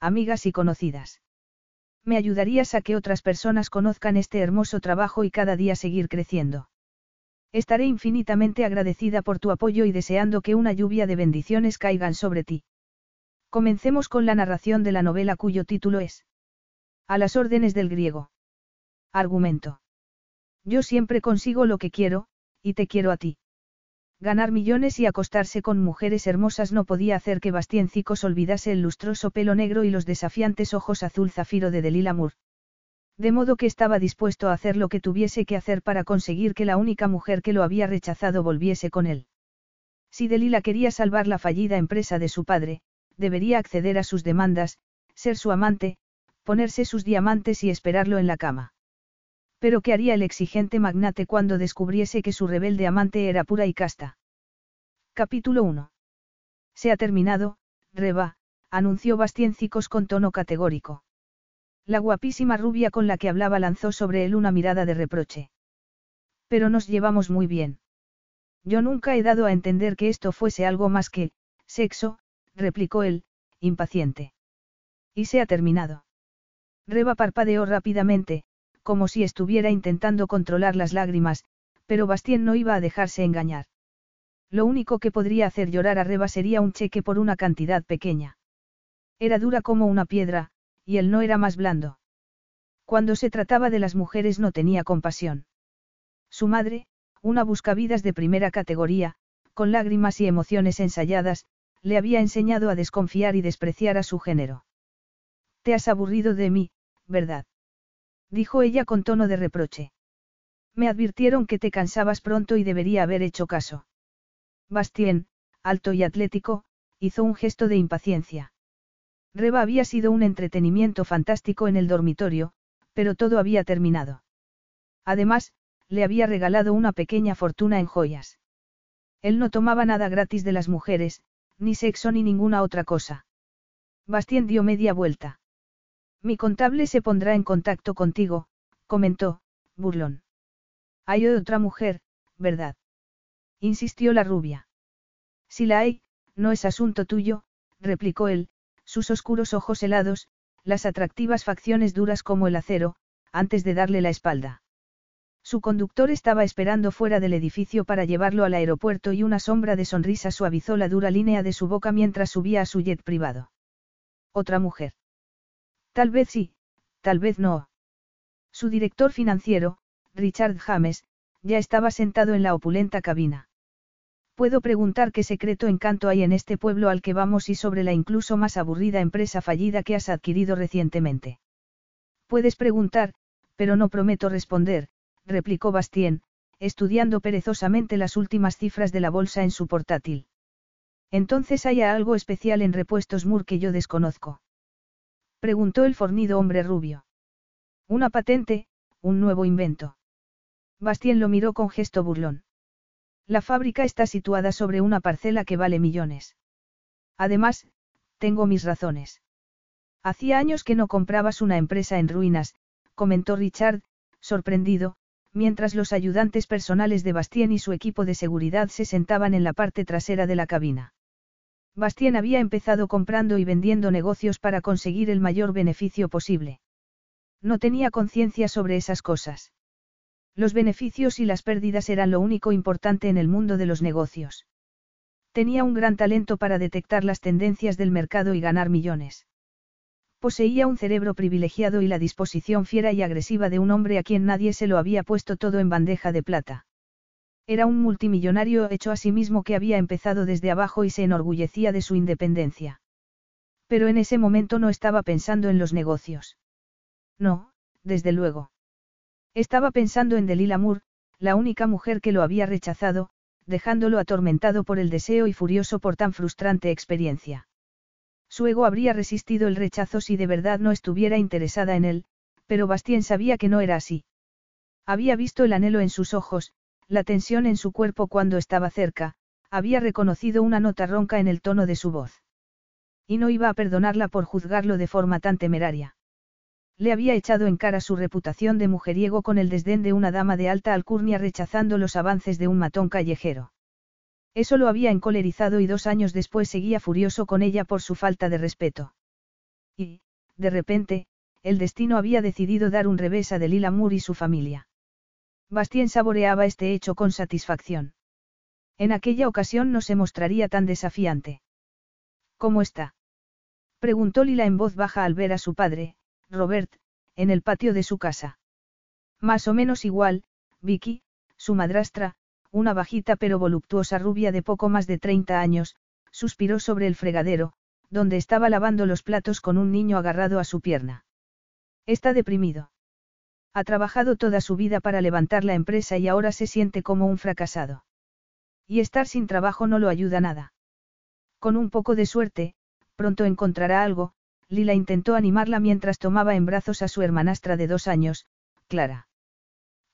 amigas y conocidas. Me ayudarías a que otras personas conozcan este hermoso trabajo y cada día seguir creciendo. Estaré infinitamente agradecida por tu apoyo y deseando que una lluvia de bendiciones caigan sobre ti. Comencemos con la narración de la novela cuyo título es A las órdenes del griego. Argumento. Yo siempre consigo lo que quiero, y te quiero a ti. Ganar millones y acostarse con mujeres hermosas no podía hacer que Bastiencicos olvidase el lustroso pelo negro y los desafiantes ojos azul zafiro de Delilah Moore. De modo que estaba dispuesto a hacer lo que tuviese que hacer para conseguir que la única mujer que lo había rechazado volviese con él. Si Delilah quería salvar la fallida empresa de su padre, debería acceder a sus demandas, ser su amante, ponerse sus diamantes y esperarlo en la cama. Pero ¿qué haría el exigente magnate cuando descubriese que su rebelde amante era pura y casta? Capítulo 1. Se ha terminado, Reba, anunció Bastiencicos con tono categórico. La guapísima rubia con la que hablaba lanzó sobre él una mirada de reproche. Pero nos llevamos muy bien. Yo nunca he dado a entender que esto fuese algo más que, sexo, replicó él, impaciente. Y se ha terminado. Reba parpadeó rápidamente, como si estuviera intentando controlar las lágrimas, pero Bastien no iba a dejarse engañar. Lo único que podría hacer llorar a Reba sería un cheque por una cantidad pequeña. Era dura como una piedra, y él no era más blando. Cuando se trataba de las mujeres no tenía compasión. Su madre, una buscavidas de primera categoría, con lágrimas y emociones ensayadas, le había enseñado a desconfiar y despreciar a su género. Te has aburrido de mí, ¿verdad? Dijo ella con tono de reproche. Me advirtieron que te cansabas pronto y debería haber hecho caso. Bastien, alto y atlético, hizo un gesto de impaciencia. Reba había sido un entretenimiento fantástico en el dormitorio, pero todo había terminado. Además, le había regalado una pequeña fortuna en joyas. Él no tomaba nada gratis de las mujeres, ni sexo ni ninguna otra cosa. Bastien dio media vuelta. Mi contable se pondrá en contacto contigo, comentó, burlón. Hay otra mujer, ¿verdad? Insistió la rubia. Si la hay, no es asunto tuyo, replicó él, sus oscuros ojos helados, las atractivas facciones duras como el acero, antes de darle la espalda. Su conductor estaba esperando fuera del edificio para llevarlo al aeropuerto y una sombra de sonrisa suavizó la dura línea de su boca mientras subía a su jet privado. Otra mujer. Tal vez sí, tal vez no. Su director financiero, Richard James, ya estaba sentado en la opulenta cabina. Puedo preguntar qué secreto encanto hay en este pueblo al que vamos y sobre la incluso más aburrida empresa fallida que has adquirido recientemente. Puedes preguntar, pero no prometo responder, replicó Bastien, estudiando perezosamente las últimas cifras de la bolsa en su portátil. Entonces hay algo especial en repuestos Moore que yo desconozco. Preguntó el fornido hombre rubio. Una patente, un nuevo invento. Bastien lo miró con gesto burlón. La fábrica está situada sobre una parcela que vale millones. Además, tengo mis razones. Hacía años que no comprabas una empresa en ruinas, comentó Richard, sorprendido, mientras los ayudantes personales de Bastien y su equipo de seguridad se sentaban en la parte trasera de la cabina. Bastien había empezado comprando y vendiendo negocios para conseguir el mayor beneficio posible. No tenía conciencia sobre esas cosas. Los beneficios y las pérdidas eran lo único importante en el mundo de los negocios. Tenía un gran talento para detectar las tendencias del mercado y ganar millones. Poseía un cerebro privilegiado y la disposición fiera y agresiva de un hombre a quien nadie se lo había puesto todo en bandeja de plata. Era un multimillonario hecho a sí mismo que había empezado desde abajo y se enorgullecía de su independencia. Pero en ese momento no estaba pensando en los negocios. No, desde luego. Estaba pensando en Delilah Moore, la única mujer que lo había rechazado, dejándolo atormentado por el deseo y furioso por tan frustrante experiencia. Su ego habría resistido el rechazo si de verdad no estuviera interesada en él, pero Bastien sabía que no era así. Había visto el anhelo en sus ojos, la tensión en su cuerpo cuando estaba cerca, había reconocido una nota ronca en el tono de su voz. Y no iba a perdonarla por juzgarlo de forma tan temeraria. Le había echado en cara su reputación de mujeriego con el desdén de una dama de alta alcurnia rechazando los avances de un matón callejero. Eso lo había encolerizado y dos años después seguía furioso con ella por su falta de respeto. Y, de repente, el destino había decidido dar un revés a Delila Moore y su familia. Bastien saboreaba este hecho con satisfacción. En aquella ocasión no se mostraría tan desafiante. ¿Cómo está? Preguntó Lila en voz baja al ver a su padre, Robert, en el patio de su casa. Más o menos igual, Vicky, su madrastra, una bajita pero voluptuosa rubia de poco más de 30 años, suspiró sobre el fregadero, donde estaba lavando los platos con un niño agarrado a su pierna. Está deprimido. Ha trabajado toda su vida para levantar la empresa y ahora se siente como un fracasado. Y estar sin trabajo no lo ayuda nada. Con un poco de suerte, pronto encontrará algo, Lila intentó animarla mientras tomaba en brazos a su hermanastra de dos años, Clara.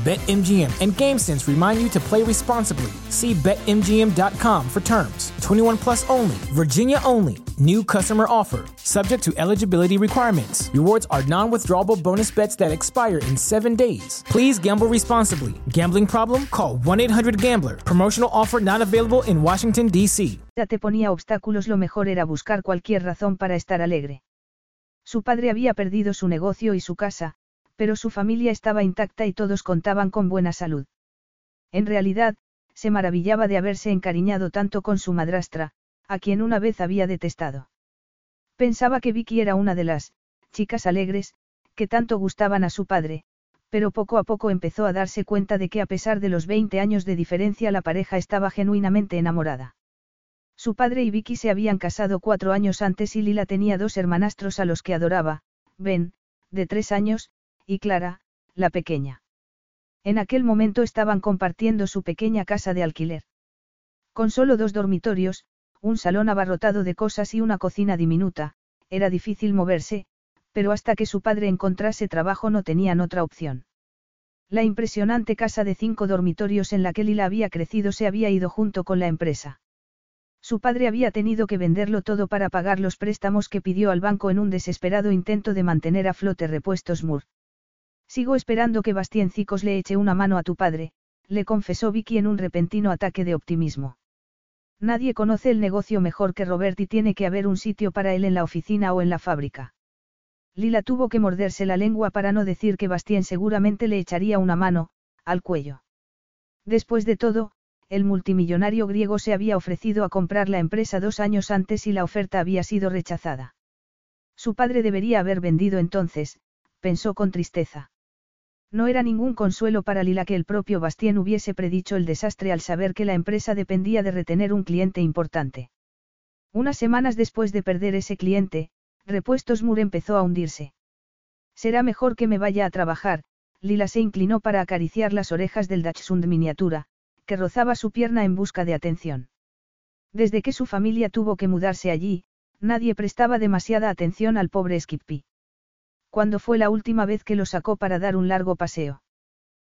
BetMGM and GameSense remind you to play responsibly. See BetMGM.com for terms. 21 plus only, Virginia only. New customer offer, subject to eligibility requirements. Rewards are non withdrawable bonus bets that expire in seven days. Please gamble responsibly. Gambling problem? Call 1 800 Gambler. Promotional offer not available in Washington, D.C. Te ponía obstáculos, lo mejor era buscar cualquier razón para estar alegre. Su padre había perdido su negocio y su casa, pero su familia estaba intacta y todos contaban con buena salud. En realidad, se maravillaba de haberse encariñado tanto con su madrastra, a quien una vez había detestado. Pensaba que Vicky era una de las chicas alegres, que tanto gustaban a su padre, pero poco a poco empezó a darse cuenta de que a pesar de los 20 años de diferencia la pareja estaba genuinamente enamorada. Su padre y Vicky se habían casado cuatro años antes y Lila tenía dos hermanastros a los que adoraba, Ben, de tres años, y Clara, la pequeña. En aquel momento estaban compartiendo su pequeña casa de alquiler. Con solo dos dormitorios, un salón abarrotado de cosas y una cocina diminuta, era difícil moverse, pero hasta que su padre encontrase trabajo no tenían otra opción. La impresionante casa de cinco dormitorios en la que Lila había crecido se había ido junto con la empresa. Su padre había tenido que venderlo todo para pagar los préstamos que pidió al banco en un desesperado intento de mantener a flote repuestos Moore. Sigo esperando que Bastiencicos le eche una mano a tu padre, le confesó Vicky en un repentino ataque de optimismo. Nadie conoce el negocio mejor que Robert y tiene que haber un sitio para él en la oficina o en la fábrica. Lila tuvo que morderse la lengua para no decir que Bastien seguramente le echaría una mano, al cuello. Después de todo, el multimillonario griego se había ofrecido a comprar la empresa dos años antes y la oferta había sido rechazada. Su padre debería haber vendido entonces, pensó con tristeza. No era ningún consuelo para Lila que el propio Bastien hubiese predicho el desastre al saber que la empresa dependía de retener un cliente importante. Unas semanas después de perder ese cliente, Repuestos Moore empezó a hundirse. Será mejor que me vaya a trabajar, Lila se inclinó para acariciar las orejas del Dachshund miniatura, que rozaba su pierna en busca de atención. Desde que su familia tuvo que mudarse allí, nadie prestaba demasiada atención al pobre Skippy. ¿Cuándo fue la última vez que lo sacó para dar un largo paseo?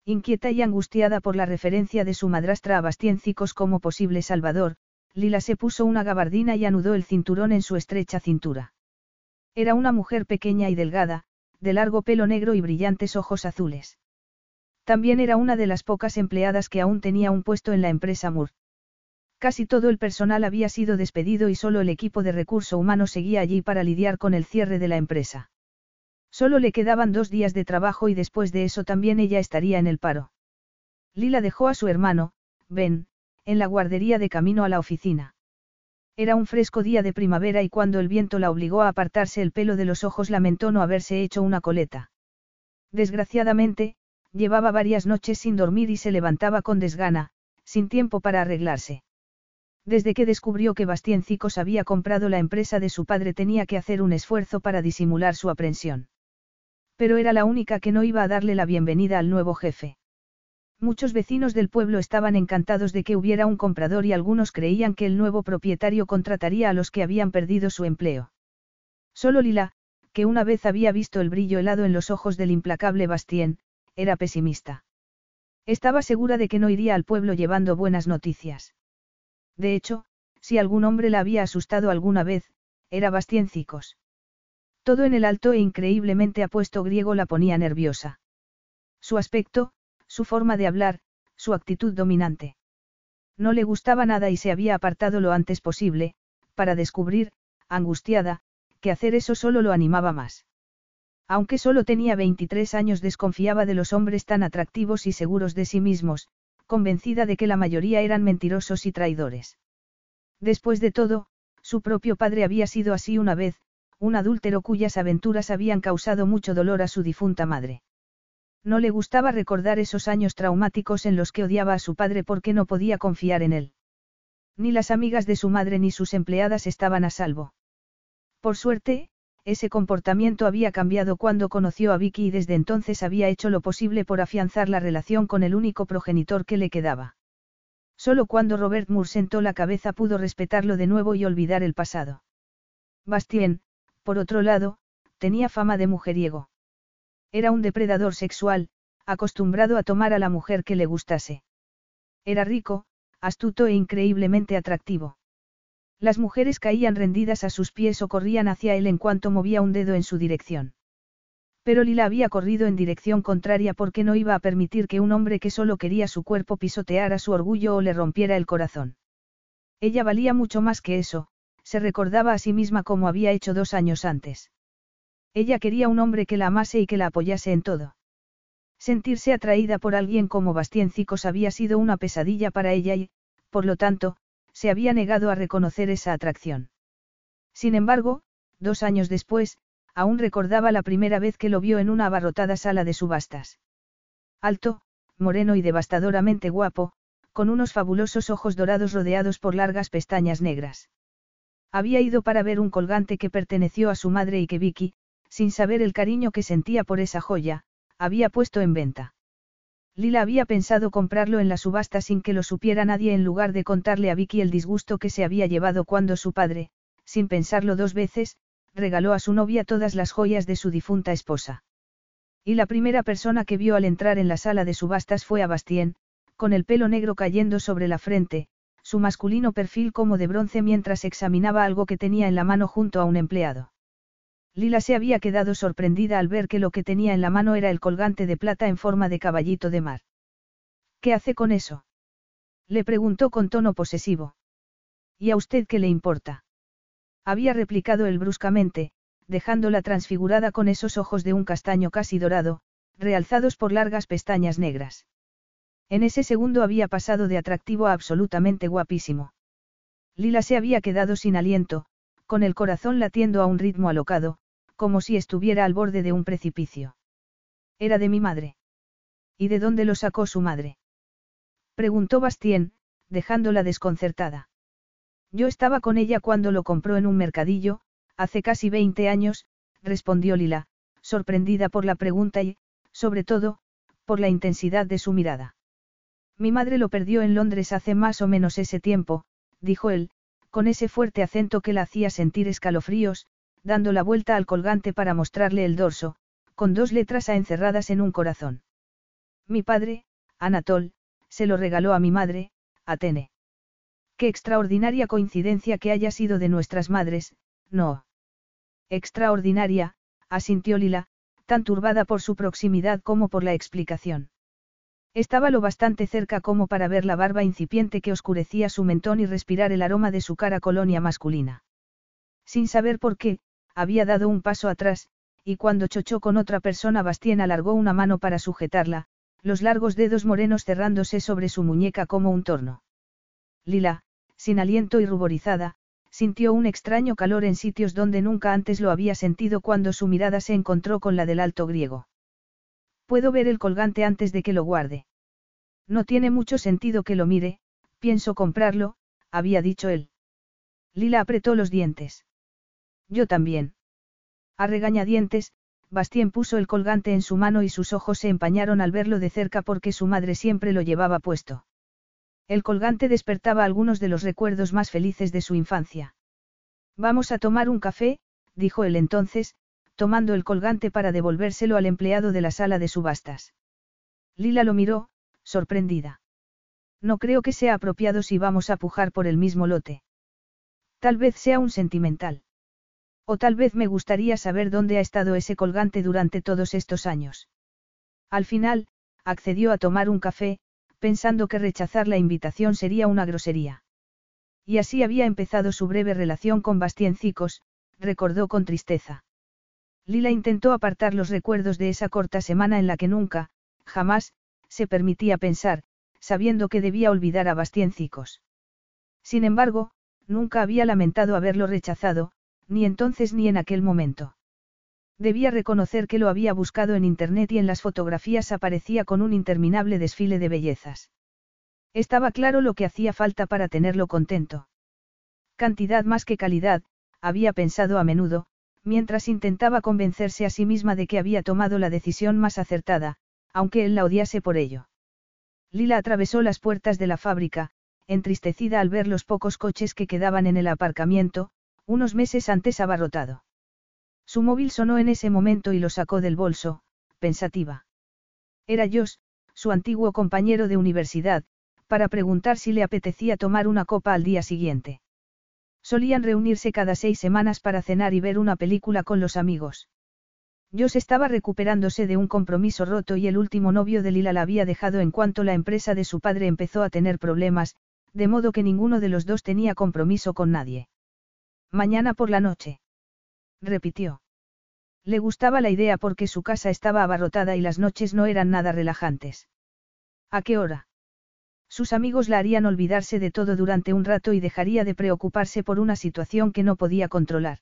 Inquieta y angustiada por la referencia de su madrastra a Bastiencicos como posible salvador, Lila se puso una gabardina y anudó el cinturón en su estrecha cintura. Era una mujer pequeña y delgada, de largo pelo negro y brillantes ojos azules. También era una de las pocas empleadas que aún tenía un puesto en la empresa Moore. Casi todo el personal había sido despedido y solo el equipo de recurso humano seguía allí para lidiar con el cierre de la empresa. Solo le quedaban dos días de trabajo y después de eso también ella estaría en el paro. Lila dejó a su hermano, Ben, en la guardería de camino a la oficina. Era un fresco día de primavera y cuando el viento la obligó a apartarse el pelo de los ojos lamentó no haberse hecho una coleta. Desgraciadamente, llevaba varias noches sin dormir y se levantaba con desgana, sin tiempo para arreglarse. Desde que descubrió que Bastiencicos había comprado la empresa de su padre tenía que hacer un esfuerzo para disimular su aprensión. Pero era la única que no iba a darle la bienvenida al nuevo jefe. Muchos vecinos del pueblo estaban encantados de que hubiera un comprador y algunos creían que el nuevo propietario contrataría a los que habían perdido su empleo. Solo Lila, que una vez había visto el brillo helado en los ojos del implacable Bastien, era pesimista. Estaba segura de que no iría al pueblo llevando buenas noticias. De hecho, si algún hombre la había asustado alguna vez, era Bastiencicos. Todo en el alto e increíblemente apuesto griego la ponía nerviosa. Su aspecto, su forma de hablar, su actitud dominante. No le gustaba nada y se había apartado lo antes posible, para descubrir, angustiada, que hacer eso solo lo animaba más. Aunque solo tenía 23 años desconfiaba de los hombres tan atractivos y seguros de sí mismos, convencida de que la mayoría eran mentirosos y traidores. Después de todo, su propio padre había sido así una vez, un adúltero cuyas aventuras habían causado mucho dolor a su difunta madre. No le gustaba recordar esos años traumáticos en los que odiaba a su padre porque no podía confiar en él. Ni las amigas de su madre ni sus empleadas estaban a salvo. Por suerte, ese comportamiento había cambiado cuando conoció a Vicky y desde entonces había hecho lo posible por afianzar la relación con el único progenitor que le quedaba. Solo cuando Robert Moore sentó la cabeza pudo respetarlo de nuevo y olvidar el pasado. Bastien, por otro lado, tenía fama de mujeriego. Era un depredador sexual, acostumbrado a tomar a la mujer que le gustase. Era rico, astuto e increíblemente atractivo. Las mujeres caían rendidas a sus pies o corrían hacia él en cuanto movía un dedo en su dirección. Pero Lila había corrido en dirección contraria porque no iba a permitir que un hombre que solo quería su cuerpo pisoteara su orgullo o le rompiera el corazón. Ella valía mucho más que eso, se recordaba a sí misma como había hecho dos años antes. Ella quería un hombre que la amase y que la apoyase en todo. Sentirse atraída por alguien como Bastiencicos había sido una pesadilla para ella y, por lo tanto, se había negado a reconocer esa atracción. Sin embargo, dos años después, aún recordaba la primera vez que lo vio en una abarrotada sala de subastas. Alto, moreno y devastadoramente guapo, con unos fabulosos ojos dorados rodeados por largas pestañas negras. Había ido para ver un colgante que perteneció a su madre y que Vicky, sin saber el cariño que sentía por esa joya, había puesto en venta. Lila había pensado comprarlo en la subasta sin que lo supiera nadie en lugar de contarle a Vicky el disgusto que se había llevado cuando su padre, sin pensarlo dos veces, regaló a su novia todas las joyas de su difunta esposa. Y la primera persona que vio al entrar en la sala de subastas fue a Bastien, con el pelo negro cayendo sobre la frente, su masculino perfil como de bronce mientras examinaba algo que tenía en la mano junto a un empleado. Lila se había quedado sorprendida al ver que lo que tenía en la mano era el colgante de plata en forma de caballito de mar. ¿Qué hace con eso? Le preguntó con tono posesivo. ¿Y a usted qué le importa? Había replicado él bruscamente, dejándola transfigurada con esos ojos de un castaño casi dorado, realzados por largas pestañas negras. En ese segundo había pasado de atractivo a absolutamente guapísimo. Lila se había quedado sin aliento, con el corazón latiendo a un ritmo alocado, como si estuviera al borde de un precipicio. Era de mi madre. ¿Y de dónde lo sacó su madre? Preguntó Bastien, dejándola desconcertada. Yo estaba con ella cuando lo compró en un mercadillo, hace casi 20 años, respondió Lila, sorprendida por la pregunta y, sobre todo, por la intensidad de su mirada. Mi madre lo perdió en Londres hace más o menos ese tiempo, dijo él, con ese fuerte acento que la hacía sentir escalofríos, dando la vuelta al colgante para mostrarle el dorso, con dos letras A encerradas en un corazón. Mi padre, Anatol, se lo regaló a mi madre, Atene. Qué extraordinaria coincidencia que haya sido de nuestras madres, no. Extraordinaria, asintió Lila, tan turbada por su proximidad como por la explicación. Estaba lo bastante cerca como para ver la barba incipiente que oscurecía su mentón y respirar el aroma de su cara colonia masculina. Sin saber por qué, había dado un paso atrás, y cuando chochó con otra persona Bastien alargó una mano para sujetarla, los largos dedos morenos cerrándose sobre su muñeca como un torno. Lila, sin aliento y ruborizada, sintió un extraño calor en sitios donde nunca antes lo había sentido cuando su mirada se encontró con la del alto griego. Puedo ver el colgante antes de que lo guarde. No tiene mucho sentido que lo mire, pienso comprarlo, había dicho él. Lila apretó los dientes. Yo también. A regañadientes, Bastien puso el colgante en su mano y sus ojos se empañaron al verlo de cerca porque su madre siempre lo llevaba puesto. El colgante despertaba algunos de los recuerdos más felices de su infancia. Vamos a tomar un café, dijo él entonces, tomando el colgante para devolvérselo al empleado de la sala de subastas. Lila lo miró, sorprendida. No creo que sea apropiado si vamos a pujar por el mismo lote. Tal vez sea un sentimental. O tal vez me gustaría saber dónde ha estado ese colgante durante todos estos años. Al final, accedió a tomar un café, pensando que rechazar la invitación sería una grosería. Y así había empezado su breve relación con Cicos, recordó con tristeza. Lila intentó apartar los recuerdos de esa corta semana en la que nunca, jamás, se permitía pensar, sabiendo que debía olvidar a Bastiencicos. Sin embargo, nunca había lamentado haberlo rechazado, ni entonces ni en aquel momento. Debía reconocer que lo había buscado en Internet y en las fotografías aparecía con un interminable desfile de bellezas. Estaba claro lo que hacía falta para tenerlo contento. Cantidad más que calidad, había pensado a menudo, mientras intentaba convencerse a sí misma de que había tomado la decisión más acertada, aunque él la odiase por ello. Lila atravesó las puertas de la fábrica, entristecida al ver los pocos coches que quedaban en el aparcamiento, unos meses antes abarrotado. Su móvil sonó en ese momento y lo sacó del bolso, pensativa. Era Josh, su antiguo compañero de universidad, para preguntar si le apetecía tomar una copa al día siguiente. Solían reunirse cada seis semanas para cenar y ver una película con los amigos. Josh estaba recuperándose de un compromiso roto y el último novio de Lila la había dejado en cuanto la empresa de su padre empezó a tener problemas, de modo que ninguno de los dos tenía compromiso con nadie. Mañana por la noche. Repitió. Le gustaba la idea porque su casa estaba abarrotada y las noches no eran nada relajantes. ¿A qué hora? Sus amigos la harían olvidarse de todo durante un rato y dejaría de preocuparse por una situación que no podía controlar.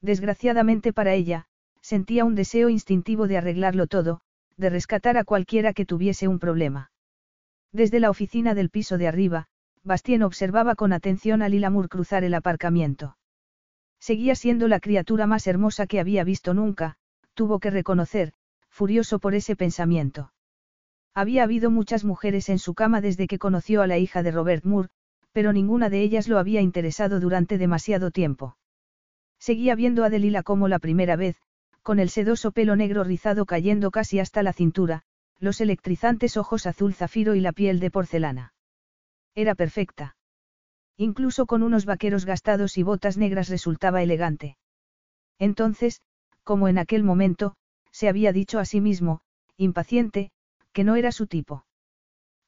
Desgraciadamente para ella, sentía un deseo instintivo de arreglarlo todo, de rescatar a cualquiera que tuviese un problema. Desde la oficina del piso de arriba, Bastien observaba con atención a Lilamur cruzar el aparcamiento. Seguía siendo la criatura más hermosa que había visto nunca, tuvo que reconocer, furioso por ese pensamiento. Había habido muchas mujeres en su cama desde que conoció a la hija de Robert Moore, pero ninguna de ellas lo había interesado durante demasiado tiempo. Seguía viendo a Delila como la primera vez, con el sedoso pelo negro rizado cayendo casi hasta la cintura, los electrizantes ojos azul zafiro y la piel de porcelana. Era perfecta. Incluso con unos vaqueros gastados y botas negras resultaba elegante. Entonces, como en aquel momento, se había dicho a sí mismo, impaciente, que no era su tipo.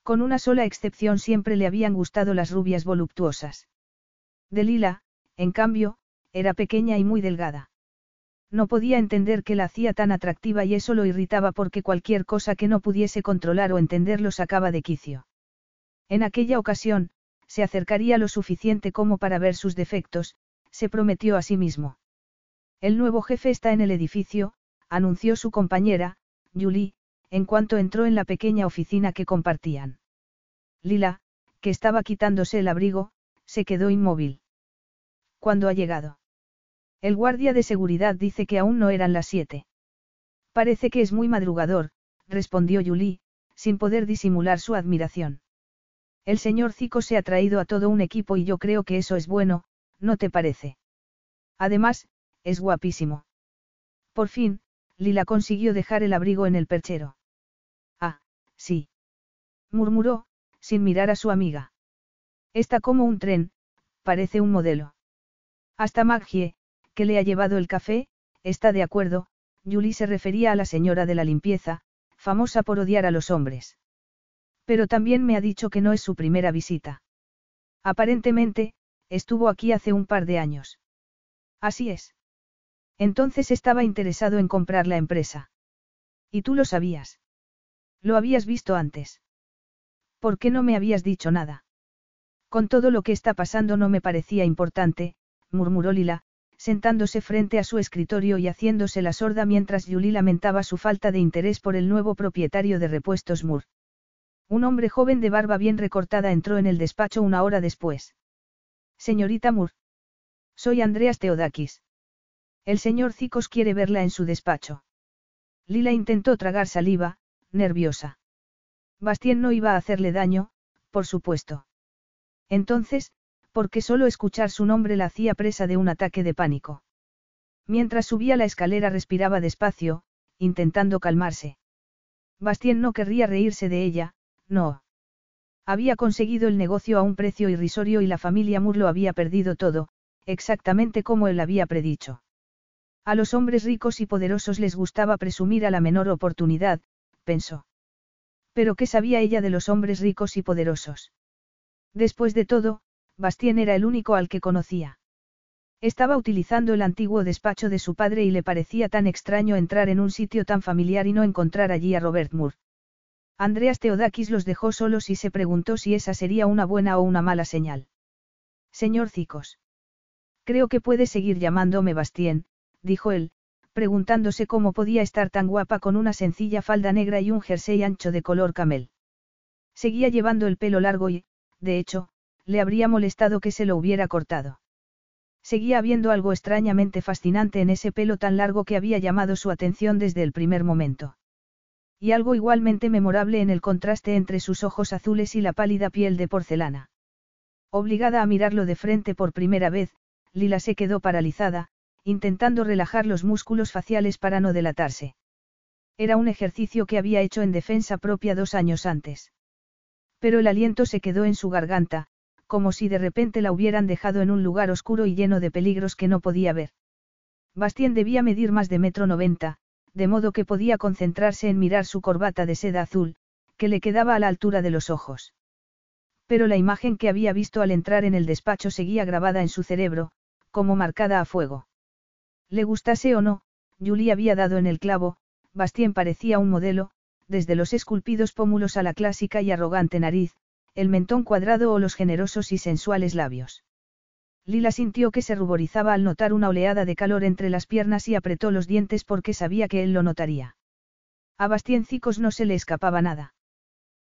Con una sola excepción siempre le habían gustado las rubias voluptuosas. Delila, en cambio, era pequeña y muy delgada. No podía entender qué la hacía tan atractiva y eso lo irritaba porque cualquier cosa que no pudiese controlar o entender lo sacaba de quicio. En aquella ocasión, se acercaría lo suficiente como para ver sus defectos, se prometió a sí mismo. El nuevo jefe está en el edificio, anunció su compañera, Julie, en cuanto entró en la pequeña oficina que compartían. Lila, que estaba quitándose el abrigo, se quedó inmóvil. ¿Cuándo ha llegado? El guardia de seguridad dice que aún no eran las siete. Parece que es muy madrugador, respondió Julie, sin poder disimular su admiración. El señor Zico se ha traído a todo un equipo y yo creo que eso es bueno, ¿no te parece? Además, es guapísimo. Por fin, Lila consiguió dejar el abrigo en el perchero. Sí. Murmuró, sin mirar a su amiga. Está como un tren, parece un modelo. Hasta Maggie, que le ha llevado el café, está de acuerdo, Julie se refería a la señora de la limpieza, famosa por odiar a los hombres. Pero también me ha dicho que no es su primera visita. Aparentemente, estuvo aquí hace un par de años. Así es. Entonces estaba interesado en comprar la empresa. ¿Y tú lo sabías? Lo habías visto antes. ¿Por qué no me habías dicho nada? Con todo lo que está pasando no me parecía importante, murmuró Lila, sentándose frente a su escritorio y haciéndose la sorda mientras Julie lamentaba su falta de interés por el nuevo propietario de repuestos Moore. Un hombre joven de barba bien recortada entró en el despacho una hora después. Señorita Moore. Soy Andreas Teodakis. El señor Cicos quiere verla en su despacho. Lila intentó tragar saliva, nerviosa. Bastien no iba a hacerle daño, por supuesto. Entonces, porque solo escuchar su nombre la hacía presa de un ataque de pánico. Mientras subía la escalera respiraba despacio, intentando calmarse. Bastien no querría reírse de ella, no. Había conseguido el negocio a un precio irrisorio y la familia Moore lo había perdido todo, exactamente como él había predicho. A los hombres ricos y poderosos les gustaba presumir a la menor oportunidad, pensó. Pero ¿qué sabía ella de los hombres ricos y poderosos? Después de todo, Bastien era el único al que conocía. Estaba utilizando el antiguo despacho de su padre y le parecía tan extraño entrar en un sitio tan familiar y no encontrar allí a Robert Moore. Andreas Teodakis los dejó solos y se preguntó si esa sería una buena o una mala señal. Señor Cicos. Creo que puede seguir llamándome Bastien, dijo él, preguntándose cómo podía estar tan guapa con una sencilla falda negra y un jersey ancho de color camel. Seguía llevando el pelo largo y, de hecho, le habría molestado que se lo hubiera cortado. Seguía habiendo algo extrañamente fascinante en ese pelo tan largo que había llamado su atención desde el primer momento. Y algo igualmente memorable en el contraste entre sus ojos azules y la pálida piel de porcelana. Obligada a mirarlo de frente por primera vez, Lila se quedó paralizada, intentando relajar los músculos faciales para no delatarse. Era un ejercicio que había hecho en defensa propia dos años antes. Pero el aliento se quedó en su garganta, como si de repente la hubieran dejado en un lugar oscuro y lleno de peligros que no podía ver. Bastien debía medir más de metro noventa, de modo que podía concentrarse en mirar su corbata de seda azul, que le quedaba a la altura de los ojos. Pero la imagen que había visto al entrar en el despacho seguía grabada en su cerebro, como marcada a fuego. Le gustase o no, Julie había dado en el clavo, Bastien parecía un modelo, desde los esculpidos pómulos a la clásica y arrogante nariz, el mentón cuadrado o los generosos y sensuales labios. Lila sintió que se ruborizaba al notar una oleada de calor entre las piernas y apretó los dientes porque sabía que él lo notaría. A Bastien Cicos no se le escapaba nada.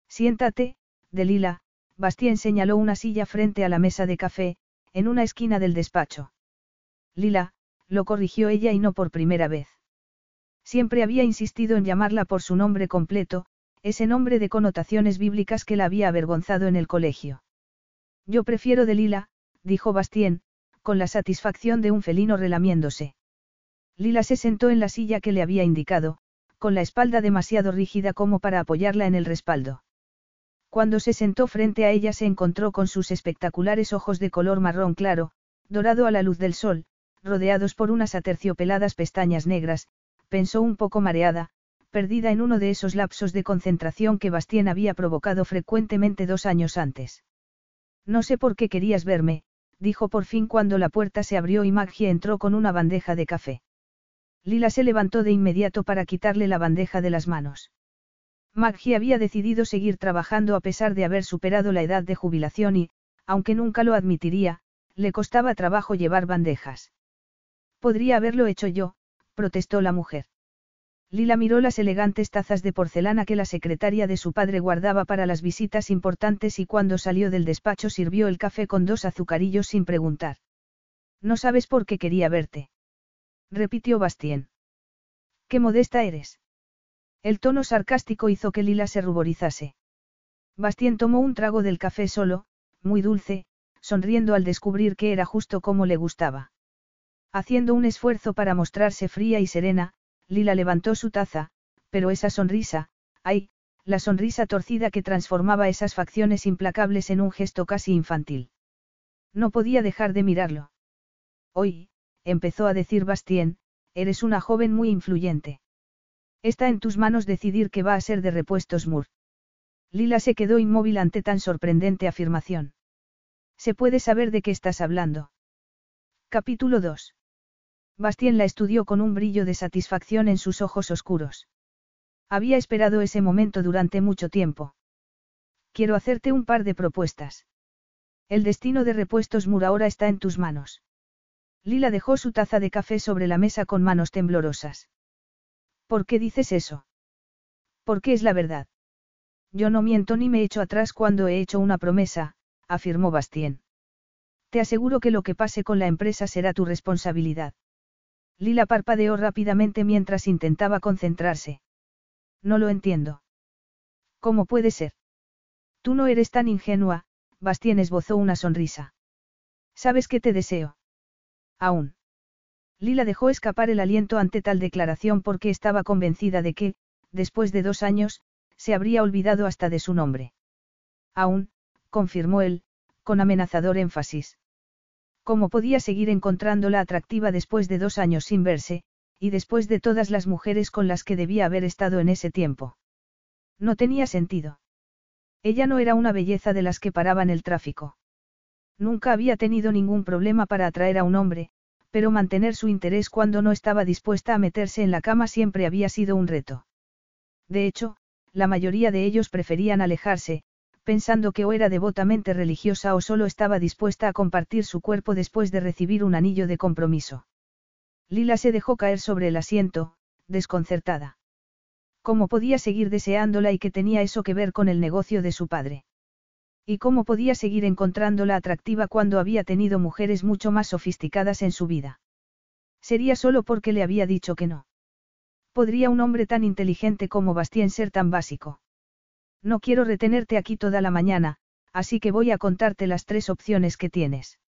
Siéntate, de Lila, Bastien señaló una silla frente a la mesa de café, en una esquina del despacho. Lila, lo corrigió ella y no por primera vez. Siempre había insistido en llamarla por su nombre completo, ese nombre de connotaciones bíblicas que la había avergonzado en el colegio. Yo prefiero de Lila, dijo Bastien, con la satisfacción de un felino relamiéndose. Lila se sentó en la silla que le había indicado, con la espalda demasiado rígida como para apoyarla en el respaldo. Cuando se sentó frente a ella se encontró con sus espectaculares ojos de color marrón claro, dorado a la luz del sol, rodeados por unas aterciopeladas pestañas negras, pensó un poco mareada, perdida en uno de esos lapsos de concentración que Bastien había provocado frecuentemente dos años antes. No sé por qué querías verme, dijo por fin cuando la puerta se abrió y Maggie entró con una bandeja de café. Lila se levantó de inmediato para quitarle la bandeja de las manos. Maggie había decidido seguir trabajando a pesar de haber superado la edad de jubilación y, aunque nunca lo admitiría, le costaba trabajo llevar bandejas. Podría haberlo hecho yo, protestó la mujer. Lila miró las elegantes tazas de porcelana que la secretaria de su padre guardaba para las visitas importantes y cuando salió del despacho sirvió el café con dos azucarillos sin preguntar. No sabes por qué quería verte. Repitió Bastien. Qué modesta eres. El tono sarcástico hizo que Lila se ruborizase. Bastien tomó un trago del café solo, muy dulce, sonriendo al descubrir que era justo como le gustaba. Haciendo un esfuerzo para mostrarse fría y serena, Lila levantó su taza, pero esa sonrisa, ay, la sonrisa torcida que transformaba esas facciones implacables en un gesto casi infantil. No podía dejar de mirarlo. Hoy, empezó a decir Bastien, eres una joven muy influyente. Está en tus manos decidir qué va a ser de repuestos Moore. Lila se quedó inmóvil ante tan sorprendente afirmación. ¿Se puede saber de qué estás hablando? Capítulo 2. Bastien la estudió con un brillo de satisfacción en sus ojos oscuros. Había esperado ese momento durante mucho tiempo. Quiero hacerte un par de propuestas. El destino de repuestos Moore ahora está en tus manos. Lila dejó su taza de café sobre la mesa con manos temblorosas. ¿Por qué dices eso? Porque es la verdad. Yo no miento ni me echo atrás cuando he hecho una promesa, afirmó Bastien. Te aseguro que lo que pase con la empresa será tu responsabilidad. Lila parpadeó rápidamente mientras intentaba concentrarse. No lo entiendo. ¿Cómo puede ser? Tú no eres tan ingenua, Bastien esbozó una sonrisa. ¿Sabes que te deseo? Aún. Lila dejó escapar el aliento ante tal declaración porque estaba convencida de que, después de dos años, se habría olvidado hasta de su nombre. Aún, confirmó él, con amenazador énfasis. ¿Cómo podía seguir encontrándola atractiva después de dos años sin verse, y después de todas las mujeres con las que debía haber estado en ese tiempo? No tenía sentido. Ella no era una belleza de las que paraban el tráfico. Nunca había tenido ningún problema para atraer a un hombre, pero mantener su interés cuando no estaba dispuesta a meterse en la cama siempre había sido un reto. De hecho, la mayoría de ellos preferían alejarse, pensando que o era devotamente religiosa o solo estaba dispuesta a compartir su cuerpo después de recibir un anillo de compromiso. Lila se dejó caer sobre el asiento, desconcertada. ¿Cómo podía seguir deseándola y qué tenía eso que ver con el negocio de su padre? ¿Y cómo podía seguir encontrándola atractiva cuando había tenido mujeres mucho más sofisticadas en su vida? Sería solo porque le había dicho que no. ¿Podría un hombre tan inteligente como Bastien ser tan básico? No quiero retenerte aquí toda la mañana, así que voy a contarte las tres opciones que tienes.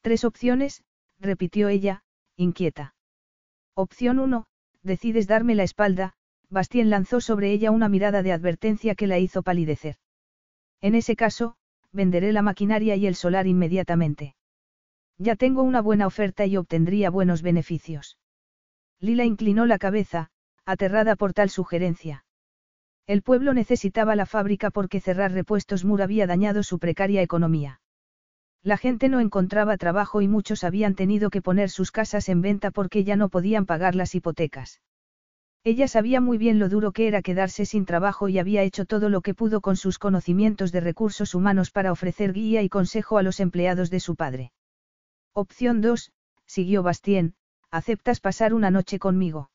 Tres opciones, repitió ella, inquieta. Opción 1, decides darme la espalda, Bastien lanzó sobre ella una mirada de advertencia que la hizo palidecer. En ese caso, venderé la maquinaria y el solar inmediatamente. Ya tengo una buena oferta y obtendría buenos beneficios. Lila inclinó la cabeza, aterrada por tal sugerencia. El pueblo necesitaba la fábrica porque cerrar repuestos Mur había dañado su precaria economía. La gente no encontraba trabajo y muchos habían tenido que poner sus casas en venta porque ya no podían pagar las hipotecas. Ella sabía muy bien lo duro que era quedarse sin trabajo y había hecho todo lo que pudo con sus conocimientos de recursos humanos para ofrecer guía y consejo a los empleados de su padre. Opción 2, siguió Bastien, aceptas pasar una noche conmigo.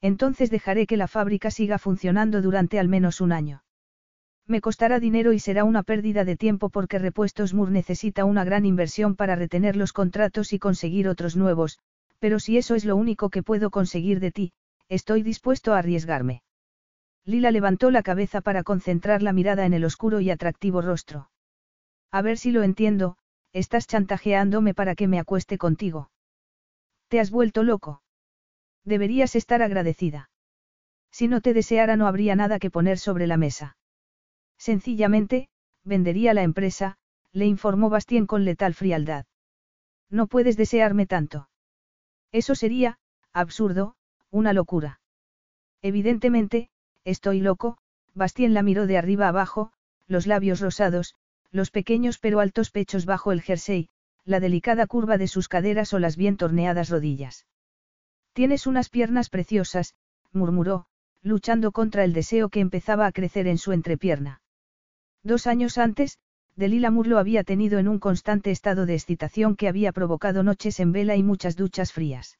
Entonces dejaré que la fábrica siga funcionando durante al menos un año. Me costará dinero y será una pérdida de tiempo porque Repuestos Moore necesita una gran inversión para retener los contratos y conseguir otros nuevos, pero si eso es lo único que puedo conseguir de ti, Estoy dispuesto a arriesgarme. Lila levantó la cabeza para concentrar la mirada en el oscuro y atractivo rostro. A ver si lo entiendo, estás chantajeándome para que me acueste contigo. Te has vuelto loco. Deberías estar agradecida. Si no te deseara no habría nada que poner sobre la mesa. Sencillamente, vendería la empresa, le informó Bastien con letal frialdad. No puedes desearme tanto. Eso sería, absurdo, una locura. Evidentemente, estoy loco, Bastien la miró de arriba abajo, los labios rosados, los pequeños pero altos pechos bajo el jersey, la delicada curva de sus caderas o las bien torneadas rodillas. Tienes unas piernas preciosas, murmuró, luchando contra el deseo que empezaba a crecer en su entrepierna. Dos años antes, Delila Moore lo había tenido en un constante estado de excitación que había provocado noches en vela y muchas duchas frías.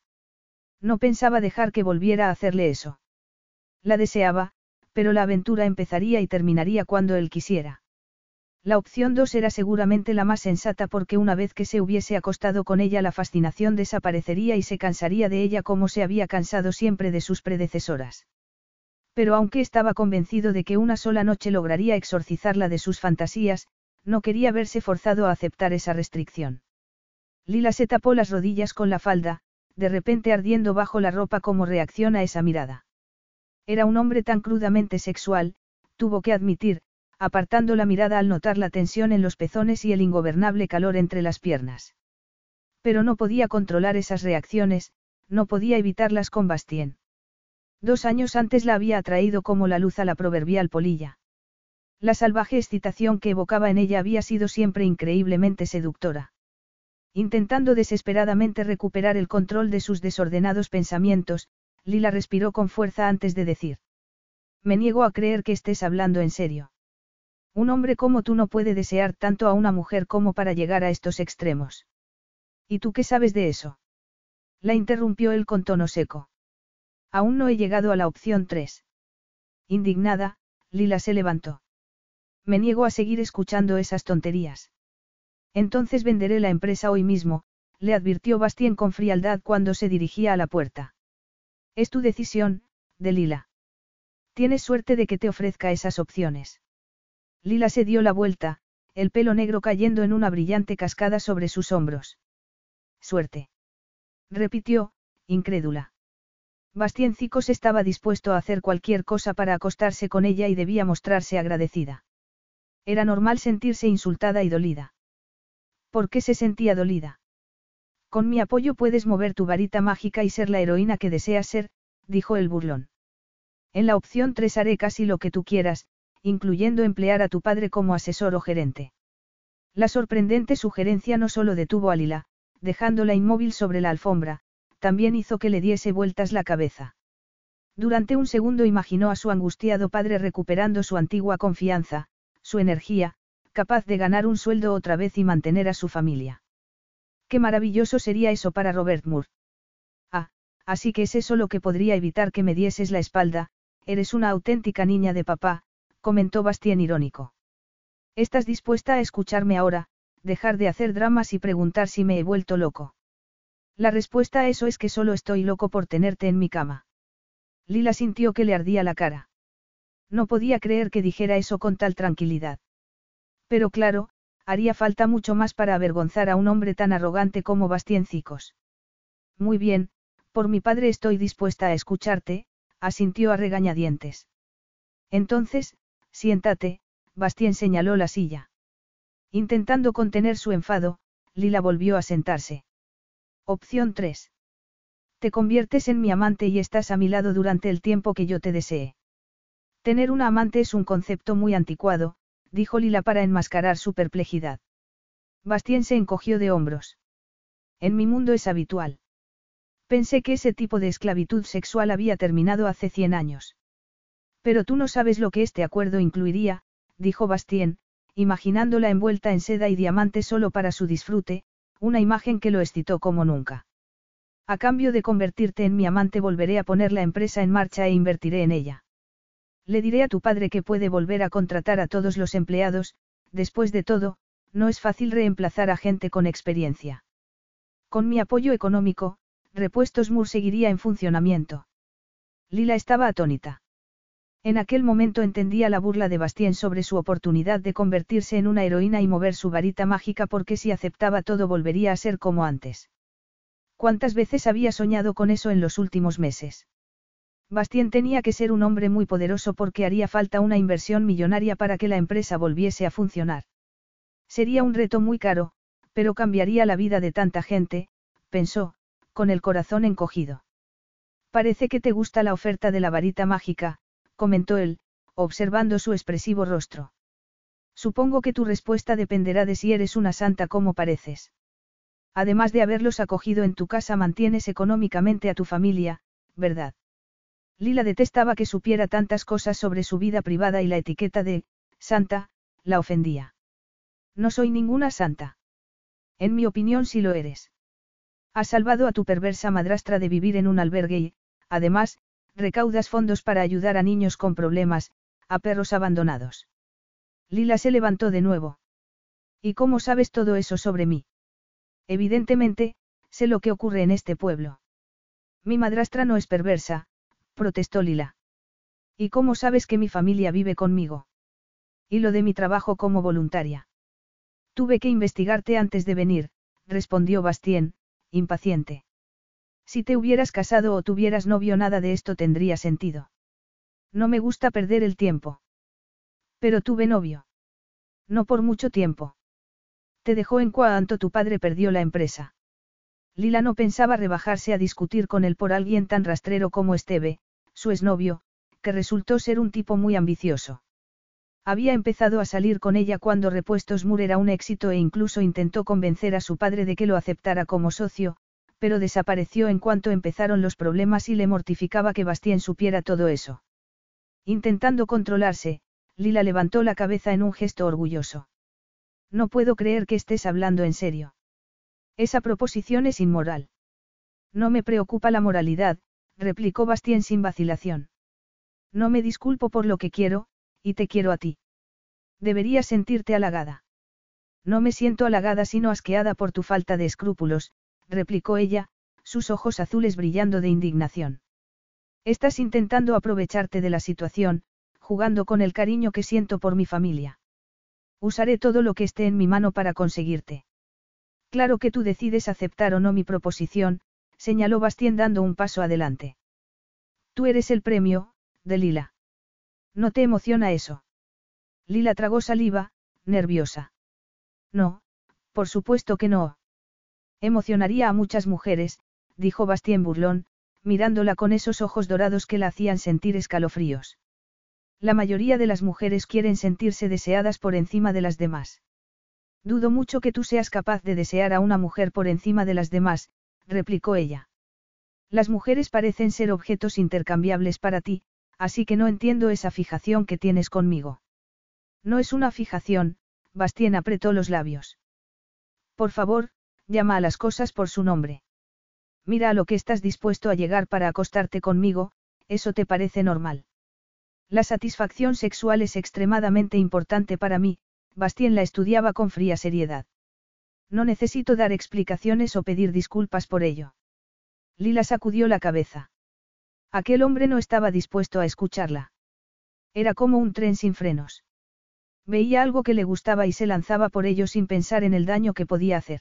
No pensaba dejar que volviera a hacerle eso. La deseaba, pero la aventura empezaría y terminaría cuando él quisiera. La opción 2 era seguramente la más sensata porque una vez que se hubiese acostado con ella la fascinación desaparecería y se cansaría de ella como se había cansado siempre de sus predecesoras. Pero aunque estaba convencido de que una sola noche lograría exorcizarla de sus fantasías, no quería verse forzado a aceptar esa restricción. Lila se tapó las rodillas con la falda, de repente ardiendo bajo la ropa como reacción a esa mirada. Era un hombre tan crudamente sexual, tuvo que admitir, apartando la mirada al notar la tensión en los pezones y el ingobernable calor entre las piernas. Pero no podía controlar esas reacciones, no podía evitarlas con Bastien. Dos años antes la había atraído como la luz a la proverbial polilla. La salvaje excitación que evocaba en ella había sido siempre increíblemente seductora. Intentando desesperadamente recuperar el control de sus desordenados pensamientos, Lila respiró con fuerza antes de decir. Me niego a creer que estés hablando en serio. Un hombre como tú no puede desear tanto a una mujer como para llegar a estos extremos. ¿Y tú qué sabes de eso? La interrumpió él con tono seco. Aún no he llegado a la opción 3. Indignada, Lila se levantó. Me niego a seguir escuchando esas tonterías. Entonces venderé la empresa hoy mismo, le advirtió Bastien con frialdad cuando se dirigía a la puerta. Es tu decisión, de Lila. Tienes suerte de que te ofrezca esas opciones. Lila se dio la vuelta, el pelo negro cayendo en una brillante cascada sobre sus hombros. Suerte. Repitió, incrédula. Cicos estaba dispuesto a hacer cualquier cosa para acostarse con ella y debía mostrarse agradecida. Era normal sentirse insultada y dolida. ¿Por qué se sentía dolida? Con mi apoyo puedes mover tu varita mágica y ser la heroína que deseas ser, dijo el burlón. En la opción 3 haré casi lo que tú quieras, incluyendo emplear a tu padre como asesor o gerente. La sorprendente sugerencia no solo detuvo a Lila, dejándola inmóvil sobre la alfombra, también hizo que le diese vueltas la cabeza. Durante un segundo imaginó a su angustiado padre recuperando su antigua confianza, su energía, capaz de ganar un sueldo otra vez y mantener a su familia. Qué maravilloso sería eso para Robert Moore. Ah, así que es eso lo que podría evitar que me dieses la espalda, eres una auténtica niña de papá, comentó Bastien irónico. ¿Estás dispuesta a escucharme ahora, dejar de hacer dramas y preguntar si me he vuelto loco? La respuesta a eso es que solo estoy loco por tenerte en mi cama. Lila sintió que le ardía la cara. No podía creer que dijera eso con tal tranquilidad. Pero claro, haría falta mucho más para avergonzar a un hombre tan arrogante como Cicos. Muy bien, por mi padre estoy dispuesta a escucharte, asintió a regañadientes. Entonces, Siéntate, Bastien señaló la silla. Intentando contener su enfado, Lila volvió a sentarse. Opción 3. Te conviertes en mi amante y estás a mi lado durante el tiempo que yo te desee. Tener una amante es un concepto muy anticuado, dijo Lila para enmascarar su perplejidad. Bastien se encogió de hombros. En mi mundo es habitual. Pensé que ese tipo de esclavitud sexual había terminado hace cien años. Pero tú no sabes lo que este acuerdo incluiría, dijo Bastien, imaginándola envuelta en seda y diamante solo para su disfrute, una imagen que lo excitó como nunca. A cambio de convertirte en mi amante volveré a poner la empresa en marcha e invertiré en ella. Le diré a tu padre que puede volver a contratar a todos los empleados, después de todo, no es fácil reemplazar a gente con experiencia. Con mi apoyo económico, Repuestos Moore seguiría en funcionamiento. Lila estaba atónita. En aquel momento entendía la burla de Bastien sobre su oportunidad de convertirse en una heroína y mover su varita mágica porque si aceptaba todo volvería a ser como antes. ¿Cuántas veces había soñado con eso en los últimos meses? Bastien tenía que ser un hombre muy poderoso porque haría falta una inversión millonaria para que la empresa volviese a funcionar. Sería un reto muy caro, pero cambiaría la vida de tanta gente, pensó, con el corazón encogido. Parece que te gusta la oferta de la varita mágica, comentó él, observando su expresivo rostro. Supongo que tu respuesta dependerá de si eres una santa como pareces. Además de haberlos acogido en tu casa mantienes económicamente a tu familia, ¿verdad? Lila detestaba que supiera tantas cosas sobre su vida privada y la etiqueta de, santa, la ofendía. No soy ninguna santa. En mi opinión sí lo eres. Has salvado a tu perversa madrastra de vivir en un albergue y, además, recaudas fondos para ayudar a niños con problemas, a perros abandonados. Lila se levantó de nuevo. ¿Y cómo sabes todo eso sobre mí? Evidentemente, sé lo que ocurre en este pueblo. Mi madrastra no es perversa, protestó Lila. ¿Y cómo sabes que mi familia vive conmigo? Y lo de mi trabajo como voluntaria. Tuve que investigarte antes de venir, respondió Bastien, impaciente. Si te hubieras casado o tuvieras novio nada de esto tendría sentido. No me gusta perder el tiempo. Pero tuve novio. No por mucho tiempo. Te dejó en cuanto tu padre perdió la empresa. Lila no pensaba rebajarse a discutir con él por alguien tan rastrero como Esteve, su exnovio, que resultó ser un tipo muy ambicioso. Había empezado a salir con ella cuando Repuestos Mur era un éxito e incluso intentó convencer a su padre de que lo aceptara como socio, pero desapareció en cuanto empezaron los problemas y le mortificaba que Bastien supiera todo eso. Intentando controlarse, Lila levantó la cabeza en un gesto orgulloso. No puedo creer que estés hablando en serio. Esa proposición es inmoral. No me preocupa la moralidad, replicó Bastien sin vacilación. No me disculpo por lo que quiero, y te quiero a ti. Deberías sentirte halagada. No me siento halagada sino asqueada por tu falta de escrúpulos, replicó ella, sus ojos azules brillando de indignación. Estás intentando aprovecharte de la situación, jugando con el cariño que siento por mi familia. Usaré todo lo que esté en mi mano para conseguirte. Claro que tú decides aceptar o no mi proposición, señaló Bastien dando un paso adelante. Tú eres el premio, de Lila. ¿No te emociona eso? Lila tragó saliva, nerviosa. No, por supuesto que no. Emocionaría a muchas mujeres, dijo Bastien burlón, mirándola con esos ojos dorados que la hacían sentir escalofríos. La mayoría de las mujeres quieren sentirse deseadas por encima de las demás. Dudo mucho que tú seas capaz de desear a una mujer por encima de las demás, replicó ella. Las mujeres parecen ser objetos intercambiables para ti, así que no entiendo esa fijación que tienes conmigo. No es una fijación, Bastien apretó los labios. Por favor, llama a las cosas por su nombre. Mira a lo que estás dispuesto a llegar para acostarte conmigo, eso te parece normal. La satisfacción sexual es extremadamente importante para mí, Bastien la estudiaba con fría seriedad. No necesito dar explicaciones o pedir disculpas por ello. Lila sacudió la cabeza. Aquel hombre no estaba dispuesto a escucharla. Era como un tren sin frenos. Veía algo que le gustaba y se lanzaba por ello sin pensar en el daño que podía hacer.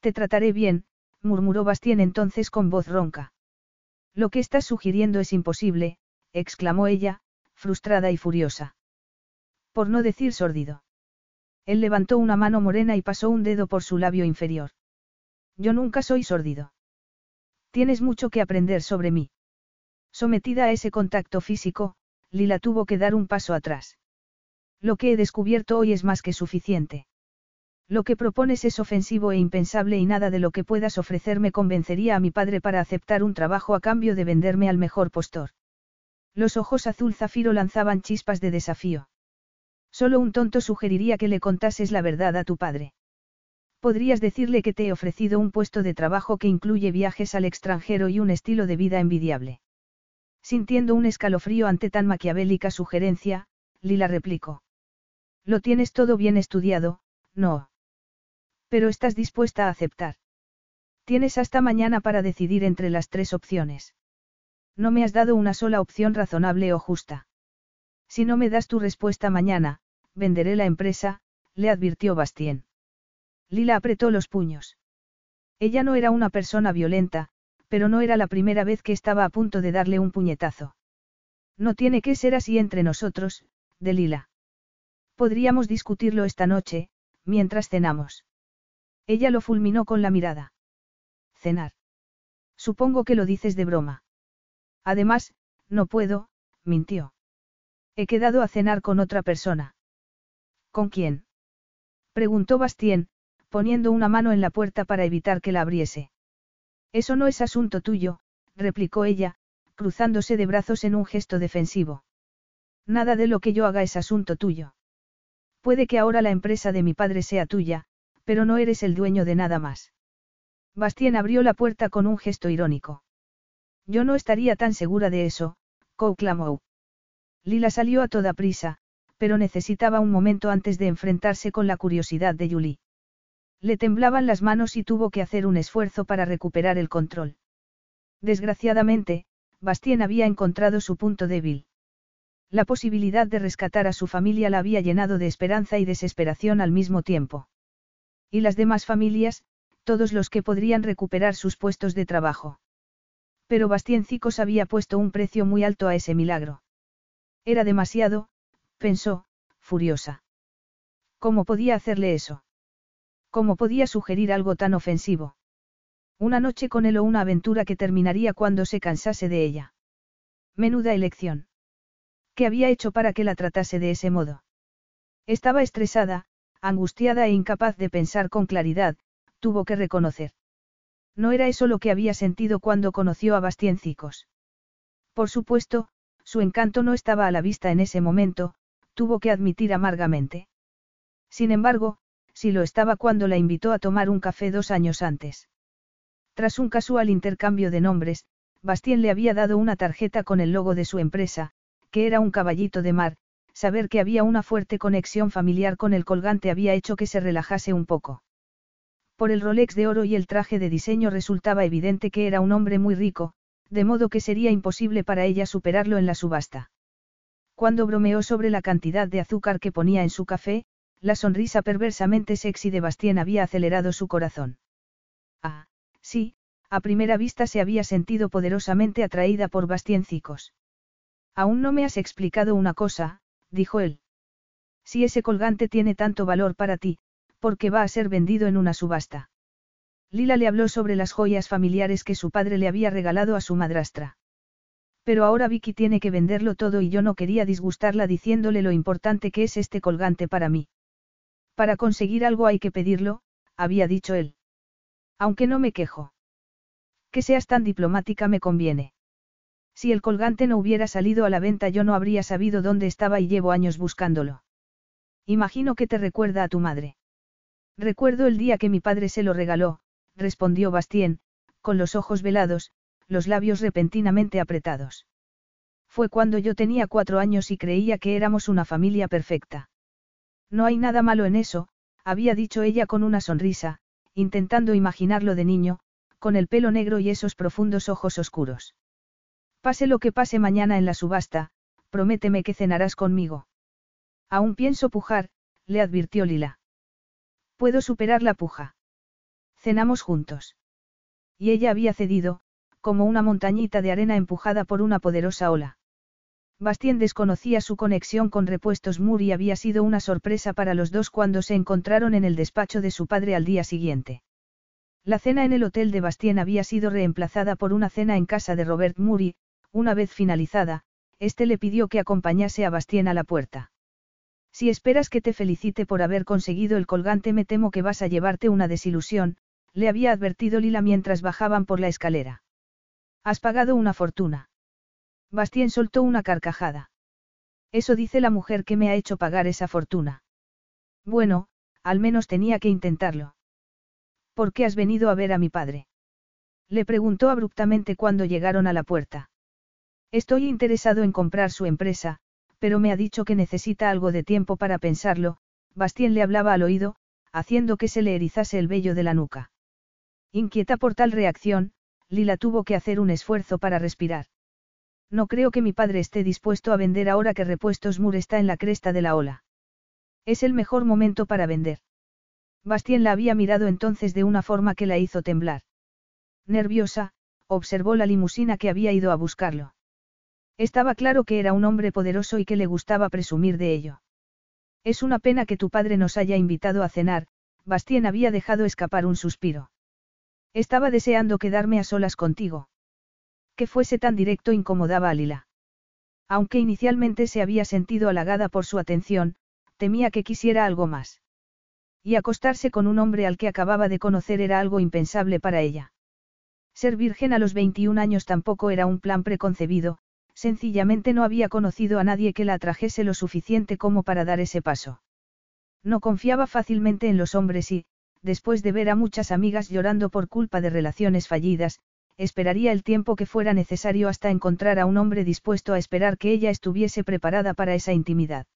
Te trataré bien, murmuró Bastien entonces con voz ronca. Lo que estás sugiriendo es imposible, exclamó ella, frustrada y furiosa. Por no decir sordido. Él levantó una mano morena y pasó un dedo por su labio inferior. Yo nunca soy sordido. Tienes mucho que aprender sobre mí. Sometida a ese contacto físico, Lila tuvo que dar un paso atrás. Lo que he descubierto hoy es más que suficiente. Lo que propones es ofensivo e impensable y nada de lo que puedas ofrecerme convencería a mi padre para aceptar un trabajo a cambio de venderme al mejor postor. Los ojos azul zafiro lanzaban chispas de desafío. Solo un tonto sugeriría que le contases la verdad a tu padre. Podrías decirle que te he ofrecido un puesto de trabajo que incluye viajes al extranjero y un estilo de vida envidiable. Sintiendo un escalofrío ante tan maquiavélica sugerencia, Lila replicó. Lo tienes todo bien estudiado, no. Pero estás dispuesta a aceptar. Tienes hasta mañana para decidir entre las tres opciones. No me has dado una sola opción razonable o justa. Si no me das tu respuesta mañana, venderé la empresa, le advirtió Bastien. Lila apretó los puños. Ella no era una persona violenta, pero no era la primera vez que estaba a punto de darle un puñetazo. No tiene que ser así entre nosotros, Delila. Podríamos discutirlo esta noche, mientras cenamos. Ella lo fulminó con la mirada. Cenar. Supongo que lo dices de broma. Además, no puedo, mintió. He quedado a cenar con otra persona. ¿Con quién? Preguntó Bastien, poniendo una mano en la puerta para evitar que la abriese. Eso no es asunto tuyo, replicó ella, cruzándose de brazos en un gesto defensivo. Nada de lo que yo haga es asunto tuyo. Puede que ahora la empresa de mi padre sea tuya, pero no eres el dueño de nada más. Bastien abrió la puerta con un gesto irónico. Yo no estaría tan segura de eso, clamó. Lila salió a toda prisa, pero necesitaba un momento antes de enfrentarse con la curiosidad de Julie. Le temblaban las manos y tuvo que hacer un esfuerzo para recuperar el control. Desgraciadamente, Bastien había encontrado su punto débil. La posibilidad de rescatar a su familia la había llenado de esperanza y desesperación al mismo tiempo. Y las demás familias, todos los que podrían recuperar sus puestos de trabajo. Pero Bastiencicos había puesto un precio muy alto a ese milagro. Era demasiado, pensó, furiosa. ¿Cómo podía hacerle eso? ¿Cómo podía sugerir algo tan ofensivo? Una noche con él o una aventura que terminaría cuando se cansase de ella. Menuda elección. ¿Qué había hecho para que la tratase de ese modo? Estaba estresada, angustiada e incapaz de pensar con claridad, tuvo que reconocer. No era eso lo que había sentido cuando conoció a Bastiencicos. Por supuesto, su encanto no estaba a la vista en ese momento, tuvo que admitir amargamente. Sin embargo, sí lo estaba cuando la invitó a tomar un café dos años antes. Tras un casual intercambio de nombres, Bastien le había dado una tarjeta con el logo de su empresa, que era un caballito de mar, saber que había una fuerte conexión familiar con el colgante había hecho que se relajase un poco. Por el Rolex de oro y el traje de diseño resultaba evidente que era un hombre muy rico, de modo que sería imposible para ella superarlo en la subasta. Cuando bromeó sobre la cantidad de azúcar que ponía en su café, la sonrisa perversamente sexy de Bastien había acelerado su corazón. Ah, sí, a primera vista se había sentido poderosamente atraída por Bastiencicos. Aún no me has explicado una cosa, dijo él. Si ese colgante tiene tanto valor para ti, ¿por qué va a ser vendido en una subasta? Lila le habló sobre las joyas familiares que su padre le había regalado a su madrastra. Pero ahora Vicky tiene que venderlo todo y yo no quería disgustarla diciéndole lo importante que es este colgante para mí. Para conseguir algo hay que pedirlo, había dicho él. Aunque no me quejo. Que seas tan diplomática me conviene. Si el colgante no hubiera salido a la venta yo no habría sabido dónde estaba y llevo años buscándolo. Imagino que te recuerda a tu madre. Recuerdo el día que mi padre se lo regaló, respondió Bastien, con los ojos velados, los labios repentinamente apretados. Fue cuando yo tenía cuatro años y creía que éramos una familia perfecta. No hay nada malo en eso, había dicho ella con una sonrisa, intentando imaginarlo de niño, con el pelo negro y esos profundos ojos oscuros. Pase lo que pase mañana en la subasta, prométeme que cenarás conmigo. Aún pienso pujar, le advirtió Lila. Puedo superar la puja. Cenamos juntos. Y ella había cedido, como una montañita de arena empujada por una poderosa ola. Bastien desconocía su conexión con repuestos Moore y había sido una sorpresa para los dos cuando se encontraron en el despacho de su padre al día siguiente. La cena en el hotel de Bastien había sido reemplazada por una cena en casa de Robert Moore una vez finalizada, este le pidió que acompañase a Bastien a la puerta. Si esperas que te felicite por haber conseguido el colgante me temo que vas a llevarte una desilusión, le había advertido Lila mientras bajaban por la escalera. Has pagado una fortuna. Bastien soltó una carcajada. Eso dice la mujer que me ha hecho pagar esa fortuna. Bueno, al menos tenía que intentarlo. ¿Por qué has venido a ver a mi padre? Le preguntó abruptamente cuando llegaron a la puerta. Estoy interesado en comprar su empresa, pero me ha dicho que necesita algo de tiempo para pensarlo, Bastien le hablaba al oído, haciendo que se le erizase el vello de la nuca. Inquieta por tal reacción, Lila tuvo que hacer un esfuerzo para respirar. No creo que mi padre esté dispuesto a vender ahora que Repuestos Mur está en la cresta de la ola. Es el mejor momento para vender. Bastien la había mirado entonces de una forma que la hizo temblar. Nerviosa, observó la limusina que había ido a buscarlo. Estaba claro que era un hombre poderoso y que le gustaba presumir de ello. Es una pena que tu padre nos haya invitado a cenar, Bastien había dejado escapar un suspiro. Estaba deseando quedarme a solas contigo. Que fuese tan directo incomodaba a Lila. Aunque inicialmente se había sentido halagada por su atención, temía que quisiera algo más. Y acostarse con un hombre al que acababa de conocer era algo impensable para ella. Ser virgen a los 21 años tampoco era un plan preconcebido, sencillamente no había conocido a nadie que la atrajese lo suficiente como para dar ese paso. No confiaba fácilmente en los hombres y, después de ver a muchas amigas llorando por culpa de relaciones fallidas, esperaría el tiempo que fuera necesario hasta encontrar a un hombre dispuesto a esperar que ella estuviese preparada para esa intimidad.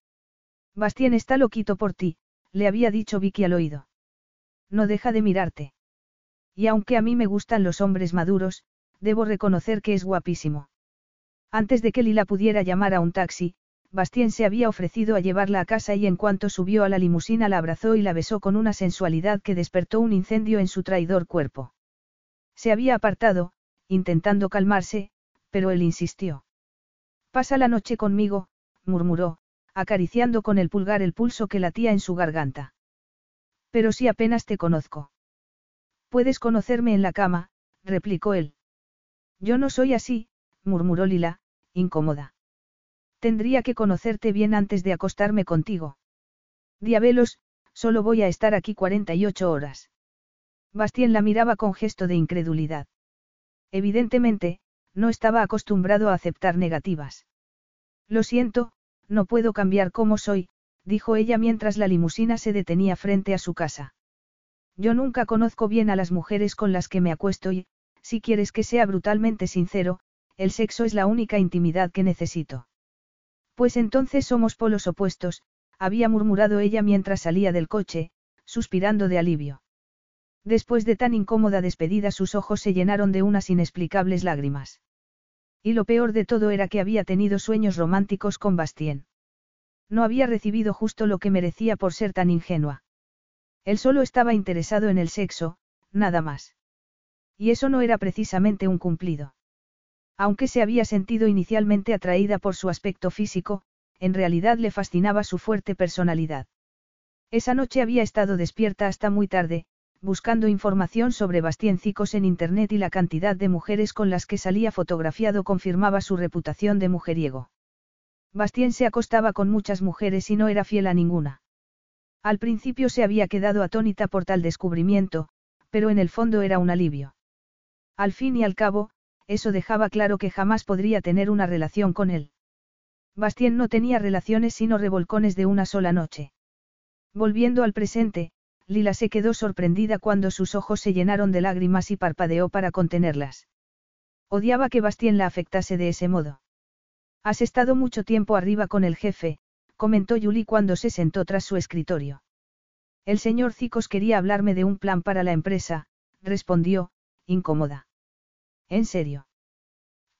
Bastien está loquito por ti, le había dicho Vicky al oído. No deja de mirarte. Y aunque a mí me gustan los hombres maduros, debo reconocer que es guapísimo. Antes de que Lila pudiera llamar a un taxi, Bastien se había ofrecido a llevarla a casa y en cuanto subió a la limusina la abrazó y la besó con una sensualidad que despertó un incendio en su traidor cuerpo. Se había apartado, intentando calmarse, pero él insistió. Pasa la noche conmigo, murmuró, acariciando con el pulgar el pulso que latía en su garganta. Pero si apenas te conozco. Puedes conocerme en la cama, replicó él. Yo no soy así, murmuró Lila, incómoda. Tendría que conocerte bien antes de acostarme contigo. Diabelos, solo voy a estar aquí 48 horas. Bastien la miraba con gesto de incredulidad. Evidentemente, no estaba acostumbrado a aceptar negativas. Lo siento, no puedo cambiar como soy, dijo ella mientras la limusina se detenía frente a su casa. Yo nunca conozco bien a las mujeres con las que me acuesto y, si quieres que sea brutalmente sincero, el sexo es la única intimidad que necesito. Pues entonces somos polos opuestos, había murmurado ella mientras salía del coche, suspirando de alivio. Después de tan incómoda despedida sus ojos se llenaron de unas inexplicables lágrimas. Y lo peor de todo era que había tenido sueños románticos con Bastien. No había recibido justo lo que merecía por ser tan ingenua. Él solo estaba interesado en el sexo, nada más. Y eso no era precisamente un cumplido. Aunque se había sentido inicialmente atraída por su aspecto físico, en realidad le fascinaba su fuerte personalidad. Esa noche había estado despierta hasta muy tarde, buscando información sobre bastiencicos en Internet y la cantidad de mujeres con las que salía fotografiado confirmaba su reputación de mujeriego. Bastien se acostaba con muchas mujeres y no era fiel a ninguna. Al principio se había quedado atónita por tal descubrimiento, pero en el fondo era un alivio. Al fin y al cabo, eso dejaba claro que jamás podría tener una relación con él. Bastien no tenía relaciones sino revolcones de una sola noche. Volviendo al presente, Lila se quedó sorprendida cuando sus ojos se llenaron de lágrimas y parpadeó para contenerlas. Odiaba que Bastien la afectase de ese modo. Has estado mucho tiempo arriba con el jefe, comentó Julie cuando se sentó tras su escritorio. El señor Cicos quería hablarme de un plan para la empresa, respondió, incómoda. ¿En serio?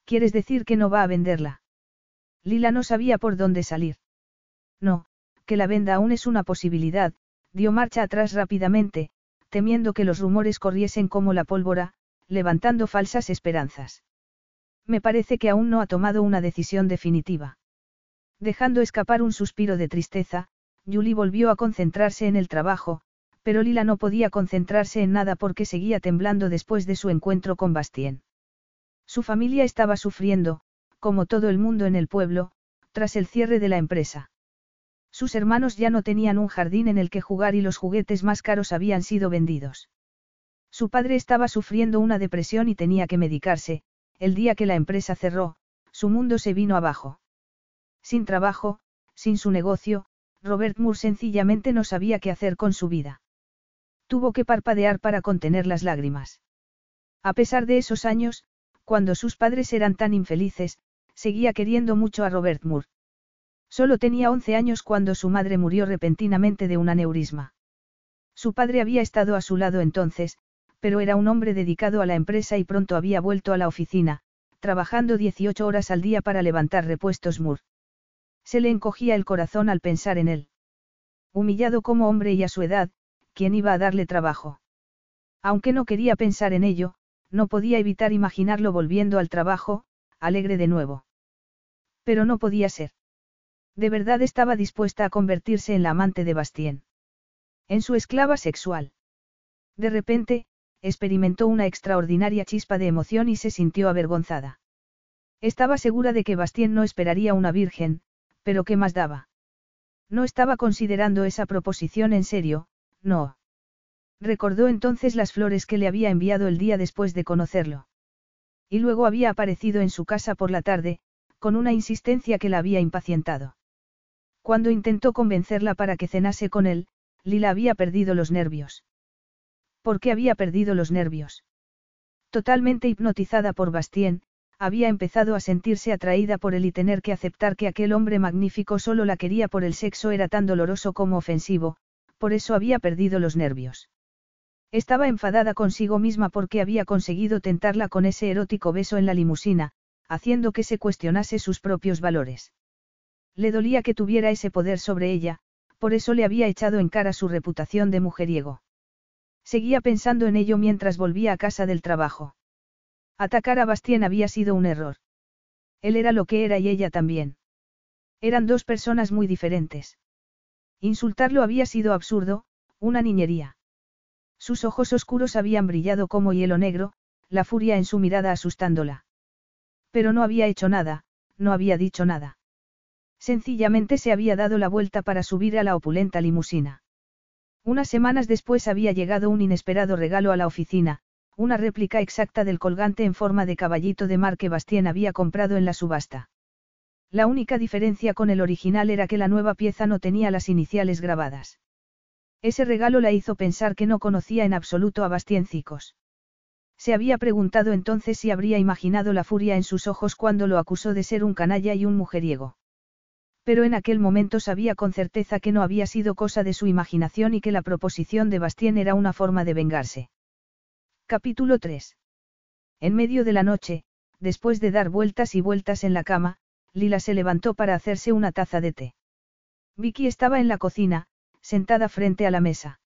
¿Quieres decir que no va a venderla? Lila no sabía por dónde salir. No, que la venda aún es una posibilidad, dio marcha atrás rápidamente, temiendo que los rumores corriesen como la pólvora, levantando falsas esperanzas. Me parece que aún no ha tomado una decisión definitiva. Dejando escapar un suspiro de tristeza, Julie volvió a concentrarse en el trabajo, pero Lila no podía concentrarse en nada porque seguía temblando después de su encuentro con Bastien. Su familia estaba sufriendo, como todo el mundo en el pueblo, tras el cierre de la empresa. Sus hermanos ya no tenían un jardín en el que jugar y los juguetes más caros habían sido vendidos. Su padre estaba sufriendo una depresión y tenía que medicarse, el día que la empresa cerró, su mundo se vino abajo. Sin trabajo, sin su negocio, Robert Moore sencillamente no sabía qué hacer con su vida. Tuvo que parpadear para contener las lágrimas. A pesar de esos años, cuando sus padres eran tan infelices, seguía queriendo mucho a Robert Moore. Solo tenía 11 años cuando su madre murió repentinamente de un aneurisma. Su padre había estado a su lado entonces, pero era un hombre dedicado a la empresa y pronto había vuelto a la oficina, trabajando 18 horas al día para levantar repuestos Moore. Se le encogía el corazón al pensar en él. Humillado como hombre y a su edad, ¿quién iba a darle trabajo? Aunque no quería pensar en ello, no podía evitar imaginarlo volviendo al trabajo, alegre de nuevo. Pero no podía ser. De verdad estaba dispuesta a convertirse en la amante de Bastien. En su esclava sexual. De repente, experimentó una extraordinaria chispa de emoción y se sintió avergonzada. Estaba segura de que Bastien no esperaría una virgen, pero ¿qué más daba? No estaba considerando esa proposición en serio, no. Recordó entonces las flores que le había enviado el día después de conocerlo. Y luego había aparecido en su casa por la tarde, con una insistencia que la había impacientado. Cuando intentó convencerla para que cenase con él, Lila había perdido los nervios. ¿Por qué había perdido los nervios? Totalmente hipnotizada por Bastien, había empezado a sentirse atraída por él y tener que aceptar que aquel hombre magnífico solo la quería por el sexo era tan doloroso como ofensivo, por eso había perdido los nervios. Estaba enfadada consigo misma porque había conseguido tentarla con ese erótico beso en la limusina, haciendo que se cuestionase sus propios valores. Le dolía que tuviera ese poder sobre ella, por eso le había echado en cara su reputación de mujeriego. Seguía pensando en ello mientras volvía a casa del trabajo. Atacar a Bastien había sido un error. Él era lo que era y ella también. Eran dos personas muy diferentes. Insultarlo había sido absurdo, una niñería. Sus ojos oscuros habían brillado como hielo negro, la furia en su mirada asustándola. Pero no había hecho nada, no había dicho nada. Sencillamente se había dado la vuelta para subir a la opulenta limusina. Unas semanas después había llegado un inesperado regalo a la oficina, una réplica exacta del colgante en forma de caballito de mar que Bastien había comprado en la subasta. La única diferencia con el original era que la nueva pieza no tenía las iniciales grabadas. Ese regalo la hizo pensar que no conocía en absoluto a Bastiencicos. Se había preguntado entonces si habría imaginado la furia en sus ojos cuando lo acusó de ser un canalla y un mujeriego. Pero en aquel momento sabía con certeza que no había sido cosa de su imaginación y que la proposición de Bastien era una forma de vengarse. Capítulo 3. En medio de la noche, después de dar vueltas y vueltas en la cama, Lila se levantó para hacerse una taza de té. Vicky estaba en la cocina, sentada frente a la mesa.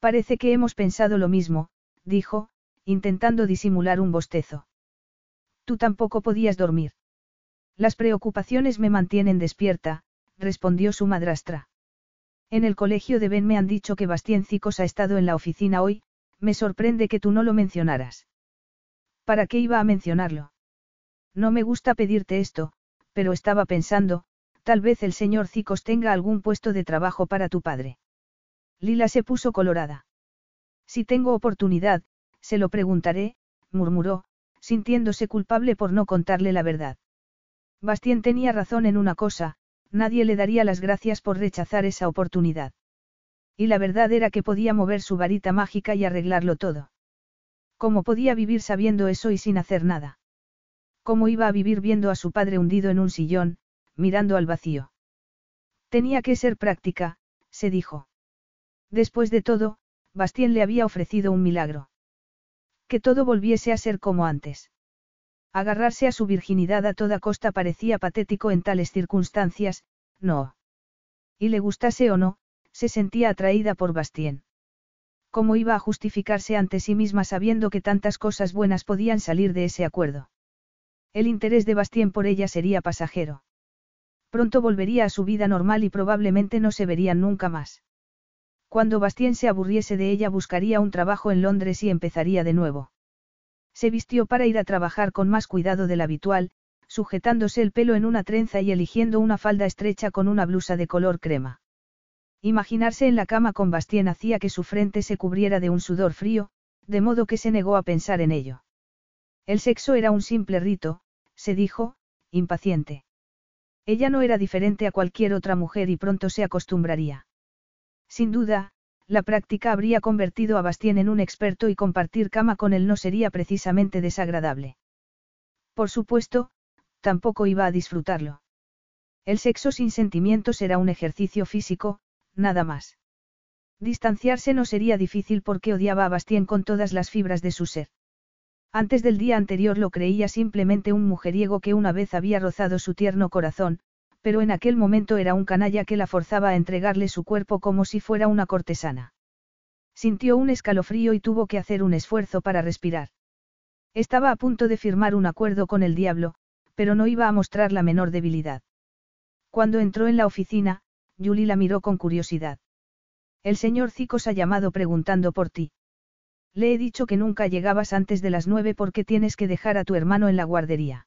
Parece que hemos pensado lo mismo, dijo, intentando disimular un bostezo. Tú tampoco podías dormir. Las preocupaciones me mantienen despierta, respondió su madrastra. En el colegio de Ben me han dicho que Cicos ha estado en la oficina hoy, me sorprende que tú no lo mencionaras. ¿Para qué iba a mencionarlo? No me gusta pedirte esto, pero estaba pensando, Tal vez el señor Cicos tenga algún puesto de trabajo para tu padre. Lila se puso colorada. Si tengo oportunidad, se lo preguntaré, murmuró, sintiéndose culpable por no contarle la verdad. Bastien tenía razón en una cosa, nadie le daría las gracias por rechazar esa oportunidad. Y la verdad era que podía mover su varita mágica y arreglarlo todo. ¿Cómo podía vivir sabiendo eso y sin hacer nada? ¿Cómo iba a vivir viendo a su padre hundido en un sillón, mirando al vacío. Tenía que ser práctica, se dijo. Después de todo, Bastien le había ofrecido un milagro. Que todo volviese a ser como antes. Agarrarse a su virginidad a toda costa parecía patético en tales circunstancias, no. Y le gustase o no, se sentía atraída por Bastien. ¿Cómo iba a justificarse ante sí misma sabiendo que tantas cosas buenas podían salir de ese acuerdo? El interés de Bastien por ella sería pasajero. Pronto volvería a su vida normal y probablemente no se verían nunca más. Cuando Bastien se aburriese de ella buscaría un trabajo en Londres y empezaría de nuevo. Se vistió para ir a trabajar con más cuidado del habitual, sujetándose el pelo en una trenza y eligiendo una falda estrecha con una blusa de color crema. Imaginarse en la cama con Bastien hacía que su frente se cubriera de un sudor frío, de modo que se negó a pensar en ello. El sexo era un simple rito, se dijo, impaciente. Ella no era diferente a cualquier otra mujer y pronto se acostumbraría. Sin duda, la práctica habría convertido a Bastien en un experto y compartir cama con él no sería precisamente desagradable. Por supuesto, tampoco iba a disfrutarlo. El sexo sin sentimientos era un ejercicio físico, nada más. Distanciarse no sería difícil porque odiaba a Bastien con todas las fibras de su ser. Antes del día anterior lo creía simplemente un mujeriego que una vez había rozado su tierno corazón, pero en aquel momento era un canalla que la forzaba a entregarle su cuerpo como si fuera una cortesana. Sintió un escalofrío y tuvo que hacer un esfuerzo para respirar. Estaba a punto de firmar un acuerdo con el diablo, pero no iba a mostrar la menor debilidad. Cuando entró en la oficina, Julie la miró con curiosidad. El señor Cicos ha llamado preguntando por ti. Le he dicho que nunca llegabas antes de las nueve porque tienes que dejar a tu hermano en la guardería.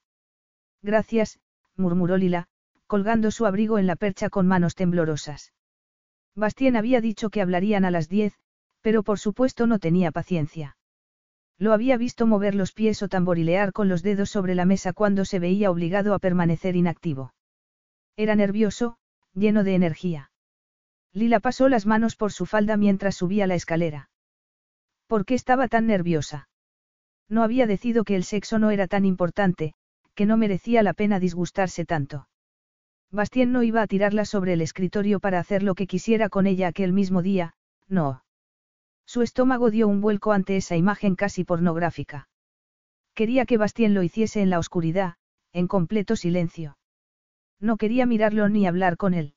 Gracias, murmuró Lila, colgando su abrigo en la percha con manos temblorosas. Bastien había dicho que hablarían a las diez, pero por supuesto no tenía paciencia. Lo había visto mover los pies o tamborilear con los dedos sobre la mesa cuando se veía obligado a permanecer inactivo. Era nervioso, lleno de energía. Lila pasó las manos por su falda mientras subía la escalera. ¿Por qué estaba tan nerviosa? No había decidido que el sexo no era tan importante, que no merecía la pena disgustarse tanto. Bastien no iba a tirarla sobre el escritorio para hacer lo que quisiera con ella aquel mismo día, no. Su estómago dio un vuelco ante esa imagen casi pornográfica. Quería que Bastien lo hiciese en la oscuridad, en completo silencio. No quería mirarlo ni hablar con él.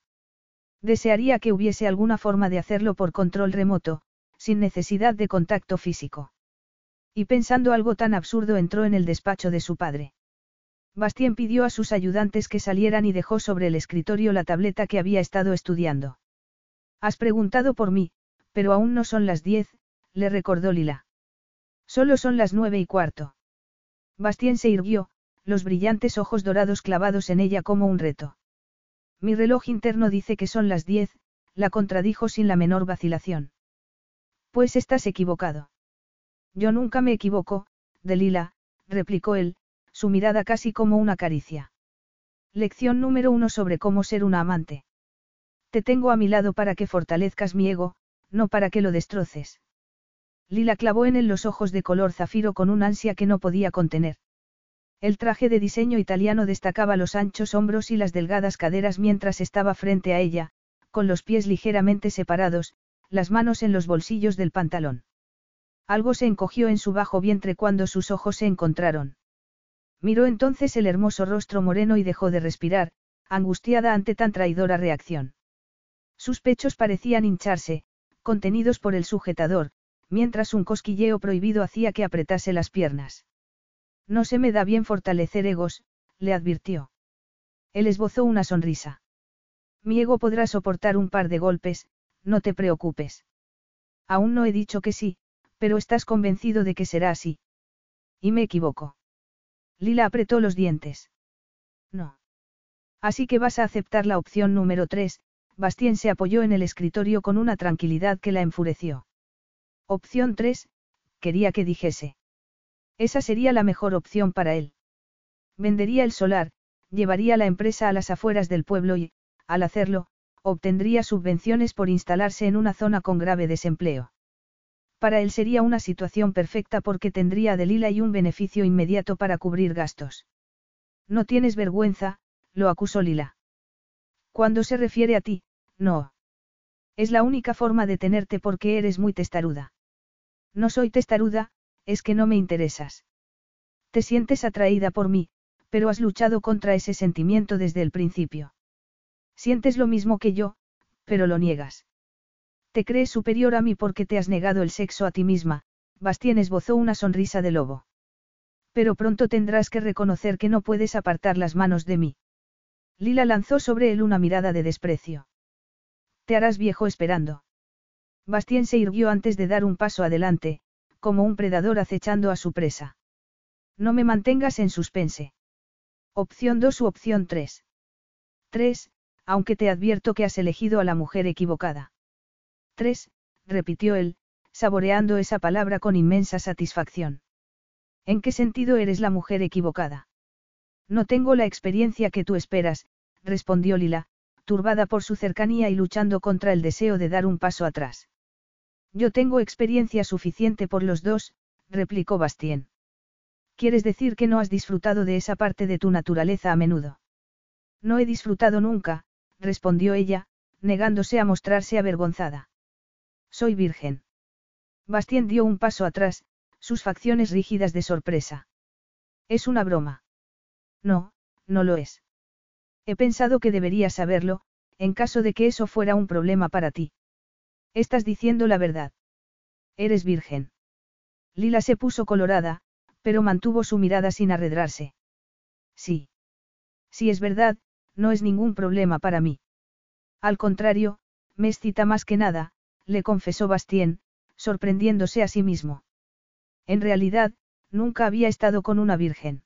Desearía que hubiese alguna forma de hacerlo por control remoto, sin necesidad de contacto físico. Y pensando algo tan absurdo entró en el despacho de su padre. Bastien pidió a sus ayudantes que salieran y dejó sobre el escritorio la tableta que había estado estudiando. Has preguntado por mí, pero aún no son las diez, le recordó Lila. Solo son las nueve y cuarto. Bastien se irguió, los brillantes ojos dorados clavados en ella como un reto. Mi reloj interno dice que son las diez, la contradijo sin la menor vacilación. Pues estás equivocado. Yo nunca me equivoco, Delila, replicó él, su mirada casi como una caricia. Lección número uno sobre cómo ser una amante. Te tengo a mi lado para que fortalezcas mi ego, no para que lo destroces. Lila clavó en él los ojos de color zafiro con un ansia que no podía contener. El traje de diseño italiano destacaba los anchos hombros y las delgadas caderas mientras estaba frente a ella, con los pies ligeramente separados, las manos en los bolsillos del pantalón. Algo se encogió en su bajo vientre cuando sus ojos se encontraron. Miró entonces el hermoso rostro moreno y dejó de respirar, angustiada ante tan traidora reacción. Sus pechos parecían hincharse, contenidos por el sujetador, mientras un cosquilleo prohibido hacía que apretase las piernas. No se me da bien fortalecer egos, le advirtió. Él esbozó una sonrisa. Mi ego podrá soportar un par de golpes, no te preocupes. Aún no he dicho que sí, pero estás convencido de que será así. Y me equivoco. Lila apretó los dientes. No. Así que vas a aceptar la opción número 3, Bastien se apoyó en el escritorio con una tranquilidad que la enfureció. Opción 3, quería que dijese. Esa sería la mejor opción para él. Vendería el solar, llevaría la empresa a las afueras del pueblo y, al hacerlo, obtendría subvenciones por instalarse en una zona con grave desempleo. Para él sería una situación perfecta porque tendría a Delila y un beneficio inmediato para cubrir gastos. No tienes vergüenza, lo acusó Lila. Cuando se refiere a ti, no. Es la única forma de tenerte porque eres muy testaruda. No soy testaruda, es que no me interesas. Te sientes atraída por mí, pero has luchado contra ese sentimiento desde el principio. Sientes lo mismo que yo, pero lo niegas. Te crees superior a mí porque te has negado el sexo a ti misma, Bastien esbozó una sonrisa de lobo. Pero pronto tendrás que reconocer que no puedes apartar las manos de mí. Lila lanzó sobre él una mirada de desprecio. Te harás viejo esperando. Bastien se irguió antes de dar un paso adelante, como un predador acechando a su presa. No me mantengas en suspense. Opción 2 u opción 3. 3, aunque te advierto que has elegido a la mujer equivocada. 3, repitió él, saboreando esa palabra con inmensa satisfacción. ¿En qué sentido eres la mujer equivocada? No tengo la experiencia que tú esperas, respondió Lila, turbada por su cercanía y luchando contra el deseo de dar un paso atrás. Yo tengo experiencia suficiente por los dos, replicó Bastien. ¿Quieres decir que no has disfrutado de esa parte de tu naturaleza a menudo? No he disfrutado nunca, respondió ella, negándose a mostrarse avergonzada. Soy virgen. Bastien dio un paso atrás, sus facciones rígidas de sorpresa. Es una broma. No, no lo es. He pensado que deberías saberlo, en caso de que eso fuera un problema para ti. Estás diciendo la verdad. Eres virgen. Lila se puso colorada, pero mantuvo su mirada sin arredrarse. Sí. Si es verdad, no es ningún problema para mí. Al contrario, me excita más que nada, le confesó Bastien, sorprendiéndose a sí mismo. En realidad, nunca había estado con una virgen.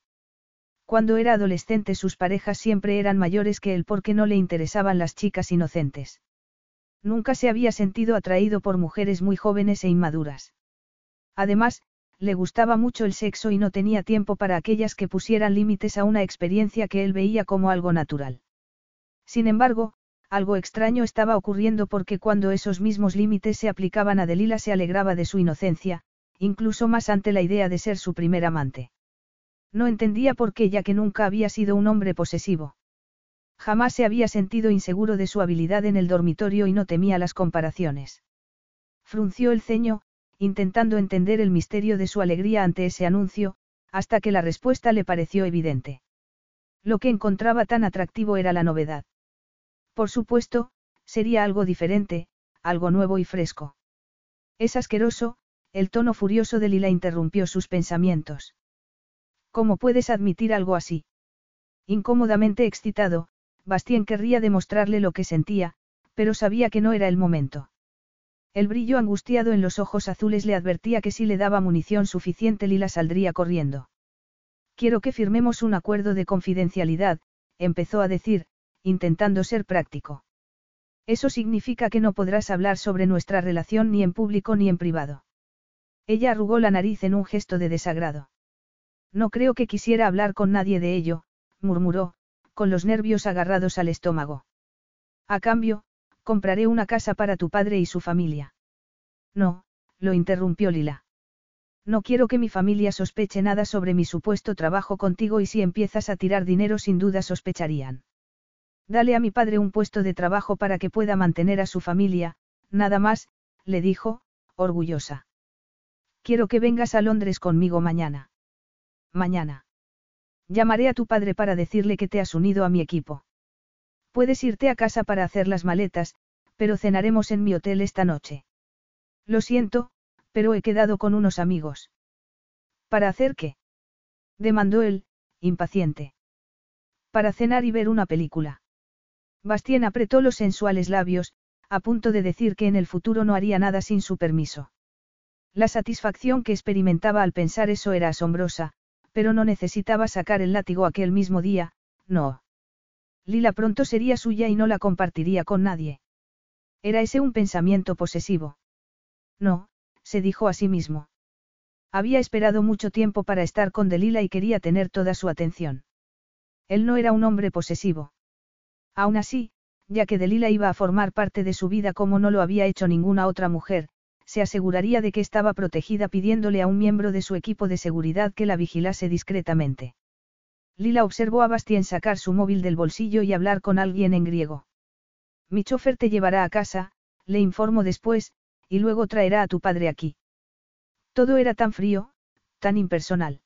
Cuando era adolescente sus parejas siempre eran mayores que él porque no le interesaban las chicas inocentes. Nunca se había sentido atraído por mujeres muy jóvenes e inmaduras. Además, le gustaba mucho el sexo y no tenía tiempo para aquellas que pusieran límites a una experiencia que él veía como algo natural. Sin embargo, algo extraño estaba ocurriendo porque cuando esos mismos límites se aplicaban a Delila se alegraba de su inocencia, incluso más ante la idea de ser su primer amante. No entendía por qué ya que nunca había sido un hombre posesivo. Jamás se había sentido inseguro de su habilidad en el dormitorio y no temía las comparaciones. Frunció el ceño, intentando entender el misterio de su alegría ante ese anuncio, hasta que la respuesta le pareció evidente. Lo que encontraba tan atractivo era la novedad. Por supuesto, sería algo diferente, algo nuevo y fresco. Es asqueroso, el tono furioso de Lila interrumpió sus pensamientos. ¿Cómo puedes admitir algo así? Incómodamente excitado, Bastien querría demostrarle lo que sentía, pero sabía que no era el momento. El brillo angustiado en los ojos azules le advertía que si le daba munición suficiente Lila saldría corriendo. Quiero que firmemos un acuerdo de confidencialidad, empezó a decir, intentando ser práctico. Eso significa que no podrás hablar sobre nuestra relación ni en público ni en privado. Ella arrugó la nariz en un gesto de desagrado. No creo que quisiera hablar con nadie de ello, murmuró, con los nervios agarrados al estómago. A cambio, compraré una casa para tu padre y su familia. No, lo interrumpió Lila. No quiero que mi familia sospeche nada sobre mi supuesto trabajo contigo y si empiezas a tirar dinero sin duda sospecharían. Dale a mi padre un puesto de trabajo para que pueda mantener a su familia, nada más, le dijo, orgullosa. Quiero que vengas a Londres conmigo mañana. Mañana. Llamaré a tu padre para decirle que te has unido a mi equipo. Puedes irte a casa para hacer las maletas, pero cenaremos en mi hotel esta noche. Lo siento, pero he quedado con unos amigos. ¿Para hacer qué? demandó él, impaciente. Para cenar y ver una película. Bastien apretó los sensuales labios, a punto de decir que en el futuro no haría nada sin su permiso. La satisfacción que experimentaba al pensar eso era asombrosa, pero no necesitaba sacar el látigo aquel mismo día, no. Lila pronto sería suya y no la compartiría con nadie. ¿Era ese un pensamiento posesivo? No, se dijo a sí mismo. Había esperado mucho tiempo para estar con Delila y quería tener toda su atención. Él no era un hombre posesivo. Aún así, ya que Delila iba a formar parte de su vida como no lo había hecho ninguna otra mujer, se aseguraría de que estaba protegida pidiéndole a un miembro de su equipo de seguridad que la vigilase discretamente. Lila observó a Bastien sacar su móvil del bolsillo y hablar con alguien en griego. Mi chofer te llevará a casa, le informo después, y luego traerá a tu padre aquí. Todo era tan frío, tan impersonal.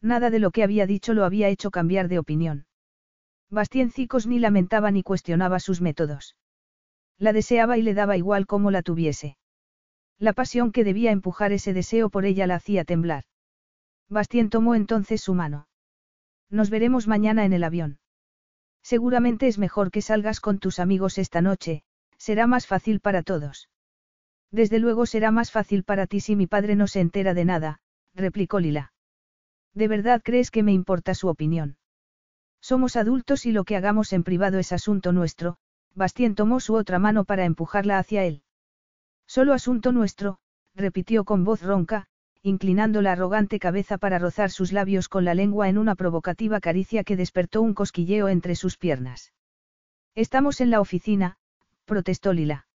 Nada de lo que había dicho lo había hecho cambiar de opinión. Bastien Cicos ni lamentaba ni cuestionaba sus métodos. La deseaba y le daba igual cómo la tuviese. La pasión que debía empujar ese deseo por ella la hacía temblar. Bastien tomó entonces su mano. Nos veremos mañana en el avión. Seguramente es mejor que salgas con tus amigos esta noche, será más fácil para todos. Desde luego será más fácil para ti si mi padre no se entera de nada, replicó Lila. ¿De verdad crees que me importa su opinión? Somos adultos y lo que hagamos en privado es asunto nuestro, Bastien tomó su otra mano para empujarla hacia él. Solo asunto nuestro, repitió con voz ronca, inclinando la arrogante cabeza para rozar sus labios con la lengua en una provocativa caricia que despertó un cosquilleo entre sus piernas. Estamos en la oficina, protestó Lila.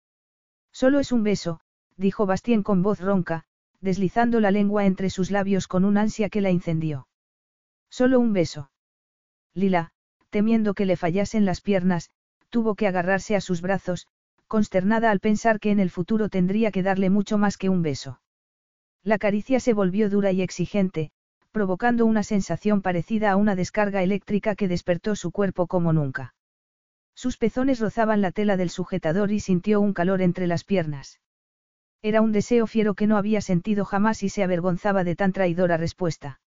Solo es un beso, dijo Bastien con voz ronca, deslizando la lengua entre sus labios con un ansia que la incendió. Solo un beso. Lila, temiendo que le fallasen las piernas, tuvo que agarrarse a sus brazos, consternada al pensar que en el futuro tendría que darle mucho más que un beso. La caricia se volvió dura y exigente, provocando una sensación parecida a una descarga eléctrica que despertó su cuerpo como nunca. Sus pezones rozaban la tela del sujetador y sintió un calor entre las piernas. Era un deseo fiero que no había sentido jamás y se avergonzaba de tan traidora respuesta.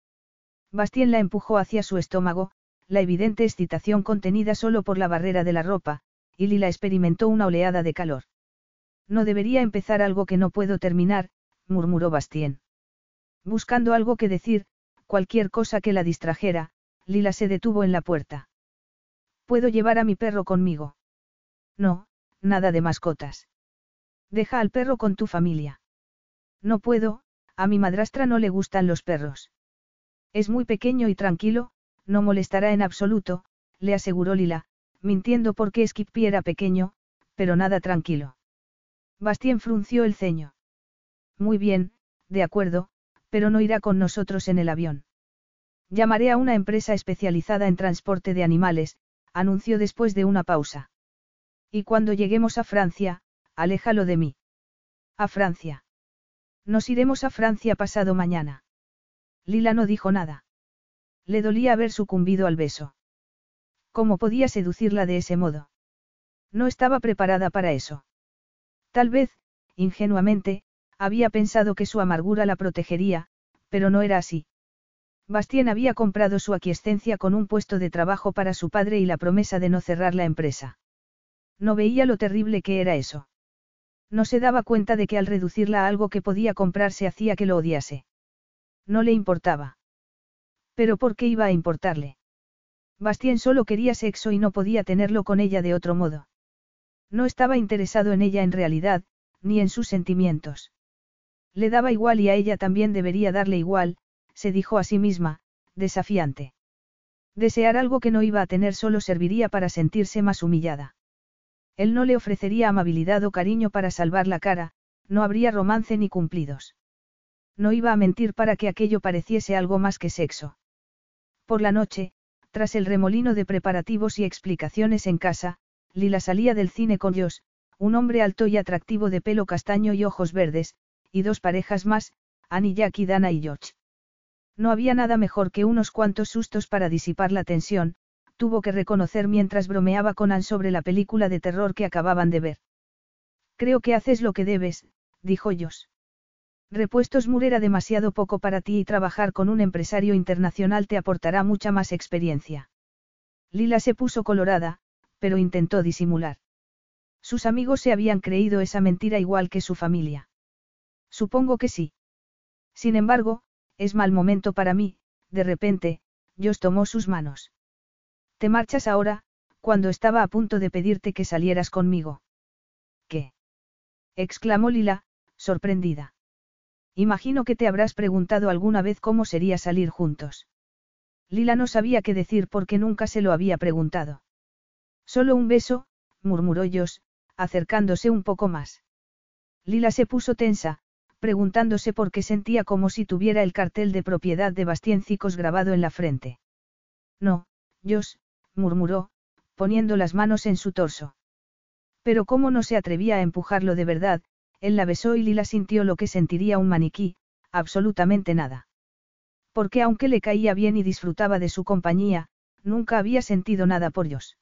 Bastien la empujó hacia su estómago, la evidente excitación contenida solo por la barrera de la ropa, y Lila experimentó una oleada de calor. No debería empezar algo que no puedo terminar, murmuró Bastien. Buscando algo que decir, cualquier cosa que la distrajera, Lila se detuvo en la puerta. ¿Puedo llevar a mi perro conmigo? No, nada de mascotas. Deja al perro con tu familia. No puedo, a mi madrastra no le gustan los perros. Es muy pequeño y tranquilo, no molestará en absoluto, le aseguró Lila, mintiendo porque Skippy era pequeño, pero nada tranquilo. Bastien frunció el ceño. Muy bien, de acuerdo, pero no irá con nosotros en el avión. Llamaré a una empresa especializada en transporte de animales, anunció después de una pausa. Y cuando lleguemos a Francia, aléjalo de mí. A Francia. Nos iremos a Francia pasado mañana. Lila no dijo nada. Le dolía haber sucumbido al beso. ¿Cómo podía seducirla de ese modo? No estaba preparada para eso. Tal vez, ingenuamente, había pensado que su amargura la protegería, pero no era así. Bastien había comprado su aquiescencia con un puesto de trabajo para su padre y la promesa de no cerrar la empresa. No veía lo terrible que era eso. No se daba cuenta de que al reducirla a algo que podía comprarse hacía que lo odiase. No le importaba. Pero ¿por qué iba a importarle? Bastien solo quería sexo y no podía tenerlo con ella de otro modo. No estaba interesado en ella en realidad, ni en sus sentimientos. Le daba igual y a ella también debería darle igual, se dijo a sí misma, desafiante. Desear algo que no iba a tener solo serviría para sentirse más humillada. Él no le ofrecería amabilidad o cariño para salvar la cara, no habría romance ni cumplidos. No iba a mentir para que aquello pareciese algo más que sexo. Por la noche, tras el remolino de preparativos y explicaciones en casa, Lila salía del cine con Josh, un hombre alto y atractivo de pelo castaño y ojos verdes, y dos parejas más, Annie Jackie Dana y George. No había nada mejor que unos cuantos sustos para disipar la tensión, tuvo que reconocer mientras bromeaba con Anne sobre la película de terror que acababan de ver. Creo que haces lo que debes, dijo Josh. Repuestos Mur era demasiado poco para ti y trabajar con un empresario internacional te aportará mucha más experiencia. Lila se puso colorada, pero intentó disimular. Sus amigos se habían creído esa mentira igual que su familia. Supongo que sí. Sin embargo, es mal momento para mí, de repente, Dios tomó sus manos. Te marchas ahora, cuando estaba a punto de pedirte que salieras conmigo. ¿Qué? exclamó Lila, sorprendida. Imagino que te habrás preguntado alguna vez cómo sería salir juntos. Lila no sabía qué decir porque nunca se lo había preguntado. Solo un beso, murmuró Josh, acercándose un poco más. Lila se puso tensa, preguntándose por qué sentía como si tuviera el cartel de propiedad de Bastiencicos grabado en la frente. No, Josh, murmuró, poniendo las manos en su torso. Pero cómo no se atrevía a empujarlo de verdad, él la besó y Lila sintió lo que sentiría un maniquí, absolutamente nada. Porque aunque le caía bien y disfrutaba de su compañía, nunca había sentido nada por Josh.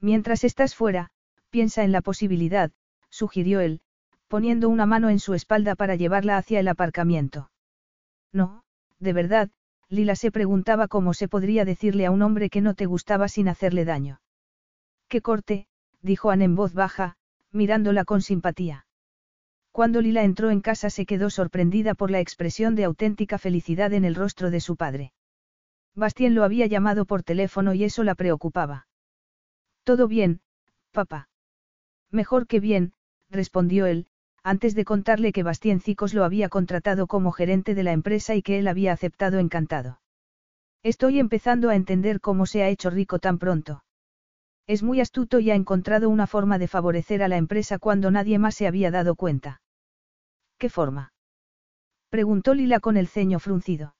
Mientras estás fuera, piensa en la posibilidad, sugirió él, poniendo una mano en su espalda para llevarla hacia el aparcamiento. No, de verdad, Lila se preguntaba cómo se podría decirle a un hombre que no te gustaba sin hacerle daño. ¡Qué corte! dijo Anne en voz baja, mirándola con simpatía. Cuando Lila entró en casa se quedó sorprendida por la expresión de auténtica felicidad en el rostro de su padre. Bastien lo había llamado por teléfono y eso la preocupaba. Todo bien, papá. Mejor que bien, respondió él, antes de contarle que Cicos lo había contratado como gerente de la empresa y que él había aceptado encantado. Estoy empezando a entender cómo se ha hecho rico tan pronto. Es muy astuto y ha encontrado una forma de favorecer a la empresa cuando nadie más se había dado cuenta. ¿Qué forma? Preguntó Lila con el ceño fruncido.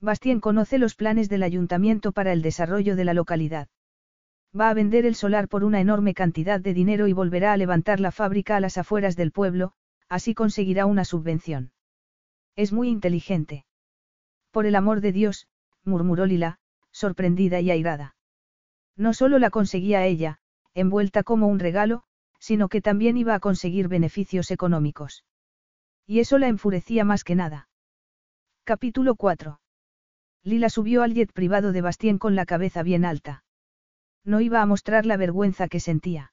Bastien conoce los planes del ayuntamiento para el desarrollo de la localidad. Va a vender el solar por una enorme cantidad de dinero y volverá a levantar la fábrica a las afueras del pueblo, así conseguirá una subvención. Es muy inteligente. Por el amor de Dios, murmuró Lila, sorprendida y airada. No solo la conseguía ella, envuelta como un regalo, sino que también iba a conseguir beneficios económicos. Y eso la enfurecía más que nada. Capítulo 4. Lila subió al jet privado de Bastien con la cabeza bien alta. No iba a mostrar la vergüenza que sentía.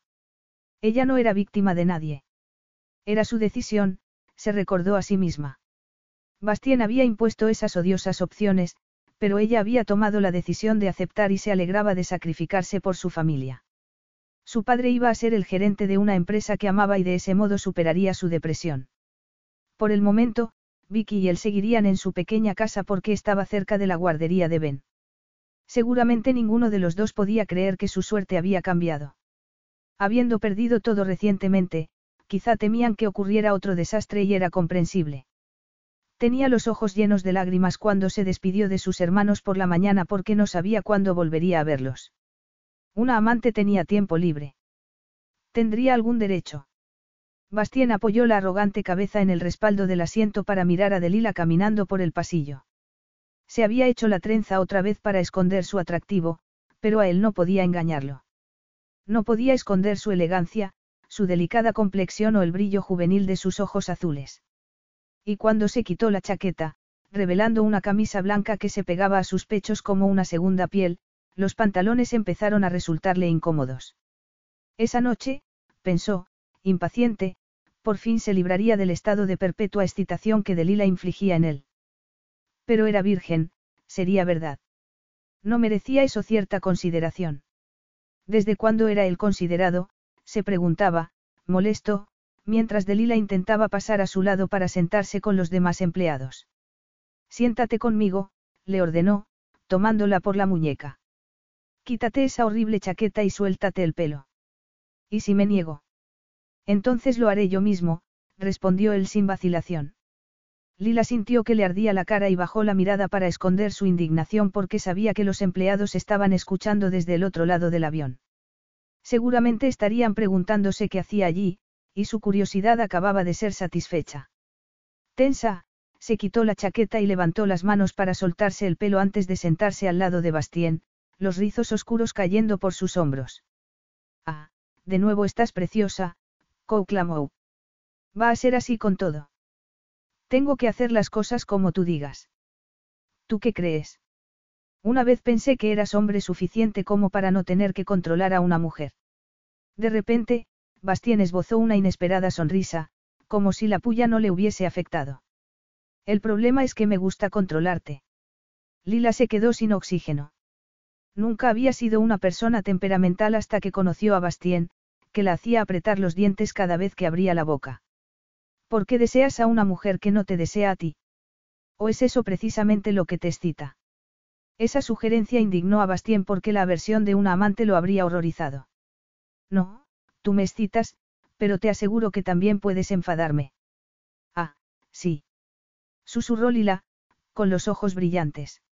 Ella no era víctima de nadie. Era su decisión, se recordó a sí misma. Bastien había impuesto esas odiosas opciones, pero ella había tomado la decisión de aceptar y se alegraba de sacrificarse por su familia. Su padre iba a ser el gerente de una empresa que amaba y de ese modo superaría su depresión. Por el momento, Vicky y él seguirían en su pequeña casa porque estaba cerca de la guardería de Ben. Seguramente ninguno de los dos podía creer que su suerte había cambiado. Habiendo perdido todo recientemente, quizá temían que ocurriera otro desastre y era comprensible. Tenía los ojos llenos de lágrimas cuando se despidió de sus hermanos por la mañana porque no sabía cuándo volvería a verlos. Una amante tenía tiempo libre. ¿Tendría algún derecho? Bastien apoyó la arrogante cabeza en el respaldo del asiento para mirar a Delila caminando por el pasillo. Se había hecho la trenza otra vez para esconder su atractivo, Pero a él no podía engañarlo. No podía esconder su elegancia, su delicada complexión o el brillo juvenil de sus ojos azules. Y cuando se quitó la chaqueta, revelando una camisa blanca que se pegaba a sus pechos como una segunda piel, los pantalones empezaron a resultarle incómodos. Esa noche, pensó, impaciente, por fin se libraría del estado de perpetua excitación que Delila infligía en él. Pero era virgen, sería verdad. No merecía eso cierta consideración. ¿Desde cuándo era él considerado? se preguntaba, molesto, mientras Delila intentaba pasar a su lado para sentarse con los demás empleados. Siéntate conmigo, le ordenó, tomándola por la muñeca. Quítate esa horrible chaqueta y suéltate el pelo. ¿Y si me niego? Entonces lo haré yo mismo, respondió él sin vacilación. Lila sintió que le ardía la cara y bajó la mirada para esconder su indignación porque sabía que los empleados estaban escuchando desde el otro lado del avión. Seguramente estarían preguntándose qué hacía allí, y su curiosidad acababa de ser satisfecha. Tensa, se quitó la chaqueta y levantó las manos para soltarse el pelo antes de sentarse al lado de Bastien, los rizos oscuros cayendo por sus hombros. Ah, de nuevo estás preciosa, Kou clamó. Va a ser así con todo. Tengo que hacer las cosas como tú digas. ¿Tú qué crees? Una vez pensé que eras hombre suficiente como para no tener que controlar a una mujer. De repente, Bastien esbozó una inesperada sonrisa, como si la puya no le hubiese afectado. El problema es que me gusta controlarte. Lila se quedó sin oxígeno. Nunca había sido una persona temperamental hasta que conoció a Bastien, que la hacía apretar los dientes cada vez que abría la boca. ¿Por qué deseas a una mujer que no te desea a ti? ¿O es eso precisamente lo que te excita? Esa sugerencia indignó a Bastien porque la aversión de una amante lo habría horrorizado. No, tú me excitas, pero te aseguro que también puedes enfadarme. Ah, sí. Susurró Lila, con los ojos brillantes.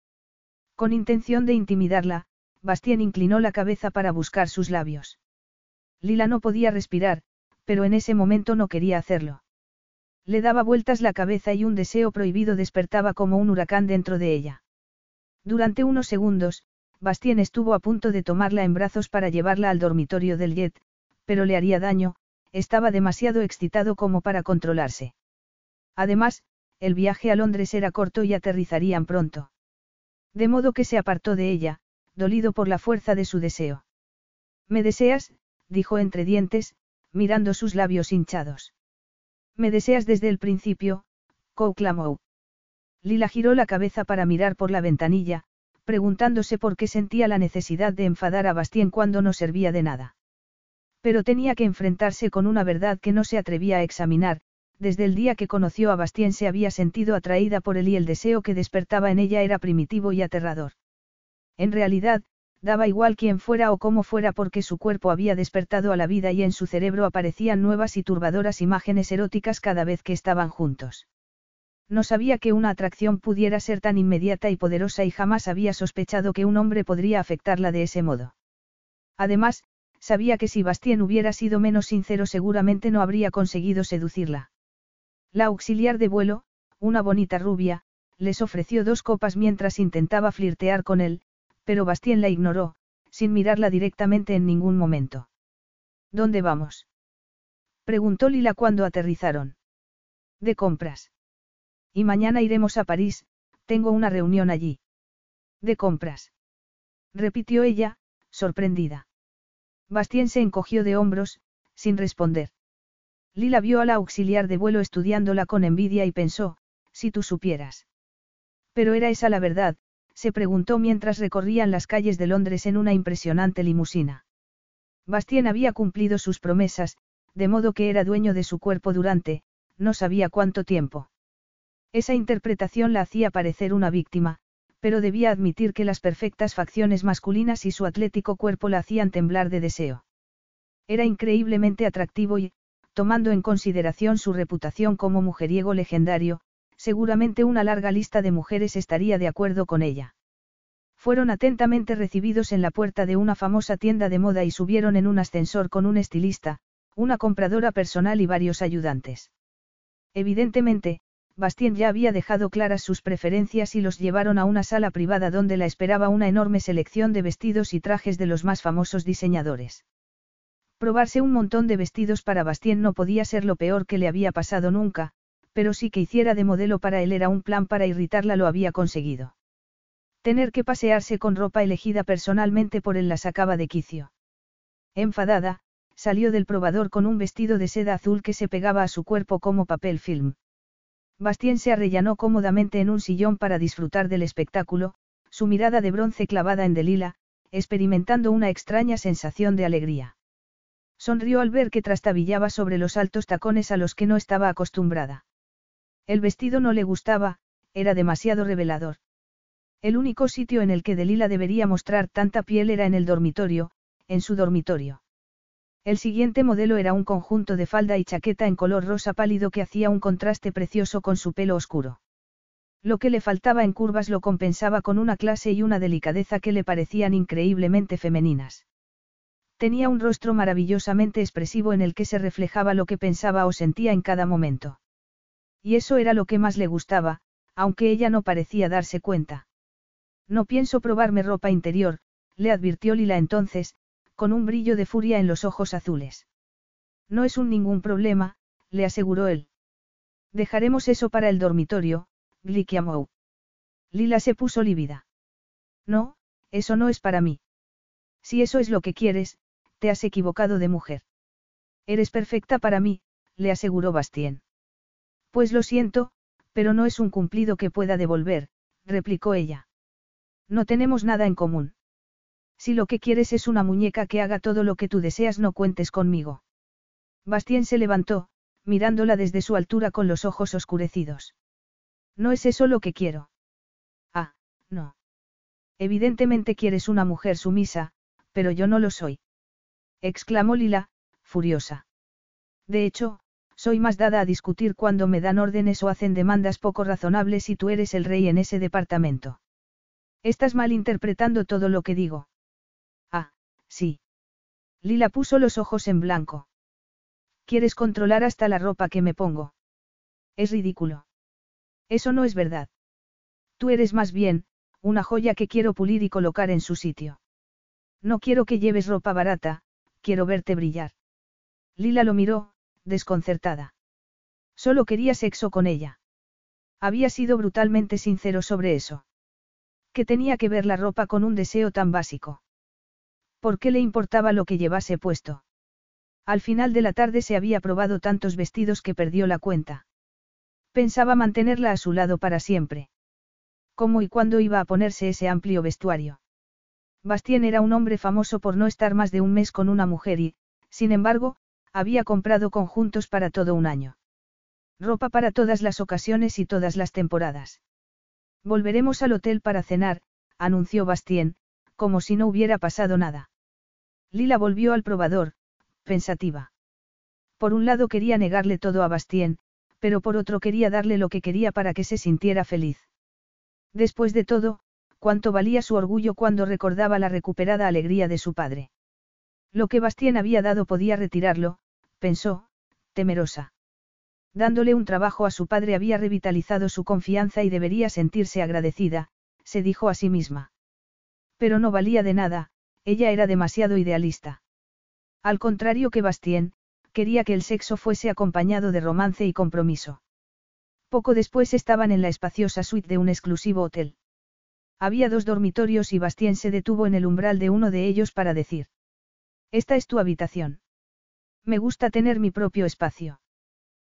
Con intención de intimidarla, Bastien inclinó la cabeza para buscar sus labios. Lila no podía respirar, pero en ese momento no quería hacerlo. Le daba vueltas la cabeza y un deseo prohibido despertaba como un huracán dentro de ella. Durante unos segundos, Bastien estuvo a punto de tomarla en brazos para llevarla al dormitorio del jet, pero le haría daño, estaba demasiado excitado como para controlarse. Además, el viaje a Londres era corto y aterrizarían pronto. De modo que se apartó de ella, dolido por la fuerza de su deseo. ¿Me deseas? dijo entre dientes, mirando sus labios hinchados. Me deseas desde el principio, Kou clamó. Lila giró la cabeza para mirar por la ventanilla, preguntándose por qué sentía la necesidad de enfadar a Bastien cuando no servía de nada. Pero tenía que enfrentarse con una verdad que no se atrevía a examinar, desde el día que conoció a Bastien se había sentido atraída por él y el deseo que despertaba en ella era primitivo y aterrador. En realidad, daba igual quién fuera o cómo fuera porque su cuerpo había despertado a la vida y en su cerebro aparecían nuevas y turbadoras imágenes eróticas cada vez que estaban juntos. No sabía que una atracción pudiera ser tan inmediata y poderosa y jamás había sospechado que un hombre podría afectarla de ese modo. Además, sabía que si Bastien hubiera sido menos sincero seguramente no habría conseguido seducirla. La auxiliar de vuelo, una bonita rubia, les ofreció dos copas mientras intentaba flirtear con él, pero Bastien la ignoró, sin mirarla directamente en ningún momento. ¿Dónde vamos? preguntó Lila cuando aterrizaron. De compras. Y mañana iremos a París, tengo una reunión allí. De compras. Repitió ella, sorprendida. Bastien se encogió de hombros, sin responder. Lila vio a la auxiliar de vuelo estudiándola con envidia y pensó, si tú supieras. Pero era esa la verdad, se preguntó mientras recorrían las calles de Londres en una impresionante limusina. Bastien había cumplido sus promesas, de modo que era dueño de su cuerpo durante, no sabía cuánto tiempo. Esa interpretación la hacía parecer una víctima, pero debía admitir que las perfectas facciones masculinas y su atlético cuerpo la hacían temblar de deseo. Era increíblemente atractivo y, tomando en consideración su reputación como mujeriego legendario, seguramente una larga lista de mujeres estaría de acuerdo con ella. Fueron atentamente recibidos en la puerta de una famosa tienda de moda y subieron en un ascensor con un estilista, una compradora personal y varios ayudantes. Evidentemente, Bastien ya había dejado claras sus preferencias y los llevaron a una sala privada donde la esperaba una enorme selección de vestidos y trajes de los más famosos diseñadores. Probarse un montón de vestidos para Bastien no podía ser lo peor que le había pasado nunca, pero sí que hiciera de modelo para él era un plan para irritarla lo había conseguido. Tener que pasearse con ropa elegida personalmente por él la sacaba de quicio. Enfadada, salió del probador con un vestido de seda azul que se pegaba a su cuerpo como papel film. Bastien se arrellanó cómodamente en un sillón para disfrutar del espectáculo, su mirada de bronce clavada en Delila, experimentando una extraña sensación de alegría. Sonrió al ver que trastabillaba sobre los altos tacones a los que no estaba acostumbrada. El vestido no le gustaba, era demasiado revelador. El único sitio en el que Delila debería mostrar tanta piel era en el dormitorio, en su dormitorio. El siguiente modelo era un conjunto de falda y chaqueta en color rosa pálido que hacía un contraste precioso con su pelo oscuro. Lo que le faltaba en curvas lo compensaba con una clase y una delicadeza que le parecían increíblemente femeninas. Tenía un rostro maravillosamente expresivo en el que se reflejaba lo que pensaba o sentía en cada momento. Y eso era lo que más le gustaba, aunque ella no parecía darse cuenta. No pienso probarme ropa interior, le advirtió Lila entonces, con un brillo de furia en los ojos azules. No es un ningún problema, le aseguró él. Dejaremos eso para el dormitorio, Glikiamou. Lila se puso lívida. No, eso no es para mí. Si eso es lo que quieres, te has equivocado de mujer. Eres perfecta para mí, le aseguró Bastien. Pues lo siento, pero no es un cumplido que pueda devolver, replicó ella. No tenemos nada en común. Si lo que quieres es una muñeca que haga todo lo que tú deseas, no cuentes conmigo. Bastien se levantó, mirándola desde su altura con los ojos oscurecidos. No es eso lo que quiero. Ah, no. Evidentemente quieres una mujer sumisa, pero yo no lo soy. Exclamó Lila, furiosa. De hecho, soy más dada a discutir cuando me dan órdenes o hacen demandas poco razonables y tú eres el rey en ese departamento. Estás malinterpretando todo lo que digo. Sí. Lila puso los ojos en blanco. ¿Quieres controlar hasta la ropa que me pongo? Es ridículo. Eso no es verdad. Tú eres más bien, una joya que quiero pulir y colocar en su sitio. No quiero que lleves ropa barata, quiero verte brillar. Lila lo miró, desconcertada. Solo quería sexo con ella. Había sido brutalmente sincero sobre eso. Que tenía que ver la ropa con un deseo tan básico. ¿Por qué le importaba lo que llevase puesto? Al final de la tarde se había probado tantos vestidos que perdió la cuenta. Pensaba mantenerla a su lado para siempre. ¿Cómo y cuándo iba a ponerse ese amplio vestuario? Bastien era un hombre famoso por no estar más de un mes con una mujer y, sin embargo, había comprado conjuntos para todo un año. Ropa para todas las ocasiones y todas las temporadas. Volveremos al hotel para cenar, anunció Bastien, como si no hubiera pasado nada. Lila volvió al probador, pensativa. Por un lado quería negarle todo a Bastien, pero por otro quería darle lo que quería para que se sintiera feliz. Después de todo, cuánto valía su orgullo cuando recordaba la recuperada alegría de su padre. Lo que Bastien había dado podía retirarlo, pensó, temerosa. Dándole un trabajo a su padre había revitalizado su confianza y debería sentirse agradecida, se dijo a sí misma. Pero no valía de nada, ella era demasiado idealista. Al contrario que Bastien, quería que el sexo fuese acompañado de romance y compromiso. Poco después estaban en la espaciosa suite de un exclusivo hotel. Había dos dormitorios y Bastien se detuvo en el umbral de uno de ellos para decir. Esta es tu habitación. Me gusta tener mi propio espacio.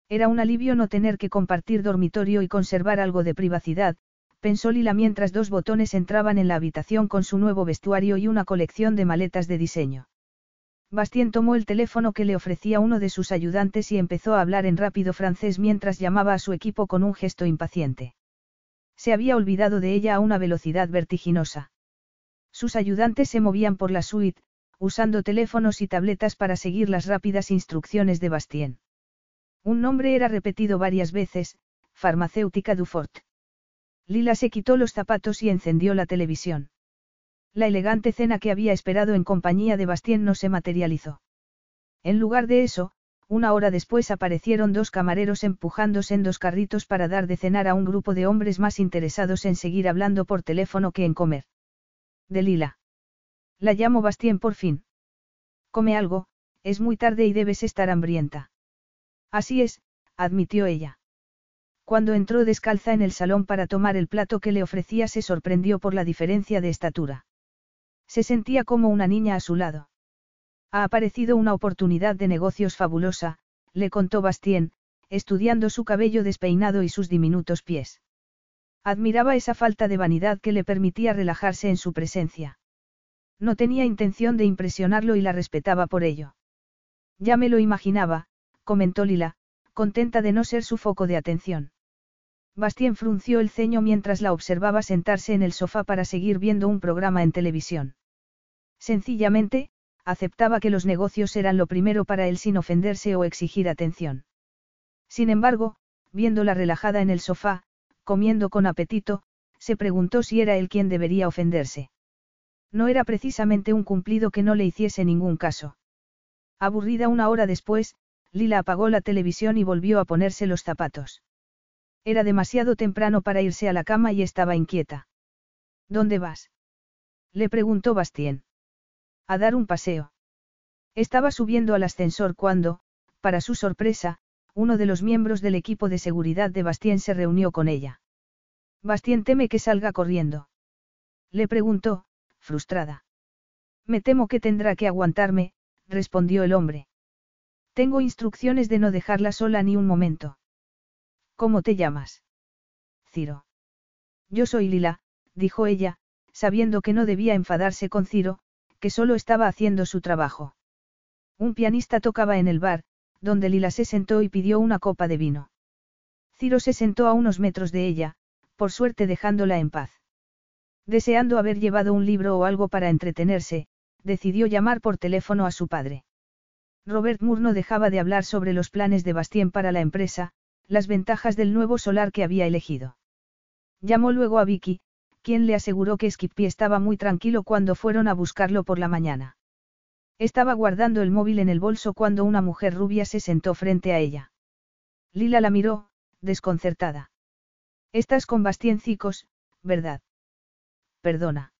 Era un alivio no tener que compartir dormitorio y conservar algo de privacidad, pensó Lila mientras dos botones entraban en la habitación con su nuevo vestuario y una colección de maletas de diseño. Bastien tomó el teléfono que le ofrecía uno de sus ayudantes y empezó a hablar en rápido francés mientras llamaba a su equipo con un gesto impaciente. Se había olvidado de ella a una velocidad vertiginosa. Sus ayudantes se movían por la suite, usando teléfonos y tabletas para seguir las rápidas instrucciones de Bastien. Un nombre era repetido varias veces, farmacéutica Dufort. Lila se quitó los zapatos y encendió la televisión. La elegante cena que había esperado en compañía de Bastien no se materializó. En lugar de eso, una hora después aparecieron dos camareros empujando dos carritos para dar de cenar a un grupo de hombres más interesados en seguir hablando por teléfono que en comer. Delila. La llamo Bastien por fin. Come algo, es muy tarde y debes estar hambrienta. Así es, admitió ella. Cuando entró descalza en el salón para tomar el plato que le ofrecía se sorprendió por la diferencia de estatura. Se sentía como una niña a su lado. Ha aparecido una oportunidad de negocios fabulosa, le contó Bastien, estudiando su cabello despeinado y sus diminutos pies. Admiraba esa falta de vanidad que le permitía relajarse en su presencia. No tenía intención de impresionarlo y la respetaba por ello. Ya me lo imaginaba, comentó Lila, contenta de no ser su foco de atención. Bastien frunció el ceño mientras la observaba sentarse en el sofá para seguir viendo un programa en televisión. Sencillamente, aceptaba que los negocios eran lo primero para él sin ofenderse o exigir atención. Sin embargo, viéndola relajada en el sofá, comiendo con apetito, se preguntó si era él quien debería ofenderse. No era precisamente un cumplido que no le hiciese ningún caso. Aburrida una hora después, Lila apagó la televisión y volvió a ponerse los zapatos. Era demasiado temprano para irse a la cama y estaba inquieta. ¿Dónde vas? Le preguntó Bastien. A dar un paseo. Estaba subiendo al ascensor cuando, para su sorpresa, uno de los miembros del equipo de seguridad de Bastien se reunió con ella. Bastien teme que salga corriendo. Le preguntó, frustrada. Me temo que tendrá que aguantarme, respondió el hombre. Tengo instrucciones de no dejarla sola ni un momento. ¿Cómo te llamas? Ciro. Yo soy Lila, dijo ella, sabiendo que no debía enfadarse con Ciro, que solo estaba haciendo su trabajo. Un pianista tocaba en el bar, donde Lila se sentó y pidió una copa de vino. Ciro se sentó a unos metros de ella, por suerte dejándola en paz. Deseando haber llevado un libro o algo para entretenerse, decidió llamar por teléfono a su padre. Robert Moore no dejaba de hablar sobre los planes de Bastien para la empresa, las ventajas del nuevo solar que había elegido. Llamó luego a Vicky, quien le aseguró que Skippy estaba muy tranquilo cuando fueron a buscarlo por la mañana. Estaba guardando el móvil en el bolso cuando una mujer rubia se sentó frente a ella. Lila la miró, desconcertada. Estás con Bastien Cicos, ¿verdad? Perdona.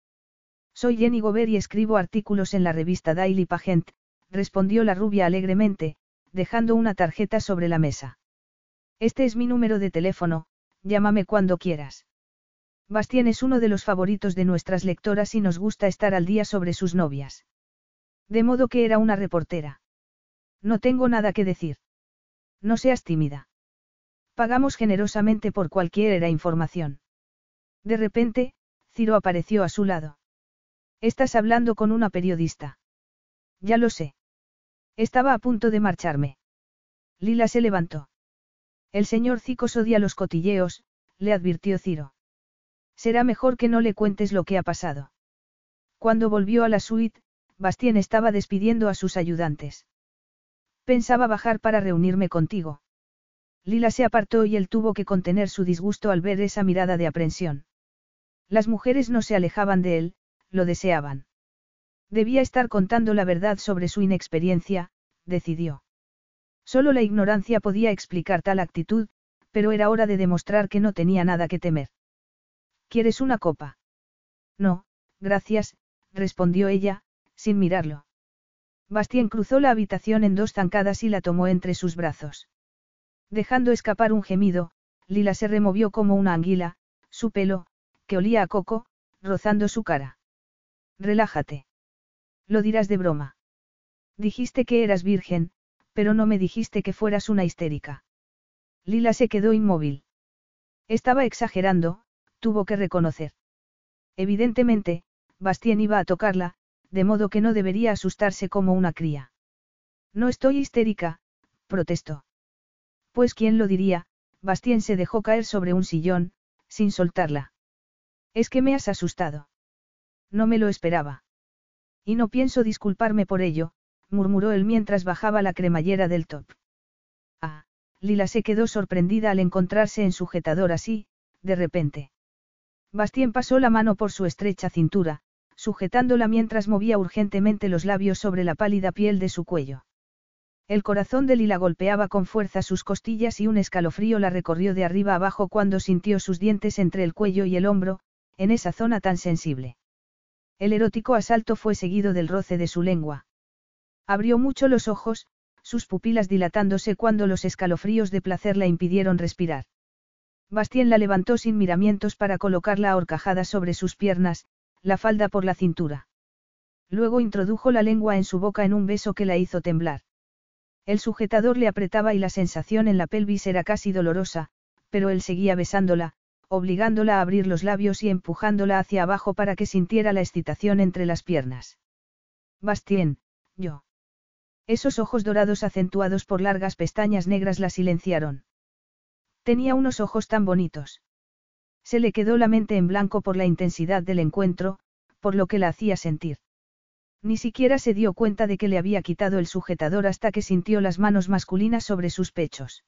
Soy Jenny Gobert y escribo artículos en la revista Daily Pagent, respondió la rubia alegremente, dejando una tarjeta sobre la mesa. Este es mi número de teléfono, llámame cuando quieras. Bastien es uno de los favoritos de nuestras lectoras y nos gusta estar al día sobre sus novias. De modo que era una reportera. No tengo nada que decir. No seas tímida. Pagamos generosamente por cualquier información. De repente, Ciro apareció a su lado. Estás hablando con una periodista. Ya lo sé. Estaba a punto de marcharme. Lila se levantó. El señor Cicos odia los cotilleos, le advirtió Ciro. Será mejor que no le cuentes lo que ha pasado. Cuando volvió a la suite, Bastien estaba despidiendo a sus ayudantes. Pensaba bajar para reunirme contigo. Lila se apartó y él tuvo que contener su disgusto al ver esa mirada de aprensión. Las mujeres no se alejaban de él, lo deseaban. Debía estar contando la verdad sobre su inexperiencia, decidió. Solo la ignorancia podía explicar tal actitud, pero era hora de demostrar que no tenía nada que temer. ¿Quieres una copa? No, gracias, respondió ella, sin mirarlo. Bastien cruzó la habitación en dos zancadas y la tomó entre sus brazos. Dejando escapar un gemido, Lila se removió como una anguila, su pelo, que olía a coco, rozando su cara. Relájate. Lo dirás de broma. Dijiste que eras virgen, pero no me dijiste que fueras una histérica. Lila se quedó inmóvil. Estaba exagerando, tuvo que reconocer. Evidentemente, Bastien iba a tocarla, de modo que no debería asustarse como una cría. No estoy histérica, protestó. Pues quién lo diría, Bastien se dejó caer sobre un sillón, sin soltarla. Es que me has asustado. No me lo esperaba. Y no pienso disculparme por ello, murmuró él mientras bajaba la cremallera del top. Ah, Lila se quedó sorprendida al encontrarse en sujetador así, de repente. Bastien pasó la mano por su estrecha cintura, sujetándola mientras movía urgentemente los labios sobre la pálida piel de su cuello. El corazón de Lila golpeaba con fuerza sus costillas y un escalofrío la recorrió de arriba abajo cuando sintió sus dientes entre el cuello y el hombro, en esa zona tan sensible. El erótico asalto fue seguido del roce de su lengua. Abrió mucho los ojos, sus pupilas dilatándose cuando los escalofríos de placer la impidieron respirar. Bastien la levantó sin miramientos para colocarla ahorcajada sobre sus piernas, la falda por la cintura. Luego introdujo la lengua en su boca en un beso que la hizo temblar. El sujetador le apretaba y la sensación en la pelvis era casi dolorosa, pero él seguía besándola, obligándola a abrir los labios y empujándola hacia abajo para que sintiera la excitación entre las piernas. Bastien, yo. Esos ojos dorados acentuados por largas pestañas negras la silenciaron. Tenía unos ojos tan bonitos. Se le quedó la mente en blanco por la intensidad del encuentro, por lo que la hacía sentir. Ni siquiera se dio cuenta de que le había quitado el sujetador hasta que sintió las manos masculinas sobre sus pechos.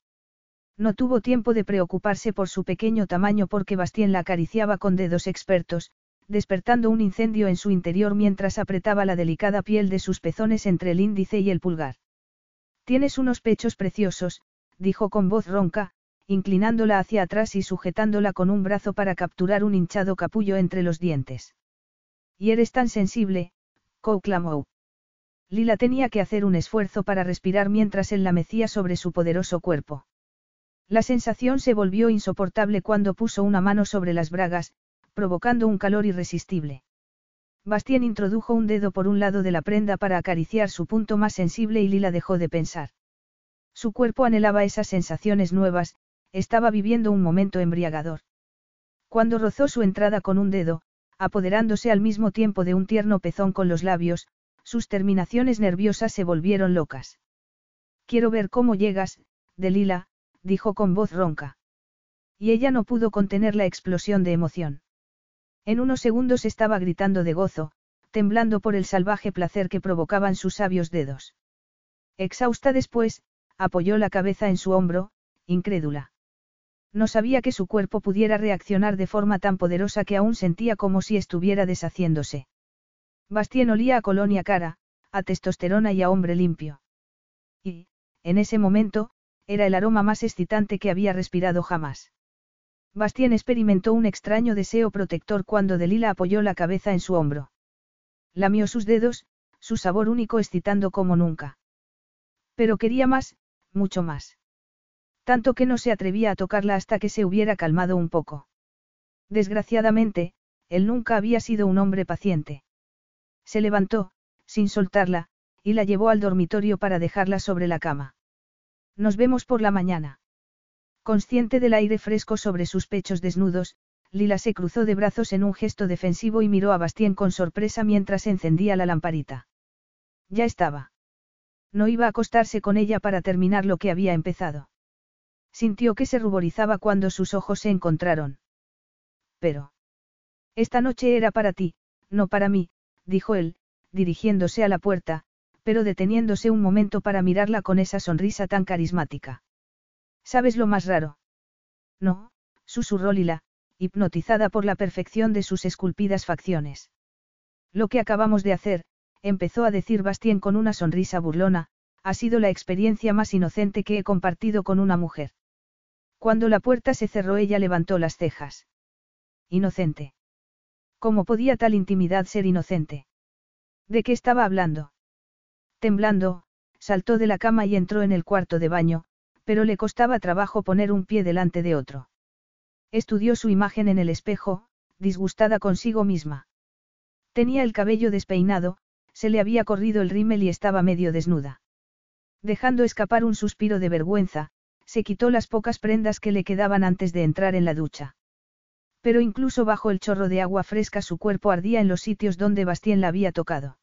No tuvo tiempo de preocuparse por su pequeño tamaño porque Bastien la acariciaba con dedos expertos, despertando un incendio en su interior mientras apretaba la delicada piel de sus pezones entre el índice y el pulgar. Tienes unos pechos preciosos, dijo con voz ronca, inclinándola hacia atrás y sujetándola con un brazo para capturar un hinchado capullo entre los dientes. Y eres tan sensible, Kou clamó. Lila tenía que hacer un esfuerzo para respirar mientras él la mecía sobre su poderoso cuerpo. La sensación se volvió insoportable cuando puso una mano sobre las bragas, provocando un calor irresistible. Bastien introdujo un dedo por un lado de la prenda para acariciar su punto más sensible y Lila dejó de pensar. Su cuerpo anhelaba esas sensaciones nuevas, estaba viviendo un momento embriagador. Cuando rozó su entrada con un dedo, apoderándose al mismo tiempo de un tierno pezón con los labios, sus terminaciones nerviosas se volvieron locas. Quiero ver cómo llegas, Delila, dijo con voz ronca. Y ella no pudo contener la explosión de emoción. En unos segundos estaba gritando de gozo, temblando por el salvaje placer que provocaban sus sabios dedos. Exhausta después, apoyó la cabeza en su hombro, incrédula. No sabía que su cuerpo pudiera reaccionar de forma tan poderosa que aún sentía como si estuviera deshaciéndose. Bastien olía a colonia cara, a testosterona y a hombre limpio. Y, en ese momento, era el aroma más excitante que había respirado jamás. Bastien experimentó un extraño deseo protector cuando Delila apoyó la cabeza en su hombro. Lamió sus dedos, su sabor único excitando como nunca. Pero quería más, mucho más. Tanto que no se atrevía a tocarla hasta que se hubiera calmado un poco. Desgraciadamente, él nunca había sido un hombre paciente. Se levantó, sin soltarla, y la llevó al dormitorio para dejarla sobre la cama. Nos vemos por la mañana. Consciente del aire fresco sobre sus pechos desnudos, Lila se cruzó de brazos en un gesto defensivo y miró a Bastien con sorpresa mientras encendía la lamparita. Ya estaba. No iba a acostarse con ella para terminar lo que había empezado. Sintió que se ruborizaba cuando sus ojos se encontraron. Pero. Esta noche era para ti, no para mí, dijo él, dirigiéndose a la puerta, pero deteniéndose un momento para mirarla con esa sonrisa tan carismática. ¿Sabes lo más raro? No, susurró Lila, hipnotizada por la perfección de sus esculpidas facciones. Lo que acabamos de hacer, empezó a decir Bastien con una sonrisa burlona, ha sido la experiencia más inocente que he compartido con una mujer. Cuando la puerta se cerró ella levantó las cejas. Inocente. ¿Cómo podía tal intimidad ser inocente? ¿De qué estaba hablando? Temblando, saltó de la cama y entró en el cuarto de baño, pero le costaba trabajo poner un pie delante de otro. Estudió su imagen en el espejo, disgustada consigo misma. Tenía el cabello despeinado, se le había corrido el rímel y estaba medio desnuda. Dejando escapar un suspiro de vergüenza, se quitó las pocas prendas que le quedaban antes de entrar en la ducha. Pero incluso bajo el chorro de agua fresca su cuerpo ardía en los sitios donde Bastien la había tocado.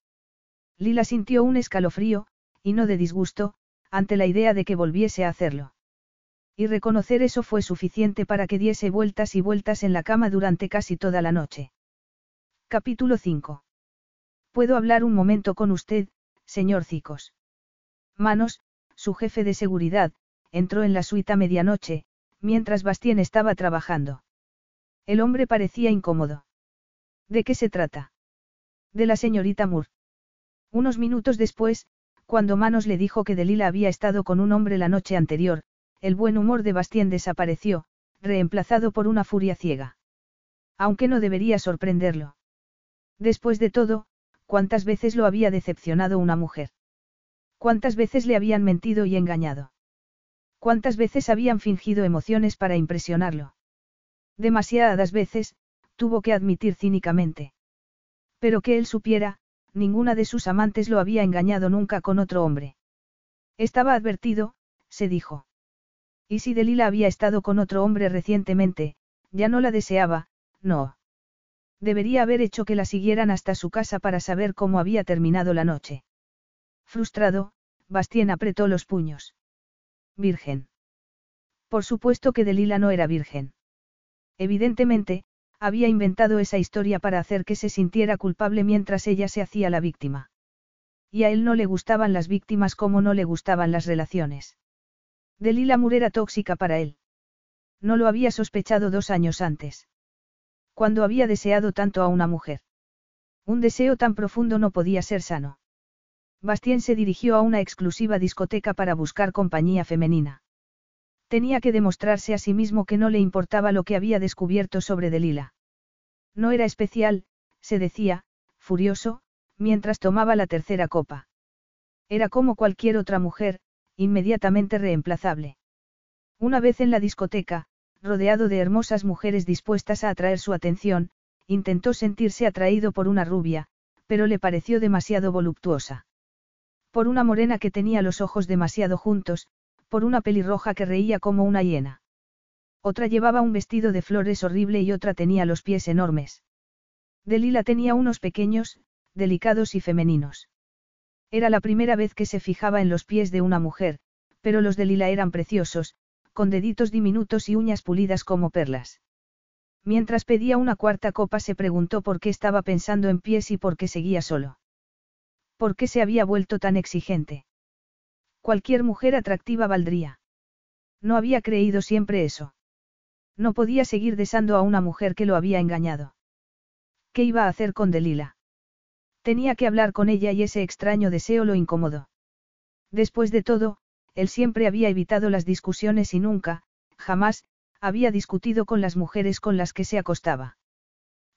Lila sintió un escalofrío, y no de disgusto, ante la idea de que volviese a hacerlo. Y reconocer eso fue suficiente para que diese vueltas y vueltas en la cama durante casi toda la noche. Capítulo 5. ¿Puedo hablar un momento con usted, señor Cicos? Manos, su jefe de seguridad, entró en la suite a medianoche, mientras Bastien estaba trabajando. El hombre parecía incómodo. ¿De qué se trata? De la señorita Moore. Unos minutos después, Cuando Manos le dijo que Delila había estado con un hombre la noche anterior, el buen humor de Bastien desapareció, reemplazado por una furia ciega. Aunque no debería sorprenderlo. Después de todo, ¿cuántas veces lo había decepcionado una mujer? ¿Cuántas veces le habían mentido y engañado? ¿Cuántas veces habían fingido emociones para impresionarlo? Demasiadas veces, tuvo que admitir cínicamente. Pero que él supiera, ninguna de sus amantes lo había engañado nunca con otro hombre. Estaba advertido, se dijo. Y si Delila había estado con otro hombre recientemente, ya no la deseaba, no. Debería haber hecho que la siguieran hasta su casa para saber cómo había terminado la noche. Frustrado, Bastien apretó los puños. Virgen. Por supuesto que Delila no era virgen. Evidentemente, había inventado esa historia para hacer que se sintiera culpable mientras ella se hacía la víctima. Y a él no le gustaban las víctimas como no le gustaban las relaciones. Delila Moore era tóxica para él. No lo había sospechado dos años antes. Cuando había deseado tanto a una mujer. Un deseo tan profundo no podía ser sano. Bastien se dirigió a una exclusiva discoteca para buscar compañía femenina. Tenía que demostrarse a sí mismo que no le importaba lo que había descubierto sobre Delila. No era especial, se decía, furioso, mientras tomaba la tercera copa. Era como cualquier otra mujer, inmediatamente reemplazable. Una vez en la discoteca, rodeado de hermosas mujeres dispuestas a atraer su atención, intentó sentirse atraído por una rubia, pero le pareció demasiado voluptuosa. Por una morena que tenía los ojos demasiado juntos, por una pelirroja que reía como una hiena. Otra llevaba un vestido de flores horrible y otra tenía los pies enormes. Delila tenía unos pequeños, delicados y femeninos. Era la primera vez que se fijaba en los pies de una mujer, pero los de Lila eran preciosos, con deditos diminutos y uñas pulidas como perlas. Mientras pedía una cuarta copa se preguntó por qué estaba pensando en pies y por qué seguía solo. ¿Por qué se había vuelto tan exigente? Cualquier mujer atractiva valdría. No había creído siempre eso. No podía seguir desando a una mujer que lo había engañado. ¿Qué iba a hacer con Delila? Tenía que hablar con ella y ese extraño deseo lo incomodó. Después de todo, él siempre había evitado las discusiones y nunca, jamás, había discutido con las mujeres con las que se acostaba.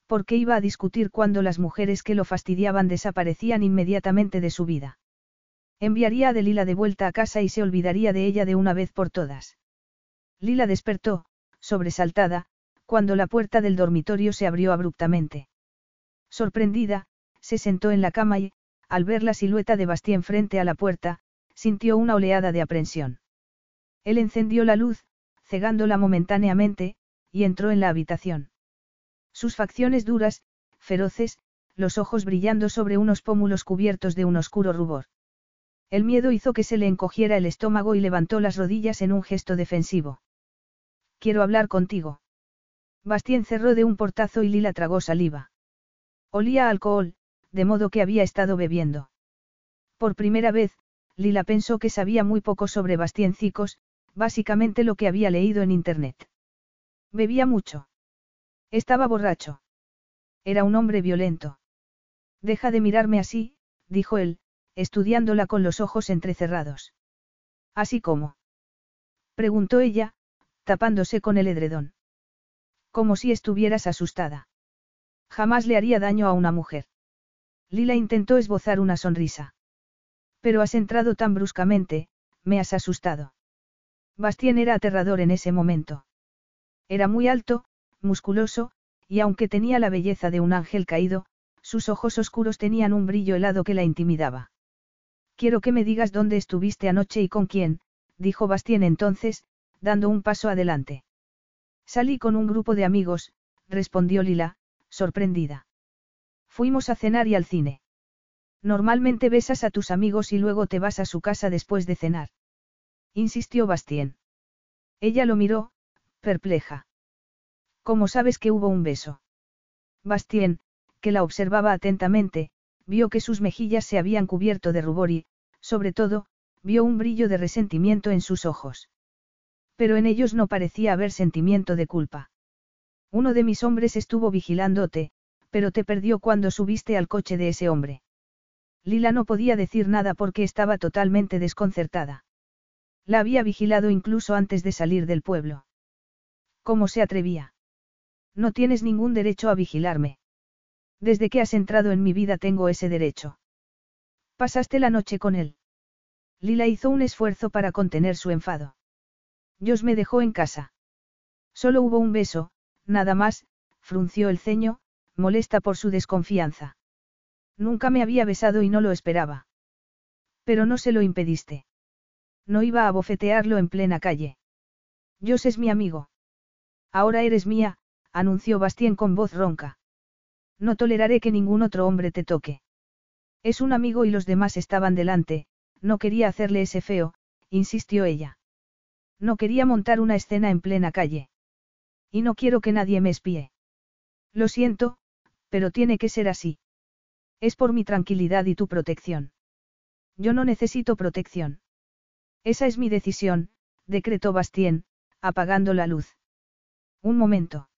¿Por qué iba a discutir cuando las mujeres que lo fastidiaban desaparecían inmediatamente de su vida? Enviaría a Delila de vuelta a casa y se olvidaría de ella de una vez por todas. Lila despertó, sobresaltada, cuando la puerta del dormitorio se abrió abruptamente. Sorprendida, se sentó en la cama y, al ver la silueta de Bastien frente a la puerta, sintió una oleada de aprensión. Él encendió la luz, cegándola momentáneamente, y entró en la habitación. Sus facciones duras, feroces, los ojos brillando sobre unos pómulos cubiertos de un oscuro rubor. El miedo hizo que se le encogiera el estómago y levantó las rodillas en un gesto defensivo. Quiero hablar contigo. Bastien cerró de un portazo y Lila tragó saliva. Olía alcohol, de modo que había estado bebiendo. Por primera vez, Lila pensó que sabía muy poco sobre Cicos, básicamente lo que había leído en Internet. Bebía mucho. Estaba borracho. Era un hombre violento. Deja de mirarme así, dijo él, estudiándola con los ojos entrecerrados. Así como. Preguntó ella, tapándose con el edredón. Como si estuvieras asustada. Jamás le haría daño a una mujer. Lila intentó esbozar una sonrisa. Pero has entrado tan bruscamente, me has asustado. Bastien era aterrador en ese momento. Era muy alto, musculoso, y aunque tenía la belleza de un ángel caído, sus ojos oscuros tenían un brillo helado que la intimidaba. Quiero que me digas dónde estuviste anoche y con quién, dijo Bastien entonces, dando un paso adelante. Salí con un grupo de amigos, respondió Lila, sorprendida. Fuimos a cenar y al cine. Normalmente besas a tus amigos y luego te vas a su casa después de cenar. Insistió Bastien. Ella lo miró, perpleja. ¿Cómo sabes que hubo un beso? Bastien, que la observaba atentamente, vio que sus mejillas se habían cubierto de rubor y, sobre todo, vio un brillo de resentimiento en sus ojos. Pero en ellos no parecía haber sentimiento de culpa. Uno de mis hombres estuvo vigilándote, pero te perdió cuando subiste al coche de ese hombre. Lila no podía decir nada porque estaba totalmente desconcertada. La había vigilado incluso antes de salir del pueblo. ¿Cómo se atrevía? No tienes ningún derecho a vigilarme. Desde que has entrado en mi vida tengo ese derecho. Pasaste la noche con él. Lila hizo un esfuerzo para contener su enfado. Dios me dejó en casa. Solo hubo un beso, nada más, frunció el ceño, molesta por su desconfianza. Nunca me había besado y no lo esperaba. Pero no se lo impediste. No iba a bofetearlo en plena calle. Dios es mi amigo. Ahora eres mía, anunció Bastien con voz ronca. No toleraré que ningún otro hombre te toque. Es un amigo y los demás estaban delante, no quería hacerle ese feo, insistió ella. No quería montar una escena en plena calle. Y no quiero que nadie me espíe. Lo siento, pero tiene que ser así. Es por mi tranquilidad y tu protección. Yo no necesito protección. Esa es mi decisión, decretó Bastien, apagando la luz. Un momento.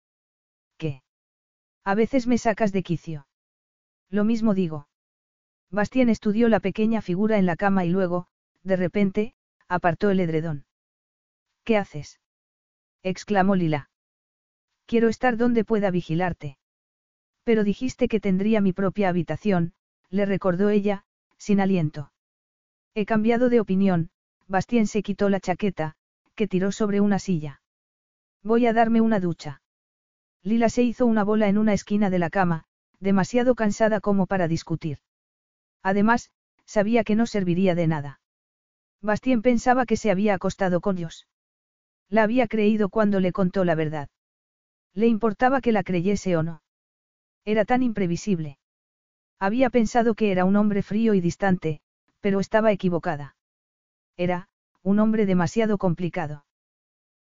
A veces me sacas de quicio. Lo mismo digo. Bastien estudió la pequeña figura en la cama y luego, de repente, apartó el edredón. ¿Qué haces? exclamó Lila. Quiero estar donde pueda vigilarte. Pero dijiste que tendría mi propia habitación, le recordó ella, sin aliento. He cambiado de opinión, Bastien se quitó la chaqueta, que tiró sobre una silla. Voy a darme una ducha. Lila se hizo una bola en una esquina de la cama, demasiado cansada como para discutir. Además, sabía que no serviría de nada. Bastien pensaba que se había acostado con Dios. La había creído cuando le contó la verdad. Le importaba que la creyese o no. Era tan imprevisible. Había pensado que era un hombre frío y distante, pero estaba equivocada. Era, un hombre demasiado complicado.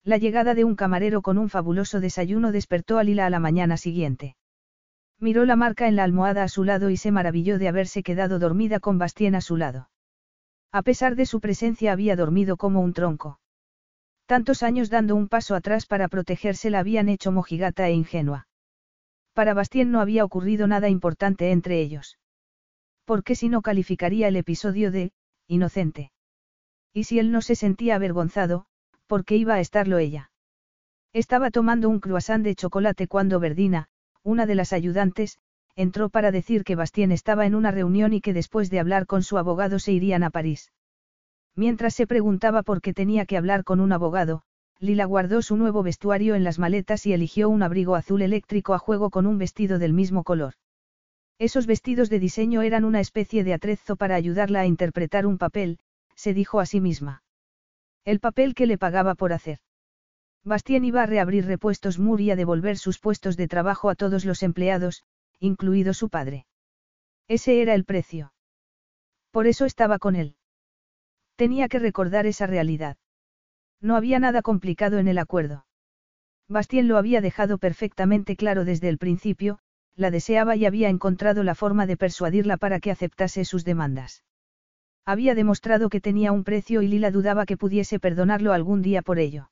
La llegada de un camarero con un fabuloso desayuno despertó a Lila a la mañana siguiente. Miró la marca en la almohada a su lado y se maravilló de haberse quedado dormida con Bastien a su lado. A pesar de su presencia había dormido como un tronco. Tantos años dando un paso atrás para protegerse la habían hecho mojigata e ingenua. Para Bastien no había ocurrido nada importante entre ellos. ¿Por qué si no calificaría el episodio de, inocente? Y si él no se sentía avergonzado, ¿por qué iba a estarlo ella? Estaba tomando un croissant de chocolate cuando Verdina, una de las ayudantes, entró para decir que Bastien estaba en una reunión y que después de hablar con su abogado se irían a París. Mientras se preguntaba por qué tenía que hablar con un abogado, Lila guardó su nuevo vestuario en las maletas y eligió un abrigo azul eléctrico a juego con un vestido del mismo color. Esos vestidos de diseño eran una especie de atrezo para ayudarla a interpretar un papel, se dijo a sí misma. El papel que le pagaba por hacer. Bastien iba a reabrir repuestos Moore y a devolver sus puestos de trabajo a todos los empleados, incluido su padre. Ese era el precio. Por eso estaba con él. Tenía que recordar esa realidad. No había nada complicado en el acuerdo. Bastien lo había dejado perfectamente claro desde el principio, la deseaba y había encontrado la forma de persuadirla para que aceptase sus demandas. Había demostrado que tenía un precio y Lila dudaba que pudiese perdonarlo algún día por ello.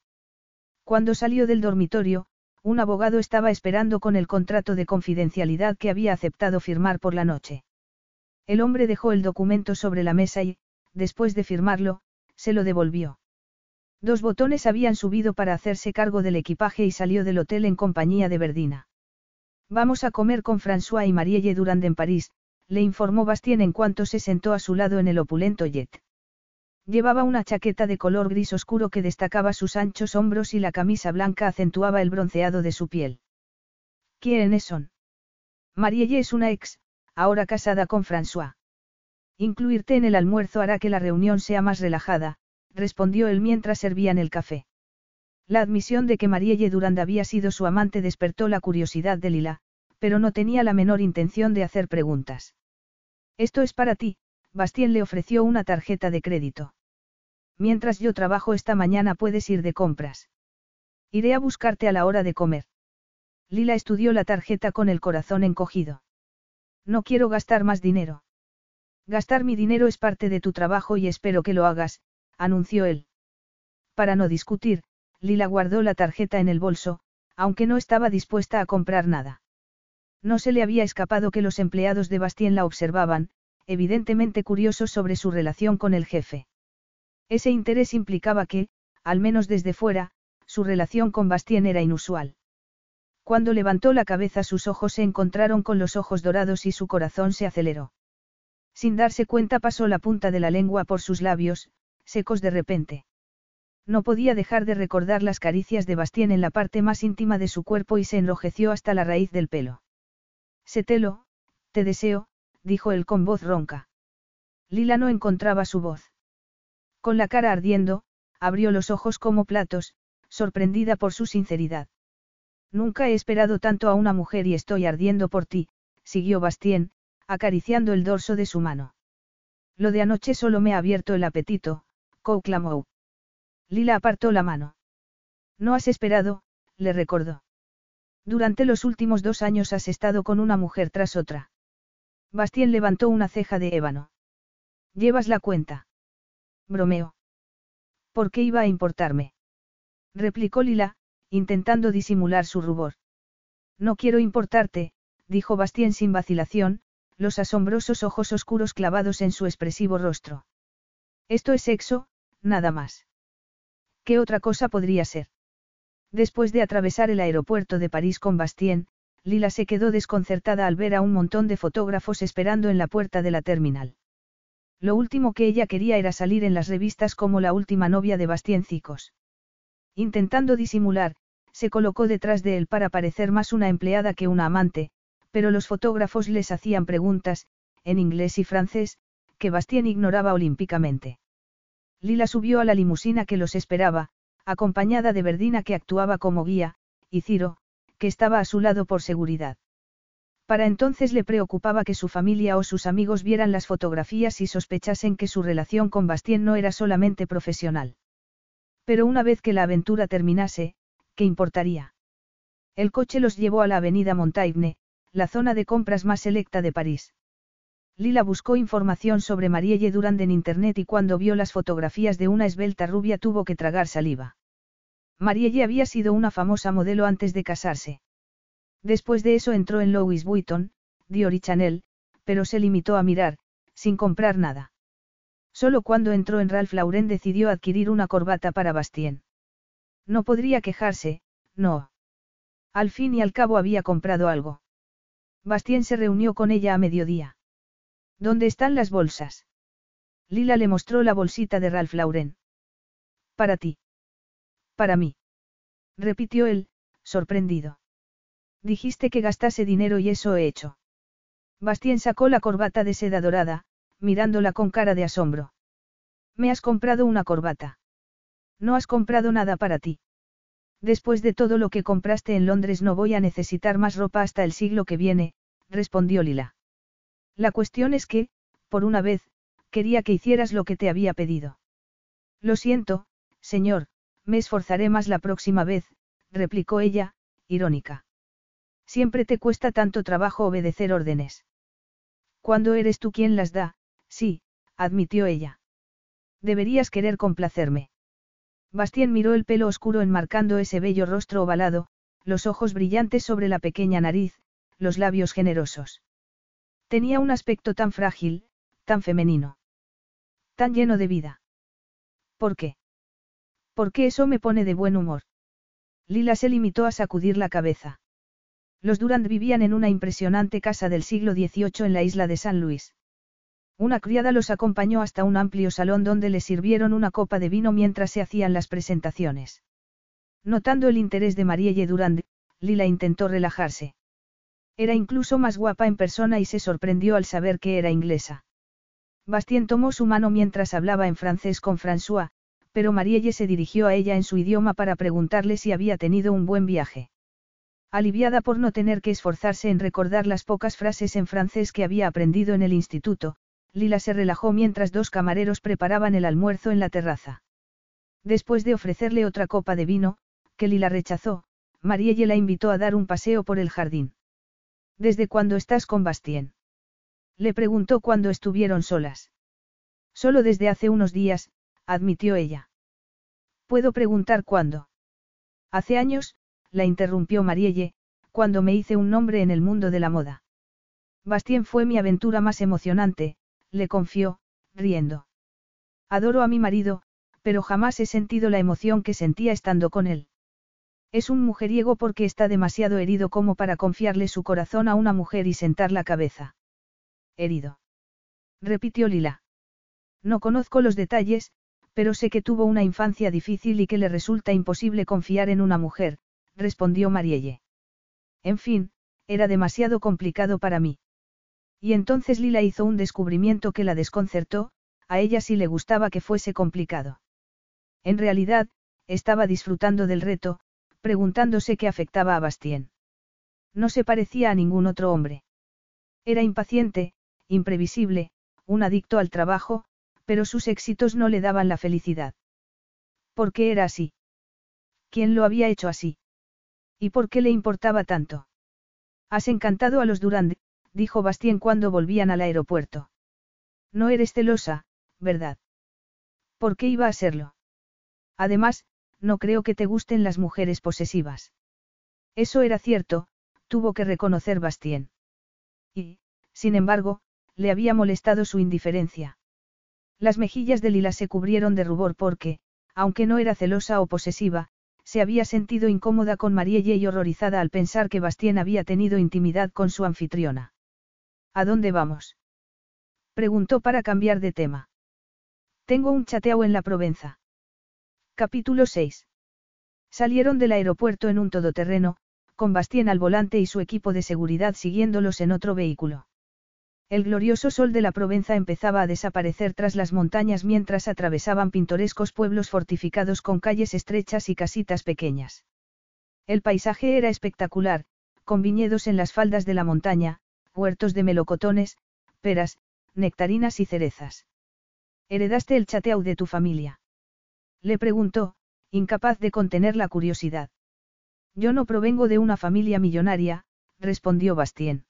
Cuando salió del dormitorio, un abogado estaba esperando con el contrato de confidencialidad que había aceptado firmar por la noche. El hombre dejó el documento sobre la mesa y, después de firmarlo, se lo devolvió. Dos botones habían subido para hacerse cargo del equipaje y salió del hotel en compañía de Verdina. Vamos a comer con François y Marielle Durand en París, le informó Bastien en cuanto se sentó a su lado en el opulento jet. Llevaba una chaqueta de color gris oscuro que destacaba sus anchos hombros y la camisa blanca acentuaba el bronceado de su piel. ¿Quiénes son? Marielle es una ex, ahora casada con François. Incluirte en el almuerzo hará que la reunión sea más relajada, respondió él mientras servían el café. La admisión de que Marielle Durand había sido su amante despertó la curiosidad de Lila, pero no tenía la menor intención de hacer preguntas. Esto es para ti, Bastien le ofreció una tarjeta de crédito. Mientras yo trabajo esta mañana puedes ir de compras. Iré a buscarte a la hora de comer. Lila estudió la tarjeta con el corazón encogido. No quiero gastar más dinero. Gastar mi dinero es parte de tu trabajo y espero que lo hagas, anunció él. Para no discutir, Lila guardó la tarjeta en el bolso, aunque no estaba dispuesta a comprar nada. No se le había escapado que los empleados de Bastien la observaban, evidentemente curiosos sobre su relación con el jefe. Ese interés implicaba que, al menos desde fuera, su relación con Bastien era inusual. Cuando levantó la cabeza sus ojos se encontraron con los ojos dorados y su corazón se aceleró. Sin darse cuenta pasó la punta de la lengua por sus labios, secos de repente. No podía dejar de recordar las caricias de Bastien en la parte más íntima de su cuerpo y se enrojeció hasta la raíz del pelo. Setelo, te deseo, dijo él con voz ronca. Lila no encontraba su voz. Con la cara ardiendo, abrió los ojos como platos, sorprendida por su sinceridad. Nunca he esperado tanto a una mujer y estoy ardiendo por ti, siguió Bastien, acariciando el dorso de su mano. Lo de anoche solo me ha abierto el apetito, clamó. Lila apartó la mano. No has esperado, le recordó. Durante los últimos dos años has estado con una mujer tras otra. Bastien levantó una ceja de ébano. ¿Llevas la cuenta? Bromeo. ¿Por qué iba a importarme? replicó Lila, intentando disimular su rubor. No quiero importarte, dijo Bastien sin vacilación, los asombrosos ojos oscuros clavados en su expresivo rostro. Esto es sexo, nada más. ¿Qué otra cosa podría ser? Después de atravesar el aeropuerto de París con Bastien, Lila se quedó desconcertada al ver a un montón de fotógrafos esperando en la puerta de la terminal. Lo último que ella quería era salir en las revistas como la última novia de Bastien Cicos. Intentando disimular, se colocó detrás de él para parecer más una empleada que una amante, pero los fotógrafos les hacían preguntas, en inglés y francés, que Bastien ignoraba olímpicamente. Lila subió a la limusina que los esperaba, acompañada de Verdina que actuaba como guía, y Ciro, que estaba a su lado por seguridad. Para entonces le preocupaba que su familia o sus amigos vieran las fotografías y sospechasen que su relación con Bastien no era solamente profesional. Pero una vez que la aventura terminase, ¿qué importaría? El coche los llevó a la avenida Montaigne, la zona de compras más selecta de París. Lila buscó información sobre Marielle Durand en internet y cuando vio las fotografías de una esbelta rubia tuvo que tragar saliva. Marielle había sido una famosa modelo antes de casarse. Después de eso entró en Louis Vuitton, Dior y Chanel, pero se limitó a mirar, sin comprar nada. Solo cuando entró en Ralph Lauren decidió adquirir una corbata para Bastien. No podría quejarse, no. Al fin y al cabo había comprado algo. Bastien se reunió con ella a mediodía. ¿Dónde están las bolsas? Lila le mostró la bolsita de Ralph Lauren. Para ti. Para mí. Repitió él, sorprendido. Dijiste que gastase dinero y eso he hecho. Bastien sacó la corbata de seda dorada, mirándola con cara de asombro. Me has comprado una corbata. No has comprado nada para ti. Después de todo lo que compraste en Londres no voy a necesitar más ropa hasta el siglo que viene, respondió Lila. La cuestión es que, por una vez, quería que hicieras lo que te había pedido. Lo siento, señor, me esforzaré más la próxima vez, replicó ella, irónica. Siempre te cuesta tanto trabajo obedecer órdenes. Cuando eres tú quien las da, sí, admitió ella. Deberías querer complacerme. Bastien miró el pelo oscuro enmarcando ese bello rostro ovalado, los ojos brillantes sobre la pequeña nariz, los labios generosos. Tenía un aspecto tan frágil, tan femenino. Tan lleno de vida. ¿Por qué? Porque eso me pone de buen humor. Lila se limitó a sacudir la cabeza. Los Durand vivían en una impresionante casa del siglo XVIII en la isla de San Luis. Una criada los acompañó hasta un amplio salón donde les sirvieron una copa de vino mientras se hacían las presentaciones. Notando el interés de Marielle Durand, Lila intentó relajarse. Era incluso más guapa en persona y se sorprendió al saber que era inglesa. Bastien tomó su mano mientras hablaba en francés con François, pero Marielle se dirigió a ella en su idioma para preguntarle si había tenido un buen viaje. Aliviada por no tener que esforzarse en recordar las pocas frases en francés que había aprendido en el instituto, Lila se relajó mientras dos camareros preparaban el almuerzo en la terraza. Después de ofrecerle otra copa de vino, que Lila rechazó, Marielle la invitó a dar un paseo por el jardín. ¿Desde cuándo estás con Bastien? Le preguntó cuando estuvieron solas. Solo desde hace unos días, admitió ella. ¿Puedo preguntar cuándo? Hace años, la interrumpió Marielle, cuando me hice un nombre en el mundo de la moda. Bastien fue mi aventura más emocionante, le confió, riendo. Adoro a mi marido, pero jamás he sentido la emoción que sentía estando con él. Es un mujeriego porque está demasiado herido como para confiarle su corazón a una mujer y sentar la cabeza. Herido. Repitió Lila. No conozco los detalles, pero sé que tuvo una infancia difícil y que le resulta imposible confiar en una mujer, respondió Marielle. En fin, era demasiado complicado para mí. Y entonces Lila hizo un descubrimiento que la desconcertó, a ella sí le gustaba que fuese complicado. En realidad, estaba disfrutando del reto, preguntándose qué afectaba a Bastien. No se parecía a ningún otro hombre. Era impaciente, imprevisible, un adicto al trabajo, pero sus éxitos no le daban la felicidad. ¿Por qué era así? ¿Quién lo había hecho así? ¿Y por qué le importaba tanto? Has encantado a los Durand, dijo Bastien cuando volvían al aeropuerto. No eres celosa, ¿verdad? ¿Por qué iba a serlo? Además, no creo que te gusten las mujeres posesivas. Eso era cierto, tuvo que reconocer Bastien. Y, sin embargo, le había molestado su indiferencia. Las mejillas de Lila se cubrieron de rubor porque, aunque no era celosa o posesiva, se había sentido incómoda con Marielle y horrorizada al pensar que Bastien había tenido intimidad con su anfitriona. ¿A dónde vamos? Preguntó para cambiar de tema. Tengo un chateau en la Provenza. Capítulo 6. Salieron del aeropuerto en un todoterreno, con Bastien al volante y su equipo de seguridad siguiéndolos en otro vehículo. El glorioso sol de la Provenza empezaba a desaparecer tras las montañas mientras atravesaban pintorescos pueblos fortificados con calles estrechas y casitas pequeñas. El paisaje era espectacular, con viñedos en las faldas de la montaña, huertos de melocotones, peras, nectarinas y cerezas. ¿Heredaste el chateau de tu familia? Le preguntó, incapaz de contener la curiosidad. Yo no provengo de una familia millonaria, respondió Bastien.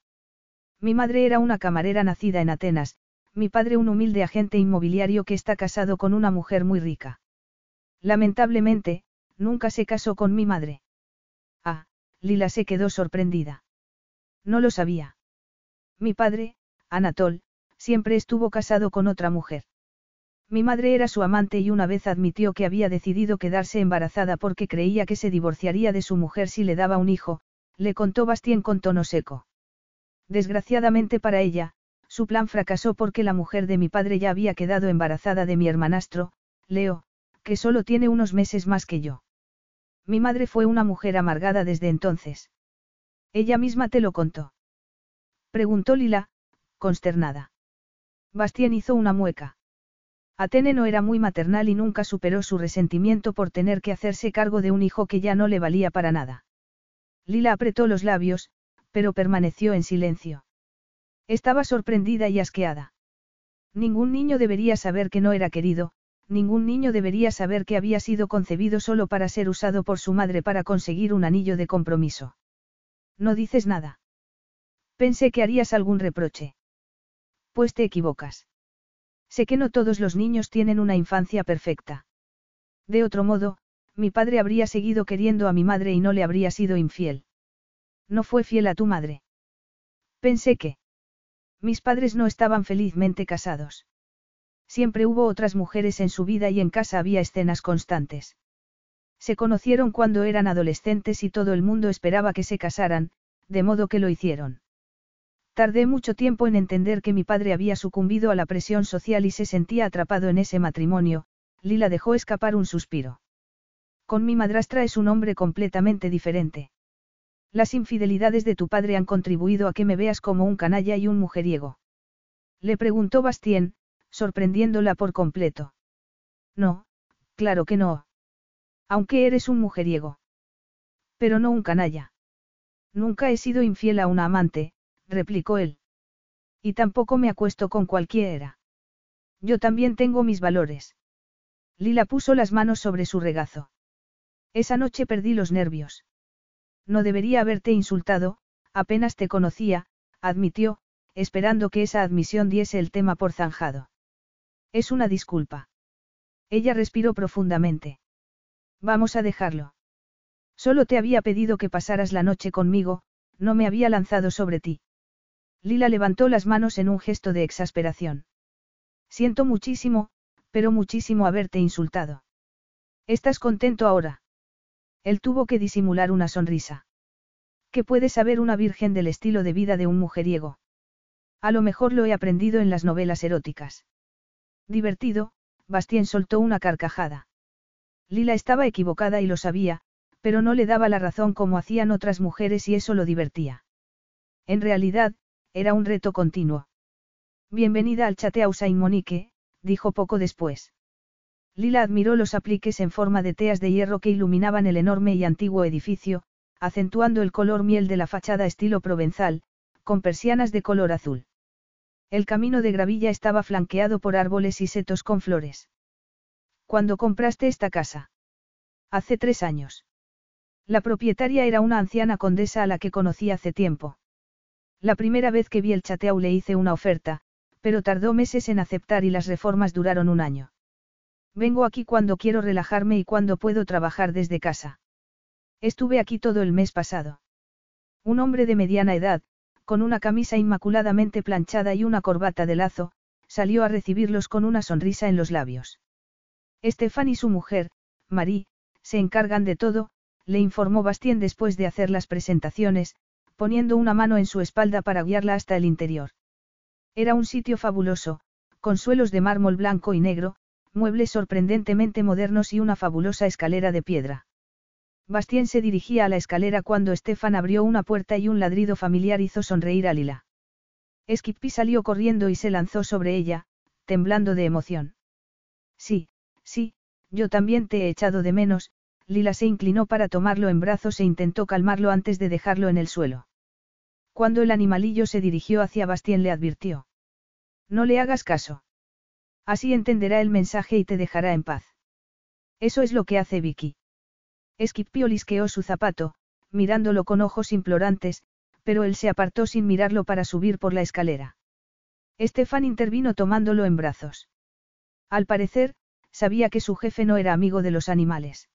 Mi madre era una camarera nacida en Atenas, mi padre un humilde agente inmobiliario que está casado con una mujer muy rica. Lamentablemente, nunca se casó con mi madre. Ah, Lila se quedó sorprendida. No lo sabía. Mi padre, Anatol, siempre estuvo casado con otra mujer. Mi madre era su amante y una vez admitió que había decidido quedarse embarazada porque creía que se divorciaría de su mujer si le daba un hijo, le contó Bastien con tono seco. Desgraciadamente para ella, su plan fracasó porque la mujer de mi padre ya había quedado embarazada de mi hermanastro, Leo, que solo tiene unos meses más que yo. Mi madre fue una mujer amargada desde entonces. Ella misma te lo contó. Preguntó Lila, consternada. Bastien hizo una mueca. Atene no era muy maternal y nunca superó su resentimiento por tener que hacerse cargo de un hijo que ya no le valía para nada. Lila apretó los labios, pero permaneció en silencio. Estaba sorprendida y asqueada. Ningún niño debería saber que no era querido, ningún niño debería saber que había sido concebido solo para ser usado por su madre para conseguir un anillo de compromiso. No dices nada. Pensé que harías algún reproche. Pues te equivocas. Sé que no todos los niños tienen una infancia perfecta. De otro modo, mi padre habría seguido queriendo a mi madre y no le habría sido infiel. No fue fiel a tu madre. Pensé que. Mis padres no estaban felizmente casados. Siempre hubo otras mujeres en su vida y en casa había escenas constantes. Se conocieron cuando eran adolescentes y todo el mundo esperaba que se casaran, de modo que lo hicieron. Tardé mucho tiempo en entender que mi padre había sucumbido a la presión social y se sentía atrapado en ese matrimonio, Lila dejó escapar un suspiro. Con mi madrastra es un hombre completamente diferente. Las infidelidades de tu padre han contribuido a que me veas como un canalla y un mujeriego. Le preguntó Bastien, sorprendiéndola por completo. No, claro que no. Aunque eres un mujeriego. Pero no un canalla. Nunca he sido infiel a una amante, replicó él. Y tampoco me acuesto con cualquiera. Yo también tengo mis valores. Lila puso las manos sobre su regazo. Esa noche perdí los nervios. No debería haberte insultado, apenas te conocía, admitió, esperando que esa admisión diese el tema por zanjado. Es una disculpa. Ella respiró profundamente. Vamos a dejarlo. Solo te había pedido que pasaras la noche conmigo, no me había lanzado sobre ti. Lila levantó las manos en un gesto de exasperación. Siento muchísimo, pero muchísimo haberte insultado. ¿Estás contento ahora? Él tuvo que disimular una sonrisa. ¿Qué puede saber una virgen del estilo de vida de un mujeriego? A lo mejor lo he aprendido en las novelas eróticas. Divertido, Bastien soltó una carcajada. Lila estaba equivocada y lo sabía, pero no le daba la razón como hacían otras mujeres y eso lo divertía. En realidad, era un reto continuo. Bienvenida al chateau Saint-Monique, dijo poco después. Lila admiró los apliques en forma de teas de hierro que iluminaban el enorme y antiguo edificio, acentuando el color miel de la fachada estilo provenzal, con persianas de color azul. El camino de gravilla estaba flanqueado por árboles y setos con flores. ¿Cuándo compraste esta casa? Hace tres años. La propietaria era una anciana condesa a la que conocí hace tiempo. La primera vez que vi el chateau le hice una oferta, pero tardó meses en aceptar y las reformas duraron un año. Vengo aquí cuando quiero relajarme y cuando puedo trabajar desde casa. Estuve aquí todo el mes pasado. Un hombre de mediana edad, con una camisa inmaculadamente planchada y una corbata de lazo, salió a recibirlos con una sonrisa en los labios. Estefan y su mujer, Marie, se encargan de todo, le informó Bastien después de hacer las presentaciones, poniendo una mano en su espalda para guiarla hasta el interior. Era un sitio fabuloso, con suelos de mármol blanco y negro, muebles sorprendentemente modernos y una fabulosa escalera de piedra. Bastien se dirigía a la escalera cuando Estefan abrió una puerta y un ladrido familiar hizo sonreír a Lila. Skippy salió corriendo y se lanzó sobre ella, temblando de emoción. Sí, sí, yo también te he echado de menos, Lila se inclinó para tomarlo en brazos e intentó calmarlo antes de dejarlo en el suelo. Cuando el animalillo se dirigió hacia Bastien le advirtió. No le hagas caso. Así entenderá el mensaje y te dejará en paz. Eso es lo que hace Vicky. Esquipio lisqueó su zapato, mirándolo con ojos implorantes, pero él se apartó sin mirarlo para subir por la escalera. Estefan intervino tomándolo en brazos. Al parecer, sabía que su jefe no era amigo de los animales.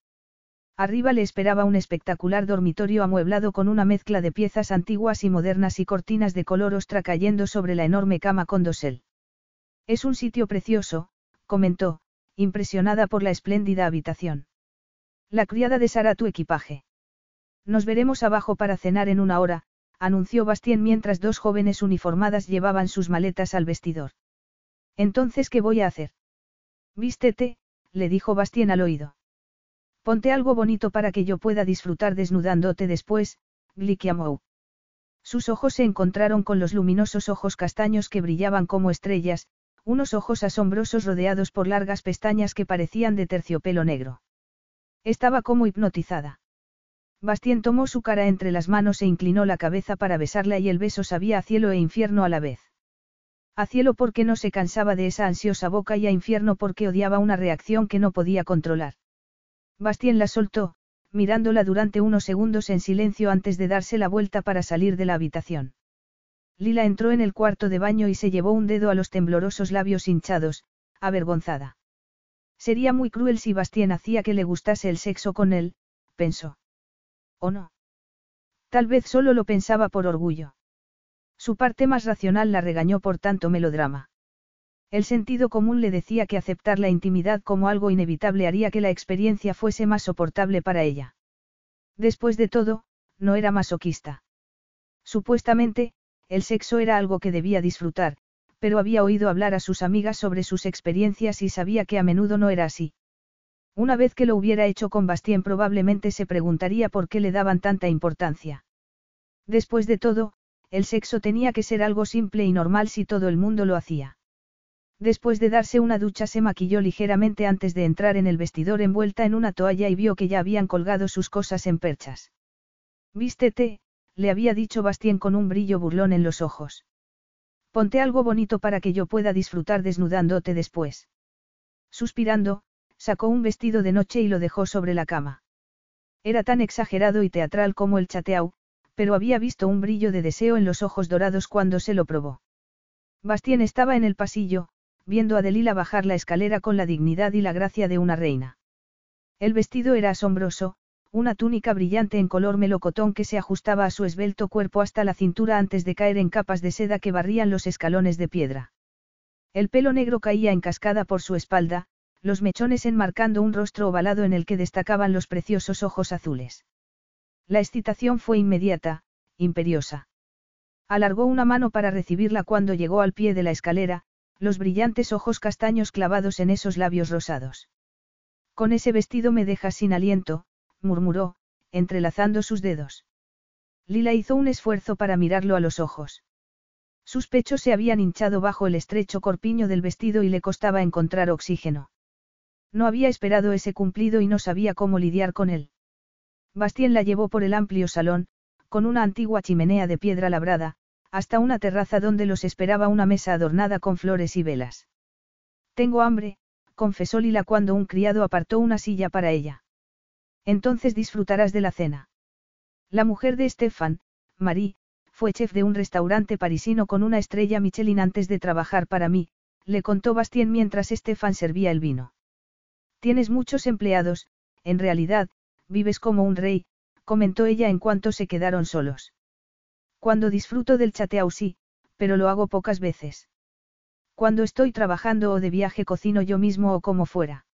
Arriba le esperaba un espectacular dormitorio amueblado con una mezcla de piezas antiguas y modernas y cortinas de color ostra cayendo sobre la enorme cama con dosel. Es un sitio precioso, comentó, impresionada por la espléndida habitación. La criada deshará tu equipaje. Nos veremos abajo para cenar en una hora, anunció Bastien mientras dos jóvenes uniformadas llevaban sus maletas al vestidor. Entonces, ¿qué voy a hacer? Vístete, le dijo Bastien al oído. Ponte algo bonito para que yo pueda disfrutar desnudándote después, Glikiamou. Sus ojos se encontraron con los luminosos ojos castaños que brillaban como estrellas, unos ojos asombrosos rodeados por largas pestañas que parecían de terciopelo negro. Estaba como hipnotizada. Bastien tomó su cara entre las manos e inclinó la cabeza para besarla y el beso sabía a cielo e infierno a la vez. A cielo porque no se cansaba de esa ansiosa boca y a infierno porque odiaba una reacción que no podía controlar. Bastien la soltó, mirándola durante unos segundos en silencio antes de darse la vuelta para salir de la habitación. Lila entró en el cuarto de baño y se llevó un dedo a los temblorosos labios hinchados, avergonzada. Sería muy cruel si Bastien hacía que le gustase el sexo con él, pensó. ¿O no? Tal vez solo lo pensaba por orgullo. Su parte más racional la regañó por tanto melodrama. El sentido común le decía que aceptar la intimidad como algo inevitable haría que la experiencia fuese más soportable para ella. Después de todo, no era masoquista. Supuestamente, el sexo era algo que debía disfrutar, pero había oído hablar a sus amigas sobre sus experiencias y sabía que a menudo no era así. Una vez que lo hubiera hecho con Bastien probablemente se preguntaría por qué le daban tanta importancia. Después de todo, el sexo tenía que ser algo simple y normal si todo el mundo lo hacía. Después de darse una ducha se maquilló ligeramente antes de entrar en el vestidor envuelta en una toalla y vio que ya habían colgado sus cosas en perchas. Vístete, le había dicho Bastien con un brillo burlón en los ojos. Ponte algo bonito para que yo pueda disfrutar desnudándote después. Suspirando, sacó un vestido de noche y lo dejó sobre la cama. Era tan exagerado y teatral como el chateau, pero había visto un brillo de deseo en los ojos dorados cuando se lo probó. Bastien estaba en el pasillo, viendo a Delila bajar la escalera con la dignidad y la gracia de una reina. El vestido era asombroso, una túnica brillante en color melocotón que se ajustaba a su esbelto cuerpo hasta la cintura antes de caer en capas de seda que barrían los escalones de piedra. El pelo negro caía en cascada por su espalda, los mechones enmarcando un rostro ovalado en el que destacaban los preciosos ojos azules. La excitación fue inmediata, imperiosa. Alargó una mano para recibirla cuando llegó al pie de la escalera, los brillantes ojos castaños clavados en esos labios rosados. Con ese vestido me dejas sin aliento, murmuró, entrelazando sus dedos. Lila hizo un esfuerzo para mirarlo a los ojos. Sus pechos se habían hinchado bajo el estrecho corpiño del vestido y le costaba encontrar oxígeno. No había esperado ese cumplido y no sabía cómo lidiar con él. Bastien la llevó por el amplio salón, con una antigua chimenea de piedra labrada, hasta una terraza donde los esperaba una mesa adornada con flores y velas. Tengo hambre, confesó Lila cuando un criado apartó una silla para ella. Entonces disfrutarás de la cena. La mujer de Stefan, Marie, fue chef de un restaurante parisino con una estrella Michelin antes de trabajar para mí, le contó Bastien mientras Stefan servía el vino. Tienes muchos empleados, en realidad, vives como un rey, comentó ella en cuanto se quedaron solos. Cuando disfruto del chateau sí, pero lo hago pocas veces. Cuando estoy trabajando o de viaje cocino yo mismo o como fuera.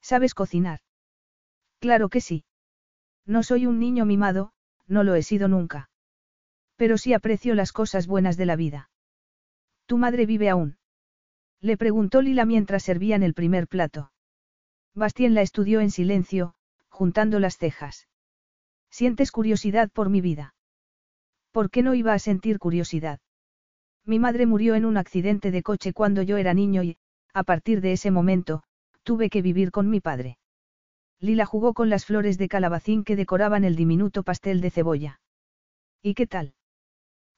¿Sabes cocinar? Claro que sí. No soy un niño mimado, no lo he sido nunca. Pero sí aprecio las cosas buenas de la vida. ¿Tu madre vive aún? Le preguntó Lila mientras servían el primer plato. Bastien la estudió en silencio, juntando las cejas. ¿Sientes curiosidad por mi vida? ¿Por qué no iba a sentir curiosidad? Mi madre murió en un accidente de coche cuando yo era niño y, a partir de ese momento, tuve que vivir con mi padre. Lila jugó con las flores de calabacín que decoraban el diminuto pastel de cebolla. ¿Y qué tal?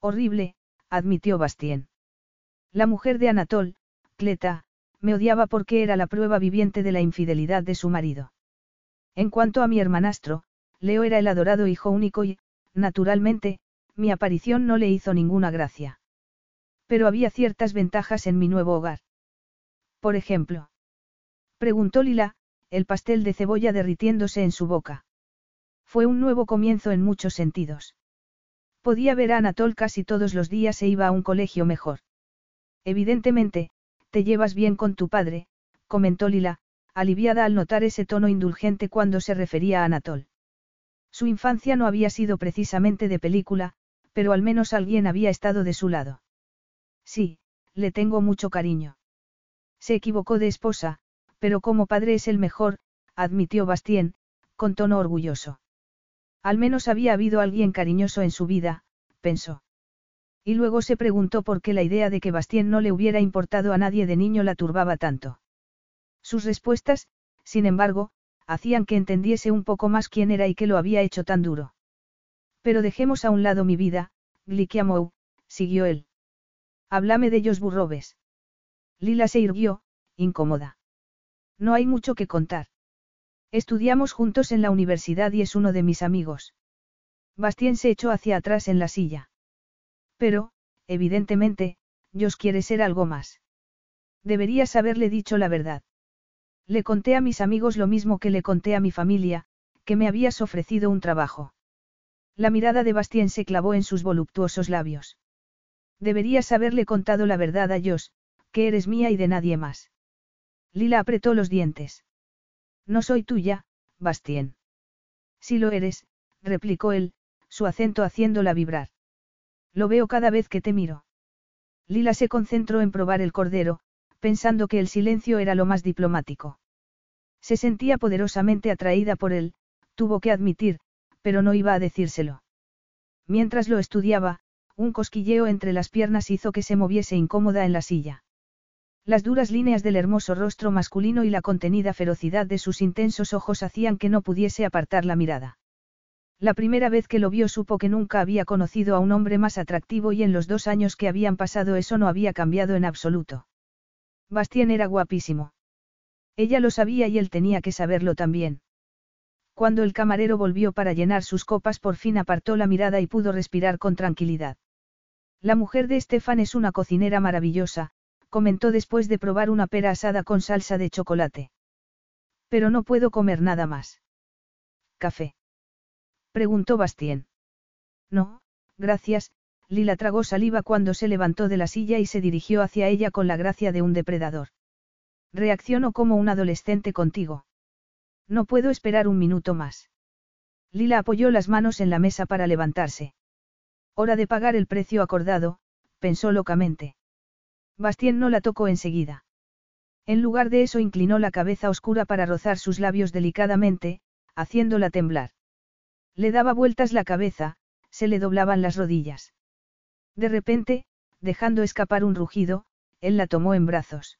Horrible, admitió Bastien. La mujer de Anatol, Cleta, me odiaba porque era la prueba viviente de la infidelidad de su marido. En cuanto a mi hermanastro, Leo era el adorado hijo único y, naturalmente, mi aparición no le hizo ninguna gracia. Pero había ciertas ventajas en mi nuevo hogar. Por ejemplo. Preguntó Lila, el pastel de cebolla derritiéndose en su boca. Fue un nuevo comienzo en muchos sentidos. Podía ver a Anatol casi todos los días e iba a un colegio mejor. Evidentemente, te llevas bien con tu padre, comentó Lila, aliviada al notar ese tono indulgente cuando se refería a Anatol. Su infancia no había sido precisamente de película, pero al menos alguien había estado de su lado. Sí, le tengo mucho cariño. Se equivocó de esposa, pero como padre es el mejor, admitió Bastien, con tono orgulloso. Al menos había habido alguien cariñoso en su vida, pensó. Y luego se preguntó por qué la idea de que Bastien no le hubiera importado a nadie de niño la turbaba tanto. Sus respuestas, sin embargo, hacían que entendiese un poco más quién era y qué lo había hecho tan duro. Pero dejemos a un lado mi vida, Glikiamou, siguió él. Háblame de ellos burrobes. Lila se irguió, incómoda. No hay mucho que contar. Estudiamos juntos en la universidad y es uno de mis amigos. Bastien se echó hacia atrás en la silla. Pero, evidentemente, Jos quiere ser algo más. Deberías haberle dicho la verdad. Le conté a mis amigos lo mismo que le conté a mi familia, que me habías ofrecido un trabajo. La mirada de Bastien se clavó en sus voluptuosos labios. Deberías haberle contado la verdad a Jos, que eres mía y de nadie más. Lila apretó los dientes. No soy tuya, Bastien. Si lo eres, replicó él, su acento haciéndola vibrar. Lo veo cada vez que te miro. Lila se concentró en probar el cordero, pensando que el silencio era lo más diplomático. Se sentía poderosamente atraída por él, tuvo que admitir, pero no iba a decírselo. Mientras lo estudiaba, un cosquilleo entre las piernas hizo que se moviese incómoda en la silla. Las duras líneas del hermoso rostro masculino y la contenida ferocidad de sus intensos ojos hacían que no pudiese apartar la mirada. La primera vez que lo vio supo que nunca había conocido a un hombre más atractivo y en los dos años que habían pasado eso no había cambiado en absoluto. Bastien era guapísimo. Ella lo sabía y él tenía que saberlo también. Cuando el camarero volvió para llenar sus copas por fin apartó la mirada y pudo respirar con tranquilidad. La mujer de Estefan es una cocinera maravillosa, comentó después de probar una pera asada con salsa de chocolate. Pero no puedo comer nada más. ¿Café? Preguntó Bastien. No, gracias, Lila tragó saliva cuando se levantó de la silla y se dirigió hacia ella con la gracia de un depredador. Reacciono como un adolescente contigo. No puedo esperar un minuto más. Lila apoyó las manos en la mesa para levantarse. Hora de pagar el precio acordado, pensó locamente. Bastien no la tocó enseguida. En lugar de eso inclinó la cabeza oscura para rozar sus labios delicadamente, haciéndola temblar. Le daba vueltas la cabeza, se le doblaban las rodillas. De repente, dejando escapar un rugido, él la tomó en brazos.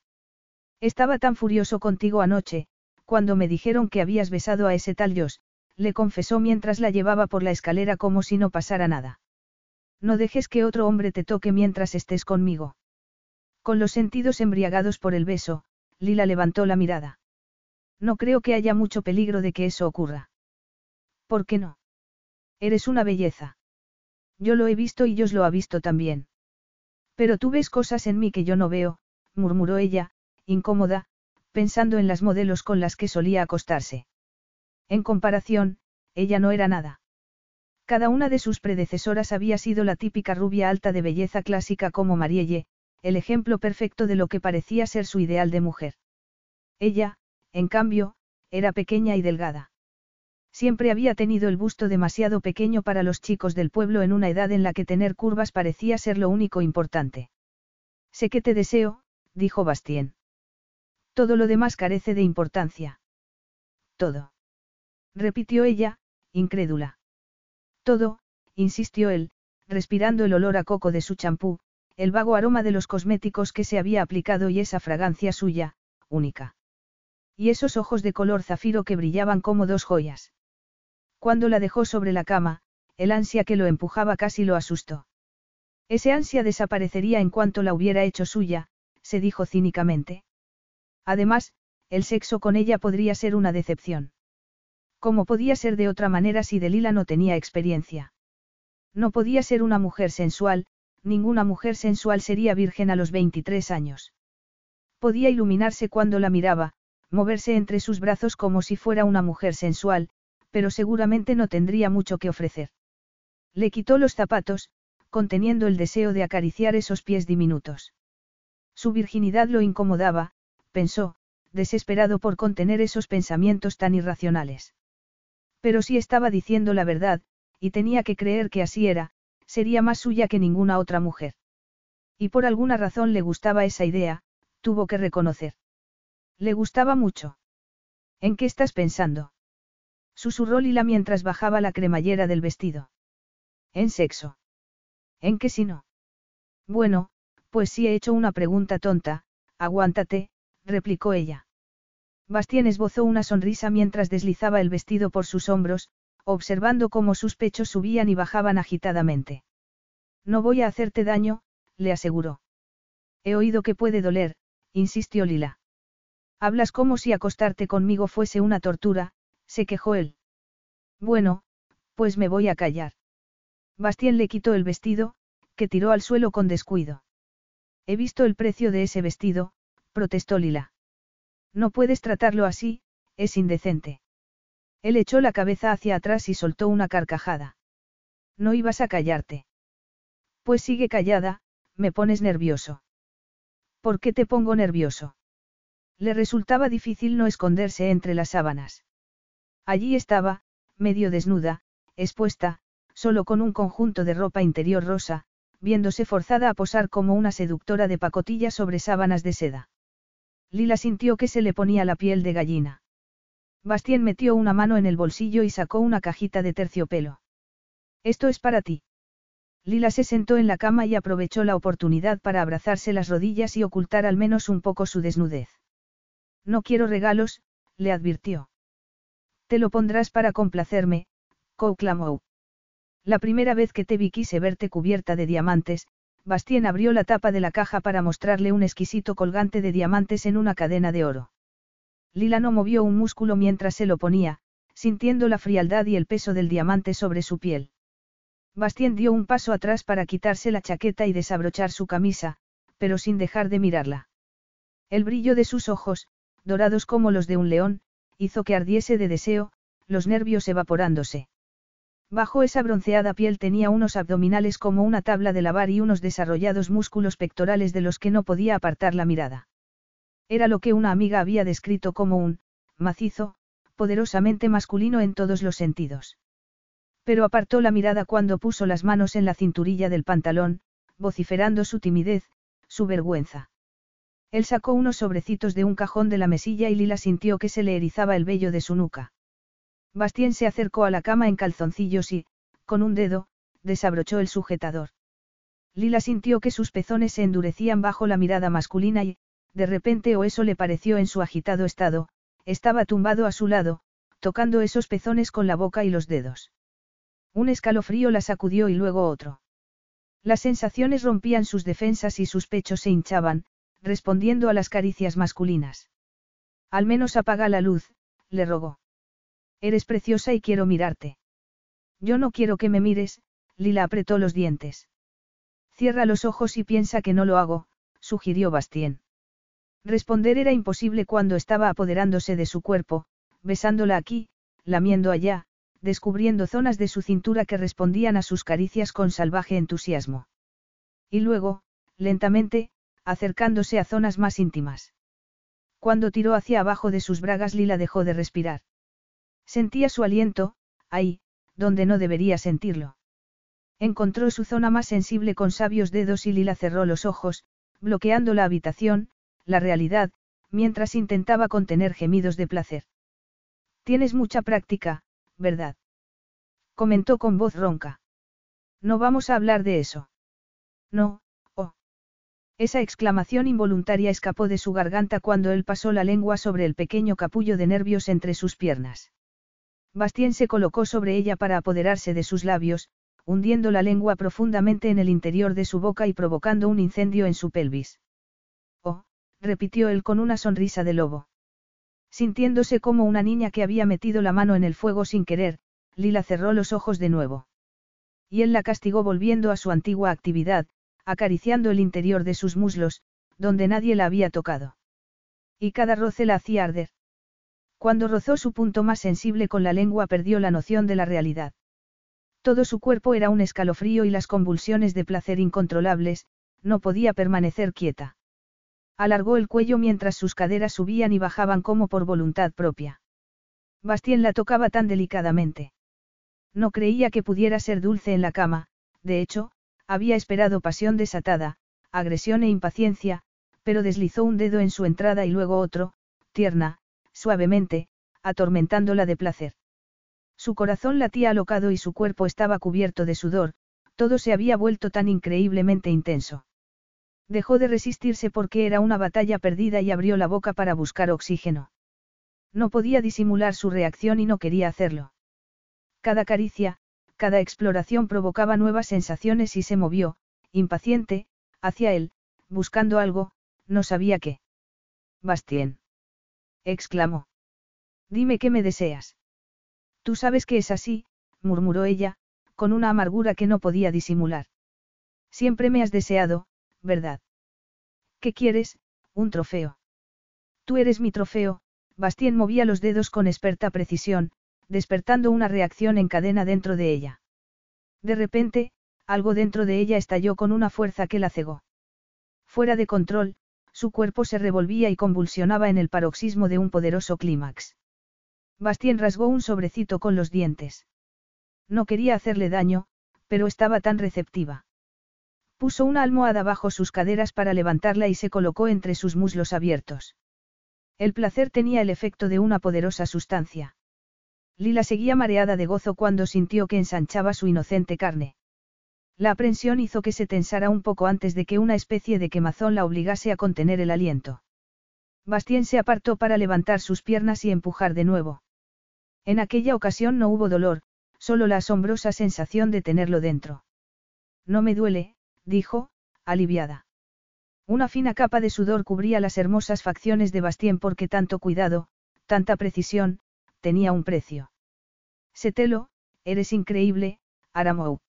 Estaba tan furioso contigo anoche, cuando me dijeron que habías besado a ese tal Jos, le confesó mientras la llevaba por la escalera como si no pasara nada. No dejes que otro hombre te toque mientras estés conmigo. Con los sentidos embriagados por el beso, Lila levantó la mirada. No creo que haya mucho peligro de que eso ocurra. ¿Por qué no? Eres una belleza. Yo lo he visto y Dios lo ha visto también. Pero tú ves cosas en mí que yo no veo, murmuró ella, incómoda, pensando en las modelos con las que solía acostarse. En comparación, ella no era nada. Cada una de sus predecesoras había sido la típica rubia alta de belleza clásica como Marielle, el ejemplo perfecto de lo que parecía ser su ideal de mujer. Ella, en cambio, era pequeña y delgada. Siempre había tenido el busto demasiado pequeño para los chicos del pueblo en una edad en la que tener curvas parecía ser lo único importante. Sé que te deseo, dijo Bastien. Todo lo demás carece de importancia. Todo. Repitió ella, incrédula. Todo, insistió él, respirando el olor a coco de su champú, el vago aroma de los cosméticos que se había aplicado y esa fragancia suya, única. Y esos ojos de color zafiro que brillaban como dos joyas. Cuando la dejó sobre la cama, el ansia que lo empujaba casi lo asustó. Ese ansia desaparecería en cuanto la hubiera hecho suya, se dijo cínicamente. Además, el sexo con ella podría ser una decepción. ¿Cómo podía ser de otra manera si Delila no tenía experiencia? No podía ser una mujer sensual, ninguna mujer sensual sería virgen a los 23 años. Podía iluminarse cuando la miraba, moverse entre sus brazos como si fuera una mujer sensual, pero seguramente no tendría mucho que ofrecer. Le quitó los zapatos, conteniendo el deseo de acariciar esos pies diminutos. Su virginidad lo incomodaba, pensó, desesperado por contener esos pensamientos tan irracionales. Pero si estaba diciendo la verdad, y tenía que creer que así era, sería más suya que ninguna otra mujer. Y por alguna razón le gustaba esa idea, tuvo que reconocer. Le gustaba mucho. ¿En qué estás pensando? Susurró Lila mientras bajaba la cremallera del vestido. En sexo. ¿En qué si no? Bueno, pues si he hecho una pregunta tonta, aguántate, replicó ella. Bastien esbozó una sonrisa mientras deslizaba el vestido por sus hombros, observando cómo sus pechos subían y bajaban agitadamente. No voy a hacerte daño, le aseguró. He oído que puede doler, insistió Lila. Hablas como si acostarte conmigo fuese una tortura, se quejó él. Bueno, pues me voy a callar. Bastien le quitó el vestido, que tiró al suelo con descuido. He visto el precio de ese vestido, protestó Lila. No puedes tratarlo así, es indecente. Él echó la cabeza hacia atrás y soltó una carcajada. No ibas a callarte. Pues sigue callada, me pones nervioso. ¿Por qué te pongo nervioso? Le resultaba difícil no esconderse entre las sábanas. Allí estaba, medio desnuda, expuesta, solo con un conjunto de ropa interior rosa, viéndose forzada a posar como una seductora de pacotilla sobre sábanas de seda. Lila sintió que se le ponía la piel de gallina. Bastien metió una mano en el bolsillo y sacó una cajita de terciopelo. Esto es para ti. Lila se sentó en la cama y aprovechó la oportunidad para abrazarse las rodillas y ocultar al menos un poco su desnudez. No quiero regalos, le advirtió. Te lo pondrás para complacerme, clamó. La primera vez que te vi quise verte cubierta de diamantes, Bastien abrió la tapa de la caja para mostrarle un exquisito colgante de diamantes en una cadena de oro. Lila no movió un músculo mientras se lo ponía, sintiendo la frialdad y el peso del diamante sobre su piel. Bastien dio un paso atrás para quitarse la chaqueta y desabrochar su camisa, pero sin dejar de mirarla. El brillo de sus ojos, dorados como los de un león, hizo que ardiese de deseo, los nervios evaporándose. Bajo esa bronceada piel tenía unos abdominales como una tabla de lavar y unos desarrollados músculos pectorales de los que no podía apartar la mirada. Era lo que una amiga había descrito como un, macizo, poderosamente masculino en todos los sentidos. Pero apartó la mirada cuando puso las manos en la cinturilla del pantalón, vociferando su timidez, su vergüenza. Él sacó unos sobrecitos de un cajón de la mesilla y Lila sintió que se le erizaba el vello de su nuca. Bastien se acercó a la cama en calzoncillos y, con un dedo, desabrochó el sujetador. Lila sintió que sus pezones se endurecían bajo la mirada masculina y, de repente o eso le pareció en su agitado estado, estaba tumbado a su lado, tocando esos pezones con la boca y los dedos. Un escalofrío la sacudió y luego otro. Las sensaciones rompían sus defensas y sus pechos se hinchaban, respondiendo a las caricias masculinas. Al menos apaga la luz, le rogó. Eres preciosa y quiero mirarte. Yo no quiero que me mires, Lila apretó los dientes. Cierra los ojos y piensa que no lo hago, sugirió Bastien. Responder era imposible cuando estaba apoderándose de su cuerpo, besándola aquí, lamiendo allá, descubriendo zonas de su cintura que respondían a sus caricias con salvaje entusiasmo. Y luego, lentamente, acercándose a zonas más íntimas. Cuando tiró hacia abajo de sus bragas Lila dejó de respirar. Sentía su aliento, ahí, donde no debería sentirlo. Encontró su zona más sensible con sabios dedos y Lila cerró los ojos, bloqueando la habitación, la realidad, mientras intentaba contener gemidos de placer. Tienes mucha práctica, ¿verdad? Comentó con voz ronca. No vamos a hablar de eso. No, oh. Esa exclamación involuntaria escapó de su garganta cuando él pasó la lengua sobre el pequeño capullo de nervios entre sus piernas. Bastien se colocó sobre ella para apoderarse de sus labios, hundiendo la lengua profundamente en el interior de su boca y provocando un incendio en su pelvis. Oh, repitió él con una sonrisa de lobo. Sintiéndose como una niña que había metido la mano en el fuego sin querer, Lila cerró los ojos de nuevo. Y él la castigó volviendo a su antigua actividad, acariciando el interior de sus muslos, donde nadie la había tocado. Y cada roce la hacía arder. Cuando rozó su punto más sensible con la lengua perdió la noción de la realidad. Todo su cuerpo era un escalofrío y las convulsiones de placer incontrolables, no podía permanecer quieta. Alargó el cuello mientras sus caderas subían y bajaban como por voluntad propia. Bastien la tocaba tan delicadamente. No creía que pudiera ser dulce en la cama, de hecho, había esperado pasión desatada, agresión e impaciencia, pero deslizó un dedo en su entrada y luego otro, tierna, suavemente, atormentándola de placer. Su corazón latía alocado y su cuerpo estaba cubierto de sudor, todo se había vuelto tan increíblemente intenso. Dejó de resistirse porque era una batalla perdida y abrió la boca para buscar oxígeno. No podía disimular su reacción y no quería hacerlo. Cada caricia, cada exploración provocaba nuevas sensaciones y se movió, impaciente, hacia él, buscando algo, no sabía qué. Bastien exclamó. Dime qué me deseas. Tú sabes que es así, murmuró ella, con una amargura que no podía disimular. Siempre me has deseado, ¿verdad? ¿Qué quieres? Un trofeo. Tú eres mi trofeo, Bastien movía los dedos con experta precisión, despertando una reacción en cadena dentro de ella. De repente, algo dentro de ella estalló con una fuerza que la cegó. Fuera de control, su cuerpo se revolvía y convulsionaba en el paroxismo de un poderoso clímax. Bastien rasgó un sobrecito con los dientes. No quería hacerle daño, pero estaba tan receptiva. Puso una almohada bajo sus caderas para levantarla y se colocó entre sus muslos abiertos. El placer tenía el efecto de una poderosa sustancia. Lila seguía mareada de gozo cuando sintió que ensanchaba su inocente carne. La aprensión hizo que se tensara un poco antes de que una especie de quemazón la obligase a contener el aliento. Bastien se apartó para levantar sus piernas y empujar de nuevo. En aquella ocasión no hubo dolor, solo la asombrosa sensación de tenerlo dentro. No me duele, dijo, aliviada. Una fina capa de sudor cubría las hermosas facciones de Bastien porque tanto cuidado, tanta precisión, tenía un precio. Setelo, eres increíble, Aramou.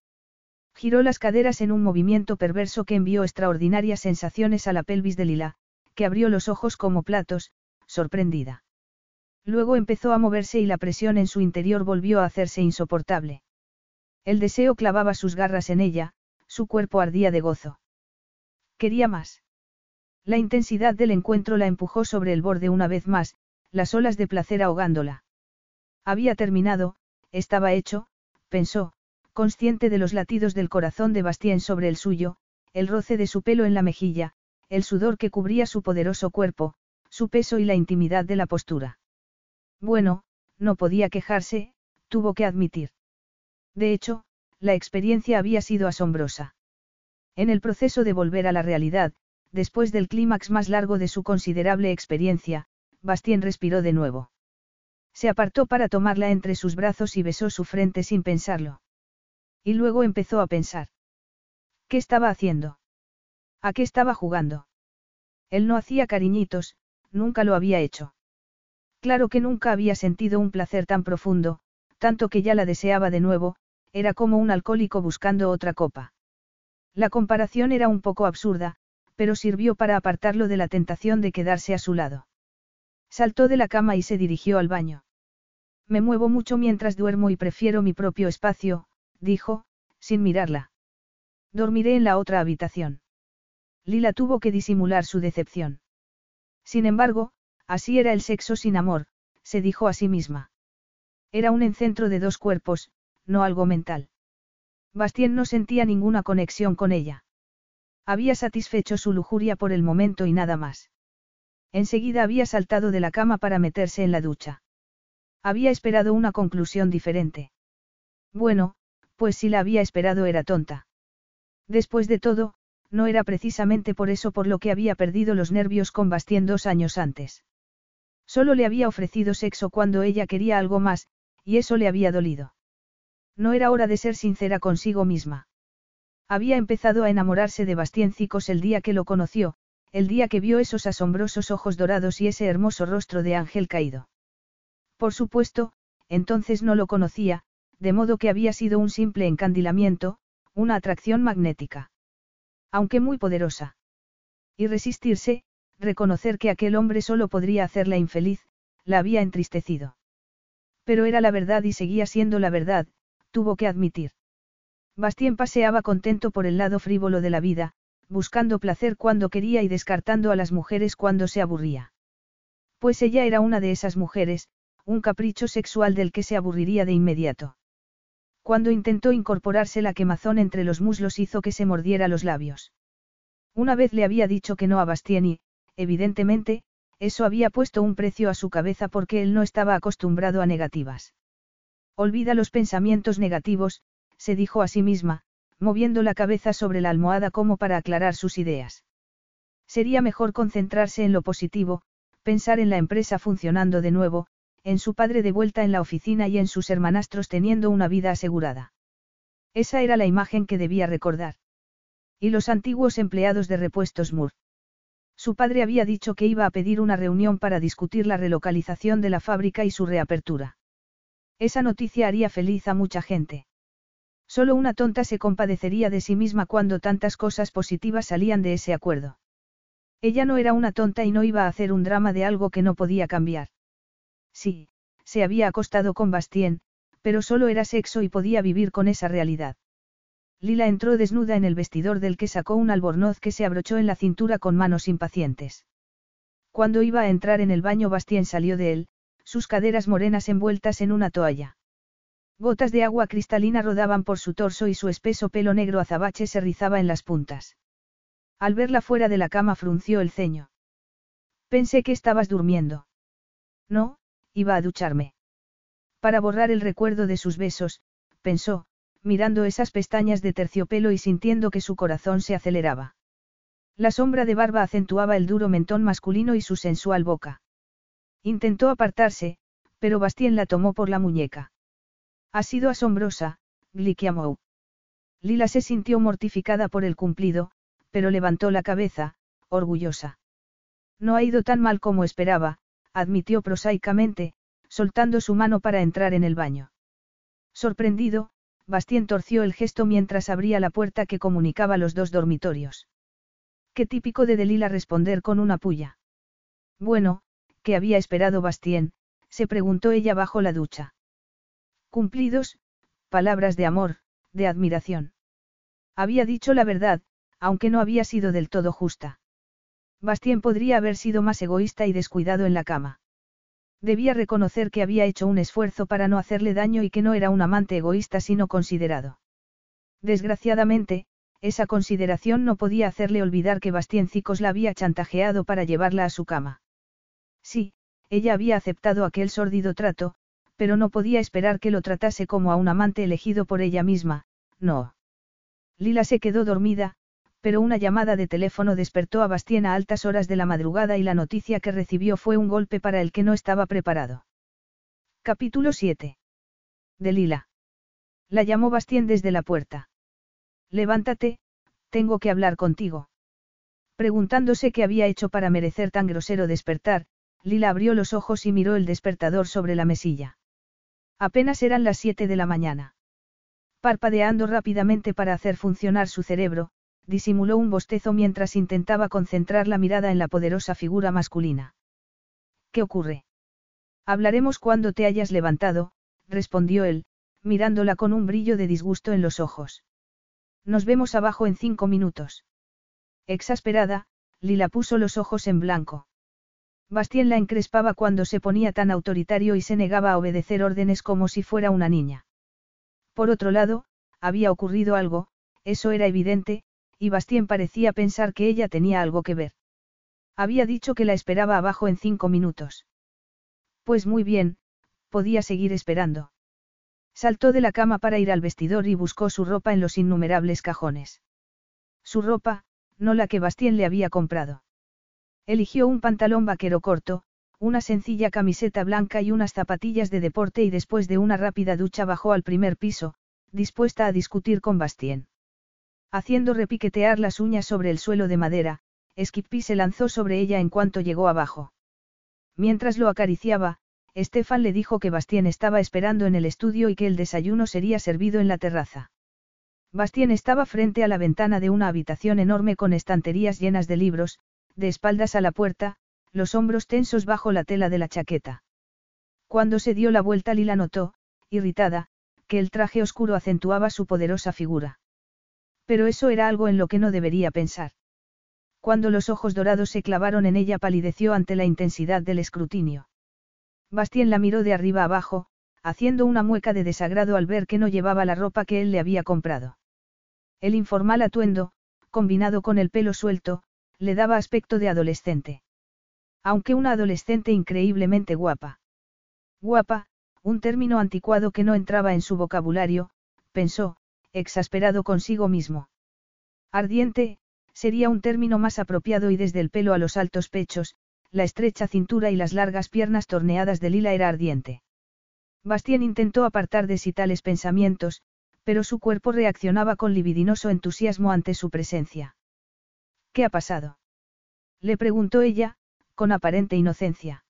Giró las caderas en un movimiento perverso que envió extraordinarias sensaciones a la pelvis de Lila, que abrió los ojos como platos, sorprendida. Luego empezó a moverse y la presión en su interior volvió a hacerse insoportable. El deseo clavaba sus garras en ella, su cuerpo ardía de gozo. Quería más. La intensidad del encuentro la empujó sobre el borde una vez más, las olas de placer ahogándola. Había terminado, estaba hecho, pensó, consciente de los latidos del corazón de Bastien sobre el suyo, el roce de su pelo en la mejilla, el sudor que cubría su poderoso cuerpo, su peso y la intimidad de la postura. Bueno, no podía quejarse, tuvo que admitir. De hecho, la experiencia había sido asombrosa. En el proceso de volver a la realidad, después del clímax más largo de su considerable experiencia, Bastien respiró de nuevo. Se apartó para tomarla entre sus brazos y besó su frente sin pensarlo. Y luego empezó a pensar. ¿Qué estaba haciendo? ¿A qué estaba jugando? Él no hacía cariñitos, nunca lo había hecho. Claro que nunca había sentido un placer tan profundo, tanto que ya la deseaba de nuevo, era como un alcohólico buscando otra copa. La comparación era un poco absurda, pero sirvió para apartarlo de la tentación de quedarse a su lado. Saltó de la cama y se dirigió al baño. Me muevo mucho mientras duermo y prefiero mi propio espacio, dijo, sin mirarla. Dormiré en la otra habitación. Lila tuvo que disimular su decepción. Sin embargo, así era el sexo sin amor, se dijo a sí misma. Era un encentro de dos cuerpos, no algo mental. Bastien no sentía ninguna conexión con ella. Había satisfecho su lujuria por el momento y nada más. Enseguida había saltado de la cama para meterse en la ducha. Había esperado una conclusión diferente. Bueno, pues si la había esperado era tonta. Después de todo, no era precisamente por eso por lo que había perdido los nervios con Bastien dos años antes. Solo le había ofrecido sexo cuando ella quería algo más, y eso le había dolido. No era hora de ser sincera consigo misma. Había empezado a enamorarse de Bastien Cicos el día que lo conoció, el día que vio esos asombrosos ojos dorados y ese hermoso rostro de ángel caído. Por supuesto, entonces no lo conocía, de modo que había sido un simple encandilamiento, una atracción magnética. Aunque muy poderosa. Y resistirse, reconocer que aquel hombre solo podría hacerla infeliz, la había entristecido. Pero era la verdad y seguía siendo la verdad, tuvo que admitir. Bastien paseaba contento por el lado frívolo de la vida, buscando placer cuando quería y descartando a las mujeres cuando se aburría. Pues ella era una de esas mujeres, un capricho sexual del que se aburriría de inmediato. Cuando intentó incorporarse la quemazón entre los muslos hizo que se mordiera los labios. Una vez le había dicho que no a Bastien y, evidentemente, eso había puesto un precio a su cabeza porque él no estaba acostumbrado a negativas. Olvida los pensamientos negativos, se dijo a sí misma, moviendo la cabeza sobre la almohada como para aclarar sus ideas. Sería mejor concentrarse en lo positivo, pensar en la empresa funcionando de nuevo, en su padre de vuelta en la oficina y en sus hermanastros teniendo una vida asegurada. Esa era la imagen que debía recordar. Y los antiguos empleados de repuestos Moore. Su padre había dicho que iba a pedir una reunión para discutir la relocalización de la fábrica y su reapertura. Esa noticia haría feliz a mucha gente. Solo una tonta se compadecería de sí misma cuando tantas cosas positivas salían de ese acuerdo. Ella no era una tonta y no iba a hacer un drama de algo que no podía cambiar. Sí, se había acostado con Bastien, pero solo era sexo y podía vivir con esa realidad. Lila entró desnuda en el vestidor del que sacó un albornoz que se abrochó en la cintura con manos impacientes. Cuando iba a entrar en el baño Bastien salió de él, sus caderas morenas envueltas en una toalla. Gotas de agua cristalina rodaban por su torso y su espeso pelo negro azabache se rizaba en las puntas. Al verla fuera de la cama frunció el ceño. Pensé que estabas durmiendo. No, iba a ducharme. Para borrar el recuerdo de sus besos, pensó, mirando esas pestañas de terciopelo y sintiendo que su corazón se aceleraba. La sombra de barba acentuaba el duro mentón masculino y su sensual boca. Intentó apartarse, pero Bastien la tomó por la muñeca. Ha sido asombrosa, Glikiamou. Lila se sintió mortificada por el cumplido, pero levantó la cabeza, orgullosa. No ha ido tan mal como esperaba, admitió prosaicamente, soltando su mano para entrar en el baño. Sorprendido, Bastien torció el gesto mientras abría la puerta que comunicaba los dos dormitorios. Qué típico de Delila responder con una puya. Bueno, ¿qué había esperado Bastien? se preguntó ella bajo la ducha. Cumplidos, palabras de amor, de admiración. Había dicho la verdad, aunque no había sido del todo justa. Bastien podría haber sido más egoísta y descuidado en la cama. Debía reconocer que había hecho un esfuerzo para no hacerle daño y que no era un amante egoísta sino considerado. Desgraciadamente, esa consideración no podía hacerle olvidar que Bastiencicos la había chantajeado para llevarla a su cama. Sí, ella había aceptado aquel sórdido trato, pero no podía esperar que lo tratase como a un amante elegido por ella misma, no. Lila se quedó dormida, pero una llamada de teléfono despertó a Bastien a altas horas de la madrugada y la noticia que recibió fue un golpe para el que no estaba preparado. Capítulo 7. De Lila. La llamó Bastien desde la puerta. Levántate, tengo que hablar contigo. Preguntándose qué había hecho para merecer tan grosero despertar, Lila abrió los ojos y miró el despertador sobre la mesilla. Apenas eran las siete de la mañana. Parpadeando rápidamente para hacer funcionar su cerebro, disimuló un bostezo mientras intentaba concentrar la mirada en la poderosa figura masculina. ¿Qué ocurre? Hablaremos cuando te hayas levantado, respondió él, mirándola con un brillo de disgusto en los ojos. Nos vemos abajo en cinco minutos. Exasperada, Lila puso los ojos en blanco. Bastien la encrespaba cuando se ponía tan autoritario y se negaba a obedecer órdenes como si fuera una niña. Por otro lado, había ocurrido algo, eso era evidente, y Bastien parecía pensar que ella tenía algo que ver. Había dicho que la esperaba abajo en cinco minutos. Pues muy bien, podía seguir esperando. Saltó de la cama para ir al vestidor y buscó su ropa en los innumerables cajones. Su ropa, no la que Bastien le había comprado. Eligió un pantalón vaquero corto, una sencilla camiseta blanca y unas zapatillas de deporte y después de una rápida ducha bajó al primer piso, dispuesta a discutir con Bastien. Haciendo repiquetear las uñas sobre el suelo de madera, Skippy se lanzó sobre ella en cuanto llegó abajo. Mientras lo acariciaba, Estefan le dijo que Bastien estaba esperando en el estudio y que el desayuno sería servido en la terraza. Bastien estaba frente a la ventana de una habitación enorme con estanterías llenas de libros, de espaldas a la puerta, los hombros tensos bajo la tela de la chaqueta. Cuando se dio la vuelta Lila notó, irritada, que el traje oscuro acentuaba su poderosa figura. Pero eso era algo en lo que no debería pensar. Cuando los ojos dorados se clavaron en ella palideció ante la intensidad del escrutinio. Bastien la miró de arriba abajo, haciendo una mueca de desagrado al ver que no llevaba la ropa que él le había comprado. El informal atuendo, combinado con el pelo suelto, le daba aspecto de adolescente. Aunque una adolescente increíblemente guapa. Guapa, un término anticuado que no entraba en su vocabulario, pensó, exasperado consigo mismo. Ardiente, sería un término más apropiado y desde el pelo a los altos pechos, la estrecha cintura y las largas piernas torneadas de lila era ardiente. Bastien intentó apartar de sí tales pensamientos, pero su cuerpo reaccionaba con libidinoso entusiasmo ante su presencia. ¿Qué ha pasado? Le preguntó ella, con aparente inocencia.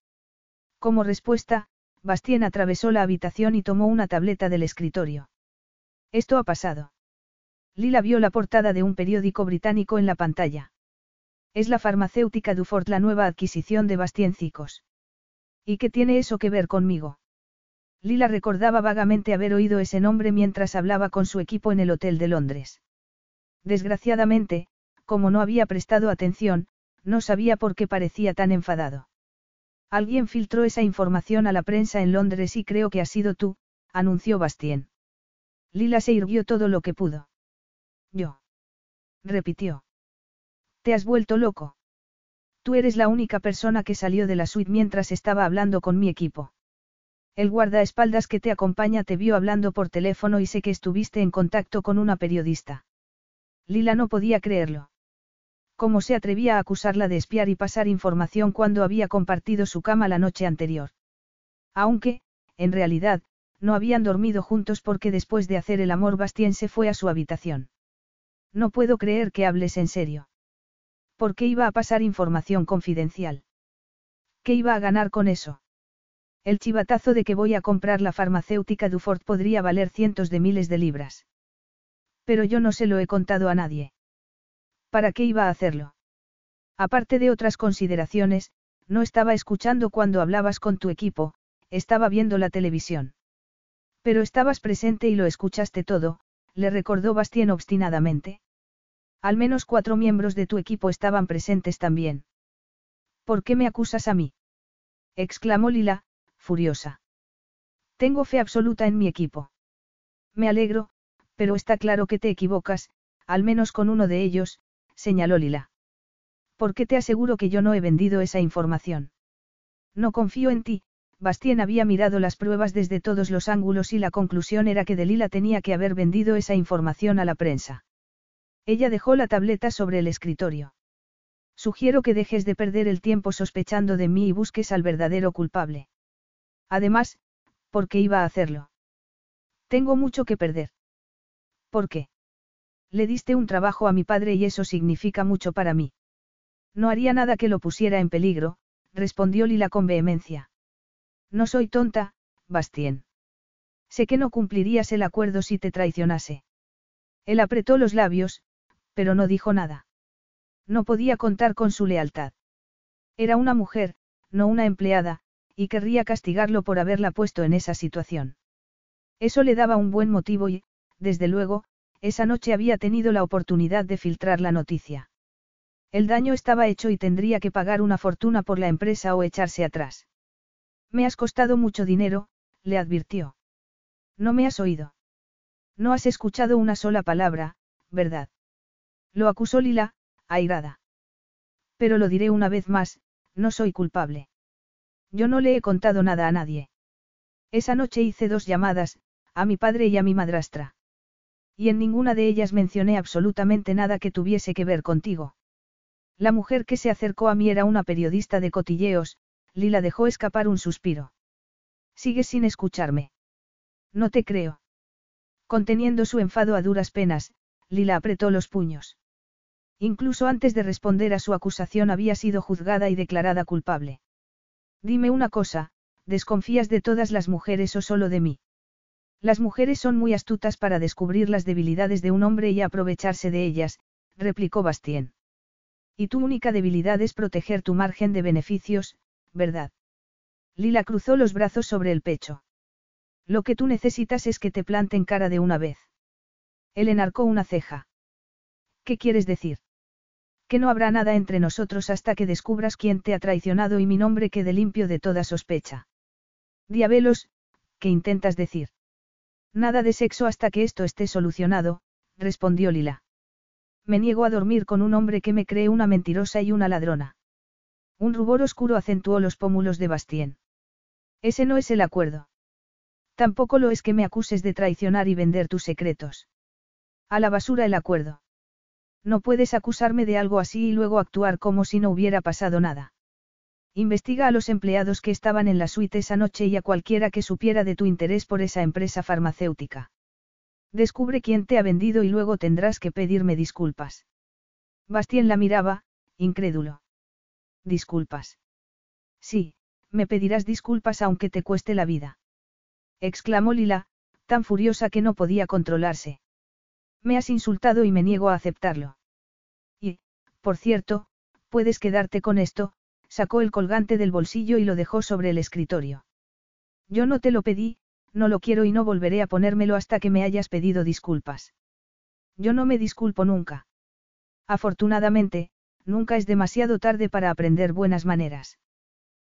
Como respuesta, Bastien atravesó la habitación y tomó una tableta del escritorio. Esto ha pasado. Lila vio la portada de un periódico británico en la pantalla. Es la farmacéutica Dufort la nueva adquisición de Bastiencicos. ¿Y qué tiene eso que ver conmigo? Lila recordaba vagamente haber oído ese nombre mientras hablaba con su equipo en el Hotel de Londres. Desgraciadamente, como no había prestado atención, no sabía por qué parecía tan enfadado. Alguien filtró esa información a la prensa en Londres y creo que ha sido tú, anunció Bastien. Lila se irguió todo lo que pudo. Yo. Repitió. Te has vuelto loco. Tú eres la única persona que salió de la suite mientras estaba hablando con mi equipo. El guardaespaldas que te acompaña te vio hablando por teléfono y sé que estuviste en contacto con una periodista. Lila no podía creerlo. ¿Cómo se atrevía a acusarla de espiar y pasar información cuando había compartido su cama la noche anterior? Aunque, en realidad, no habían dormido juntos porque después de hacer el amor Bastien se fue a su habitación. No puedo creer que hables en serio. ¿Por qué iba a pasar información confidencial? ¿Qué iba a ganar con eso? El chivatazo de que voy a comprar la farmacéutica Dufort podría valer cientos de miles de libras. Pero yo no se lo he contado a nadie. ¿Para qué iba a hacerlo? Aparte de otras consideraciones, no estaba escuchando cuando hablabas con tu equipo, estaba viendo la televisión. Pero estabas presente y lo escuchaste todo, le recordó Bastien obstinadamente. Al menos cuatro miembros de tu equipo estaban presentes también. ¿Por qué me acusas a mí? exclamó Lila, furiosa. Tengo fe absoluta en mi equipo. Me alegro, pero está claro que te equivocas, al menos con uno de ellos, señaló Lila. ¿Por qué te aseguro que yo no he vendido esa información? No confío en ti, Bastien había mirado las pruebas desde todos los ángulos y la conclusión era que Delila tenía que haber vendido esa información a la prensa. Ella dejó la tableta sobre el escritorio. Sugiero que dejes de perder el tiempo sospechando de mí y busques al verdadero culpable. Además, ¿por qué iba a hacerlo? Tengo mucho que perder. ¿Por qué? Le diste un trabajo a mi padre y eso significa mucho para mí. No haría nada que lo pusiera en peligro, respondió Lila con vehemencia. No soy tonta, Bastien. Sé que no cumplirías el acuerdo si te traicionase. Él apretó los labios, pero no dijo nada. No podía contar con su lealtad. Era una mujer, no una empleada, y querría castigarlo por haberla puesto en esa situación. Eso le daba un buen motivo y, desde luego, esa noche había tenido la oportunidad de filtrar la noticia. El daño estaba hecho y tendría que pagar una fortuna por la empresa o echarse atrás. Me has costado mucho dinero, le advirtió. No me has oído. No has escuchado una sola palabra, ¿verdad? Lo acusó Lila, airada. Pero lo diré una vez más, no soy culpable. Yo no le he contado nada a nadie. Esa noche hice dos llamadas, a mi padre y a mi madrastra. Y en ninguna de ellas mencioné absolutamente nada que tuviese que ver contigo. La mujer que se acercó a mí era una periodista de cotilleos, Lila dejó escapar un suspiro. Sigues sin escucharme. No te creo. Conteniendo su enfado a duras penas, Lila apretó los puños. Incluso antes de responder a su acusación había sido juzgada y declarada culpable. Dime una cosa, ¿desconfías de todas las mujeres o solo de mí? Las mujeres son muy astutas para descubrir las debilidades de un hombre y aprovecharse de ellas, replicó Bastien. Y tu única debilidad es proteger tu margen de beneficios, ¿verdad? Lila cruzó los brazos sobre el pecho. Lo que tú necesitas es que te planten cara de una vez. Él enarcó una ceja. ¿Qué quieres decir? que no habrá nada entre nosotros hasta que descubras quién te ha traicionado y mi nombre quede limpio de toda sospecha. Diabelos, ¿qué intentas decir? Nada de sexo hasta que esto esté solucionado, respondió Lila. Me niego a dormir con un hombre que me cree una mentirosa y una ladrona. Un rubor oscuro acentuó los pómulos de Bastien. Ese no es el acuerdo. Tampoco lo es que me acuses de traicionar y vender tus secretos. A la basura el acuerdo. No puedes acusarme de algo así y luego actuar como si no hubiera pasado nada. Investiga a los empleados que estaban en la suite esa noche y a cualquiera que supiera de tu interés por esa empresa farmacéutica. Descubre quién te ha vendido y luego tendrás que pedirme disculpas. Bastien la miraba, incrédulo. Disculpas. Sí, me pedirás disculpas aunque te cueste la vida. Exclamó Lila, tan furiosa que no podía controlarse. Me has insultado y me niego a aceptarlo. Y, por cierto, puedes quedarte con esto, sacó el colgante del bolsillo y lo dejó sobre el escritorio. Yo no te lo pedí, no lo quiero y no volveré a ponérmelo hasta que me hayas pedido disculpas. Yo no me disculpo nunca. Afortunadamente, nunca es demasiado tarde para aprender buenas maneras.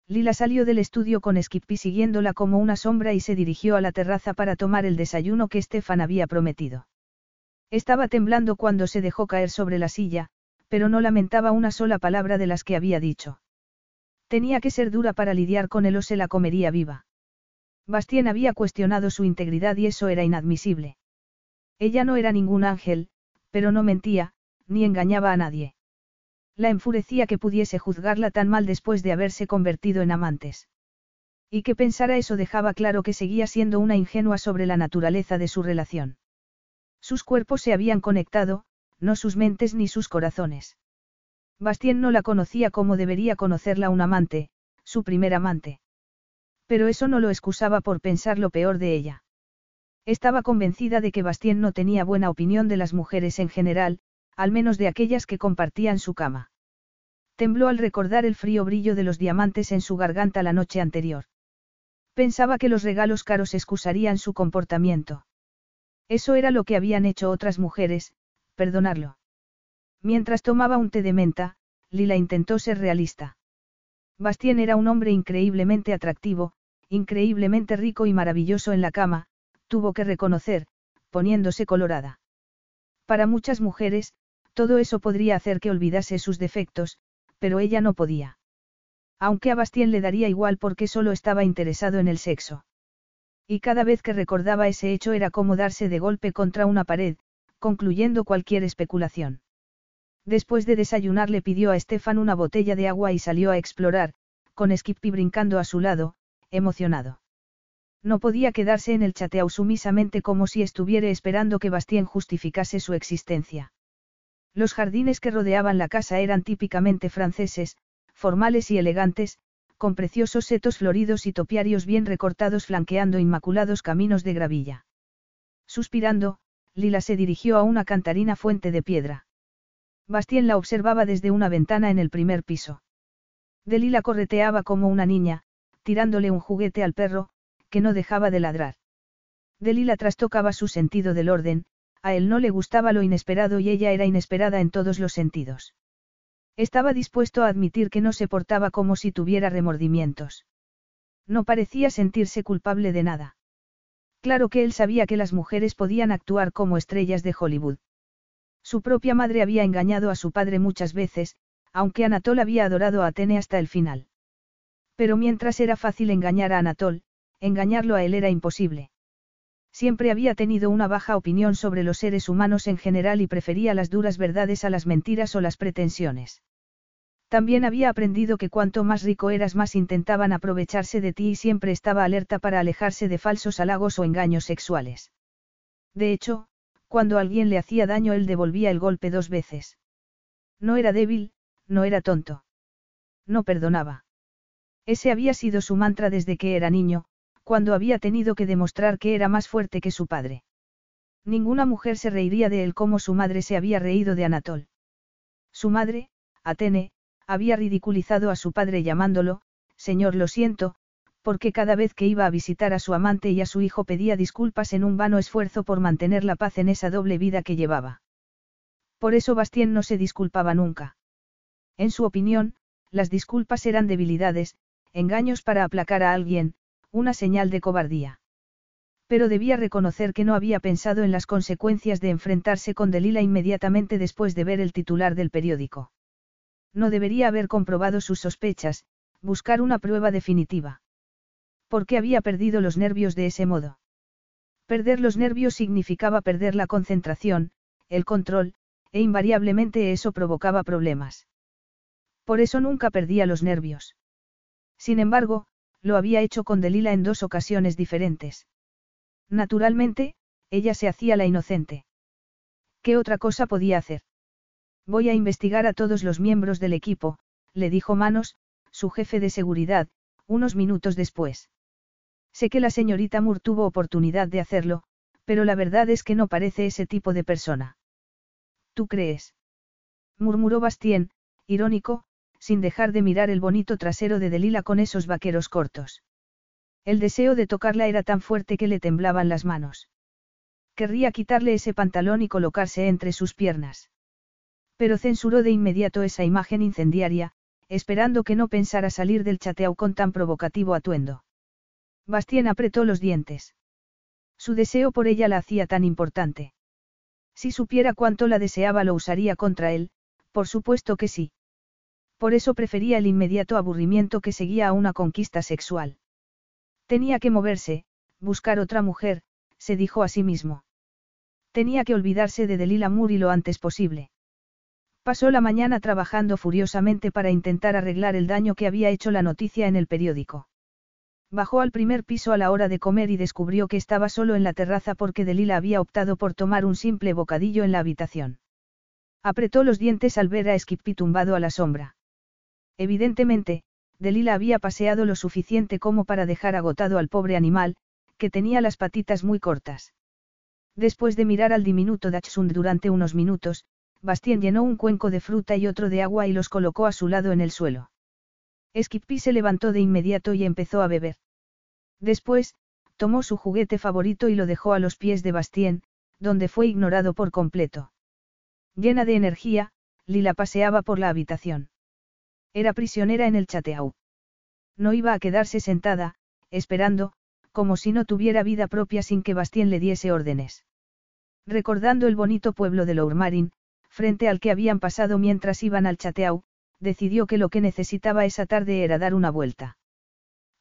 Lila salió del estudio con Skippy siguiéndola como una sombra y se dirigió a la terraza para tomar el desayuno que Stefan había prometido. Estaba temblando cuando se dejó caer sobre la silla, pero no lamentaba una sola palabra de las que había dicho. Tenía que ser dura para lidiar con él o se la comería viva. Bastien había cuestionado su integridad y eso era inadmisible. Ella no era ningún ángel, pero no mentía, ni engañaba a nadie. La enfurecía que pudiese juzgarla tan mal después de haberse convertido en amantes. Y que pensara eso dejaba claro que seguía siendo una ingenua sobre la naturaleza de su relación. Sus cuerpos se habían conectado, no sus mentes ni sus corazones. Bastien no la conocía como debería conocerla un amante, su primer amante. Pero eso no lo excusaba por pensar lo peor de ella. Estaba convencida de que Bastien no tenía buena opinión de las mujeres en general, al menos de aquellas que compartían su cama. Tembló al recordar el frío brillo de los diamantes en su garganta la noche anterior. Pensaba que los regalos caros excusarían su comportamiento. Eso era lo que habían hecho otras mujeres, perdonarlo. Mientras tomaba un té de menta, Lila intentó ser realista. Bastien era un hombre increíblemente atractivo, increíblemente rico y maravilloso en la cama, tuvo que reconocer, poniéndose colorada. Para muchas mujeres, todo eso podría hacer que olvidase sus defectos, pero ella no podía. Aunque a Bastien le daría igual porque solo estaba interesado en el sexo. Y cada vez que recordaba ese hecho era como darse de golpe contra una pared, concluyendo cualquier especulación. Después de desayunar le pidió a Estefan una botella de agua y salió a explorar, con Skippy brincando a su lado, emocionado. No podía quedarse en el chateau sumisamente como si estuviera esperando que Bastien justificase su existencia. Los jardines que rodeaban la casa eran típicamente franceses, formales y elegantes, con preciosos setos floridos y topiarios bien recortados flanqueando inmaculados caminos de gravilla. Suspirando, Lila se dirigió a una cantarina fuente de piedra. Bastien la observaba desde una ventana en el primer piso. Delila correteaba como una niña, tirándole un juguete al perro, que no dejaba de ladrar. Delila trastocaba su sentido del orden, a él no le gustaba lo inesperado y ella era inesperada en todos los sentidos. Estaba dispuesto a admitir que no se portaba como si tuviera remordimientos. No parecía sentirse culpable de nada. Claro que él sabía que las mujeres podían actuar como estrellas de Hollywood. Su propia madre había engañado a su padre muchas veces, aunque Anatol había adorado a Atene hasta el final. Pero mientras era fácil engañar a Anatol, engañarlo a él era imposible. Siempre había tenido una baja opinión sobre los seres humanos en general y prefería las duras verdades a las mentiras o las pretensiones. También había aprendido que cuanto más rico eras más intentaban aprovecharse de ti y siempre estaba alerta para alejarse de falsos halagos o engaños sexuales. De hecho, cuando alguien le hacía daño él devolvía el golpe dos veces. No era débil, no era tonto. No perdonaba. Ese había sido su mantra desde que era niño, cuando había tenido que demostrar que era más fuerte que su padre. Ninguna mujer se reiría de él como su madre se había reído de Anatol. Su madre, Atene, había ridiculizado a su padre llamándolo, Señor lo siento, porque cada vez que iba a visitar a su amante y a su hijo pedía disculpas en un vano esfuerzo por mantener la paz en esa doble vida que llevaba. Por eso Bastien no se disculpaba nunca. En su opinión, las disculpas eran debilidades, engaños para aplacar a alguien, una señal de cobardía. Pero debía reconocer que no había pensado en las consecuencias de enfrentarse con Delila inmediatamente después de ver el titular del periódico. No debería haber comprobado sus sospechas, buscar una prueba definitiva. ¿Por qué había perdido los nervios de ese modo? Perder los nervios significaba perder la concentración, el control, e invariablemente eso provocaba problemas. Por eso nunca perdía los nervios. Sin embargo, lo había hecho con Delila en dos ocasiones diferentes. Naturalmente, ella se hacía la inocente. ¿Qué otra cosa podía hacer? Voy a investigar a todos los miembros del equipo, le dijo Manos, su jefe de seguridad, unos minutos después. Sé que la señorita Moore tuvo oportunidad de hacerlo, pero la verdad es que no parece ese tipo de persona. ¿Tú crees? murmuró Bastien, irónico, sin dejar de mirar el bonito trasero de Delila con esos vaqueros cortos. El deseo de tocarla era tan fuerte que le temblaban las manos. Querría quitarle ese pantalón y colocarse entre sus piernas. Pero censuró de inmediato esa imagen incendiaria, esperando que no pensara salir del chateau con tan provocativo atuendo. Bastien apretó los dientes. Su deseo por ella la hacía tan importante. Si supiera cuánto la deseaba lo usaría contra él, por supuesto que sí. Por eso prefería el inmediato aburrimiento que seguía a una conquista sexual. Tenía que moverse, buscar otra mujer, se dijo a sí mismo. Tenía que olvidarse de Delila Moore lo antes posible. Pasó la mañana trabajando furiosamente para intentar arreglar el daño que había hecho la noticia en el periódico. Bajó al primer piso a la hora de comer y descubrió que estaba solo en la terraza porque Delila había optado por tomar un simple bocadillo en la habitación. Apretó los dientes al ver a Skippy tumbado a la sombra. Evidentemente, Delila había paseado lo suficiente como para dejar agotado al pobre animal, que tenía las patitas muy cortas. Después de mirar al diminuto Dachshund durante unos minutos, Bastien llenó un cuenco de fruta y otro de agua y los colocó a su lado en el suelo. Skippy se levantó de inmediato y empezó a beber. Después, tomó su juguete favorito y lo dejó a los pies de Bastien, donde fue ignorado por completo. Llena de energía, Lila paseaba por la habitación. Era prisionera en el chateau. No iba a quedarse sentada, esperando, como si no tuviera vida propia sin que Bastien le diese órdenes. Recordando el bonito pueblo de Lourmarin, frente al que habían pasado mientras iban al chateau, decidió que lo que necesitaba esa tarde era dar una vuelta.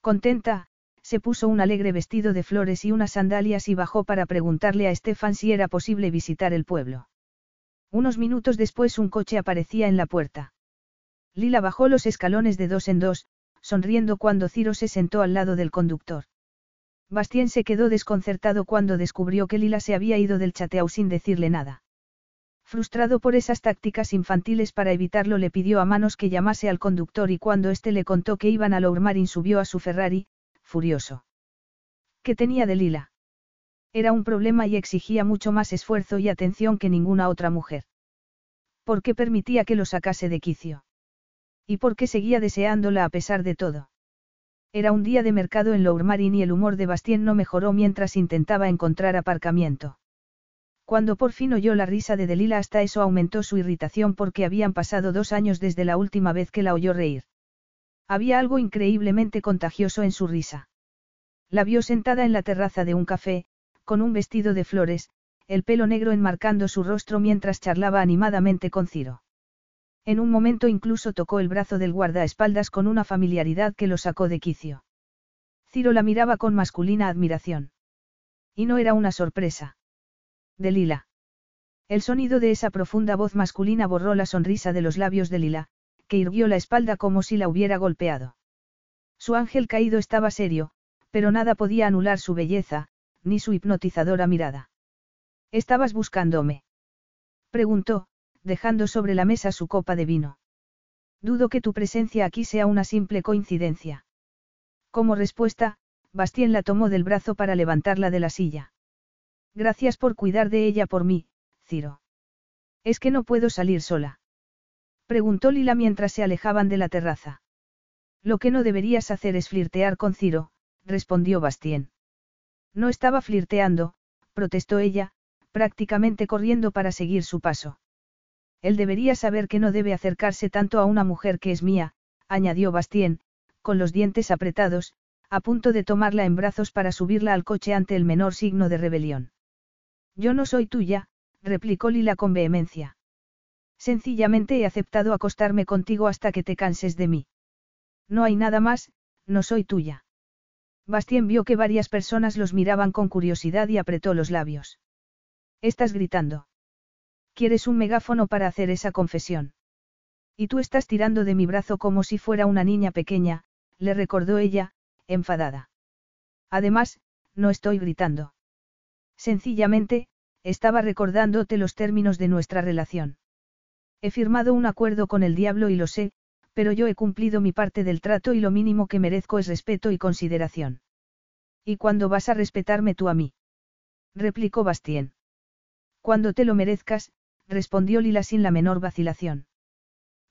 Contenta, se puso un alegre vestido de flores y unas sandalias y bajó para preguntarle a Stefan si era posible visitar el pueblo. Unos minutos después un coche aparecía en la puerta. Lila bajó los escalones de dos en dos, sonriendo cuando Ciro se sentó al lado del conductor. Bastien se quedó desconcertado cuando descubrió que Lila se había ido del chateau sin decirle nada. Frustrado por esas tácticas infantiles para evitarlo, le pidió a manos que llamase al conductor y cuando éste le contó que iban a Lourmarin subió a su Ferrari, furioso. ¿Qué tenía de Lila? Era un problema y exigía mucho más esfuerzo y atención que ninguna otra mujer. ¿Por qué permitía que lo sacase de quicio? ¿Y por qué seguía deseándola a pesar de todo? Era un día de mercado en Lourmarin y el humor de Bastien no mejoró mientras intentaba encontrar aparcamiento. Cuando por fin oyó la risa de Delila hasta eso aumentó su irritación porque habían pasado dos años desde la última vez que la oyó reír. Había algo increíblemente contagioso en su risa. La vio sentada en la terraza de un café, con un vestido de flores, el pelo negro enmarcando su rostro mientras charlaba animadamente con Ciro. En un momento incluso tocó el brazo del guardaespaldas con una familiaridad que lo sacó de quicio. Ciro la miraba con masculina admiración. Y no era una sorpresa. De Lila. El sonido de esa profunda voz masculina borró la sonrisa de los labios de Lila, que irguió la espalda como si la hubiera golpeado. Su ángel caído estaba serio, pero nada podía anular su belleza, ni su hipnotizadora mirada. ¿Estabas buscándome? Preguntó, dejando sobre la mesa su copa de vino. Dudo que tu presencia aquí sea una simple coincidencia. Como respuesta, Bastien la tomó del brazo para levantarla de la silla. Gracias por cuidar de ella por mí, Ciro. Es que no puedo salir sola. Preguntó Lila mientras se alejaban de la terraza. Lo que no deberías hacer es flirtear con Ciro, respondió Bastien. No estaba flirteando, protestó ella, prácticamente corriendo para seguir su paso. Él debería saber que no debe acercarse tanto a una mujer que es mía, añadió Bastien, con los dientes apretados, a punto de tomarla en brazos para subirla al coche ante el menor signo de rebelión. Yo no soy tuya, replicó Lila con vehemencia. Sencillamente he aceptado acostarme contigo hasta que te canses de mí. No hay nada más, no soy tuya. Bastien vio que varias personas los miraban con curiosidad y apretó los labios. Estás gritando. Quieres un megáfono para hacer esa confesión. Y tú estás tirando de mi brazo como si fuera una niña pequeña, le recordó ella, enfadada. Además, no estoy gritando. Sencillamente, estaba recordándote los términos de nuestra relación. He firmado un acuerdo con el diablo y lo sé, pero yo he cumplido mi parte del trato y lo mínimo que merezco es respeto y consideración. ¿Y cuándo vas a respetarme tú a mí? replicó Bastien. Cuando te lo merezcas, respondió Lila sin la menor vacilación.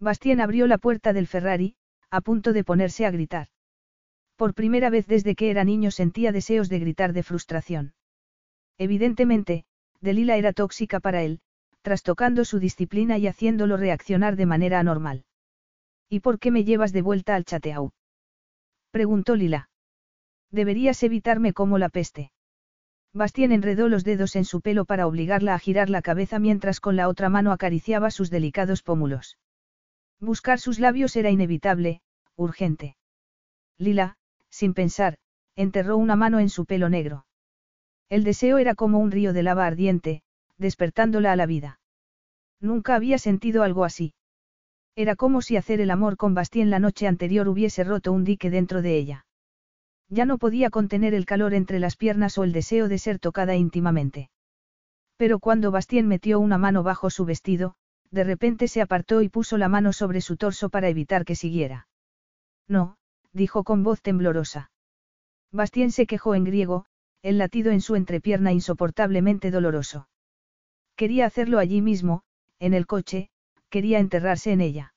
Bastien abrió la puerta del Ferrari, a punto de ponerse a gritar. Por primera vez desde que era niño sentía deseos de gritar de frustración. Evidentemente, Delila era tóxica para él, trastocando su disciplina y haciéndolo reaccionar de manera anormal. ¿Y por qué me llevas de vuelta al chateau? preguntó Lila. Deberías evitarme como la peste. Bastien enredó los dedos en su pelo para obligarla a girar la cabeza mientras con la otra mano acariciaba sus delicados pómulos. Buscar sus labios era inevitable, urgente. Lila, sin pensar, enterró una mano en su pelo negro. El deseo era como un río de lava ardiente, despertándola a la vida. Nunca había sentido algo así. Era como si hacer el amor con Bastien la noche anterior hubiese roto un dique dentro de ella. Ya no podía contener el calor entre las piernas o el deseo de ser tocada íntimamente. Pero cuando Bastien metió una mano bajo su vestido, de repente se apartó y puso la mano sobre su torso para evitar que siguiera. No, dijo con voz temblorosa. Bastien se quejó en griego, el latido en su entrepierna insoportablemente doloroso. Quería hacerlo allí mismo, en el coche, quería enterrarse en ella.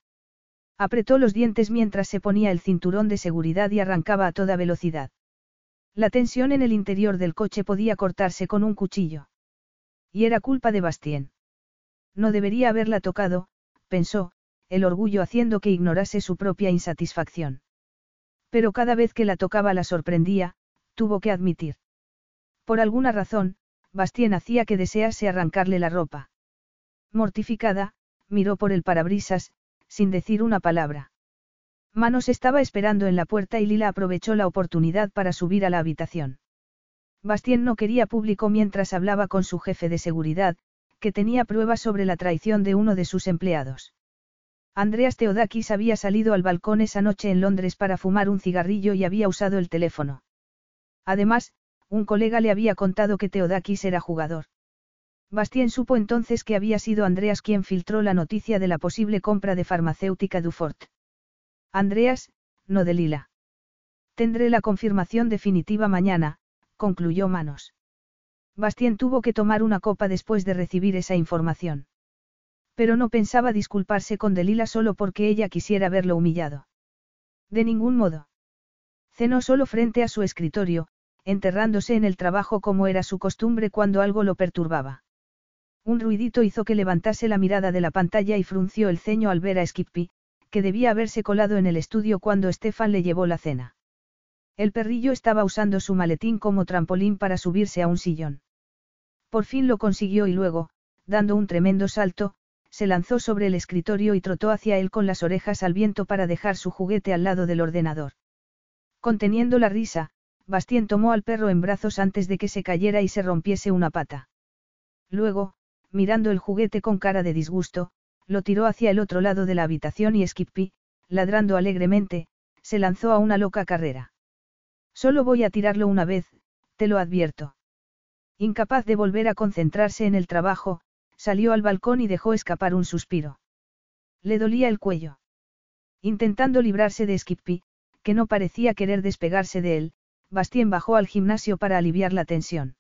Apretó los dientes mientras se ponía el cinturón de seguridad y arrancaba a toda velocidad. La tensión en el interior del coche podía cortarse con un cuchillo. Y era culpa de Bastien. No debería haberla tocado, pensó, el orgullo haciendo que ignorase su propia insatisfacción. Pero cada vez que la tocaba la sorprendía, tuvo que admitir. Por alguna razón, Bastien hacía que desease arrancarle la ropa. Mortificada, miró por el parabrisas, sin decir una palabra. Manos estaba esperando en la puerta y Lila aprovechó la oportunidad para subir a la habitación. Bastien no quería público mientras hablaba con su jefe de seguridad, que tenía pruebas sobre la traición de uno de sus empleados. Andreas Teodakis había salido al balcón esa noche en Londres para fumar un cigarrillo y había usado el teléfono. Además, un colega le había contado que Teodakis era jugador. Bastien supo entonces que había sido Andreas quien filtró la noticia de la posible compra de farmacéutica Dufort. Andreas, no de Lila. Tendré la confirmación definitiva mañana, concluyó Manos. Bastien tuvo que tomar una copa después de recibir esa información. Pero no pensaba disculparse con Delila solo porque ella quisiera verlo humillado. De ningún modo. Cenó solo frente a su escritorio, enterrándose en el trabajo como era su costumbre cuando algo lo perturbaba. Un ruidito hizo que levantase la mirada de la pantalla y frunció el ceño al ver a Skippy, que debía haberse colado en el estudio cuando Stefan le llevó la cena. El perrillo estaba usando su maletín como trampolín para subirse a un sillón. Por fin lo consiguió y luego, dando un tremendo salto, se lanzó sobre el escritorio y trotó hacia él con las orejas al viento para dejar su juguete al lado del ordenador. Conteniendo la risa, Bastien tomó al perro en brazos antes de que se cayera y se rompiese una pata. Luego, mirando el juguete con cara de disgusto, lo tiró hacia el otro lado de la habitación y Skippy, ladrando alegremente, se lanzó a una loca carrera. Solo voy a tirarlo una vez, te lo advierto. Incapaz de volver a concentrarse en el trabajo, salió al balcón y dejó escapar un suspiro. Le dolía el cuello. Intentando librarse de Skippy, que no parecía querer despegarse de él, Bastien bajó al gimnasio para aliviar la tensión.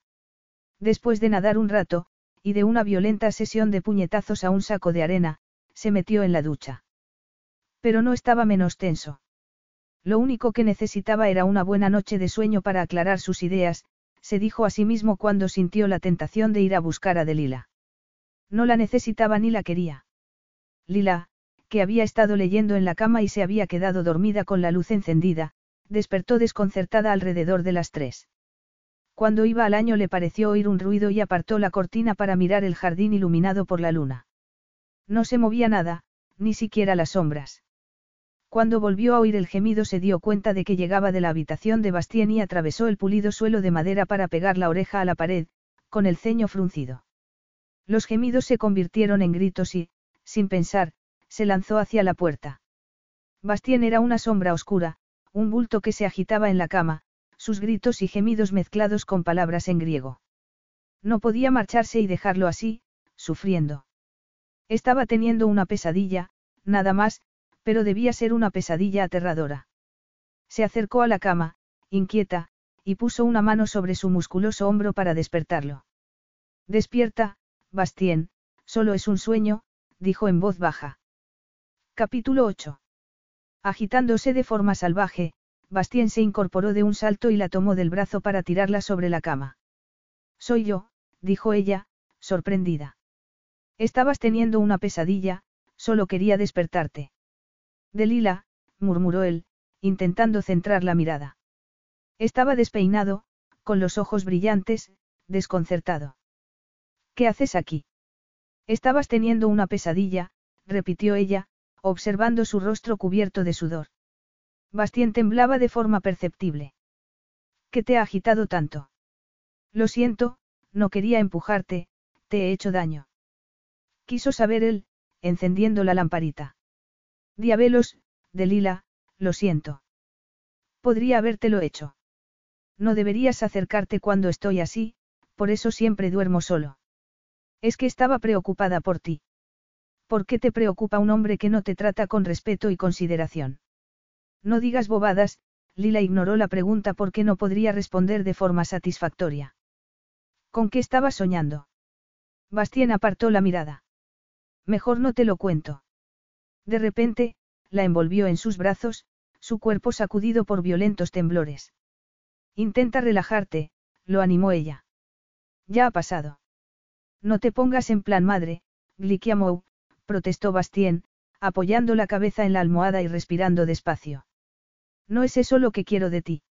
Después de nadar un rato, y de una violenta sesión de puñetazos a un saco de arena, se metió en la ducha. Pero no estaba menos tenso. Lo único que necesitaba era una buena noche de sueño para aclarar sus ideas, se dijo a sí mismo cuando sintió la tentación de ir a buscar a Delila. No la necesitaba ni la quería. Lila, que había estado leyendo en la cama y se había quedado dormida con la luz encendida, despertó desconcertada alrededor de las tres. Cuando iba al año le pareció oír un ruido y apartó la cortina para mirar el jardín iluminado por la luna. No se movía nada, ni siquiera las sombras. Cuando volvió a oír el gemido se dio cuenta de que llegaba de la habitación de Bastien y atravesó el pulido suelo de madera para pegar la oreja a la pared, con el ceño fruncido. Los gemidos se convirtieron en gritos y, sin pensar, se lanzó hacia la puerta. Bastien era una sombra oscura, un bulto que se agitaba en la cama, sus gritos y gemidos mezclados con palabras en griego. No podía marcharse y dejarlo así, sufriendo. Estaba teniendo una pesadilla, nada más, pero debía ser una pesadilla aterradora. Se acercó a la cama, inquieta, y puso una mano sobre su musculoso hombro para despertarlo. Despierta, Bastien, solo es un sueño, dijo en voz baja. Capítulo 8. Agitándose de forma salvaje, Bastien se incorporó de un salto y la tomó del brazo para tirarla sobre la cama. Soy yo, dijo ella, sorprendida. Estabas teniendo una pesadilla, solo quería despertarte. Delila, murmuró él, intentando centrar la mirada. Estaba despeinado, con los ojos brillantes, desconcertado. ¿Qué haces aquí? Estabas teniendo una pesadilla, repitió ella, observando su rostro cubierto de sudor. Bastien temblaba de forma perceptible. ¿Qué te ha agitado tanto? Lo siento, no quería empujarte, te he hecho daño. Quiso saber él, encendiendo la lamparita. Diabelos, Delila, lo siento. Podría habértelo hecho. No deberías acercarte cuando estoy así, por eso siempre duermo solo. Es que estaba preocupada por ti. ¿Por qué te preocupa un hombre que no te trata con respeto y consideración? No digas bobadas, Lila ignoró la pregunta porque no podría responder de forma satisfactoria. ¿Con qué estaba soñando? Bastien apartó la mirada. Mejor no te lo cuento. De repente, la envolvió en sus brazos, su cuerpo sacudido por violentos temblores. Intenta relajarte, lo animó ella. Ya ha pasado. No te pongas en plan madre, Glikiamou, protestó Bastien, apoyando la cabeza en la almohada y respirando despacio. No es eso lo que quiero de ti.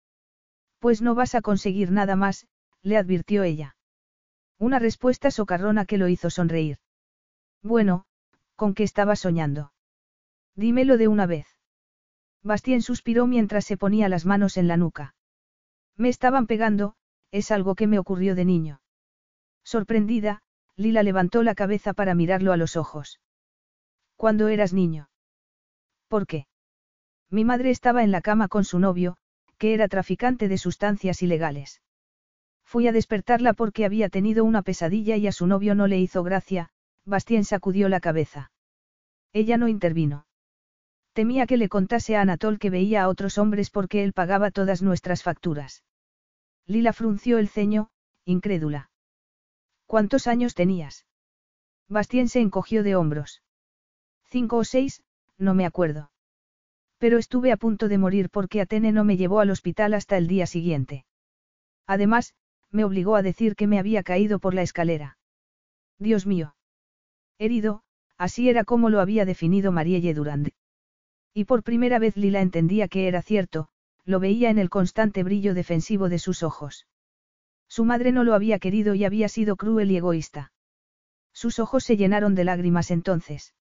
Pues no vas a conseguir nada más, le advirtió ella. Una respuesta socarrona que lo hizo sonreír. Bueno, ¿con qué estaba soñando? Dímelo de una vez. Bastien suspiró mientras se ponía las manos en la nuca. Me estaban pegando, es algo que me ocurrió de niño. Sorprendida, Lila levantó la cabeza para mirarlo a los ojos. ¿Cuándo eras niño? ¿Por qué? Mi madre estaba en la cama con su novio, que era traficante de sustancias ilegales. Fui a despertarla porque había tenido una pesadilla y a su novio no le hizo gracia, Bastien sacudió la cabeza. Ella no intervino. Temía que le contase a Anatol que veía a otros hombres porque él pagaba todas nuestras facturas. Lila frunció el ceño, incrédula. ¿Cuántos años tenías? Bastien se encogió de hombros. Cinco o seis, no me acuerdo. Pero estuve a punto de morir porque Atene no me llevó al hospital hasta el día siguiente. Además, me obligó a decir que me había caído por la escalera. Dios mío. Herido, así era como lo había definido Marielle Durand. Y por primera vez Lila entendía que era cierto, lo veía en el constante brillo defensivo de sus ojos. Su madre no lo había querido y había sido cruel y egoísta. Sus ojos se llenaron de lágrimas entonces.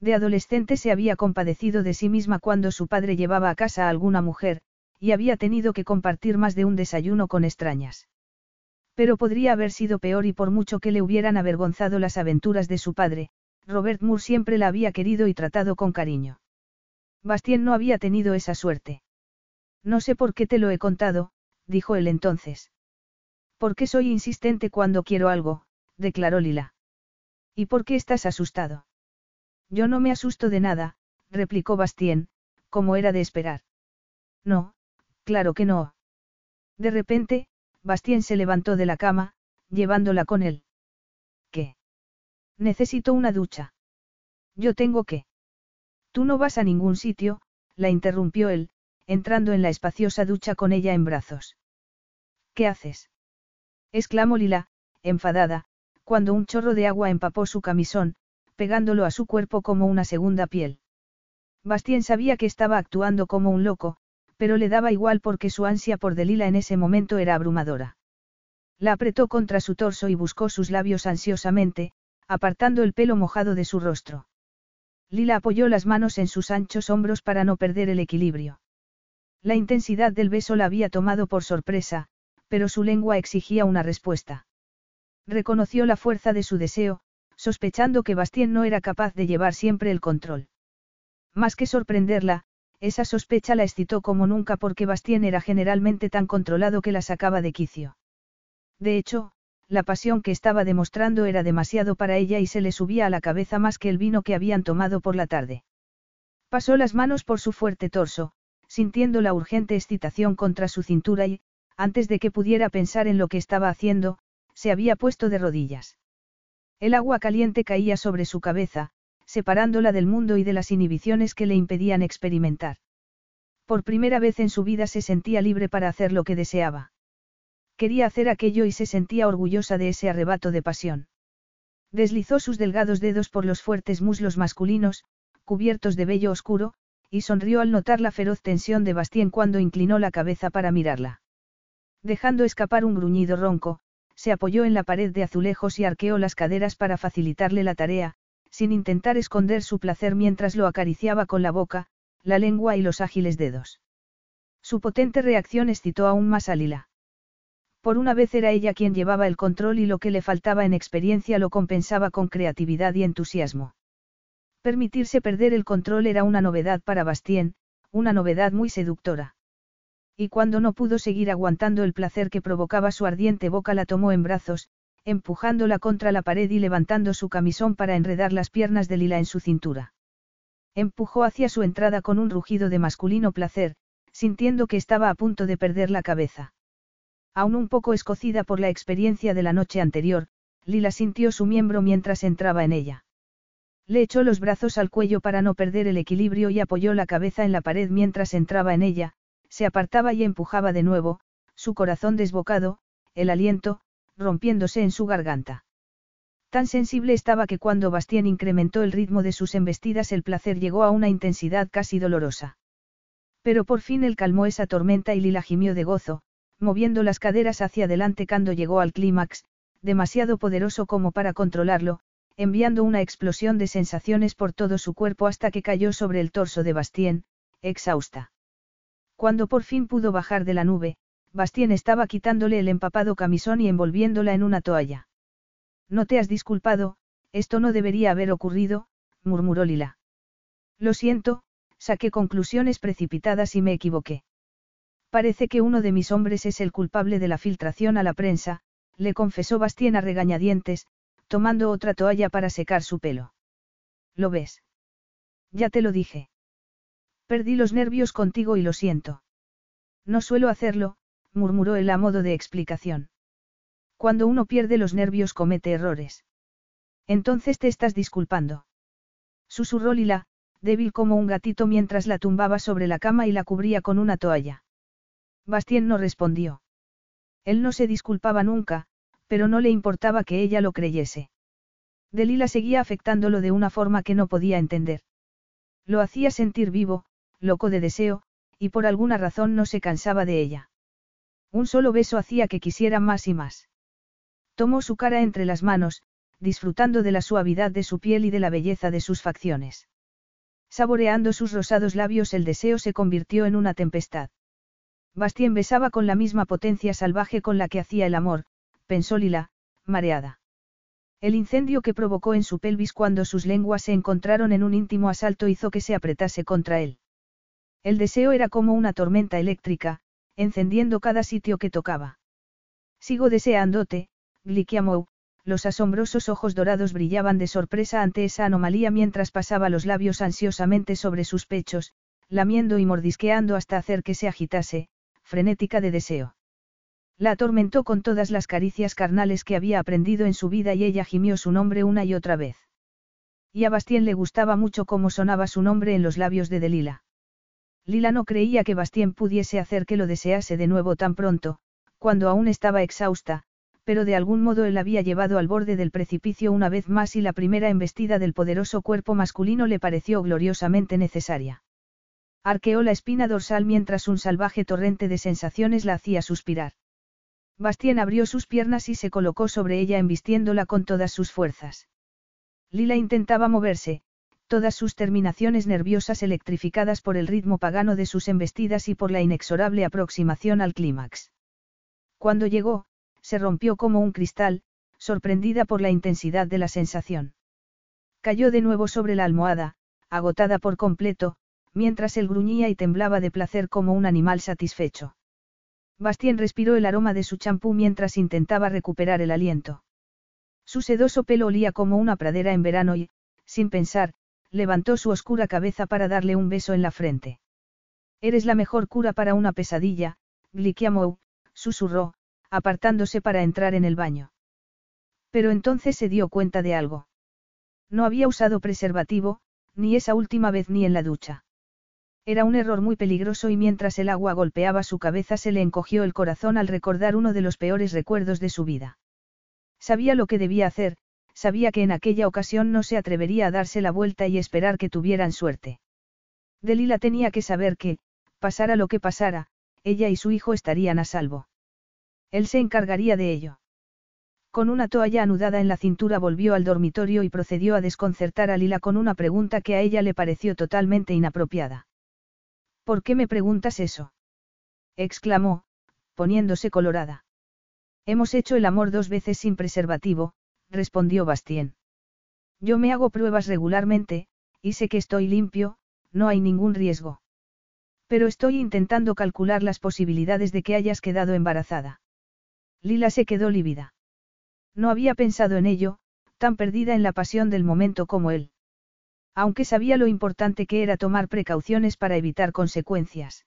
De adolescente se había compadecido de sí misma cuando su padre llevaba a casa a alguna mujer, y había tenido que compartir más de un desayuno con extrañas. Pero podría haber sido peor y por mucho que le hubieran avergonzado las aventuras de su padre, Robert Moore siempre la había querido y tratado con cariño. Bastien no había tenido esa suerte. No sé por qué te lo he contado, dijo él entonces. ¿Por qué soy insistente cuando quiero algo? declaró Lila. ¿Y por qué estás asustado? Yo no me asusto de nada, replicó Bastien, como era de esperar. No, claro que no. De repente, Bastien se levantó de la cama, llevándola con él. ¿Qué? Necesito una ducha. Yo tengo que. Tú no vas a ningún sitio, la interrumpió él, entrando en la espaciosa ducha con ella en brazos. ¿Qué haces? exclamó Lila, enfadada, cuando un chorro de agua empapó su camisón, pegándolo a su cuerpo como una segunda piel. Bastien sabía que estaba actuando como un loco, pero le daba igual porque su ansia por Delila en ese momento era abrumadora. La apretó contra su torso y buscó sus labios ansiosamente, apartando el pelo mojado de su rostro. Lila apoyó las manos en sus anchos hombros para no perder el equilibrio. La intensidad del beso la había tomado por sorpresa, pero su lengua exigía una respuesta. Reconoció la fuerza de su deseo, sospechando que Bastien no era capaz de llevar siempre el control. Más que sorprenderla, esa sospecha la excitó como nunca porque Bastien era generalmente tan controlado que la sacaba de quicio. De hecho, la pasión que estaba demostrando era demasiado para ella y se le subía a la cabeza más que el vino que habían tomado por la tarde. Pasó las manos por su fuerte torso, sintiendo la urgente excitación contra su cintura y, antes de que pudiera pensar en lo que estaba haciendo, se había puesto de rodillas. El agua caliente caía sobre su cabeza, separándola del mundo y de las inhibiciones que le impedían experimentar. Por primera vez en su vida se sentía libre para hacer lo que deseaba. Quería hacer aquello y se sentía orgullosa de ese arrebato de pasión. Deslizó sus delgados dedos por los fuertes muslos masculinos, cubiertos de vello oscuro, y sonrió al notar la feroz tensión de Bastien cuando inclinó la cabeza para mirarla. Dejando escapar un gruñido ronco, se apoyó en la pared de azulejos y arqueó las caderas para facilitarle la tarea, sin intentar esconder su placer mientras lo acariciaba con la boca, la lengua y los ágiles dedos. Su potente reacción excitó aún más a Lila. Por una vez era ella quien llevaba el control y lo que le faltaba en experiencia lo compensaba con creatividad y entusiasmo. Permitirse perder el control era una novedad para Bastien, una novedad muy seductora y cuando no pudo seguir aguantando el placer que provocaba su ardiente boca la tomó en brazos, empujándola contra la pared y levantando su camisón para enredar las piernas de Lila en su cintura. Empujó hacia su entrada con un rugido de masculino placer, sintiendo que estaba a punto de perder la cabeza. Aún un poco escocida por la experiencia de la noche anterior, Lila sintió su miembro mientras entraba en ella. Le echó los brazos al cuello para no perder el equilibrio y apoyó la cabeza en la pared mientras entraba en ella, se apartaba y empujaba de nuevo, su corazón desbocado, el aliento, rompiéndose en su garganta. Tan sensible estaba que cuando Bastien incrementó el ritmo de sus embestidas el placer llegó a una intensidad casi dolorosa. Pero por fin él calmó esa tormenta y Lila gimió de gozo, moviendo las caderas hacia adelante cuando llegó al clímax, demasiado poderoso como para controlarlo, enviando una explosión de sensaciones por todo su cuerpo hasta que cayó sobre el torso de Bastien, exhausta. Cuando por fin pudo bajar de la nube, Bastien estaba quitándole el empapado camisón y envolviéndola en una toalla. No te has disculpado, esto no debería haber ocurrido, murmuró Lila. Lo siento, saqué conclusiones precipitadas y me equivoqué. Parece que uno de mis hombres es el culpable de la filtración a la prensa, le confesó Bastien a regañadientes, tomando otra toalla para secar su pelo. ¿Lo ves? Ya te lo dije. Perdí los nervios contigo y lo siento. No suelo hacerlo, murmuró él a modo de explicación. Cuando uno pierde los nervios comete errores. Entonces te estás disculpando. Susurró Lila, débil como un gatito mientras la tumbaba sobre la cama y la cubría con una toalla. Bastien no respondió. Él no se disculpaba nunca, pero no le importaba que ella lo creyese. Delila seguía afectándolo de una forma que no podía entender. Lo hacía sentir vivo, loco de deseo, y por alguna razón no se cansaba de ella. Un solo beso hacía que quisiera más y más. Tomó su cara entre las manos, disfrutando de la suavidad de su piel y de la belleza de sus facciones. Saboreando sus rosados labios el deseo se convirtió en una tempestad. Bastien besaba con la misma potencia salvaje con la que hacía el amor, pensó Lila, mareada. El incendio que provocó en su pelvis cuando sus lenguas se encontraron en un íntimo asalto hizo que se apretase contra él. El deseo era como una tormenta eléctrica, encendiendo cada sitio que tocaba. Sigo deseándote, Glikiamou, los asombrosos ojos dorados brillaban de sorpresa ante esa anomalía mientras pasaba los labios ansiosamente sobre sus pechos, lamiendo y mordisqueando hasta hacer que se agitase, frenética de deseo. La atormentó con todas las caricias carnales que había aprendido en su vida y ella gimió su nombre una y otra vez. Y a Bastien le gustaba mucho cómo sonaba su nombre en los labios de Delila. Lila no creía que Bastien pudiese hacer que lo desease de nuevo tan pronto, cuando aún estaba exhausta, pero de algún modo él había llevado al borde del precipicio una vez más y la primera embestida del poderoso cuerpo masculino le pareció gloriosamente necesaria. Arqueó la espina dorsal mientras un salvaje torrente de sensaciones la hacía suspirar. Bastien abrió sus piernas y se colocó sobre ella embistiéndola con todas sus fuerzas. Lila intentaba moverse, todas sus terminaciones nerviosas electrificadas por el ritmo pagano de sus embestidas y por la inexorable aproximación al clímax. Cuando llegó, se rompió como un cristal, sorprendida por la intensidad de la sensación. Cayó de nuevo sobre la almohada, agotada por completo, mientras él gruñía y temblaba de placer como un animal satisfecho. Bastien respiró el aroma de su champú mientras intentaba recuperar el aliento. Su sedoso pelo olía como una pradera en verano y, sin pensar, levantó su oscura cabeza para darle un beso en la frente. Eres la mejor cura para una pesadilla, Glikiamou, susurró, apartándose para entrar en el baño. Pero entonces se dio cuenta de algo. No había usado preservativo, ni esa última vez ni en la ducha. Era un error muy peligroso y mientras el agua golpeaba su cabeza se le encogió el corazón al recordar uno de los peores recuerdos de su vida. Sabía lo que debía hacer, sabía que en aquella ocasión no se atrevería a darse la vuelta y esperar que tuvieran suerte. Delila tenía que saber que, pasara lo que pasara, ella y su hijo estarían a salvo. Él se encargaría de ello. Con una toalla anudada en la cintura volvió al dormitorio y procedió a desconcertar a Lila con una pregunta que a ella le pareció totalmente inapropiada. ¿Por qué me preguntas eso? exclamó, poniéndose colorada. Hemos hecho el amor dos veces sin preservativo, respondió Bastien. Yo me hago pruebas regularmente, y sé que estoy limpio, no hay ningún riesgo. Pero estoy intentando calcular las posibilidades de que hayas quedado embarazada. Lila se quedó lívida. No había pensado en ello, tan perdida en la pasión del momento como él. Aunque sabía lo importante que era tomar precauciones para evitar consecuencias.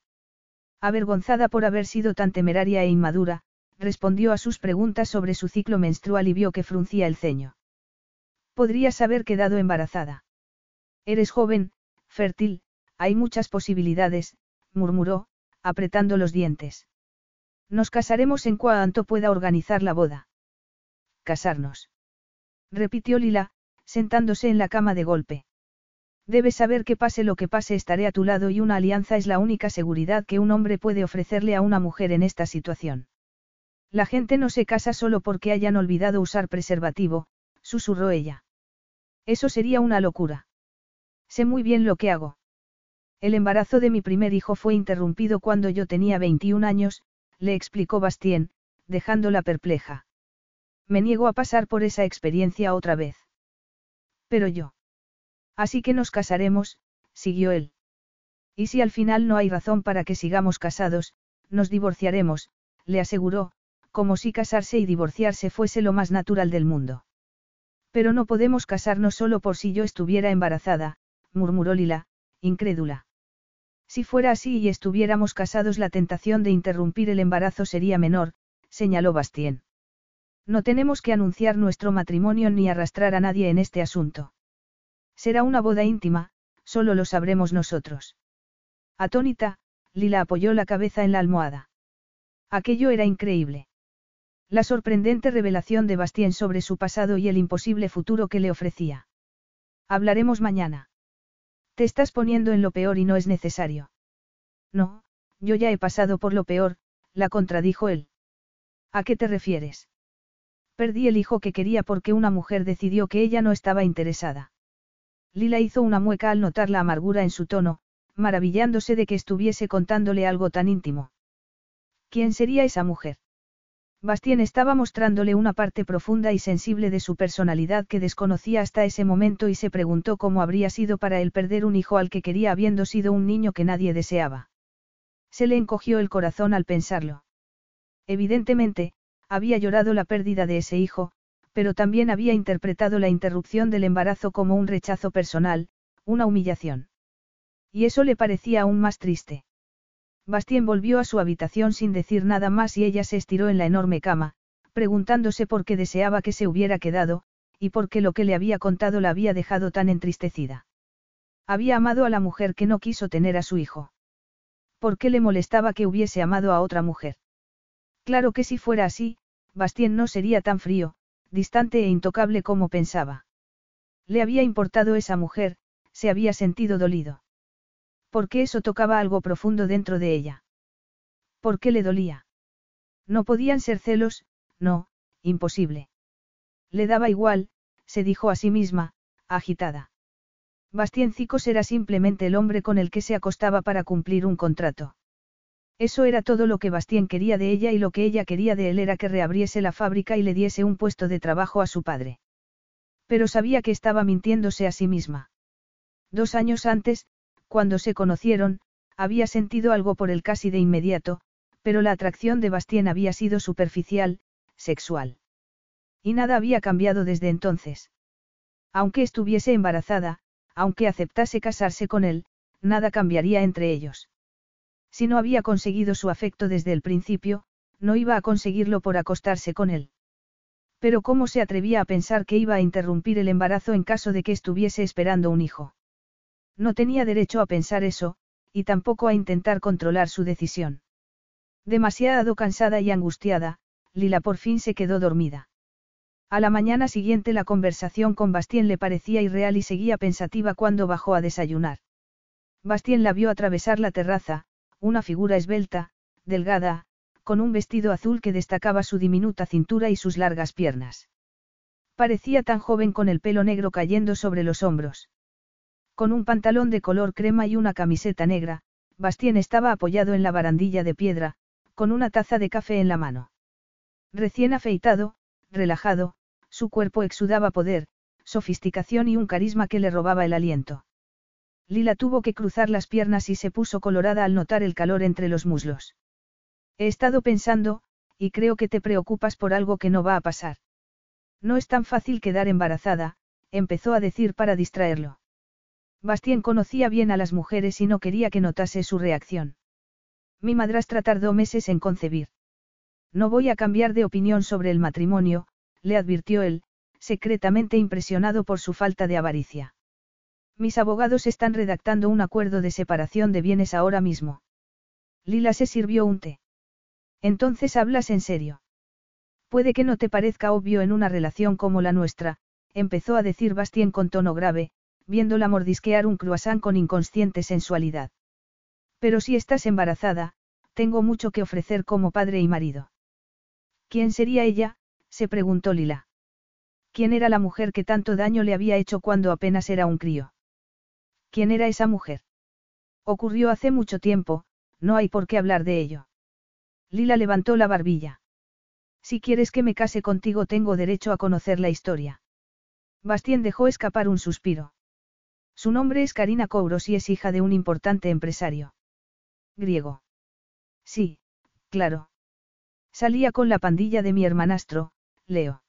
Avergonzada por haber sido tan temeraria e inmadura, respondió a sus preguntas sobre su ciclo menstrual y vio que fruncía el ceño. Podrías haber quedado embarazada. Eres joven, fértil, hay muchas posibilidades, murmuró, apretando los dientes. Nos casaremos en cuanto pueda organizar la boda. Casarnos. repitió Lila, sentándose en la cama de golpe. Debes saber que pase lo que pase estaré a tu lado y una alianza es la única seguridad que un hombre puede ofrecerle a una mujer en esta situación. La gente no se casa solo porque hayan olvidado usar preservativo, susurró ella. Eso sería una locura. Sé muy bien lo que hago. El embarazo de mi primer hijo fue interrumpido cuando yo tenía 21 años, le explicó Bastien, dejándola perpleja. Me niego a pasar por esa experiencia otra vez. Pero yo. Así que nos casaremos, siguió él. Y si al final no hay razón para que sigamos casados, nos divorciaremos, le aseguró, como si casarse y divorciarse fuese lo más natural del mundo. Pero no podemos casarnos solo por si yo estuviera embarazada, murmuró Lila, incrédula. Si fuera así y estuviéramos casados la tentación de interrumpir el embarazo sería menor, señaló Bastien. No tenemos que anunciar nuestro matrimonio ni arrastrar a nadie en este asunto. Será una boda íntima, solo lo sabremos nosotros. Atónita, Lila apoyó la cabeza en la almohada. Aquello era increíble. La sorprendente revelación de Bastien sobre su pasado y el imposible futuro que le ofrecía. Hablaremos mañana. Te estás poniendo en lo peor y no es necesario. No, yo ya he pasado por lo peor, la contradijo él. ¿A qué te refieres? Perdí el hijo que quería porque una mujer decidió que ella no estaba interesada. Lila hizo una mueca al notar la amargura en su tono, maravillándose de que estuviese contándole algo tan íntimo. ¿Quién sería esa mujer? Bastien estaba mostrándole una parte profunda y sensible de su personalidad que desconocía hasta ese momento y se preguntó cómo habría sido para él perder un hijo al que quería habiendo sido un niño que nadie deseaba. Se le encogió el corazón al pensarlo. Evidentemente, había llorado la pérdida de ese hijo, pero también había interpretado la interrupción del embarazo como un rechazo personal, una humillación. Y eso le parecía aún más triste. Bastien volvió a su habitación sin decir nada más y ella se estiró en la enorme cama, preguntándose por qué deseaba que se hubiera quedado, y por qué lo que le había contado la había dejado tan entristecida. Había amado a la mujer que no quiso tener a su hijo. ¿Por qué le molestaba que hubiese amado a otra mujer? Claro que si fuera así, Bastien no sería tan frío, distante e intocable como pensaba. Le había importado esa mujer, se había sentido dolido. ¿Por qué eso tocaba algo profundo dentro de ella? ¿Por qué le dolía? No podían ser celos, no, imposible. Le daba igual, se dijo a sí misma, agitada. Bastiencicos era simplemente el hombre con el que se acostaba para cumplir un contrato. Eso era todo lo que Bastien quería de ella y lo que ella quería de él era que reabriese la fábrica y le diese un puesto de trabajo a su padre. Pero sabía que estaba mintiéndose a sí misma. Dos años antes, cuando se conocieron, había sentido algo por él casi de inmediato, pero la atracción de Bastien había sido superficial, sexual. Y nada había cambiado desde entonces. Aunque estuviese embarazada, aunque aceptase casarse con él, nada cambiaría entre ellos. Si no había conseguido su afecto desde el principio, no iba a conseguirlo por acostarse con él. Pero ¿cómo se atrevía a pensar que iba a interrumpir el embarazo en caso de que estuviese esperando un hijo? No tenía derecho a pensar eso, y tampoco a intentar controlar su decisión. Demasiado cansada y angustiada, Lila por fin se quedó dormida. A la mañana siguiente la conversación con Bastien le parecía irreal y seguía pensativa cuando bajó a desayunar. Bastien la vio atravesar la terraza, una figura esbelta, delgada, con un vestido azul que destacaba su diminuta cintura y sus largas piernas. Parecía tan joven con el pelo negro cayendo sobre los hombros. Con un pantalón de color crema y una camiseta negra, Bastien estaba apoyado en la barandilla de piedra, con una taza de café en la mano. Recién afeitado, relajado, su cuerpo exudaba poder, sofisticación y un carisma que le robaba el aliento. Lila tuvo que cruzar las piernas y se puso colorada al notar el calor entre los muslos. He estado pensando, y creo que te preocupas por algo que no va a pasar. No es tan fácil quedar embarazada, empezó a decir para distraerlo. Bastien conocía bien a las mujeres y no quería que notase su reacción. Mi madrastra tardó meses en concebir. No voy a cambiar de opinión sobre el matrimonio, le advirtió él, secretamente impresionado por su falta de avaricia. Mis abogados están redactando un acuerdo de separación de bienes ahora mismo. Lila se sirvió un té. Entonces hablas en serio. Puede que no te parezca obvio en una relación como la nuestra, empezó a decir Bastien con tono grave, viéndola mordisquear un croissant con inconsciente sensualidad. Pero si estás embarazada, tengo mucho que ofrecer como padre y marido. ¿Quién sería ella? se preguntó Lila. ¿Quién era la mujer que tanto daño le había hecho cuando apenas era un crío? ¿Quién era esa mujer? Ocurrió hace mucho tiempo, no hay por qué hablar de ello. Lila levantó la barbilla. Si quieres que me case contigo tengo derecho a conocer la historia. Bastien dejó escapar un suspiro. Su nombre es Karina Kouros y es hija de un importante empresario. Griego. Sí, claro. Salía con la pandilla de mi hermanastro, Leo.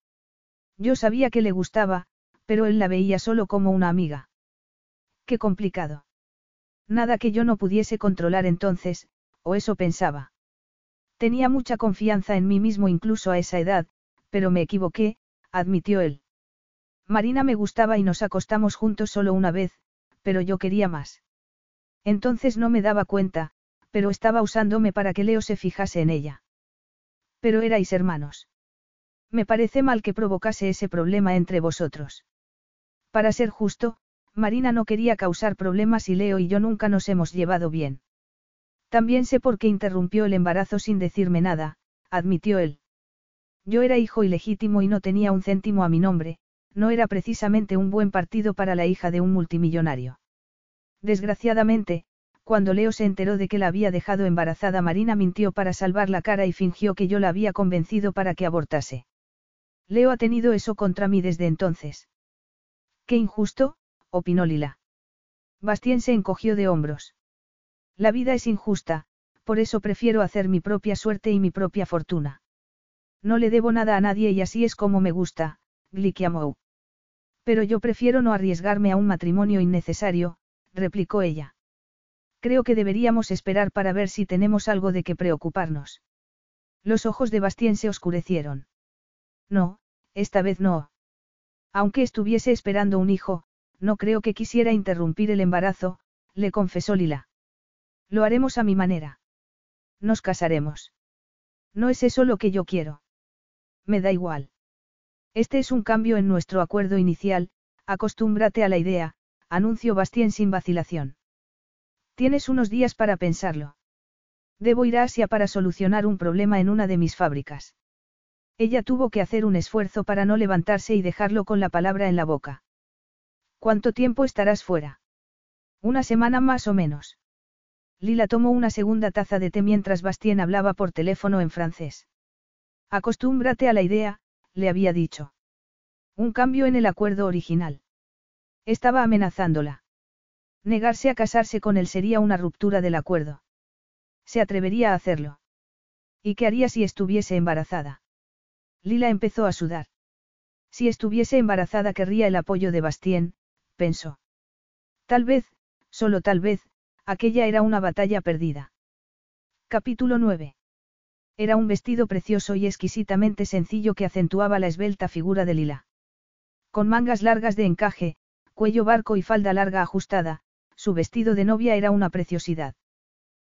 Yo sabía que le gustaba, pero él la veía solo como una amiga. Qué complicado. Nada que yo no pudiese controlar entonces, o eso pensaba. Tenía mucha confianza en mí mismo incluso a esa edad, pero me equivoqué, admitió él. Marina me gustaba y nos acostamos juntos solo una vez, pero yo quería más. Entonces no me daba cuenta, pero estaba usándome para que Leo se fijase en ella. Pero erais hermanos. Me parece mal que provocase ese problema entre vosotros. Para ser justo, Marina no quería causar problemas y Leo y yo nunca nos hemos llevado bien. También sé por qué interrumpió el embarazo sin decirme nada, admitió él. Yo era hijo ilegítimo y no tenía un céntimo a mi nombre, no era precisamente un buen partido para la hija de un multimillonario. Desgraciadamente, cuando Leo se enteró de que la había dejado embarazada, Marina mintió para salvar la cara y fingió que yo la había convencido para que abortase. Leo ha tenido eso contra mí desde entonces. Qué injusto, opinó Lila. Bastien se encogió de hombros. La vida es injusta, por eso prefiero hacer mi propia suerte y mi propia fortuna. No le debo nada a nadie y así es como me gusta, Glikiamou. Pero yo prefiero no arriesgarme a un matrimonio innecesario, replicó ella. Creo que deberíamos esperar para ver si tenemos algo de qué preocuparnos. Los ojos de Bastien se oscurecieron. No, esta vez no. Aunque estuviese esperando un hijo, no creo que quisiera interrumpir el embarazo, le confesó Lila. Lo haremos a mi manera. Nos casaremos. No es eso lo que yo quiero. Me da igual. Este es un cambio en nuestro acuerdo inicial, acostúmbrate a la idea, anunció Bastien sin vacilación. Tienes unos días para pensarlo. Debo ir a Asia para solucionar un problema en una de mis fábricas. Ella tuvo que hacer un esfuerzo para no levantarse y dejarlo con la palabra en la boca. ¿Cuánto tiempo estarás fuera? Una semana más o menos. Lila tomó una segunda taza de té mientras Bastien hablaba por teléfono en francés. Acostúmbrate a la idea, le había dicho. Un cambio en el acuerdo original. Estaba amenazándola. Negarse a casarse con él sería una ruptura del acuerdo. Se atrevería a hacerlo. ¿Y qué haría si estuviese embarazada? Lila empezó a sudar. Si estuviese embarazada querría el apoyo de Bastien, pensó. Tal vez, solo tal vez, aquella era una batalla perdida. Capítulo 9. Era un vestido precioso y exquisitamente sencillo que acentuaba la esbelta figura de Lila. Con mangas largas de encaje, cuello barco y falda larga ajustada, su vestido de novia era una preciosidad.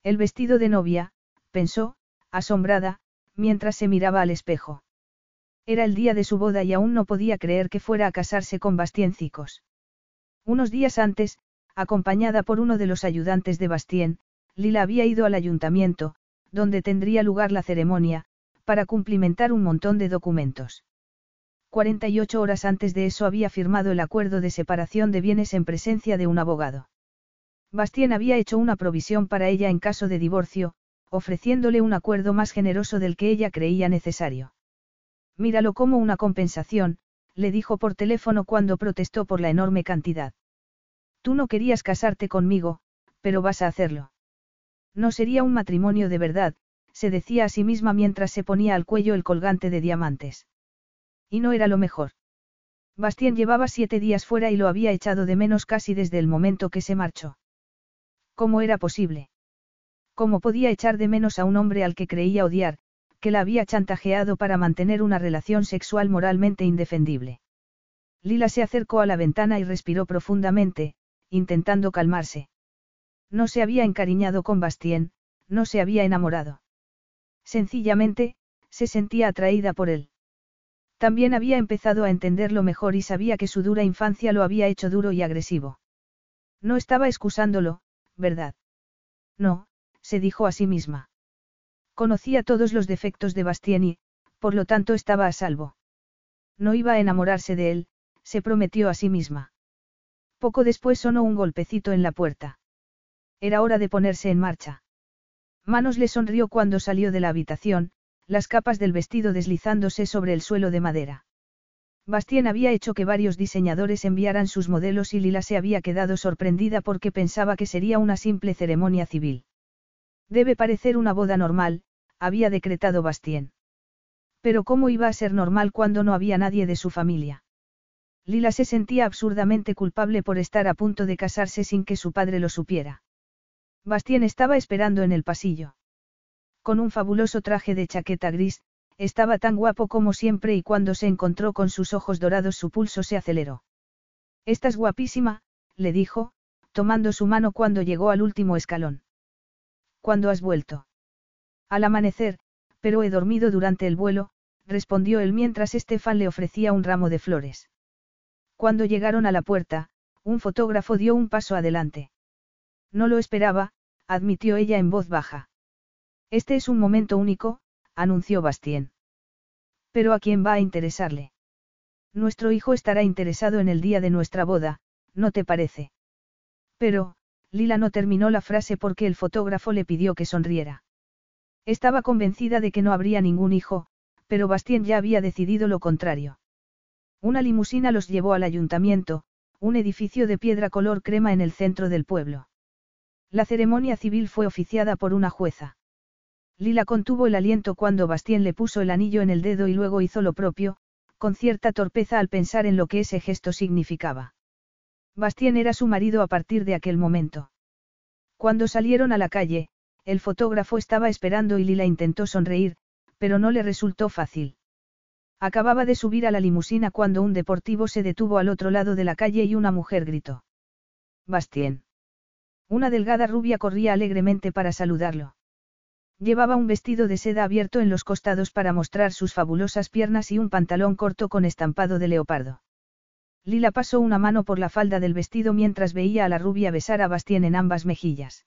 El vestido de novia, pensó, asombrada, mientras se miraba al espejo. Era el día de su boda y aún no podía creer que fuera a casarse con Bastiencicos. Unos días antes, acompañada por uno de los ayudantes de Bastien, Lila había ido al ayuntamiento, donde tendría lugar la ceremonia, para cumplimentar un montón de documentos. 48 horas antes de eso había firmado el acuerdo de separación de bienes en presencia de un abogado. Bastien había hecho una provisión para ella en caso de divorcio, ofreciéndole un acuerdo más generoso del que ella creía necesario. Míralo como una compensación, le dijo por teléfono cuando protestó por la enorme cantidad. Tú no querías casarte conmigo, pero vas a hacerlo. No sería un matrimonio de verdad, se decía a sí misma mientras se ponía al cuello el colgante de diamantes. Y no era lo mejor. Bastien llevaba siete días fuera y lo había echado de menos casi desde el momento que se marchó. ¿Cómo era posible? ¿Cómo podía echar de menos a un hombre al que creía odiar, que la había chantajeado para mantener una relación sexual moralmente indefendible? Lila se acercó a la ventana y respiró profundamente, intentando calmarse. No se había encariñado con Bastien, no se había enamorado. Sencillamente, se sentía atraída por él. También había empezado a entenderlo mejor y sabía que su dura infancia lo había hecho duro y agresivo. No estaba excusándolo, ¿verdad? No, se dijo a sí misma. Conocía todos los defectos de Bastien y, por lo tanto, estaba a salvo. No iba a enamorarse de él, se prometió a sí misma. Poco después sonó un golpecito en la puerta. Era hora de ponerse en marcha. Manos le sonrió cuando salió de la habitación, las capas del vestido deslizándose sobre el suelo de madera. Bastien había hecho que varios diseñadores enviaran sus modelos y Lila se había quedado sorprendida porque pensaba que sería una simple ceremonia civil. Debe parecer una boda normal, había decretado Bastien. Pero ¿cómo iba a ser normal cuando no había nadie de su familia? Lila se sentía absurdamente culpable por estar a punto de casarse sin que su padre lo supiera. Bastien estaba esperando en el pasillo. Con un fabuloso traje de chaqueta gris, estaba tan guapo como siempre y cuando se encontró con sus ojos dorados su pulso se aceleró. Estás guapísima, le dijo, tomando su mano cuando llegó al último escalón. ¿Cuándo has vuelto? Al amanecer, pero he dormido durante el vuelo, respondió él mientras Estefan le ofrecía un ramo de flores. Cuando llegaron a la puerta, un fotógrafo dio un paso adelante. No lo esperaba, admitió ella en voz baja. Este es un momento único, anunció Bastien. Pero ¿a quién va a interesarle? Nuestro hijo estará interesado en el día de nuestra boda, ¿no te parece? Pero, Lila no terminó la frase porque el fotógrafo le pidió que sonriera. Estaba convencida de que no habría ningún hijo, pero Bastien ya había decidido lo contrario. Una limusina los llevó al ayuntamiento, un edificio de piedra color crema en el centro del pueblo. La ceremonia civil fue oficiada por una jueza. Lila contuvo el aliento cuando Bastien le puso el anillo en el dedo y luego hizo lo propio, con cierta torpeza al pensar en lo que ese gesto significaba. Bastien era su marido a partir de aquel momento. Cuando salieron a la calle, el fotógrafo estaba esperando y Lila intentó sonreír, pero no le resultó fácil. Acababa de subir a la limusina cuando un deportivo se detuvo al otro lado de la calle y una mujer gritó. Bastien. Una delgada rubia corría alegremente para saludarlo. Llevaba un vestido de seda abierto en los costados para mostrar sus fabulosas piernas y un pantalón corto con estampado de leopardo. Lila pasó una mano por la falda del vestido mientras veía a la rubia besar a Bastien en ambas mejillas.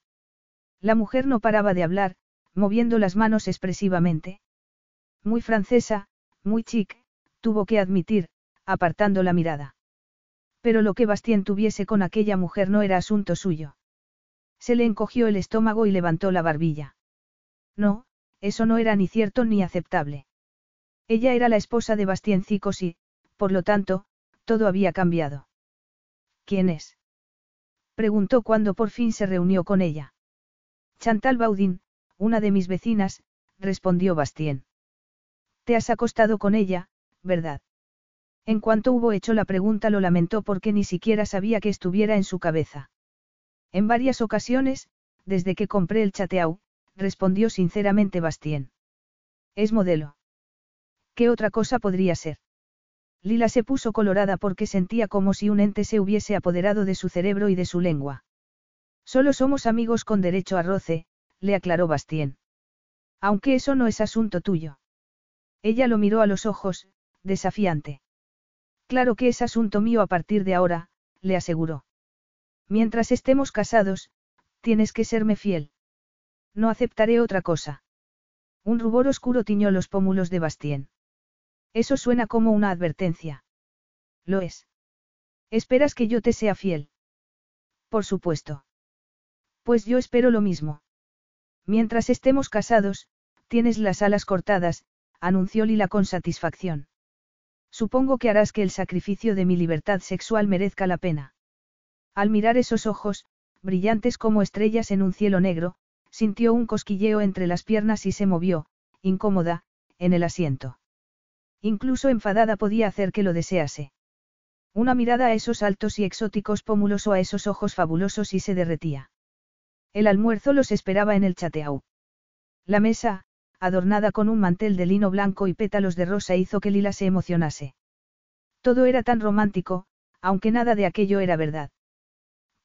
La mujer no paraba de hablar, moviendo las manos expresivamente. Muy francesa, muy chic, tuvo que admitir, apartando la mirada. Pero lo que Bastien tuviese con aquella mujer no era asunto suyo. Se le encogió el estómago y levantó la barbilla. No, eso no era ni cierto ni aceptable. Ella era la esposa de Bastien Cicos y, por lo tanto, todo había cambiado. ¿Quién es? Preguntó cuando por fin se reunió con ella. Chantal Baudin, una de mis vecinas, respondió Bastien. Te has acostado con ella, ¿verdad? En cuanto hubo hecho la pregunta lo lamentó porque ni siquiera sabía que estuviera en su cabeza. En varias ocasiones, desde que compré el chateau, respondió sinceramente Bastien. Es modelo. ¿Qué otra cosa podría ser? Lila se puso colorada porque sentía como si un ente se hubiese apoderado de su cerebro y de su lengua. Solo somos amigos con derecho a roce, le aclaró Bastien. Aunque eso no es asunto tuyo. Ella lo miró a los ojos, desafiante. Claro que es asunto mío a partir de ahora, le aseguró. Mientras estemos casados, tienes que serme fiel. No aceptaré otra cosa. Un rubor oscuro tiñó los pómulos de Bastien. Eso suena como una advertencia. Lo es. ¿Esperas que yo te sea fiel? Por supuesto. Pues yo espero lo mismo. Mientras estemos casados, tienes las alas cortadas, anunció Lila con satisfacción. Supongo que harás que el sacrificio de mi libertad sexual merezca la pena. Al mirar esos ojos, brillantes como estrellas en un cielo negro, sintió un cosquilleo entre las piernas y se movió, incómoda, en el asiento. Incluso enfadada podía hacer que lo desease. Una mirada a esos altos y exóticos pómulos o a esos ojos fabulosos y se derretía. El almuerzo los esperaba en el chateau. La mesa, adornada con un mantel de lino blanco y pétalos de rosa, hizo que Lila se emocionase. Todo era tan romántico, aunque nada de aquello era verdad.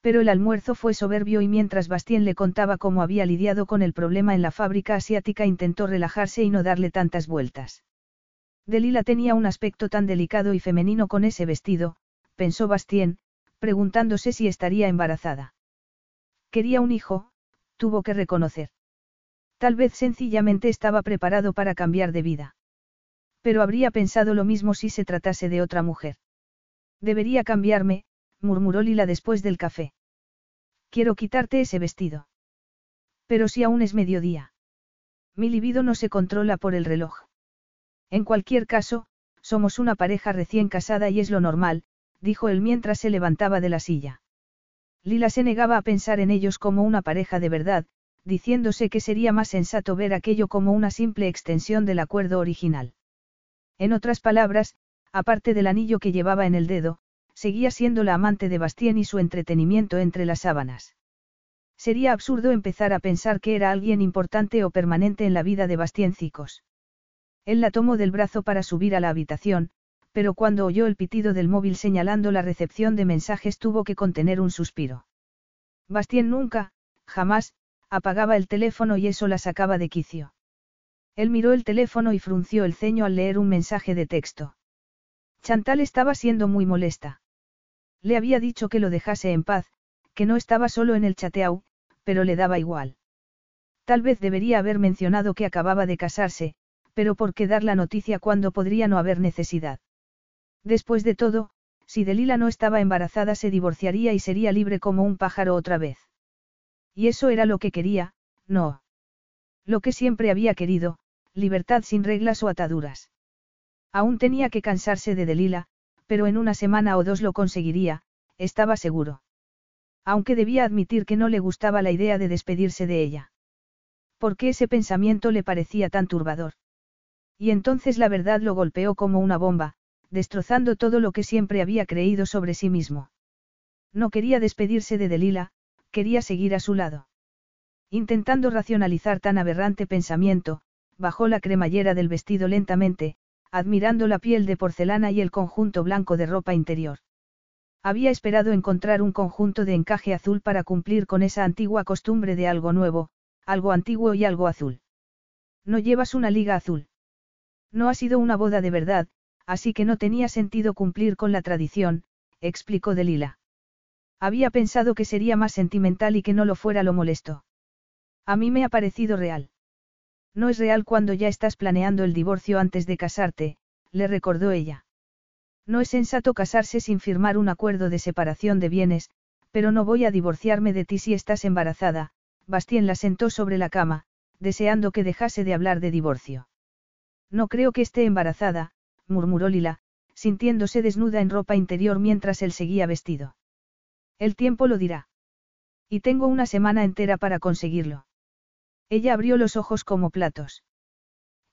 Pero el almuerzo fue soberbio y mientras Bastien le contaba cómo había lidiado con el problema en la fábrica asiática intentó relajarse y no darle tantas vueltas. Delila tenía un aspecto tan delicado y femenino con ese vestido, pensó Bastien, preguntándose si estaría embarazada. Quería un hijo, tuvo que reconocer. Tal vez sencillamente estaba preparado para cambiar de vida. Pero habría pensado lo mismo si se tratase de otra mujer. Debería cambiarme, murmuró Lila después del café. Quiero quitarte ese vestido. Pero si aún es mediodía. Mi libido no se controla por el reloj. En cualquier caso, somos una pareja recién casada y es lo normal, dijo él mientras se levantaba de la silla. Lila se negaba a pensar en ellos como una pareja de verdad, diciéndose que sería más sensato ver aquello como una simple extensión del acuerdo original. En otras palabras, aparte del anillo que llevaba en el dedo, seguía siendo la amante de Bastien y su entretenimiento entre las sábanas. Sería absurdo empezar a pensar que era alguien importante o permanente en la vida de Bastien Cicos. Él la tomó del brazo para subir a la habitación, pero cuando oyó el pitido del móvil señalando la recepción de mensajes tuvo que contener un suspiro. Bastien nunca, jamás, apagaba el teléfono y eso la sacaba de quicio. Él miró el teléfono y frunció el ceño al leer un mensaje de texto. Chantal estaba siendo muy molesta. Le había dicho que lo dejase en paz, que no estaba solo en el chateau, pero le daba igual. Tal vez debería haber mencionado que acababa de casarse, pero ¿por qué dar la noticia cuando podría no haber necesidad? Después de todo, si Delila no estaba embarazada se divorciaría y sería libre como un pájaro otra vez. Y eso era lo que quería, no. Lo que siempre había querido, libertad sin reglas o ataduras. Aún tenía que cansarse de Delila, pero en una semana o dos lo conseguiría, estaba seguro. Aunque debía admitir que no le gustaba la idea de despedirse de ella. ¿Por qué ese pensamiento le parecía tan turbador? Y entonces la verdad lo golpeó como una bomba, destrozando todo lo que siempre había creído sobre sí mismo. No quería despedirse de Delila, quería seguir a su lado. Intentando racionalizar tan aberrante pensamiento, bajó la cremallera del vestido lentamente, admirando la piel de porcelana y el conjunto blanco de ropa interior. Había esperado encontrar un conjunto de encaje azul para cumplir con esa antigua costumbre de algo nuevo, algo antiguo y algo azul. No llevas una liga azul. No ha sido una boda de verdad, así que no tenía sentido cumplir con la tradición, explicó Delila. Había pensado que sería más sentimental y que no lo fuera lo molesto. A mí me ha parecido real. No es real cuando ya estás planeando el divorcio antes de casarte, le recordó ella. No es sensato casarse sin firmar un acuerdo de separación de bienes, pero no voy a divorciarme de ti si estás embarazada, Bastien la sentó sobre la cama, deseando que dejase de hablar de divorcio. No creo que esté embarazada, murmuró Lila, sintiéndose desnuda en ropa interior mientras él seguía vestido. El tiempo lo dirá. Y tengo una semana entera para conseguirlo. Ella abrió los ojos como platos.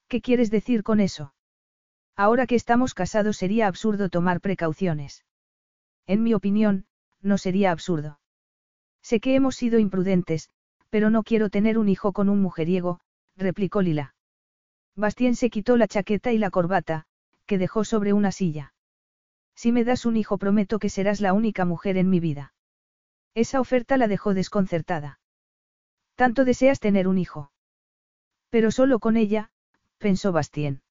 ¿Qué quieres decir con eso? Ahora que estamos casados sería absurdo tomar precauciones. En mi opinión, no sería absurdo. Sé que hemos sido imprudentes, pero no quiero tener un hijo con un mujeriego, replicó Lila. Bastien se quitó la chaqueta y la corbata, que dejó sobre una silla. Si me das un hijo prometo que serás la única mujer en mi vida. Esa oferta la dejó desconcertada. Tanto deseas tener un hijo. Pero solo con ella, pensó Bastien.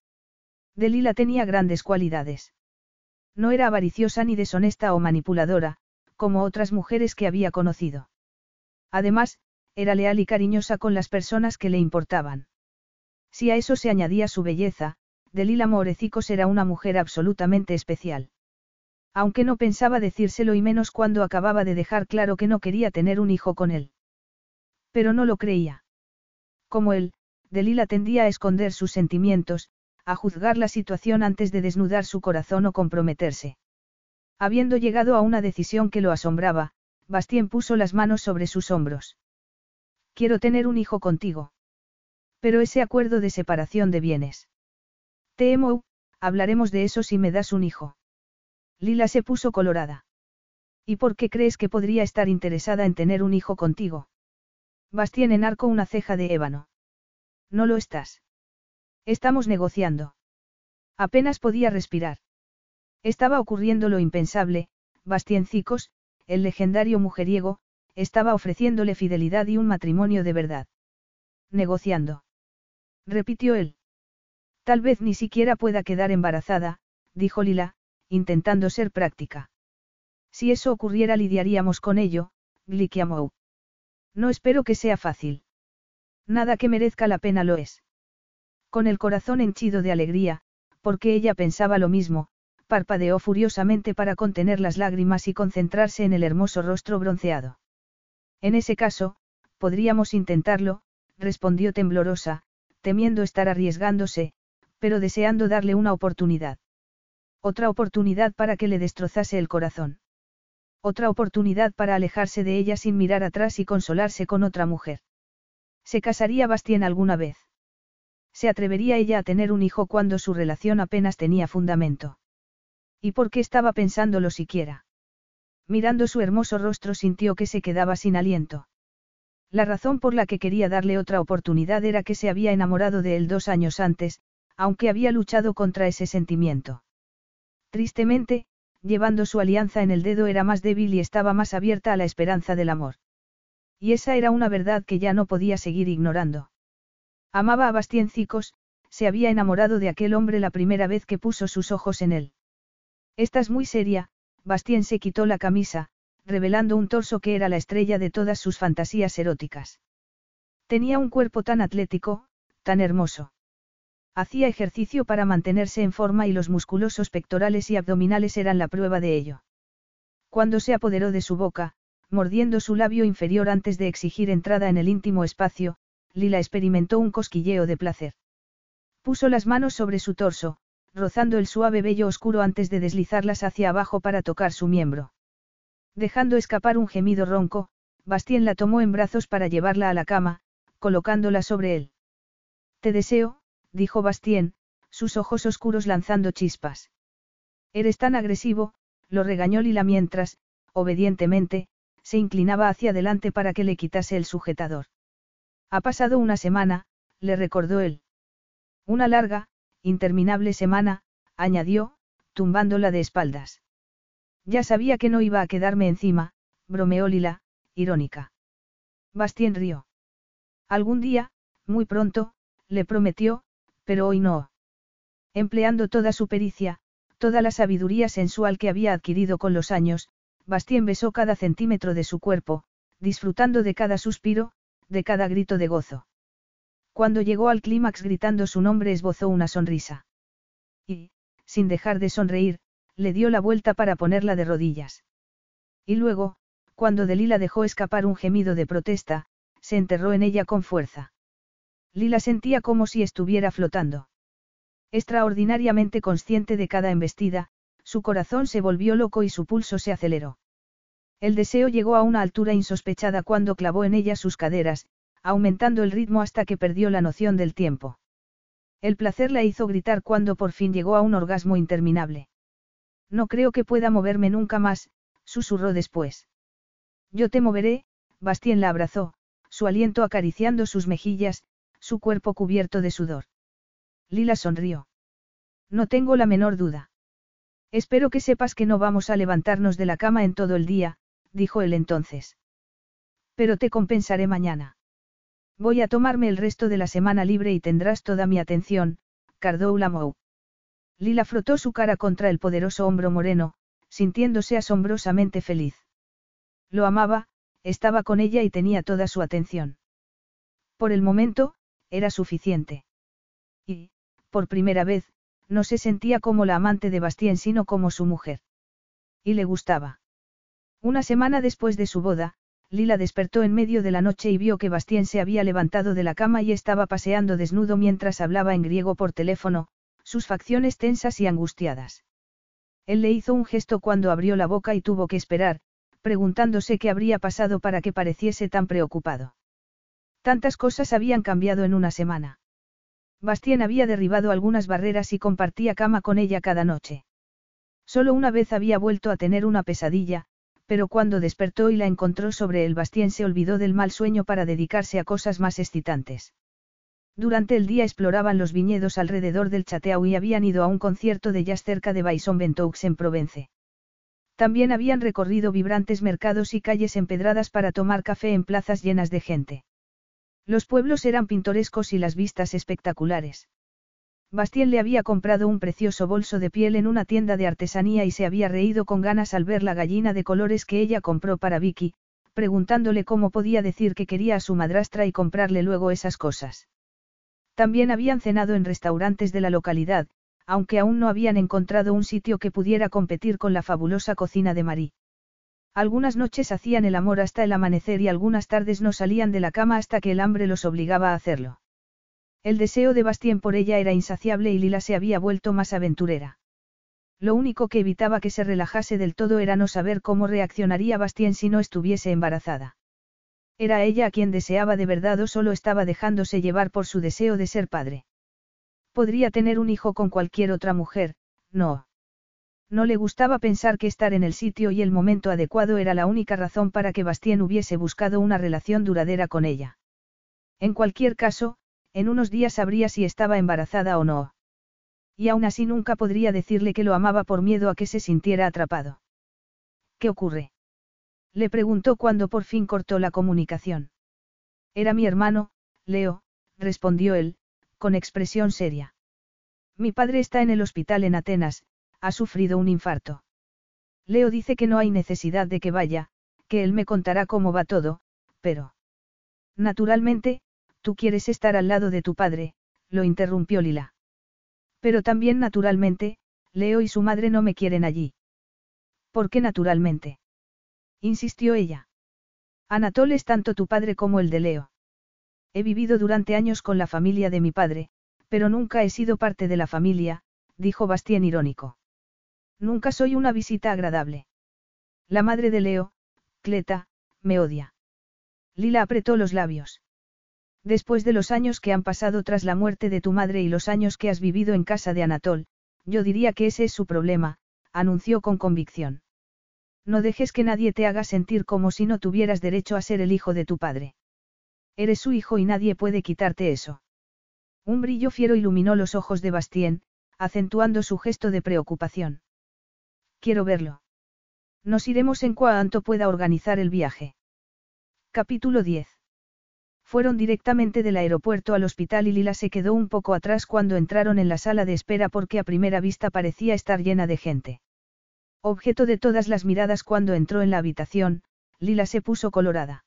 Delila tenía grandes cualidades. No era avariciosa ni deshonesta o manipuladora, como otras mujeres que había conocido. Además, era leal y cariñosa con las personas que le importaban. Si a eso se añadía su belleza, Delila Morecicos era una mujer absolutamente especial. Aunque no pensaba decírselo y menos cuando acababa de dejar claro que no quería tener un hijo con él. Pero no lo creía. Como él, Delila tendía a esconder sus sentimientos, a juzgar la situación antes de desnudar su corazón o comprometerse. Habiendo llegado a una decisión que lo asombraba, Bastien puso las manos sobre sus hombros. Quiero tener un hijo contigo. Pero ese acuerdo de separación de bienes. Temo, hablaremos de eso si me das un hijo. Lila se puso colorada. ¿Y por qué crees que podría estar interesada en tener un hijo contigo? Bastien enarcó una ceja de ébano. No lo estás. Estamos negociando. Apenas podía respirar. Estaba ocurriendo lo impensable, Cicos, el legendario mujeriego, estaba ofreciéndole fidelidad y un matrimonio de verdad. Negociando. Repitió él. Tal vez ni siquiera pueda quedar embarazada, dijo Lila, intentando ser práctica. Si eso ocurriera lidiaríamos con ello, Glikiamou. No espero que sea fácil. Nada que merezca la pena lo es. Con el corazón henchido de alegría, porque ella pensaba lo mismo, parpadeó furiosamente para contener las lágrimas y concentrarse en el hermoso rostro bronceado. En ese caso, podríamos intentarlo, respondió temblorosa, temiendo estar arriesgándose, pero deseando darle una oportunidad. Otra oportunidad para que le destrozase el corazón. Otra oportunidad para alejarse de ella sin mirar atrás y consolarse con otra mujer. ¿Se casaría Bastien alguna vez? ¿Se atrevería ella a tener un hijo cuando su relación apenas tenía fundamento? ¿Y por qué estaba pensándolo siquiera? Mirando su hermoso rostro sintió que se quedaba sin aliento. La razón por la que quería darle otra oportunidad era que se había enamorado de él dos años antes, aunque había luchado contra ese sentimiento. Tristemente, llevando su alianza en el dedo era más débil y estaba más abierta a la esperanza del amor. Y esa era una verdad que ya no podía seguir ignorando. Amaba a Bastiencicos, se había enamorado de aquel hombre la primera vez que puso sus ojos en él. Estás muy seria, Bastien se quitó la camisa, revelando un torso que era la estrella de todas sus fantasías eróticas. Tenía un cuerpo tan atlético, tan hermoso. Hacía ejercicio para mantenerse en forma y los musculosos pectorales y abdominales eran la prueba de ello. Cuando se apoderó de su boca, mordiendo su labio inferior antes de exigir entrada en el íntimo espacio, Lila experimentó un cosquilleo de placer. Puso las manos sobre su torso, rozando el suave vello oscuro antes de deslizarlas hacia abajo para tocar su miembro. Dejando escapar un gemido ronco, Bastien la tomó en brazos para llevarla a la cama, colocándola sobre él. Te deseo, dijo Bastien, sus ojos oscuros lanzando chispas. Eres tan agresivo, lo regañó Lila mientras, obedientemente, se inclinaba hacia adelante para que le quitase el sujetador. Ha pasado una semana, le recordó él. Una larga, interminable semana, añadió, tumbándola de espaldas. Ya sabía que no iba a quedarme encima, bromeó Lila, irónica. Bastien rió. Algún día, muy pronto, le prometió, pero hoy no. Empleando toda su pericia, toda la sabiduría sensual que había adquirido con los años, Bastien besó cada centímetro de su cuerpo, disfrutando de cada suspiro, de cada grito de gozo. Cuando llegó al clímax gritando su nombre esbozó una sonrisa. Y, sin dejar de sonreír, le dio la vuelta para ponerla de rodillas. Y luego, cuando Delila dejó escapar un gemido de protesta, se enterró en ella con fuerza. Lila sentía como si estuviera flotando. Extraordinariamente consciente de cada embestida, su corazón se volvió loco y su pulso se aceleró. El deseo llegó a una altura insospechada cuando clavó en ella sus caderas, aumentando el ritmo hasta que perdió la noción del tiempo. El placer la hizo gritar cuando por fin llegó a un orgasmo interminable. No creo que pueda moverme nunca más, susurró después. Yo te moveré, Bastien la abrazó, su aliento acariciando sus mejillas, su cuerpo cubierto de sudor. Lila sonrió. No tengo la menor duda. Espero que sepas que no vamos a levantarnos de la cama en todo el día, dijo él entonces. Pero te compensaré mañana. Voy a tomarme el resto de la semana libre y tendrás toda mi atención, Cardou Lamou. Lila frotó su cara contra el poderoso hombro moreno, sintiéndose asombrosamente feliz. Lo amaba, estaba con ella y tenía toda su atención. Por el momento, era suficiente. Y, por primera vez, no se sentía como la amante de Bastien sino como su mujer. Y le gustaba. Una semana después de su boda, Lila despertó en medio de la noche y vio que Bastien se había levantado de la cama y estaba paseando desnudo mientras hablaba en griego por teléfono, sus facciones tensas y angustiadas. Él le hizo un gesto cuando abrió la boca y tuvo que esperar, preguntándose qué habría pasado para que pareciese tan preocupado. Tantas cosas habían cambiado en una semana. Bastien había derribado algunas barreras y compartía cama con ella cada noche. Solo una vez había vuelto a tener una pesadilla, pero cuando despertó y la encontró sobre el Bastien se olvidó del mal sueño para dedicarse a cosas más excitantes. Durante el día exploraban los viñedos alrededor del Chateau y habían ido a un concierto de jazz cerca de Baison Ventoux en Provence. También habían recorrido vibrantes mercados y calles empedradas para tomar café en plazas llenas de gente. Los pueblos eran pintorescos y las vistas espectaculares. Bastien le había comprado un precioso bolso de piel en una tienda de artesanía y se había reído con ganas al ver la gallina de colores que ella compró para Vicky, preguntándole cómo podía decir que quería a su madrastra y comprarle luego esas cosas. También habían cenado en restaurantes de la localidad, aunque aún no habían encontrado un sitio que pudiera competir con la fabulosa cocina de Marie. Algunas noches hacían el amor hasta el amanecer y algunas tardes no salían de la cama hasta que el hambre los obligaba a hacerlo. El deseo de Bastien por ella era insaciable y Lila se había vuelto más aventurera. Lo único que evitaba que se relajase del todo era no saber cómo reaccionaría Bastien si no estuviese embarazada. Era ella a quien deseaba de verdad o solo estaba dejándose llevar por su deseo de ser padre. Podría tener un hijo con cualquier otra mujer, no. No le gustaba pensar que estar en el sitio y el momento adecuado era la única razón para que Bastien hubiese buscado una relación duradera con ella. En cualquier caso, en unos días sabría si estaba embarazada o no. Y aún así nunca podría decirle que lo amaba por miedo a que se sintiera atrapado. ¿Qué ocurre? Le preguntó cuando por fin cortó la comunicación. Era mi hermano, Leo, respondió él, con expresión seria. Mi padre está en el hospital en Atenas, ha sufrido un infarto. Leo dice que no hay necesidad de que vaya, que él me contará cómo va todo, pero... Naturalmente, Tú quieres estar al lado de tu padre, lo interrumpió Lila. Pero también naturalmente, Leo y su madre no me quieren allí. ¿Por qué naturalmente? insistió ella. Anatol es tanto tu padre como el de Leo. He vivido durante años con la familia de mi padre, pero nunca he sido parte de la familia, dijo Bastien irónico. Nunca soy una visita agradable. La madre de Leo, Cleta, me odia. Lila apretó los labios. Después de los años que han pasado tras la muerte de tu madre y los años que has vivido en casa de Anatol, yo diría que ese es su problema, anunció con convicción. No dejes que nadie te haga sentir como si no tuvieras derecho a ser el hijo de tu padre. Eres su hijo y nadie puede quitarte eso. Un brillo fiero iluminó los ojos de Bastien, acentuando su gesto de preocupación. Quiero verlo. Nos iremos en cuanto pueda organizar el viaje. Capítulo 10. Fueron directamente del aeropuerto al hospital y Lila se quedó un poco atrás cuando entraron en la sala de espera porque a primera vista parecía estar llena de gente. Objeto de todas las miradas cuando entró en la habitación, Lila se puso colorada.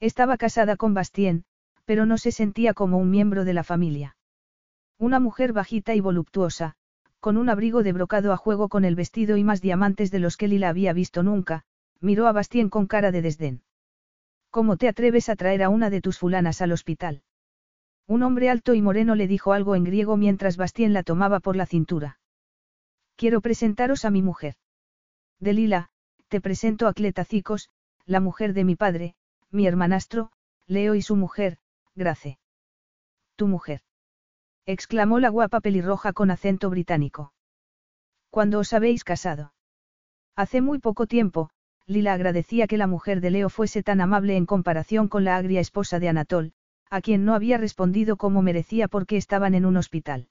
Estaba casada con Bastien, pero no se sentía como un miembro de la familia. Una mujer bajita y voluptuosa, con un abrigo de brocado a juego con el vestido y más diamantes de los que Lila había visto nunca, miró a Bastien con cara de desdén. ¿Cómo te atreves a traer a una de tus fulanas al hospital? Un hombre alto y moreno le dijo algo en griego mientras Bastien la tomaba por la cintura. Quiero presentaros a mi mujer. Delila, te presento a Cletacicos, la mujer de mi padre, mi hermanastro, Leo y su mujer, Grace. Tu mujer. Exclamó la guapa pelirroja con acento británico. ¿Cuándo os habéis casado? Hace muy poco tiempo, Lila agradecía que la mujer de Leo fuese tan amable en comparación con la agria esposa de Anatol, a quien no había respondido como merecía porque estaban en un hospital.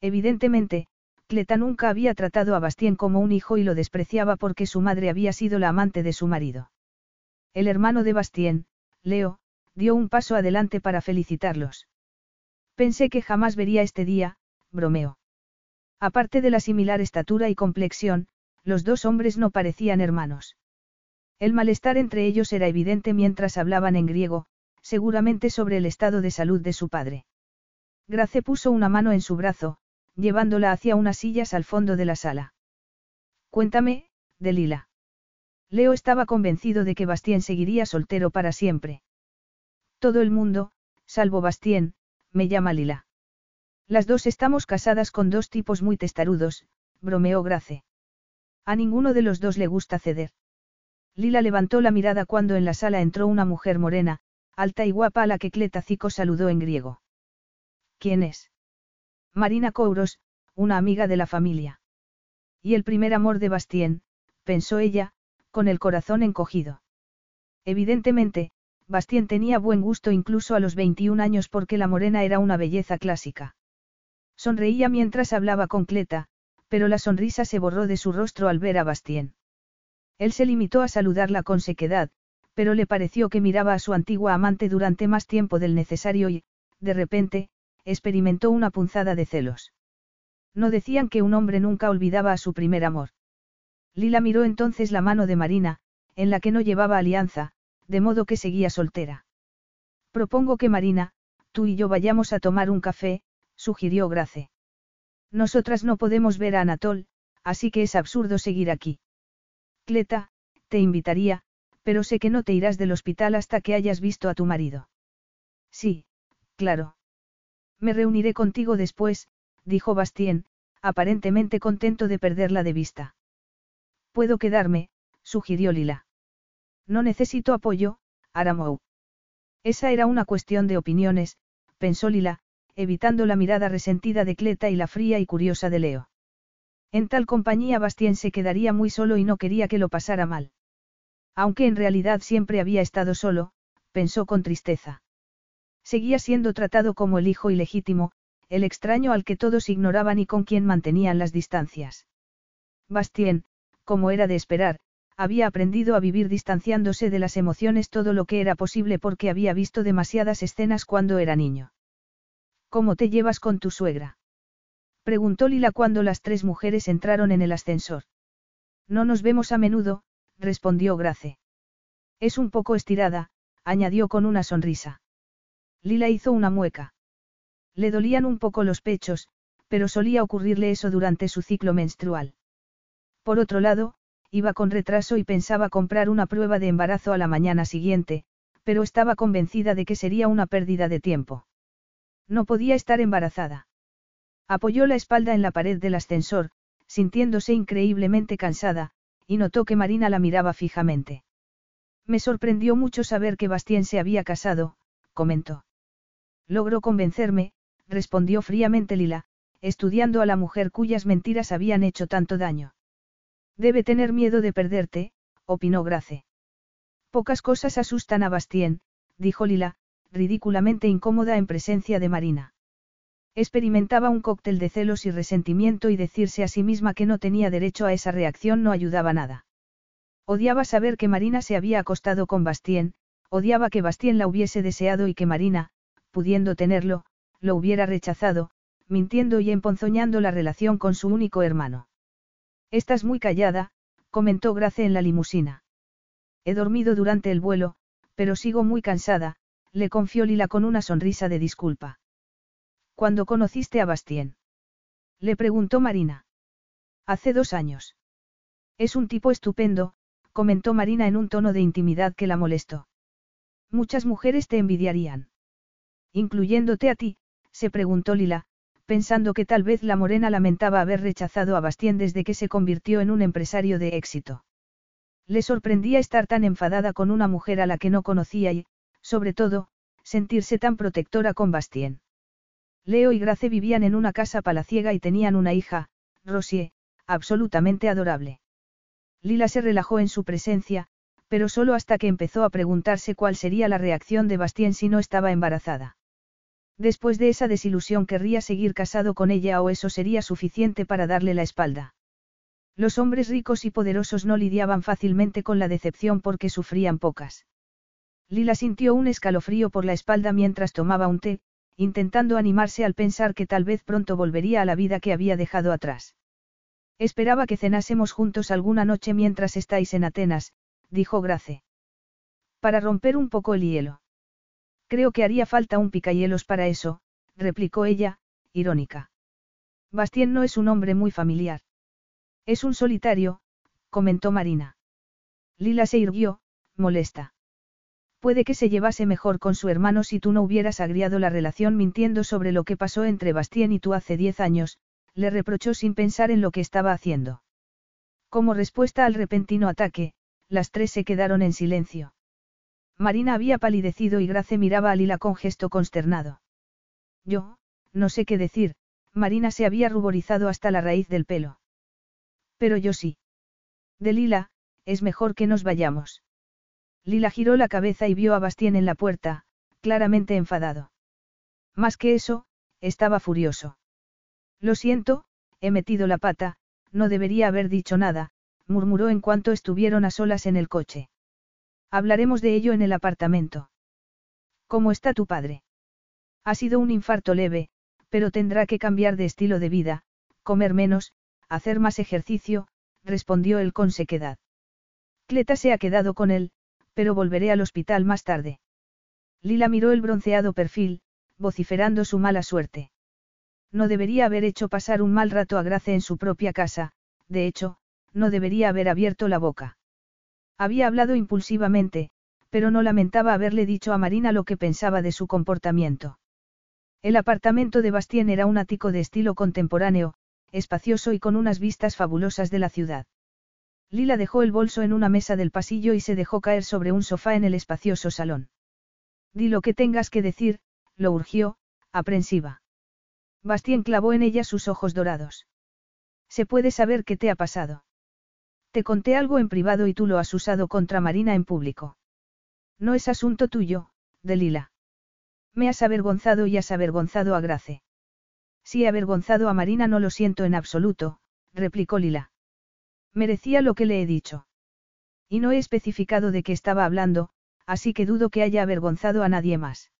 Evidentemente, Cleta nunca había tratado a Bastien como un hijo y lo despreciaba porque su madre había sido la amante de su marido. El hermano de Bastien, Leo, dio un paso adelante para felicitarlos. Pensé que jamás vería este día, bromeó. Aparte de la similar estatura y complexión, los dos hombres no parecían hermanos. El malestar entre ellos era evidente mientras hablaban en griego, seguramente sobre el estado de salud de su padre. Grace puso una mano en su brazo, llevándola hacia unas sillas al fondo de la sala. Cuéntame, Delila. Leo estaba convencido de que Bastien seguiría soltero para siempre. Todo el mundo, salvo Bastien, me llama Lila. Las dos estamos casadas con dos tipos muy testarudos, bromeó Grace. A ninguno de los dos le gusta ceder. Lila levantó la mirada cuando en la sala entró una mujer morena, alta y guapa a la que Cletacico saludó en griego. ¿Quién es? Marina Kouros, una amiga de la familia. Y el primer amor de Bastien, pensó ella, con el corazón encogido. Evidentemente, Bastien tenía buen gusto incluso a los 21 años porque la morena era una belleza clásica. Sonreía mientras hablaba con Cleta, pero la sonrisa se borró de su rostro al ver a Bastien. Él se limitó a saludarla con sequedad, pero le pareció que miraba a su antigua amante durante más tiempo del necesario y, de repente, experimentó una punzada de celos. No decían que un hombre nunca olvidaba a su primer amor. Lila miró entonces la mano de Marina, en la que no llevaba alianza, de modo que seguía soltera. Propongo que Marina, tú y yo vayamos a tomar un café, sugirió Grace. Nosotras no podemos ver a Anatol, así que es absurdo seguir aquí. Cleta, te invitaría, pero sé que no te irás del hospital hasta que hayas visto a tu marido. Sí, claro. Me reuniré contigo después, dijo Bastien, aparentemente contento de perderla de vista. Puedo quedarme, sugirió Lila. No necesito apoyo, Aramou. Esa era una cuestión de opiniones, pensó Lila, evitando la mirada resentida de Cleta y la fría y curiosa de Leo. En tal compañía Bastien se quedaría muy solo y no quería que lo pasara mal. Aunque en realidad siempre había estado solo, pensó con tristeza. Seguía siendo tratado como el hijo ilegítimo, el extraño al que todos ignoraban y con quien mantenían las distancias. Bastien, como era de esperar, había aprendido a vivir distanciándose de las emociones todo lo que era posible porque había visto demasiadas escenas cuando era niño. ¿Cómo te llevas con tu suegra? Preguntó Lila cuando las tres mujeres entraron en el ascensor. No nos vemos a menudo, respondió Grace. Es un poco estirada, añadió con una sonrisa. Lila hizo una mueca. Le dolían un poco los pechos, pero solía ocurrirle eso durante su ciclo menstrual. Por otro lado, iba con retraso y pensaba comprar una prueba de embarazo a la mañana siguiente, pero estaba convencida de que sería una pérdida de tiempo. No podía estar embarazada. Apoyó la espalda en la pared del ascensor, sintiéndose increíblemente cansada, y notó que Marina la miraba fijamente. Me sorprendió mucho saber que Bastien se había casado, comentó. Logró convencerme, respondió fríamente Lila, estudiando a la mujer cuyas mentiras habían hecho tanto daño. Debe tener miedo de perderte, opinó Grace. Pocas cosas asustan a Bastien, dijo Lila, ridículamente incómoda en presencia de Marina. Experimentaba un cóctel de celos y resentimiento y decirse a sí misma que no tenía derecho a esa reacción no ayudaba nada. Odiaba saber que Marina se había acostado con Bastien, odiaba que Bastien la hubiese deseado y que Marina, pudiendo tenerlo, lo hubiera rechazado, mintiendo y emponzoñando la relación con su único hermano. Estás muy callada, comentó Grace en la limusina. He dormido durante el vuelo, pero sigo muy cansada, le confió Lila con una sonrisa de disculpa. ¿Cuándo conociste a Bastien? Le preguntó Marina. Hace dos años. Es un tipo estupendo, comentó Marina en un tono de intimidad que la molestó. Muchas mujeres te envidiarían. Incluyéndote a ti, se preguntó Lila, pensando que tal vez la morena lamentaba haber rechazado a Bastien desde que se convirtió en un empresario de éxito. Le sorprendía estar tan enfadada con una mujer a la que no conocía y, sobre todo, sentirse tan protectora con Bastien. Leo y Grace vivían en una casa palaciega y tenían una hija, Rosie, absolutamente adorable. Lila se relajó en su presencia, pero solo hasta que empezó a preguntarse cuál sería la reacción de Bastien si no estaba embarazada. Después de esa desilusión querría seguir casado con ella o eso sería suficiente para darle la espalda. Los hombres ricos y poderosos no lidiaban fácilmente con la decepción porque sufrían pocas. Lila sintió un escalofrío por la espalda mientras tomaba un té, intentando animarse al pensar que tal vez pronto volvería a la vida que había dejado atrás. Esperaba que cenásemos juntos alguna noche mientras estáis en Atenas, dijo Grace. Para romper un poco el hielo. Creo que haría falta un picahielos para eso, replicó ella, irónica. Bastien no es un hombre muy familiar. Es un solitario, comentó Marina. Lila se irguió, molesta. Puede que se llevase mejor con su hermano si tú no hubieras agriado la relación mintiendo sobre lo que pasó entre Bastien y tú hace diez años, le reprochó sin pensar en lo que estaba haciendo. Como respuesta al repentino ataque, las tres se quedaron en silencio. Marina había palidecido y Grace miraba a Lila con gesto consternado. Yo, no sé qué decir, Marina se había ruborizado hasta la raíz del pelo. Pero yo sí. De Lila, es mejor que nos vayamos. Lila giró la cabeza y vio a Bastien en la puerta, claramente enfadado. Más que eso, estaba furioso. Lo siento, he metido la pata, no debería haber dicho nada, murmuró en cuanto estuvieron a solas en el coche. Hablaremos de ello en el apartamento. ¿Cómo está tu padre? Ha sido un infarto leve, Pero tendrá que cambiar de estilo de vida, comer menos, hacer más ejercicio, respondió él con sequedad. Cleta se ha quedado con él, pero volveré al hospital más tarde. Lila miró el bronceado perfil, vociferando su mala suerte. No debería haber hecho pasar un mal rato a Grace en su propia casa, de hecho, no debería haber abierto la boca. Había hablado impulsivamente, pero no lamentaba haberle dicho a Marina lo que pensaba de su comportamiento. El apartamento de Bastien era un ático de estilo contemporáneo, espacioso y con unas vistas fabulosas de la ciudad. Lila dejó el bolso en una mesa del pasillo y se dejó caer sobre un sofá en el espacioso salón. Di lo que tengas que decir, lo urgió, aprensiva. Bastien clavó en ella sus ojos dorados. ¿Se puede saber qué te ha pasado? Te conté algo en privado y tú lo has usado contra Marina en público. No es asunto tuyo, de Lila. Me has avergonzado y has avergonzado a Grace. Si he avergonzado a Marina no lo siento en absoluto, replicó Lila. Merecía lo que le he dicho. Y no he especificado de qué estaba hablando, así que dudo que haya avergonzado a nadie más.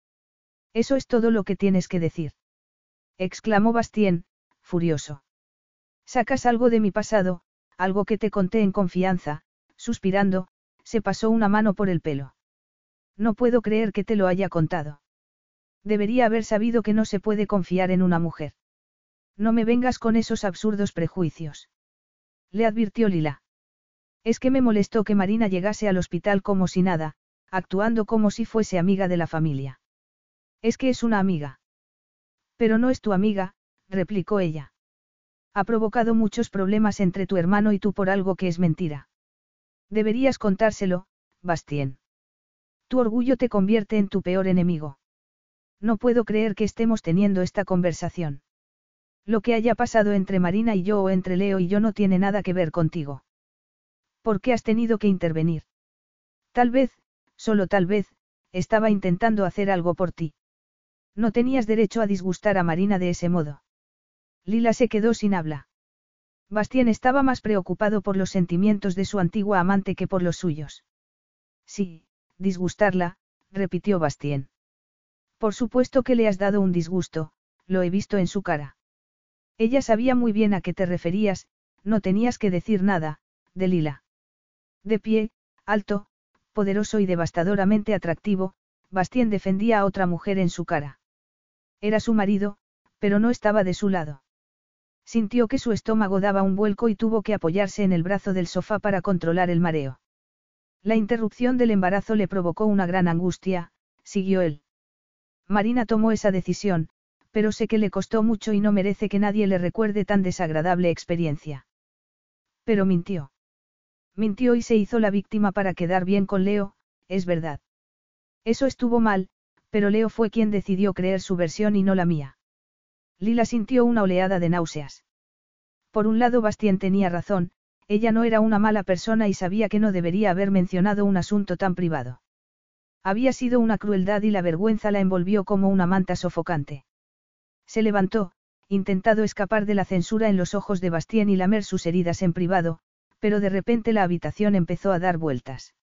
Eso es todo lo que tienes que decir. Exclamó Bastien, furioso. Sacas algo de mi pasado, algo que te conté en confianza, suspirando, se pasó una mano por el pelo. No puedo creer que te lo haya contado. Debería haber sabido que no se puede confiar en una mujer. No me vengas con esos absurdos prejuicios. Le advirtió Lila. Es que me molestó que Marina llegase al hospital como si nada, actuando como si fuese amiga de la familia. Es que es una amiga. Pero no es tu amiga, replicó ella. Ha provocado muchos problemas entre tu hermano y tú por algo que es mentira. Deberías contárselo, Bastien. Tu orgullo te convierte en tu peor enemigo. No puedo creer que estemos teniendo esta conversación. Lo que haya pasado entre Marina y yo o entre Leo y yo no tiene nada que ver contigo. ¿Por qué has tenido que intervenir? Tal vez, solo tal vez, estaba intentando hacer algo por ti. No tenías derecho a disgustar a Marina de ese modo. Lila se quedó sin habla. Bastien estaba más preocupado por los sentimientos de su antigua amante que por los suyos. Sí, disgustarla, repitió Bastien. Por supuesto que le has dado un disgusto, lo he visto en su cara. Ella sabía muy bien a qué te referías, no tenías que decir nada, de Lila. De pie, alto, poderoso y devastadoramente atractivo, Bastien defendía a otra mujer en su cara. Era su marido, pero no estaba de su lado. Sintió que su estómago daba un vuelco y tuvo que apoyarse en el brazo del sofá para controlar el mareo. La interrupción del embarazo le provocó una gran angustia, siguió él. Marina tomó esa decisión, pero sé que le costó mucho y no merece que nadie le recuerde tan desagradable experiencia. Pero mintió. Mintió y se hizo la víctima para quedar bien con Leo, es verdad. Eso estuvo mal, pero Leo fue quien decidió creer su versión y no la mía. Lila sintió una oleada de náuseas. Por un lado Bastien tenía razón, ella no era una mala persona y sabía que no debería haber mencionado un asunto tan privado. Había sido una crueldad y la vergüenza la envolvió como una manta sofocante. Se levantó, intentado escapar de la censura en los ojos de Bastien y lamer sus heridas en privado, pero de repente la habitación empezó a dar vueltas.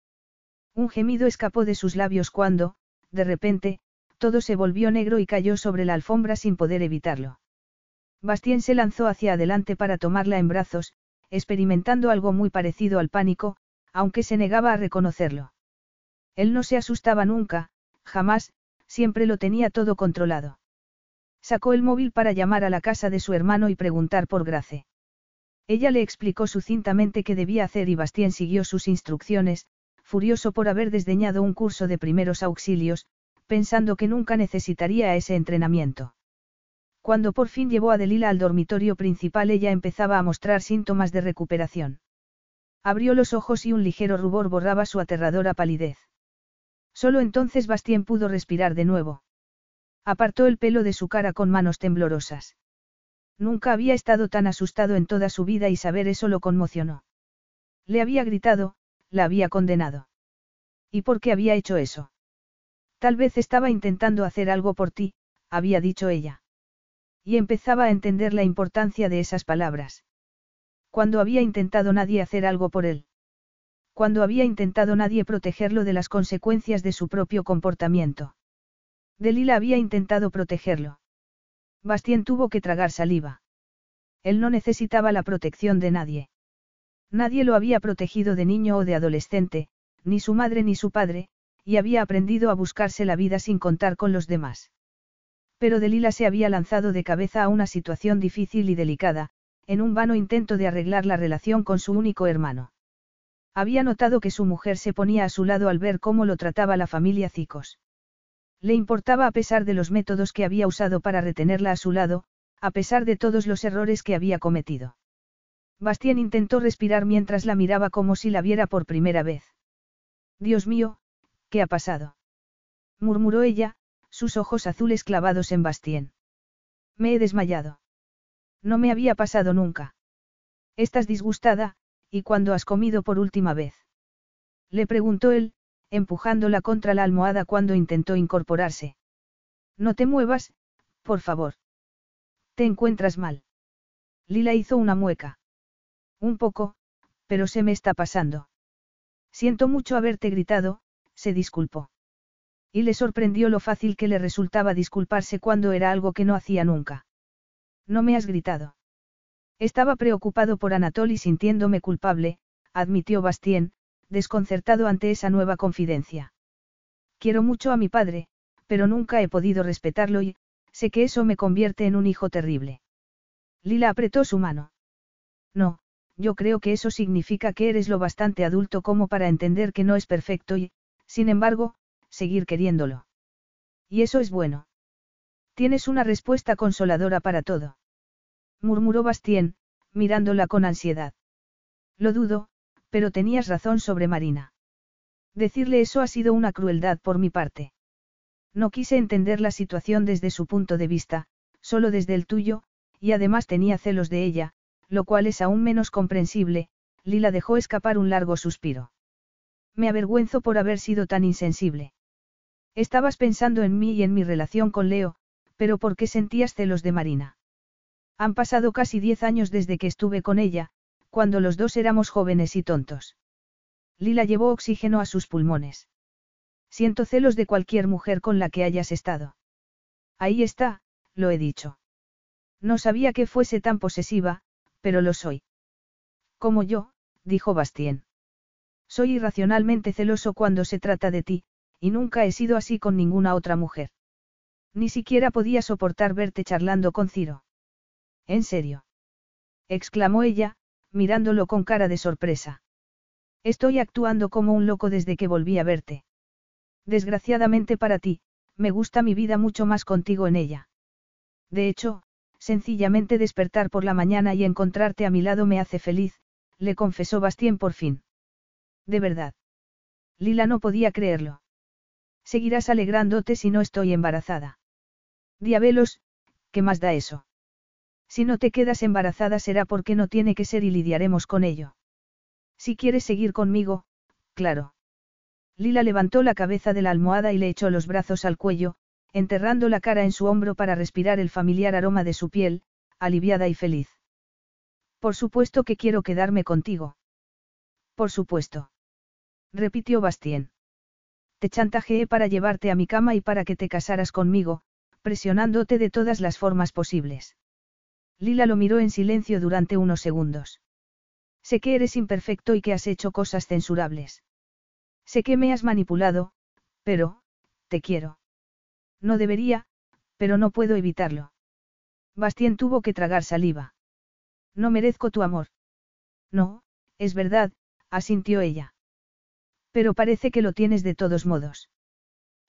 Un gemido escapó de sus labios cuando, de repente, todo se volvió negro y cayó sobre la alfombra sin poder evitarlo. Bastien se lanzó hacia adelante para tomarla en brazos, experimentando algo muy parecido al pánico, aunque se negaba a reconocerlo. Él no se asustaba nunca, jamás, siempre lo tenía todo controlado. Sacó el móvil para llamar a la casa de su hermano y preguntar por Grace. Ella le explicó sucintamente qué debía hacer y Bastien siguió sus instrucciones, furioso por haber desdeñado un curso de primeros auxilios, pensando que nunca necesitaría ese entrenamiento. Cuando por fin llevó a Delila al dormitorio principal ella empezaba a mostrar síntomas de recuperación. Abrió los ojos y un ligero rubor borraba su aterradora palidez. Solo entonces Bastien pudo respirar de nuevo. Apartó el pelo de su cara con manos temblorosas. Nunca había estado tan asustado en toda su vida y saber eso lo conmocionó. Le había gritado, la había condenado. ¿Y por qué había hecho eso? Tal vez estaba intentando hacer algo por ti, había dicho ella. Y empezaba a entender la importancia de esas palabras. Cuando había intentado nadie hacer algo por él. Cuando había intentado nadie protegerlo de las consecuencias de su propio comportamiento. Delila había intentado protegerlo. Bastien tuvo que tragar saliva. Él no necesitaba la protección de nadie. Nadie lo había protegido de niño o de adolescente, ni su madre ni su padre, y había aprendido a buscarse la vida sin contar con los demás. Pero Delila se había lanzado de cabeza a una situación difícil y delicada, en un vano intento de arreglar la relación con su único hermano. Había notado que su mujer se ponía a su lado al ver cómo lo trataba la familia Cicos. Le importaba a pesar de los métodos que había usado para retenerla a su lado, a pesar de todos los errores que había cometido. Bastien intentó respirar mientras la miraba como si la viera por primera vez. Dios mío, ¿qué ha pasado? murmuró ella, sus ojos azules clavados en Bastien. Me he desmayado. No me había pasado nunca. Estás disgustada, ¿y cuándo has comido por última vez? Le preguntó él, empujándola contra la almohada cuando intentó incorporarse. No te muevas, por favor. ¿Te encuentras mal? Lila hizo una mueca. Un poco, pero se me está pasando. Siento mucho haberte gritado, se disculpó. Y le sorprendió lo fácil que le resultaba disculparse cuando era algo que no hacía nunca. No me has gritado. Estaba preocupado por Anatol y sintiéndome culpable, admitió Bastien, desconcertado ante esa nueva confidencia. Quiero mucho a mi padre, pero nunca he podido respetarlo y, sé que eso me convierte en un hijo terrible. Lila apretó su mano. No, yo creo que eso significa que eres lo bastante adulto como para entender que no es perfecto y, sin embargo, seguir queriéndolo. Y eso es bueno. Tienes una respuesta consoladora para todo. Murmuró Bastien, mirándola con ansiedad. Lo dudo, pero tenías razón sobre Marina. Decirle eso ha sido una crueldad por mi parte. No quise entender la situación desde su punto de vista, solo desde el tuyo, y además tenía celos de ella, lo cual es aún menos comprensible, Lila dejó escapar un largo suspiro. Me avergüenzo por haber sido tan insensible. Estabas pensando en mí y en mi relación con Leo, pero ¿por qué sentías celos de Marina? Han pasado casi diez años desde que estuve con ella, cuando los dos éramos jóvenes y tontos. Lila llevó oxígeno a sus pulmones. Siento celos de cualquier mujer con la que hayas estado. Ahí está, lo he dicho. No sabía que fuese tan posesiva, pero lo soy. Como yo, dijo Bastien. Soy irracionalmente celoso cuando se trata de ti, y nunca he sido así con ninguna otra mujer. Ni siquiera podía soportar verte charlando con Ciro. ¿En serio? exclamó ella, mirándolo con cara de sorpresa. Estoy actuando como un loco desde que volví a verte. Desgraciadamente para ti, me gusta mi vida mucho más contigo en ella. De hecho, sencillamente despertar por la mañana y encontrarte a mi lado me hace feliz, le confesó Bastien por fin. De verdad. Lila no podía creerlo. Seguirás alegrándote si no estoy embarazada. Diabelos, ¿qué más da eso? Si no te quedas embarazada será porque no tiene que ser y lidiaremos con ello. Si quieres seguir conmigo, claro. Lila levantó la cabeza de la almohada y le echó los brazos al cuello, enterrando la cara en su hombro para respirar el familiar aroma de su piel, aliviada y feliz. Por supuesto que quiero quedarme contigo. Por supuesto. Repitió Bastien. Te chantajeé para llevarte a mi cama y para que te casaras conmigo, presionándote de todas las formas posibles. Lila lo miró en silencio durante unos segundos. Sé que eres imperfecto y que has hecho cosas censurables. Sé que me has manipulado, pero, te quiero. No debería, pero no puedo evitarlo. Bastien tuvo que tragar saliva. No merezco tu amor. No, es verdad, asintió ella. Pero parece que lo tienes de todos modos.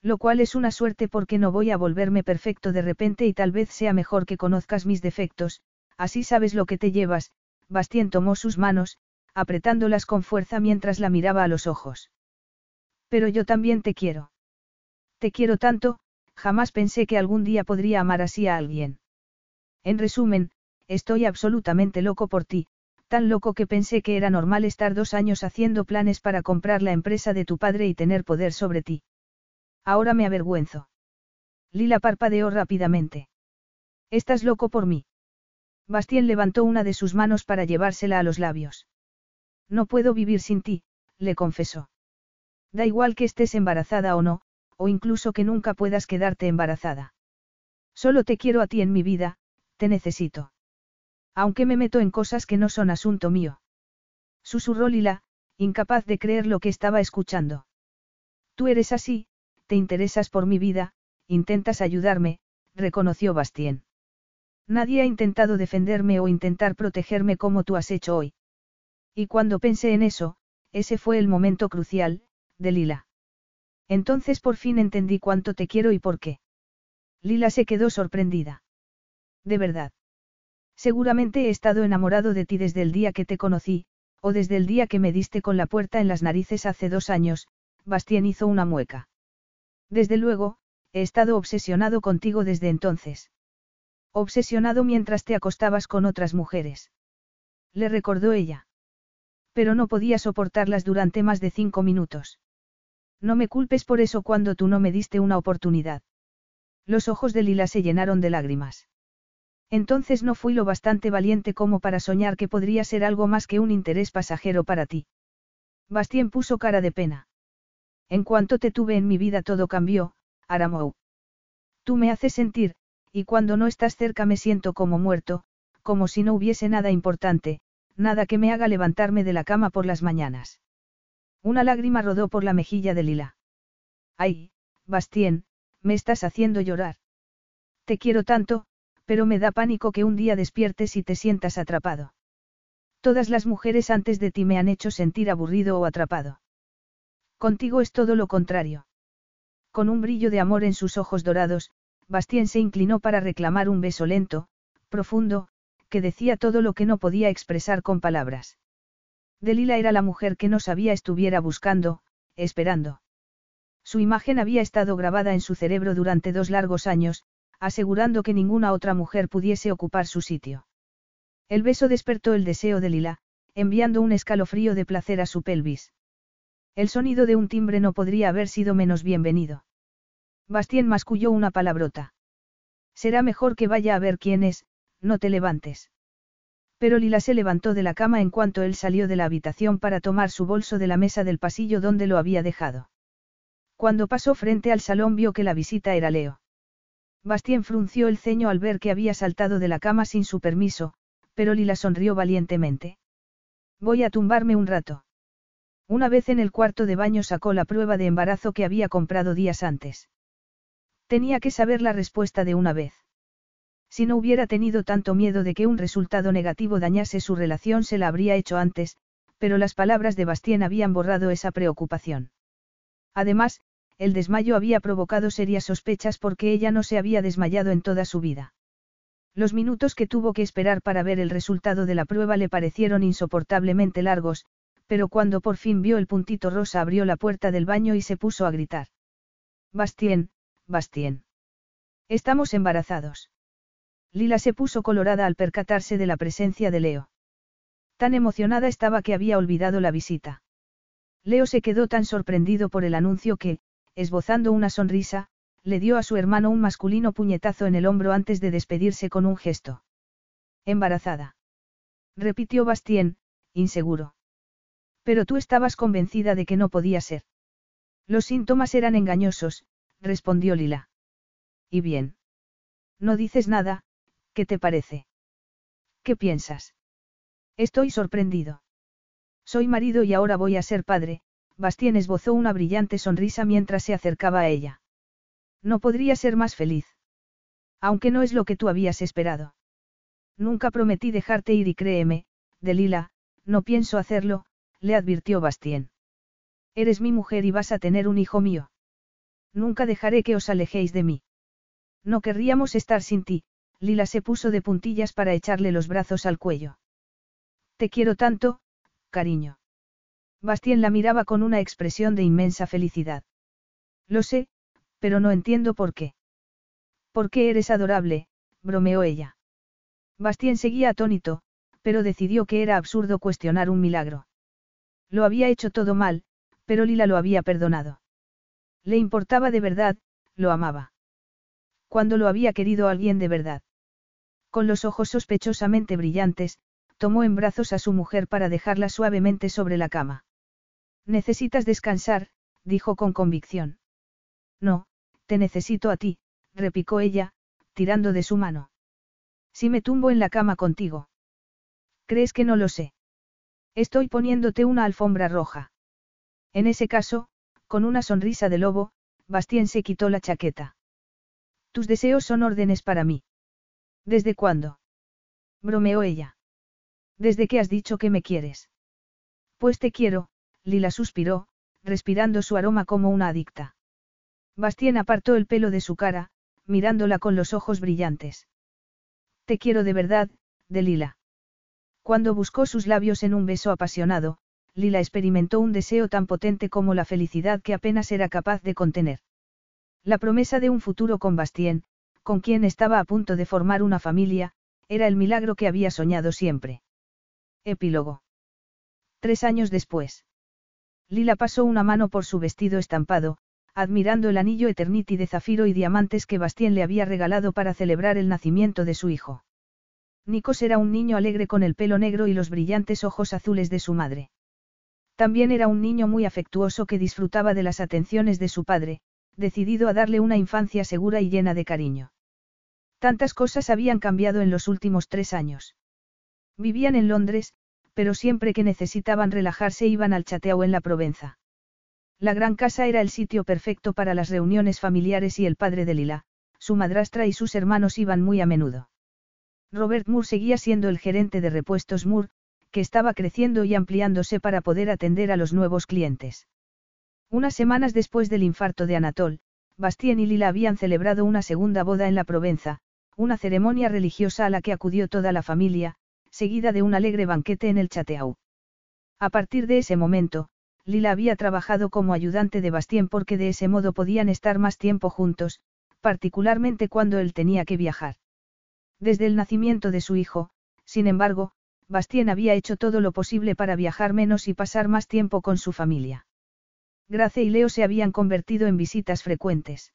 Lo cual es una suerte porque no voy a volverme perfecto de repente y tal vez sea mejor que conozcas mis defectos, así sabes lo que te llevas, Bastien tomó sus manos, apretándolas con fuerza mientras la miraba a los ojos. Pero yo también te quiero. Te quiero tanto, Jamás pensé que algún día podría amar así a alguien. En resumen, estoy absolutamente loco por ti, tan loco que pensé que era normal estar dos años haciendo planes para comprar la empresa de tu padre y tener poder sobre ti. Ahora me avergüenzo. Lila parpadeó rápidamente. Estás loco por mí. Bastien levantó una de sus manos para llevársela a los labios. No puedo vivir sin ti, le confesó. Da igual que estés embarazada o no, o incluso que nunca puedas quedarte embarazada. Solo te quiero a ti en mi vida, te necesito. Aunque me meto en cosas que no son asunto mío. Susurró Lila, incapaz de creer lo que estaba escuchando. Tú eres así, te interesas por mi vida, intentas ayudarme, reconoció Bastien. Nadie ha intentado defenderme o intentar protegerme como tú has hecho hoy. Y cuando pensé en eso, ese fue el momento crucial, de Lila. Entonces por fin entendí cuánto te quiero y por qué. Lila se quedó sorprendida. De verdad. Seguramente he estado enamorado de ti desde el día que te conocí, o desde el día que me diste con la puerta en las narices hace dos años, Bastien hizo una mueca. Desde luego, he estado obsesionado contigo desde entonces. Obsesionado mientras te acostabas con otras mujeres. Le recordó ella. Pero no podía soportarlas durante más de cinco minutos. No me culpes por eso cuando tú no me diste una oportunidad. Los ojos de Lila se llenaron de lágrimas. Entonces no fui lo bastante valiente como para soñar que podría ser algo más que un interés pasajero para ti. Bastien puso cara de pena. En cuanto te tuve en mi vida todo cambió, Aramou. Tú me haces sentir, y cuando no estás cerca me siento como muerto, como si no hubiese nada importante, nada que me haga levantarme de la cama por las mañanas. Una lágrima rodó por la mejilla de Lila. Ay, Bastien, me estás haciendo llorar. Te quiero tanto, pero me da pánico que un día despiertes y te sientas atrapado. Todas las mujeres antes de ti me han hecho sentir aburrido o atrapado. Contigo es todo lo contrario. Con un brillo de amor en sus ojos dorados, Bastien se inclinó para reclamar un beso lento, profundo, que decía todo lo que no podía expresar con palabras. Delila era la mujer que no sabía estuviera buscando, esperando. Su imagen había estado grabada en su cerebro durante dos largos años, asegurando que ninguna otra mujer pudiese ocupar su sitio. El beso despertó el deseo de Lila, enviando un escalofrío de placer a su pelvis. El sonido de un timbre no podría haber sido menos bienvenido. Bastien masculló una palabrota. Será mejor que vaya a ver quién es, no te levantes. Pero Lila se levantó de la cama en cuanto él salió de la habitación para tomar su bolso de la mesa del pasillo donde lo había dejado. Cuando pasó frente al salón vio que la visita era Leo. Bastien frunció el ceño al ver que había saltado de la cama sin su permiso, pero Lila sonrió valientemente. Voy a tumbarme un rato. Una vez en el cuarto de baño sacó la prueba de embarazo que había comprado días antes. Tenía que saber la respuesta de una vez. Si no hubiera tenido tanto miedo de que un resultado negativo dañase su relación se la habría hecho antes, pero las palabras de Bastien habían borrado esa preocupación. Además, el desmayo había provocado serias sospechas porque ella no se había desmayado en toda su vida. Los minutos que tuvo que esperar para ver el resultado de la prueba le parecieron insoportablemente largos, pero cuando por fin vio el puntito rosa abrió la puerta del baño y se puso a gritar. Bastien, Bastien. Estamos embarazados. Lila se puso colorada al percatarse de la presencia de Leo. Tan emocionada estaba que había olvidado la visita. Leo se quedó tan sorprendido por el anuncio que, esbozando una sonrisa, le dio a su hermano un masculino puñetazo en el hombro antes de despedirse con un gesto. Embarazada. Repitió Bastien, inseguro. Pero tú estabas convencida de que no podía ser. Los síntomas eran engañosos, respondió Lila. ¿Y bien? No dices nada, ¿Qué te parece? ¿Qué piensas? Estoy sorprendido. Soy marido y ahora voy a ser padre, Bastien esbozó una brillante sonrisa mientras se acercaba a ella. No podría ser más feliz. Aunque no es lo que tú habías esperado. Nunca prometí dejarte ir y créeme, Delila, no pienso hacerlo, le advirtió Bastien. Eres mi mujer y vas a tener un hijo mío. Nunca dejaré que os alejéis de mí. No querríamos estar sin ti, Lila se puso de puntillas para echarle los brazos al cuello. Te quiero tanto, cariño. Bastien la miraba con una expresión de inmensa felicidad. Lo sé, pero no entiendo por qué. ¿Por qué eres adorable? bromeó ella. Bastien seguía atónito, pero decidió que era absurdo cuestionar un milagro. Lo había hecho todo mal, pero Lila lo había perdonado. Le importaba de verdad, lo amaba. Cuando lo había querido alguien de verdad. Con los ojos sospechosamente brillantes, tomó en brazos a su mujer para dejarla suavemente sobre la cama. Necesitas descansar, dijo con convicción. No, te necesito a ti, replicó ella, tirando de su mano. Si me tumbo en la cama contigo. ¿Crees que no lo sé? Estoy poniéndote una alfombra roja. En ese caso, con una sonrisa de lobo, Bastien se quitó la chaqueta. Tus deseos son órdenes para mí. ¿Desde cuándo? bromeó ella. Desde que has dicho que me quieres. Pues te quiero, Lila suspiró, respirando su aroma como una adicta. Bastien apartó el pelo de su cara, mirándola con los ojos brillantes. Te quiero de verdad, de Lila. Cuando buscó sus labios en un beso apasionado, Lila experimentó un deseo tan potente como la felicidad que apenas era capaz de contener. La promesa de un futuro con Bastien, con quien estaba a punto de formar una familia, era el milagro que había soñado siempre. Epílogo. Tres años después. Lila pasó una mano por su vestido estampado, admirando el anillo Eternity de zafiro y diamantes que Bastien le había regalado para celebrar el nacimiento de su hijo. Nikos era un niño alegre con el pelo negro y los brillantes ojos azules de su madre. También era un niño muy afectuoso que disfrutaba de las atenciones de su padre, decidido a darle una infancia segura y llena de cariño. Tantas cosas habían cambiado en los últimos tres años. Vivían en Londres, pero siempre que necesitaban relajarse iban al chateau en la Provenza. La gran casa era el sitio perfecto para las reuniones familiares y el padre de Lila, su madrastra y sus hermanos iban muy a menudo. Robert Moore seguía siendo el gerente de repuestos Moore, que estaba creciendo y ampliándose para poder atender a los nuevos clientes. Unas semanas después del infarto de Anatol, Bastien y Lila habían celebrado una segunda boda en la Provenza, una ceremonia religiosa a la que acudió toda la familia, seguida de un alegre banquete en el Chateau. A partir de ese momento, Lila había trabajado como ayudante de Bastien porque de ese modo podían estar más tiempo juntos, particularmente cuando él tenía que viajar. Desde el nacimiento de su hijo, sin embargo, Bastien había hecho todo lo posible para viajar menos y pasar más tiempo con su familia. Grace y Leo se habían convertido en visitas frecuentes.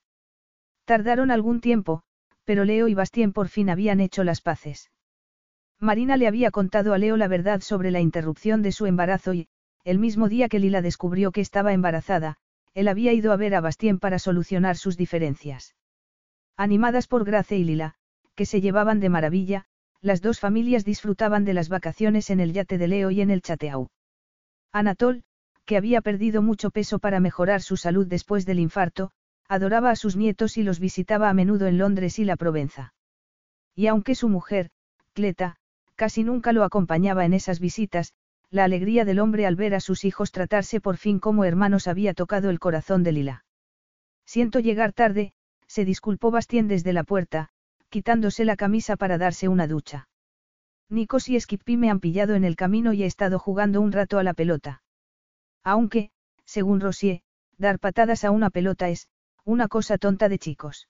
Tardaron algún tiempo, pero Leo y Bastien por fin habían hecho las paces. Marina le había contado a Leo la verdad sobre la interrupción de su embarazo y, el mismo día que Lila descubrió que estaba embarazada, él había ido a ver a Bastien para solucionar sus diferencias. Animadas por Grace y Lila, que se llevaban de maravilla, las dos familias disfrutaban de las vacaciones en el yate de Leo y en el Chateau. Anatol, que había perdido mucho peso para mejorar su salud después del infarto, adoraba a sus nietos y los visitaba a menudo en Londres y la Provenza. Y aunque su mujer, Cleta, casi nunca lo acompañaba en esas visitas, la alegría del hombre al ver a sus hijos tratarse por fin como hermanos había tocado el corazón de Lila. Siento llegar tarde, se disculpó Bastien desde la puerta, quitándose la camisa para darse una ducha. Nikos y Skippy me han pillado en el camino y he estado jugando un rato a la pelota. Aunque, según Rosier, dar patadas a una pelota es, una cosa tonta de chicos.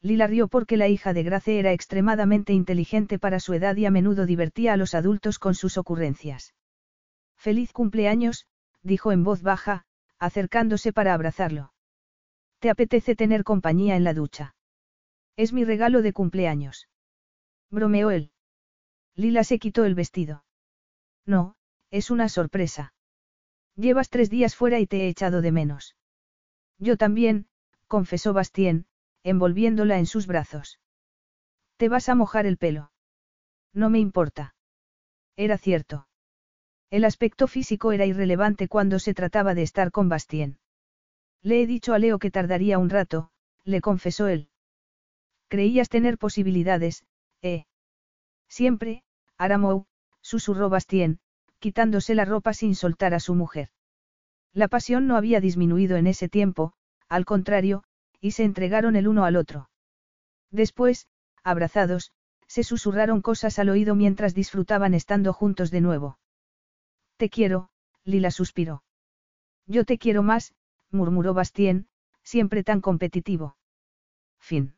Lila rió porque la hija de Grace era extremadamente inteligente para su edad y a menudo divertía a los adultos con sus ocurrencias. Feliz cumpleaños, dijo en voz baja, acercándose para abrazarlo. ¿Te apetece tener compañía en la ducha? Es mi regalo de cumpleaños. Bromeó él. Lila se quitó el vestido. No, es una sorpresa. Llevas tres días fuera y te he echado de menos. Yo también, confesó Bastien, envolviéndola en sus brazos. Te vas a mojar el pelo. No me importa. Era cierto. El aspecto físico era irrelevante cuando se trataba de estar con Bastien. Le he dicho a Leo que tardaría un rato, le confesó él. Creías tener posibilidades, ¿eh? Siempre, Aramou, susurró Bastien, quitándose la ropa sin soltar a su mujer. La pasión no había disminuido en ese tiempo, al contrario, y se entregaron el uno al otro. Después, abrazados, se susurraron cosas al oído mientras disfrutaban estando juntos de nuevo. Te quiero, Lila suspiró. Yo te quiero más, murmuró Bastien, siempre tan competitivo. Fin.